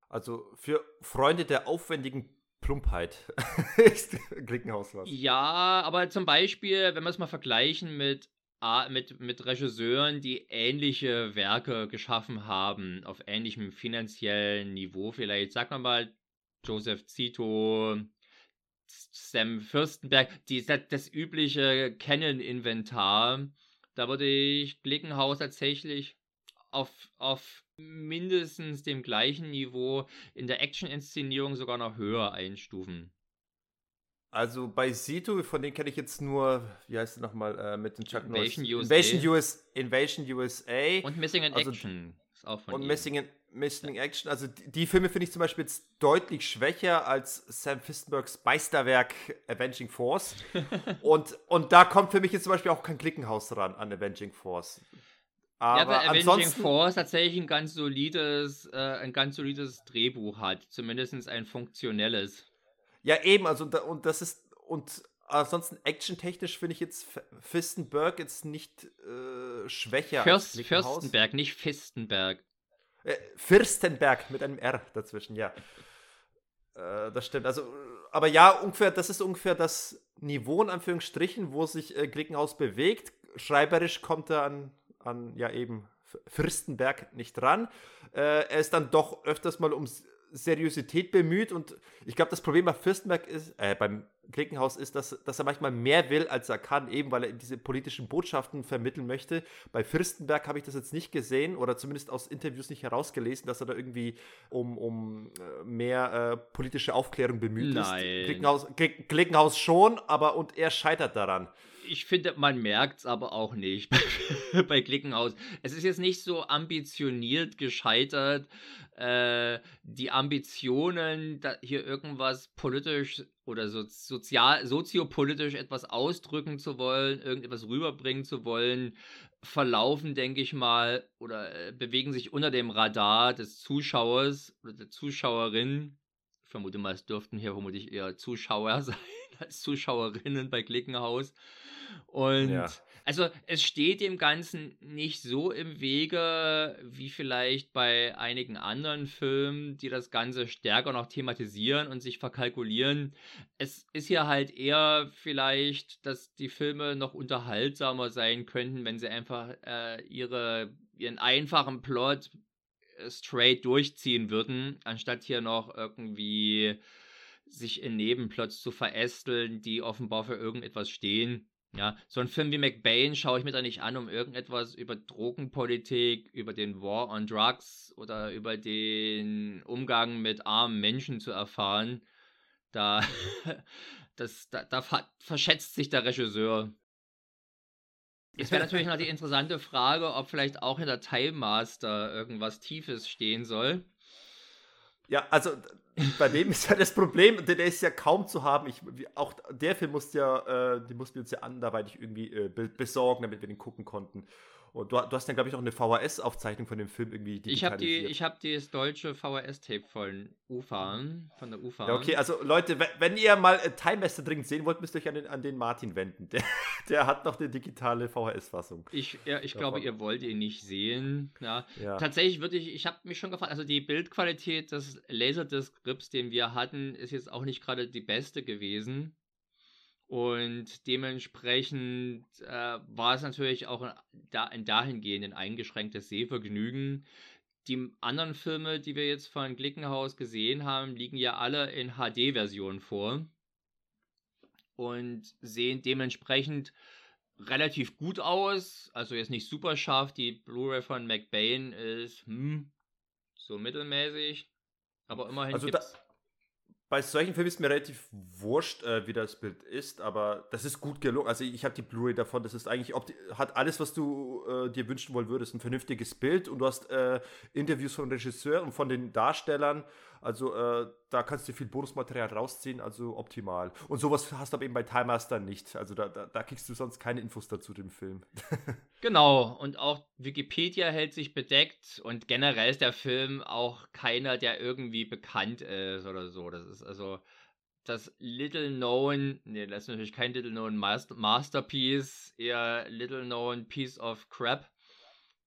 Also für Freunde der aufwendigen Plumpheit ist Klickenhaus was. Ja, aber zum Beispiel, wenn wir es mal vergleichen mit mit, mit Regisseuren, die ähnliche Werke geschaffen haben, auf ähnlichem finanziellen Niveau vielleicht. Sag mal Joseph Zito, Sam Fürstenberg, die, das, das übliche Canon-Inventar. Da würde ich Glickenhaus tatsächlich auf, auf mindestens dem gleichen Niveau in der Action-Inszenierung sogar noch höher einstufen. Also bei Sito, von denen kenne ich jetzt nur, wie heißt der nochmal, äh, mit den Chuck Invasion Norris. USA. Invasion, US, Invasion USA. Und Missing in also, Action. Ist auch von und ihm. Missing in, Missing Action. Also die, die Filme finde ich zum Beispiel jetzt deutlich schwächer als Sam Fistenbergs Meisterwerk Avenging Force. und, und da kommt für mich jetzt zum Beispiel auch kein Klickenhaus ran an Avenging Force. Aber ja, weil Avenging Force tatsächlich ein ganz solides, äh, ein ganz solides Drehbuch hat. Zumindest ein funktionelles. Ja, eben, also und das ist, und ansonsten actiontechnisch finde ich jetzt Fistenberg jetzt nicht äh, schwächer. Fürst, Fürstenberg, nicht Fistenberg. Äh, Fürstenberg mit einem R dazwischen, ja. Äh, das stimmt. Also, aber ja, ungefähr, das ist ungefähr das Niveau in Anführungsstrichen, wo sich äh, Klickenhaus bewegt. Schreiberisch kommt er an, an ja eben Fürstenberg nicht dran. Äh, er ist dann doch öfters mal um Seriosität bemüht und ich glaube, das Problem bei Fürstenberg ist, äh, beim Klickenhaus ist, dass, dass er manchmal mehr will, als er kann, eben weil er diese politischen Botschaften vermitteln möchte. Bei Fürstenberg habe ich das jetzt nicht gesehen oder zumindest aus Interviews nicht herausgelesen, dass er da irgendwie um, um äh, mehr äh, politische Aufklärung bemüht Nein. ist. Klickenhaus, Klickenhaus schon, aber und er scheitert daran ich finde, man merkt es aber auch nicht bei, Klickenhaus. Es ist jetzt nicht so ambitioniert gescheitert. Äh, die Ambitionen, hier irgendwas politisch oder so, sozial, soziopolitisch etwas ausdrücken zu wollen, irgendetwas rüberbringen zu wollen, verlaufen, denke ich mal, oder äh, bewegen sich unter dem Radar des Zuschauers oder der Zuschauerin. Ich vermute mal, es dürften hier vermutlich eher Zuschauer sein als Zuschauerinnen bei Klickenhaus. Und ja. also es steht dem Ganzen nicht so im Wege wie vielleicht bei einigen anderen Filmen, die das Ganze stärker noch thematisieren und sich verkalkulieren. Es ist hier halt eher vielleicht, dass die Filme noch unterhaltsamer sein könnten, wenn sie einfach äh, ihre, ihren einfachen Plot straight durchziehen würden, anstatt hier noch irgendwie sich in Nebenplots zu verästeln, die offenbar für irgendetwas stehen. Ja, so ein Film wie McBain schaue ich mir da nicht an, um irgendetwas über Drogenpolitik, über den War on Drugs oder über den Umgang mit armen Menschen zu erfahren. Da, das, da, da verschätzt sich der Regisseur. Es wäre natürlich noch die interessante Frage, ob vielleicht auch in der Time Master irgendwas Tiefes stehen soll. Ja, also bei dem ist ja das Problem, der ist ja kaum zu haben. Ich, auch der Film musste ja, äh, die mussten wir uns ja anderweitig irgendwie äh, besorgen, damit wir den gucken konnten. Und du, du hast dann, glaube ich, auch eine VHS-Aufzeichnung von dem Film irgendwie Ich habe die, ich habe das deutsche VHS-Tape von UFA, von der UFA. Ja, okay, also Leute, wenn ihr mal äh, Time Master dringend sehen wollt, müsst ihr euch an den, an den Martin wenden. Der, der hat noch eine digitale VHS-Fassung. Ich, ja, ich glaube, ihr wollt ihn nicht sehen. Ja. ja. Tatsächlich würde ich, ich habe mich schon gefragt, also die Bildqualität des Laserdisc-Grips, den wir hatten, ist jetzt auch nicht gerade die beste gewesen. Und dementsprechend äh, war es natürlich auch da, ein dahingehend ein eingeschränktes Sehvergnügen. Die anderen Filme, die wir jetzt von Glickenhaus gesehen haben, liegen ja alle in HD-Version vor und sehen dementsprechend relativ gut aus. Also jetzt nicht super scharf. Die Blu-ray von McBain ist hm, so mittelmäßig. Aber immerhin also gibt's bei solchen Filmen ist mir relativ wurscht, äh, wie das Bild ist, aber das ist gut gelungen. Also ich habe die Blu-ray davon, das ist eigentlich, hat alles, was du äh, dir wünschen wollen würdest, ein vernünftiges Bild und du hast äh, Interviews von Regisseur und von den Darstellern also äh, da kannst du viel Bonusmaterial rausziehen, also optimal. Und sowas hast du aber eben bei Time Master nicht. Also da, da, da kriegst du sonst keine Infos dazu dem Film. genau, und auch Wikipedia hält sich bedeckt und generell ist der Film auch keiner, der irgendwie bekannt ist oder so. Das ist also das Little Known, nee, das ist natürlich kein Little Known Master Masterpiece, eher Little Known Piece of Crap.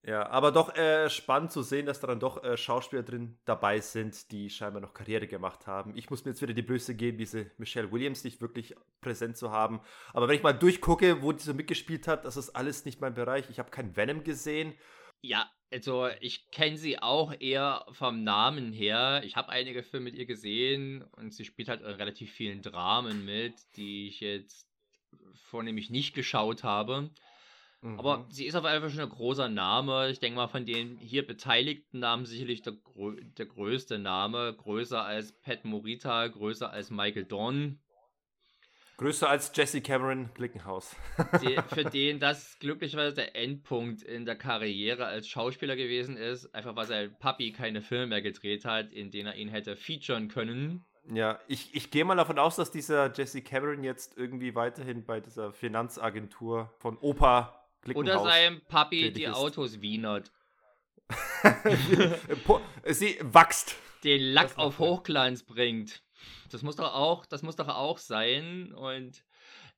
Ja, aber doch äh, spannend zu sehen, dass da dann doch äh, Schauspieler drin dabei sind, die scheinbar noch Karriere gemacht haben. Ich muss mir jetzt wieder die Blöße geben, diese Michelle Williams nicht wirklich präsent zu haben. Aber wenn ich mal durchgucke, wo die so mitgespielt hat, das ist alles nicht mein Bereich. Ich habe kein Venom gesehen. Ja, also ich kenne sie auch eher vom Namen her. Ich habe einige Filme mit ihr gesehen und sie spielt halt relativ vielen Dramen mit, die ich jetzt vornehmlich nicht geschaut habe. Mhm. Aber sie ist auf jeden Fall schon ein großer Name. Ich denke mal, von den hier beteiligten Namen sicherlich der, der größte Name. Größer als Pat Morita, größer als Michael Dorn. Größer als Jesse Cameron Glickenhaus. Für den das glücklicherweise der Endpunkt in der Karriere als Schauspieler gewesen ist. Einfach weil sein Papi keine Filme mehr gedreht hat, in denen er ihn hätte featuren können. Ja, ich, ich gehe mal davon aus, dass dieser Jesse Cameron jetzt irgendwie weiterhin bei dieser Finanzagentur von Opa oder sein Papi die Autos wienert. Sie wächst. Den Lack auf Hochglanz bringt. Das muss doch auch, das muss doch auch sein. Und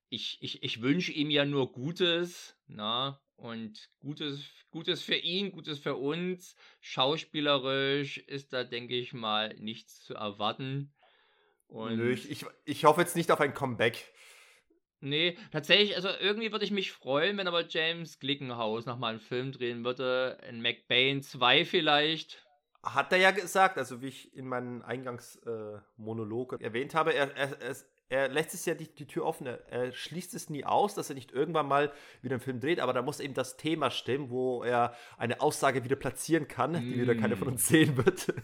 ich, ich, ich wünsche ihm ja nur Gutes, na, und Gutes, Gutes für ihn, Gutes für uns. Schauspielerisch ist da, denke ich mal, nichts zu erwarten. Und Nö, ich, ich, ich hoffe jetzt nicht auf ein Comeback. Nee, tatsächlich, also irgendwie würde ich mich freuen, wenn aber James Glickenhaus nochmal einen Film drehen würde. In McBain 2 vielleicht. Hat er ja gesagt, also wie ich in meinem Eingangsmonolog äh, erwähnt habe, er, er, er lässt es ja die, die Tür offen, er, er, schließt es nie aus, dass er nicht irgendwann mal wieder einen Film dreht, aber da muss eben das Thema stimmen, wo er eine Aussage wieder platzieren kann, mm. die wieder keiner von uns sehen wird.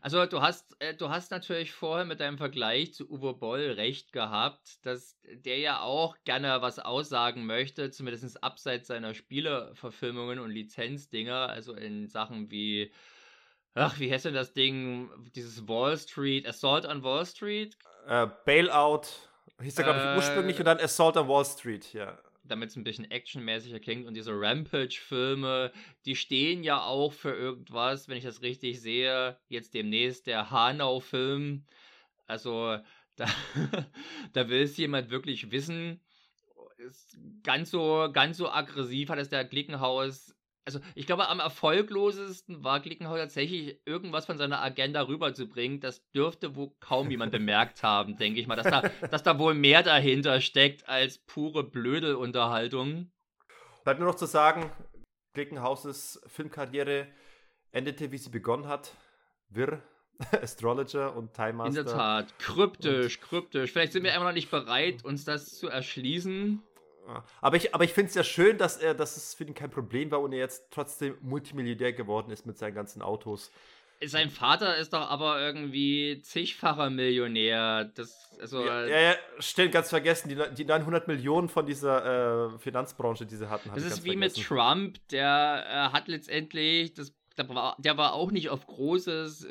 Also du hast, äh, du hast natürlich vorher mit deinem Vergleich zu Uwe Boll recht gehabt, dass der ja auch gerne was aussagen möchte, zumindest abseits seiner Spieleverfilmungen und Lizenzdinger, also in Sachen wie Ach, wie heißt denn das Ding? Dieses Wall Street, Assault on Wall Street? Äh, Bailout hieß da, glaube ich, äh, ursprünglich und dann Assault on Wall Street, ja. Damit es ein bisschen actionmäßiger klingt. Und diese Rampage-Filme, die stehen ja auch für irgendwas, wenn ich das richtig sehe. Jetzt demnächst der Hanau-Film. Also, da, da will es jemand wirklich wissen. Ist ganz so, ganz so aggressiv hat es der Glickenhaus also ich glaube, am erfolglosesten war Glickenhaus tatsächlich irgendwas von seiner Agenda rüberzubringen. Das dürfte wohl kaum jemand bemerkt haben, denke ich mal, dass da, dass da wohl mehr dahinter steckt als pure Blödelunterhaltung. Bleibt nur noch zu sagen, Glickenhauses Filmkarriere endete, wie sie begonnen hat. Wirr, Astrologer und Time Master. In der Tat, kryptisch, kryptisch. Vielleicht sind wir einfach noch nicht bereit, uns das zu erschließen. Aber ich, aber ich finde es ja schön, dass er, dass es für ihn kein Problem war und er jetzt trotzdem Multimilliardär geworden ist mit seinen ganzen Autos. Sein Vater ist doch aber irgendwie zigfacher Millionär. Das, also, ja, ja, ja stimmt, ganz vergessen. Die, die 900 Millionen von dieser äh, Finanzbranche, die sie hatten. Das ist wie vergessen. mit Trump, der äh, hat letztendlich das der war, der war auch nicht auf großes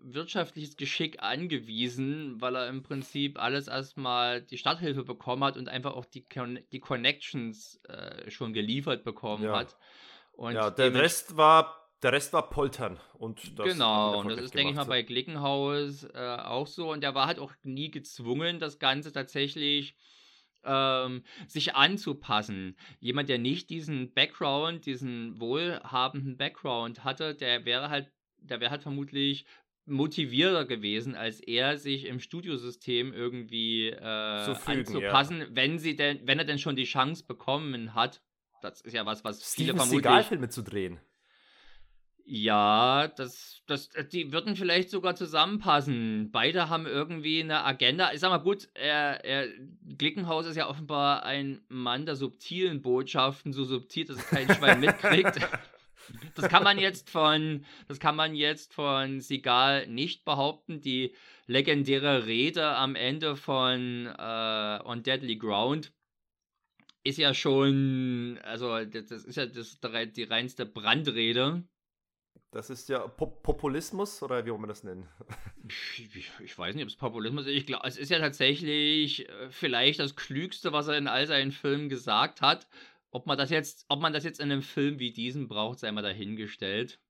wirtschaftliches Geschick angewiesen, weil er im Prinzip alles erstmal die Starthilfe bekommen hat und einfach auch die, die Connections äh, schon geliefert bekommen ja. hat. Und ja, der Rest war der Rest war Poltern und das Genau, und das ist, denke ich mal, bei Glickenhaus äh, auch so. Und der war halt auch nie gezwungen, das Ganze tatsächlich ähm, sich anzupassen. Jemand, der nicht diesen Background, diesen wohlhabenden Background hatte, der wäre halt, der wäre halt vermutlich motivierter gewesen, als er sich im Studiosystem irgendwie äh, fügen, anzupassen, ja. wenn sie denn, wenn er denn schon die Chance bekommen hat. Das ist ja was, was Steven viele vermutlich. Seagal-Filme zu drehen. Ja, das, das, äh, die würden vielleicht sogar zusammenpassen. Beide haben irgendwie eine Agenda. Ich sag mal gut, er, er, Glickenhaus ist ja offenbar ein Mann der subtilen Botschaften, so subtil, dass es kein Schwein mitkriegt. Das kann man jetzt von, das kann man jetzt von Sigal nicht behaupten. Die legendäre Rede am Ende von äh, On Deadly Ground ist ja schon, also das, das ist ja das, die reinste Brandrede. Das ist ja Pop Populismus oder wie wollen wir das nennen? Ich, ich weiß nicht, ob es Populismus ist. Ich glaube, es ist ja tatsächlich äh, vielleicht das Klügste, was er in all seinen Filmen gesagt hat. Ob man das jetzt, ob man das jetzt in einem Film wie diesem braucht, sei mal dahingestellt.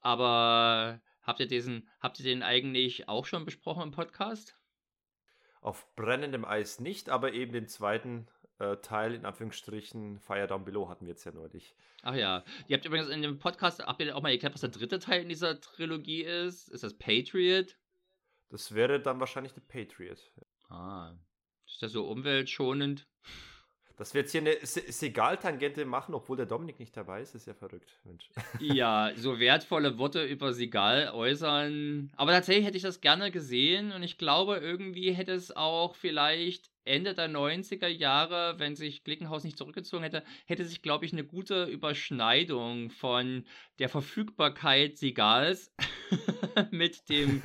Aber habt ihr diesen, habt ihr den eigentlich auch schon besprochen im Podcast? Auf brennendem Eis nicht, aber eben den zweiten Teil, in Anführungsstrichen, Fire Down Below hatten wir jetzt ja neulich. Ach ja. Ihr habt übrigens in dem Podcast, habt ihr auch mal erklärt, was der dritte Teil in dieser Trilogie ist? Ist das Patriot? Das wäre dann wahrscheinlich der Patriot. Ah. Ist das so umweltschonend? Dass wir jetzt hier eine Segal-Tangente machen, obwohl der Dominik nicht dabei ist, ist ja verrückt, Mensch. Ja, so wertvolle Worte über Segal äußern. Aber tatsächlich hätte ich das gerne gesehen und ich glaube, irgendwie hätte es auch vielleicht Ende der 90er Jahre, wenn sich Glickenhaus nicht zurückgezogen hätte, hätte sich, glaube ich, eine gute Überschneidung von der Verfügbarkeit Sigals mit dem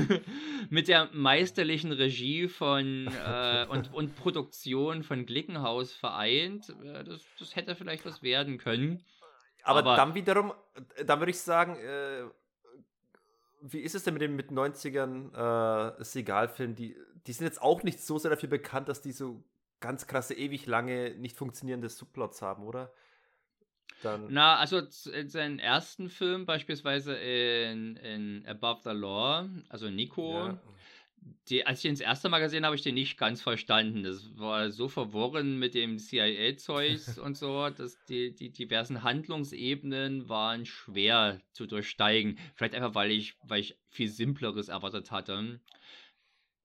mit der meisterlichen Regie von äh, und, und Produktion von Glickenhaus vereint. Äh, das, das hätte vielleicht was werden können. Aber, Aber dann wiederum, dann würde ich sagen, äh, wie ist es denn mit den mit 90ern äh, Segal-Filmen? Die, die sind jetzt auch nicht so sehr dafür bekannt, dass die so ganz krasse, ewig lange, nicht funktionierende Subplots haben, oder? Dann Na, also in seinen ersten Film, beispielsweise in, in Above the Law, also Nico, ja. die, als ich ihn das erste Mal gesehen habe, habe ich den nicht ganz verstanden. Das war so verworren mit dem CIA-Zeugs und so, dass die, die diversen Handlungsebenen waren schwer zu durchsteigen. Vielleicht einfach, weil ich, weil ich viel Simpleres erwartet hatte.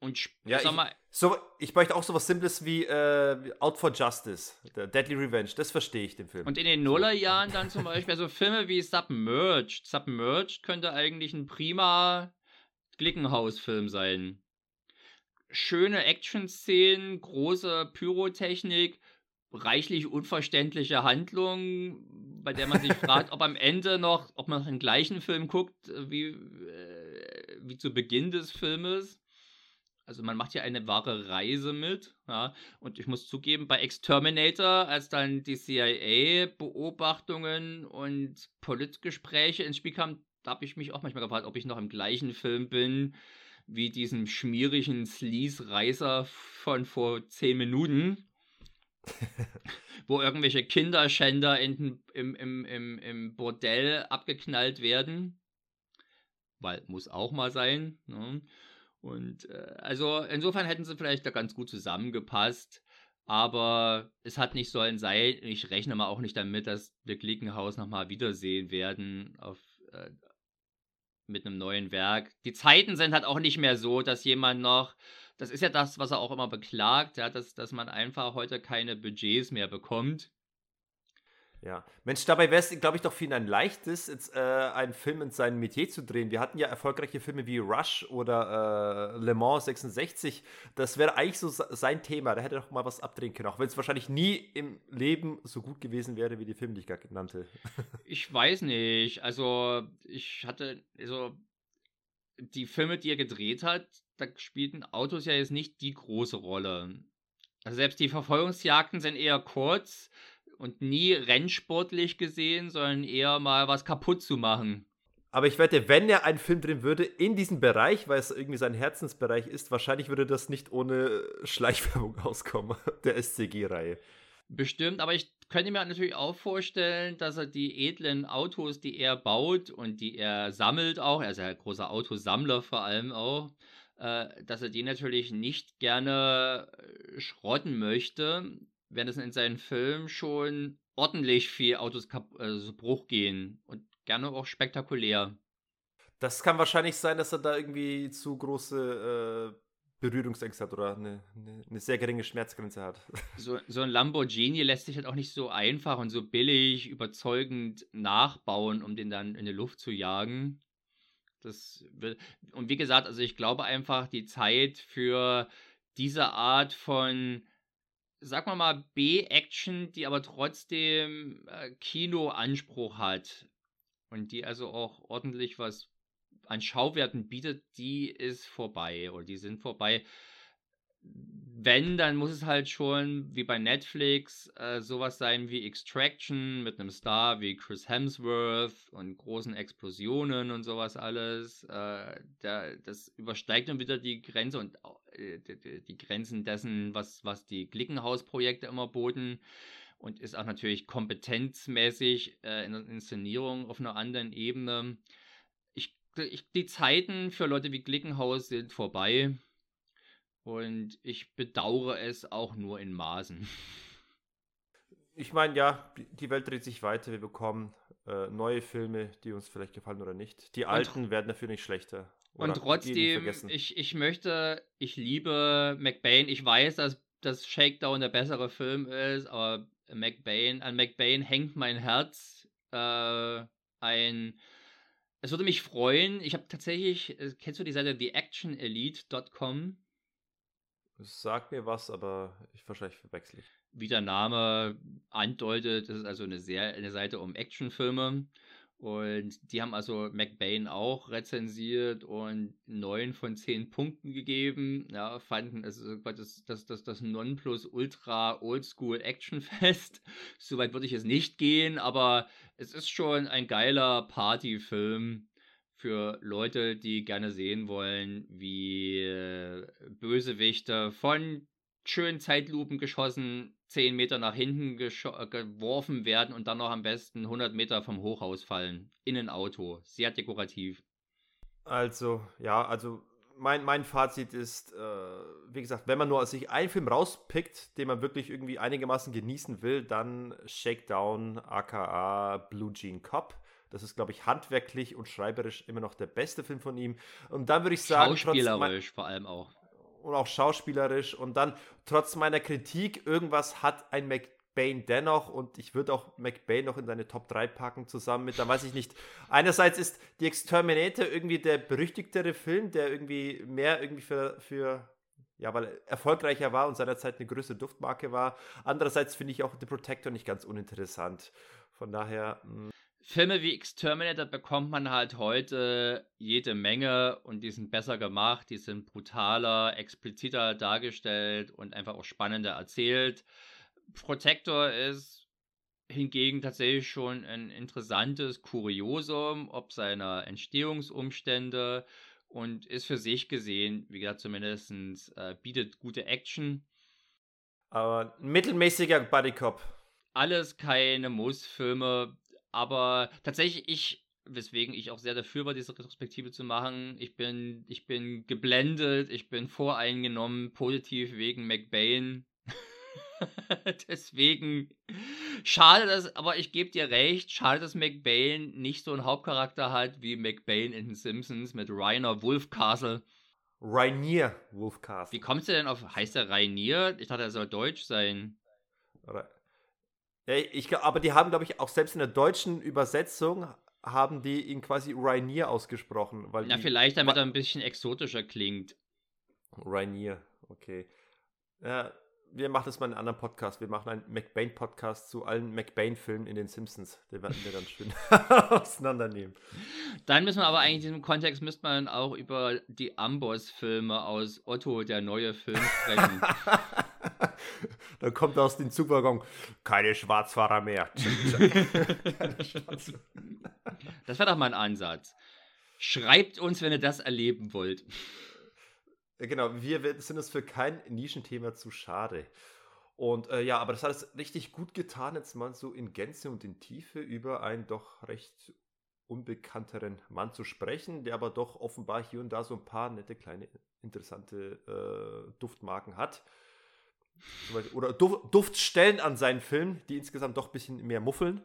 Und ja, sag mal. Ich, so, ich möchte auch sowas Simples wie äh, Out for Justice, Deadly Revenge. Das verstehe ich, den Film. Und in den Nullerjahren dann zum Beispiel so Filme wie Submerged. Submerged könnte eigentlich ein prima Glickenhaus-Film sein. Schöne Action-Szenen, große Pyrotechnik, reichlich unverständliche Handlungen, bei der man sich fragt, ob am Ende noch, ob man noch den gleichen Film guckt, wie, äh, wie zu Beginn des Filmes. Also man macht ja eine wahre Reise mit, ja. Und ich muss zugeben, bei Exterminator, als dann die CIA-Beobachtungen und Politgespräche ins Spiel kamen, da habe ich mich auch manchmal gefragt, ob ich noch im gleichen Film bin wie diesem schmierigen Sleaze-Reißer von vor zehn Minuten. wo irgendwelche Kinderschänder in, im, im, im, im Bordell abgeknallt werden. Weil muss auch mal sein. Ne? Und äh, also insofern hätten sie vielleicht da ganz gut zusammengepasst. Aber es hat nicht sollen sein. Ich rechne mal auch nicht damit, dass wir Glickenhaus nochmal wiedersehen werden auf, äh, mit einem neuen Werk. Die Zeiten sind halt auch nicht mehr so, dass jemand noch. Das ist ja das, was er auch immer beklagt, ja, dass, dass man einfach heute keine Budgets mehr bekommt. Ja, Mensch, dabei wäre es, glaube ich, doch für ihn ein leichtes, jetzt äh, einen Film in seinem Metier zu drehen. Wir hatten ja erfolgreiche Filme wie Rush oder äh, Le Mans 66. Das wäre eigentlich so sein Thema. Da hätte er doch mal was abdrehen können, auch wenn es wahrscheinlich nie im Leben so gut gewesen wäre wie die Filme, die ich gerade nannte. ich weiß nicht. Also, ich hatte, also, die Filme, die er gedreht hat, da spielten Autos ja jetzt nicht die große Rolle. Also, selbst die Verfolgungsjagden sind eher kurz und nie rennsportlich gesehen, sondern eher mal was kaputt zu machen. Aber ich wette, wenn er einen Film drehen würde in diesem Bereich, weil es irgendwie sein Herzensbereich ist, wahrscheinlich würde das nicht ohne Schleichwerbung auskommen, der SCG-Reihe. Bestimmt, aber ich könnte mir natürlich auch vorstellen, dass er die edlen Autos, die er baut und die er sammelt auch, er ist ja ein großer Autosammler vor allem auch, äh, dass er die natürlich nicht gerne äh, schrotten möchte, wenn es in seinen Filmen schon ordentlich viel Autos also Bruch gehen und gerne auch spektakulär. Das kann wahrscheinlich sein, dass er da irgendwie zu große äh, Berührungsängste hat oder eine, eine, eine, sehr geringe Schmerzgrenze hat. So, so ein Lamborghini lässt sich halt auch nicht so einfach und so billig überzeugend nachbauen, um den dann in die Luft zu jagen. Das will, und wie gesagt, also ich glaube einfach, die Zeit für diese Art von sag mal mal, B-Action, die aber trotzdem äh, Kinoanspruch hat und die also auch ordentlich was an Schauwerten bietet, die ist vorbei oder die sind vorbei wenn, dann muss es halt schon wie bei Netflix äh, sowas sein wie Extraction mit einem Star wie Chris Hemsworth und großen Explosionen und sowas alles. Äh, der, das übersteigt dann wieder die Grenze und äh, die, die, Grenzen dessen, was, was die Glickenhaus-Projekte immer boten. Und ist auch natürlich kompetenzmäßig äh, in der Inszenierung auf einer anderen Ebene. Ich, ich, die Zeiten für Leute wie Glickenhaus sind vorbei. Und ich bedauere es auch nur in Maßen. Ich meine, ja, die Welt dreht sich weiter. Wir bekommen äh, neue Filme, die uns vielleicht gefallen oder nicht. Die alten und, werden dafür nicht schlechter. Und trotzdem, ich, ich möchte, ich liebe McBain. Ich weiß, dass, dass Shakedown der bessere Film ist, aber McBain, an McBain hängt mein Herz. Äh, ein. Es würde mich freuen. Ich habe tatsächlich, äh, kennst du die Seite theactionelite.com? Sag mir was, aber ich wahrscheinlich verwechsel ich. Wie der Name andeutet, das ist also eine, sehr, eine Seite um Actionfilme. Und die haben also McBain auch rezensiert und neun von zehn Punkten gegeben. Ja, fanden es also das, das, das, das Nonplusultra Oldschool Actionfest. Soweit würde ich es nicht gehen, aber es ist schon ein geiler Partyfilm für Leute, die gerne sehen wollen, wie äh, Bösewichte von schönen Zeitlupen geschossen 10 Meter nach hinten äh, geworfen werden und dann noch am besten 100 Meter vom Hochhaus fallen. In ein Auto. Sehr dekorativ. Also, ja, also mein, mein Fazit ist, äh, wie gesagt, wenn man nur sich einen Film rauspickt, den man wirklich irgendwie einigermaßen genießen will, dann Shakedown, aka Blue Jean Cop. Das ist, glaube ich, handwerklich und schreiberisch immer noch der beste Film von ihm. Und dann würde ich sagen. Schauspielerisch vor allem auch. Und auch schauspielerisch. Und dann, trotz meiner Kritik, irgendwas hat ein Mac McBain dennoch und ich würde auch McBain noch in seine Top 3 packen, zusammen mit, da weiß ich nicht. Einerseits ist die Exterminator irgendwie der berüchtigtere Film, der irgendwie mehr irgendwie für, für ja, weil er erfolgreicher war und seinerzeit eine größere Duftmarke war. Andererseits finde ich auch The Protector nicht ganz uninteressant. Von daher. Mh. Filme wie Exterminator bekommt man halt heute jede Menge und die sind besser gemacht, die sind brutaler, expliziter dargestellt und einfach auch spannender erzählt. Protector ist hingegen tatsächlich schon ein interessantes Kuriosum, ob seiner Entstehungsumstände und ist für sich gesehen, wie gesagt, zumindest äh, bietet gute Action. Aber ein mittelmäßiger Bodycop. Alles keine Muss-Filme, aber tatsächlich ich, weswegen ich auch sehr dafür war, diese Retrospektive zu machen, ich bin, ich bin geblendet, ich bin voreingenommen, positiv wegen McBain, Deswegen, schade, dass, aber ich gebe dir recht, schade, dass McBain nicht so einen Hauptcharakter hat wie McBain in den Simpsons mit Rainer Wolfcastle. Rainier Wolfcastle. Wie kommst du denn auf, heißt er Rainier? Ich dachte, er soll deutsch sein. Ja, ich, aber die haben, glaube ich, auch selbst in der deutschen Übersetzung haben die ihn quasi Rainier ausgesprochen. Weil Na, vielleicht damit er ein bisschen exotischer klingt. Rainier, okay. Ja, wir machen das mal in einem anderen Podcast. Wir machen einen McBain-Podcast zu allen McBain-Filmen in den Simpsons. Den werden wir dann schön auseinandernehmen. Dann müssen wir aber eigentlich in diesem Kontext müsste man auch über die Amboss-Filme aus Otto, der neue Film, sprechen. dann kommt aus dem Zugwaggon keine Schwarzfahrer mehr. das wäre doch mal ein Ansatz. Schreibt uns, wenn ihr das erleben wollt. Genau, wir sind es für kein Nischenthema zu schade. Und äh, ja, aber das hat es richtig gut getan, jetzt mal so in Gänze und in Tiefe über einen doch recht unbekannteren Mann zu sprechen, der aber doch offenbar hier und da so ein paar nette, kleine, interessante äh, Duftmarken hat. Oder Duftstellen an seinen Filmen, die insgesamt doch ein bisschen mehr muffeln.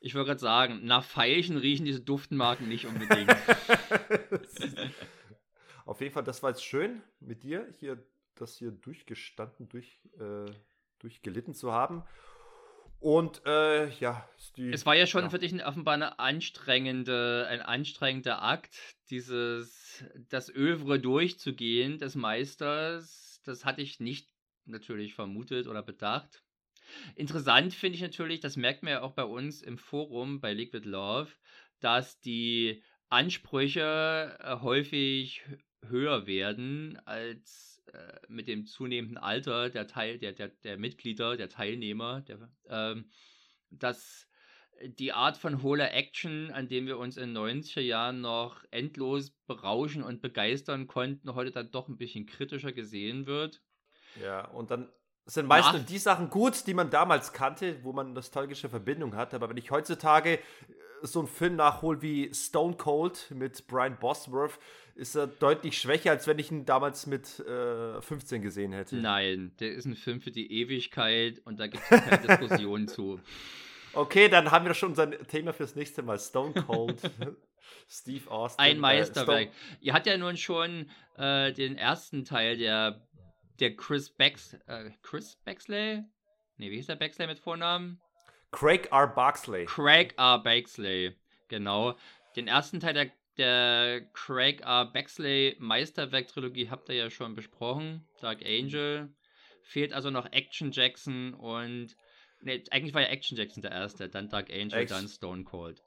Ich wollte gerade sagen, nach Veilchen riechen diese Duftmarken nicht unbedingt. Auf jeden Fall, das war jetzt schön mit dir, hier das hier durchgestanden, durch, äh, durchgelitten zu haben. Und äh, ja, es war ja schon ja. für dich offenbar eine anstrengende, ein anstrengender Akt, dieses das Övre durchzugehen des Meisters. Das hatte ich nicht natürlich vermutet oder bedacht. Interessant finde ich natürlich, das merkt man ja auch bei uns im Forum bei Liquid Love, dass die Ansprüche äh, häufig höher werden als äh, mit dem zunehmenden Alter der Teil der, der, der Mitglieder, der Teilnehmer, der, ähm, dass die Art von hohler Action, an dem wir uns in den 90er Jahren noch endlos berauschen und begeistern konnten, heute dann doch ein bisschen kritischer gesehen wird. Ja, und dann sind meistens die Sachen gut, die man damals kannte, wo man nostalgische Verbindung hat. Aber wenn ich heutzutage so einen Film nachhole wie Stone Cold mit Brian Bosworth, ist er deutlich schwächer, als wenn ich ihn damals mit äh, 15 gesehen hätte. Nein, der ist ein Film für die Ewigkeit und da gibt es keine Diskussion zu. Okay, dann haben wir schon unser Thema fürs nächste Mal. Stone Cold. Steve Austin. Ein äh, Meisterwerk. Äh, Ihr hat ja nun schon äh, den ersten Teil der, der Chris Bex, äh, Chris Bexley? Nee, wie hieß der Bexley mit Vornamen? Craig R. Baxley. Craig R. Baxley, genau. Den ersten Teil der, der Craig R. Baxley Meisterwerk-Trilogie habt ihr ja schon besprochen. Dark Angel. Fehlt also noch Action Jackson und. Ne, eigentlich war ja Action Jackson der erste, dann Dark Angel, Action. dann Stone Cold.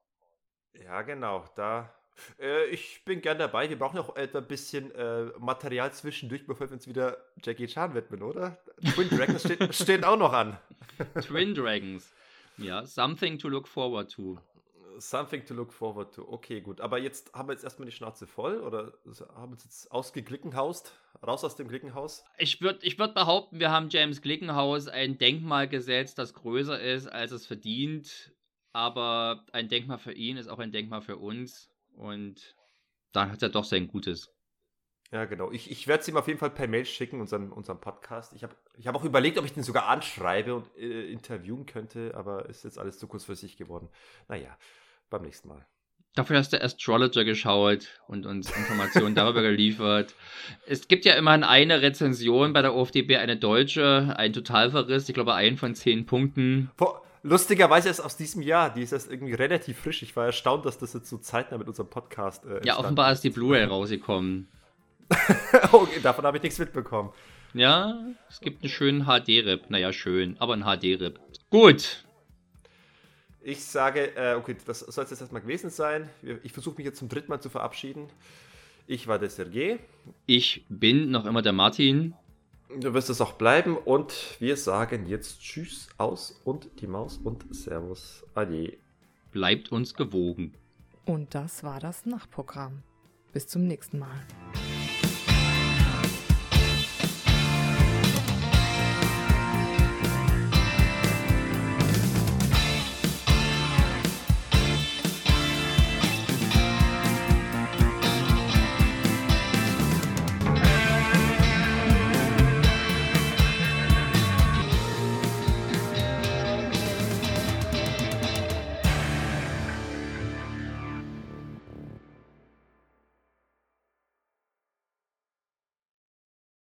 Ja, genau. Da äh, ich bin gern dabei. Wir brauchen noch etwa ein bisschen äh, Material zwischendurch, bevor wir uns wieder Jackie Chan widmen, oder? Twin Dragons steht, stehen auch noch an. Twin Dragons. Ja, something to look forward to. Something to look forward to. Okay, gut. Aber jetzt haben wir jetzt erstmal die Schnauze voll oder haben wir uns jetzt ausgeglickenhaust? Raus aus dem Glickenhaus? Ich würde ich würd behaupten, wir haben James Glickenhaus ein Denkmal gesetzt, das größer ist, als es verdient. Aber ein Denkmal für ihn ist auch ein Denkmal für uns. Und dann hat er doch sein Gutes. Ja, genau. Ich, ich werde es ihm auf jeden Fall per Mail schicken, unseren, unseren Podcast. Ich habe ich hab auch überlegt, ob ich den sogar anschreibe und äh, interviewen könnte, aber ist jetzt alles zu kurzfristig geworden. Naja, beim nächsten Mal. Dafür hast du Astrologer geschaut und uns Informationen darüber geliefert. Es gibt ja immerhin eine Rezension bei der OFDB, eine deutsche, ein Totalverriss, ich glaube, ein von zehn Punkten. Boah, lustigerweise ist aus diesem Jahr, die ist erst irgendwie relativ frisch. Ich war erstaunt, dass das jetzt so zeitnah mit unserem Podcast. Äh, ja, offenbar ist die Blu-ray rausgekommen. okay, davon habe ich nichts mitbekommen. Ja, es gibt einen schönen HD-Rip. Naja, schön, aber ein HD-Rip. Gut. Ich sage, äh, okay, das soll es jetzt erstmal gewesen sein. Ich versuche mich jetzt zum dritten Mal zu verabschieden. Ich war der Sergej. Ich bin noch immer der Martin. Du wirst es auch bleiben und wir sagen jetzt Tschüss aus und die Maus und Servus. Adieu. Bleibt uns gewogen. Und das war das Nachtprogramm. Bis zum nächsten Mal.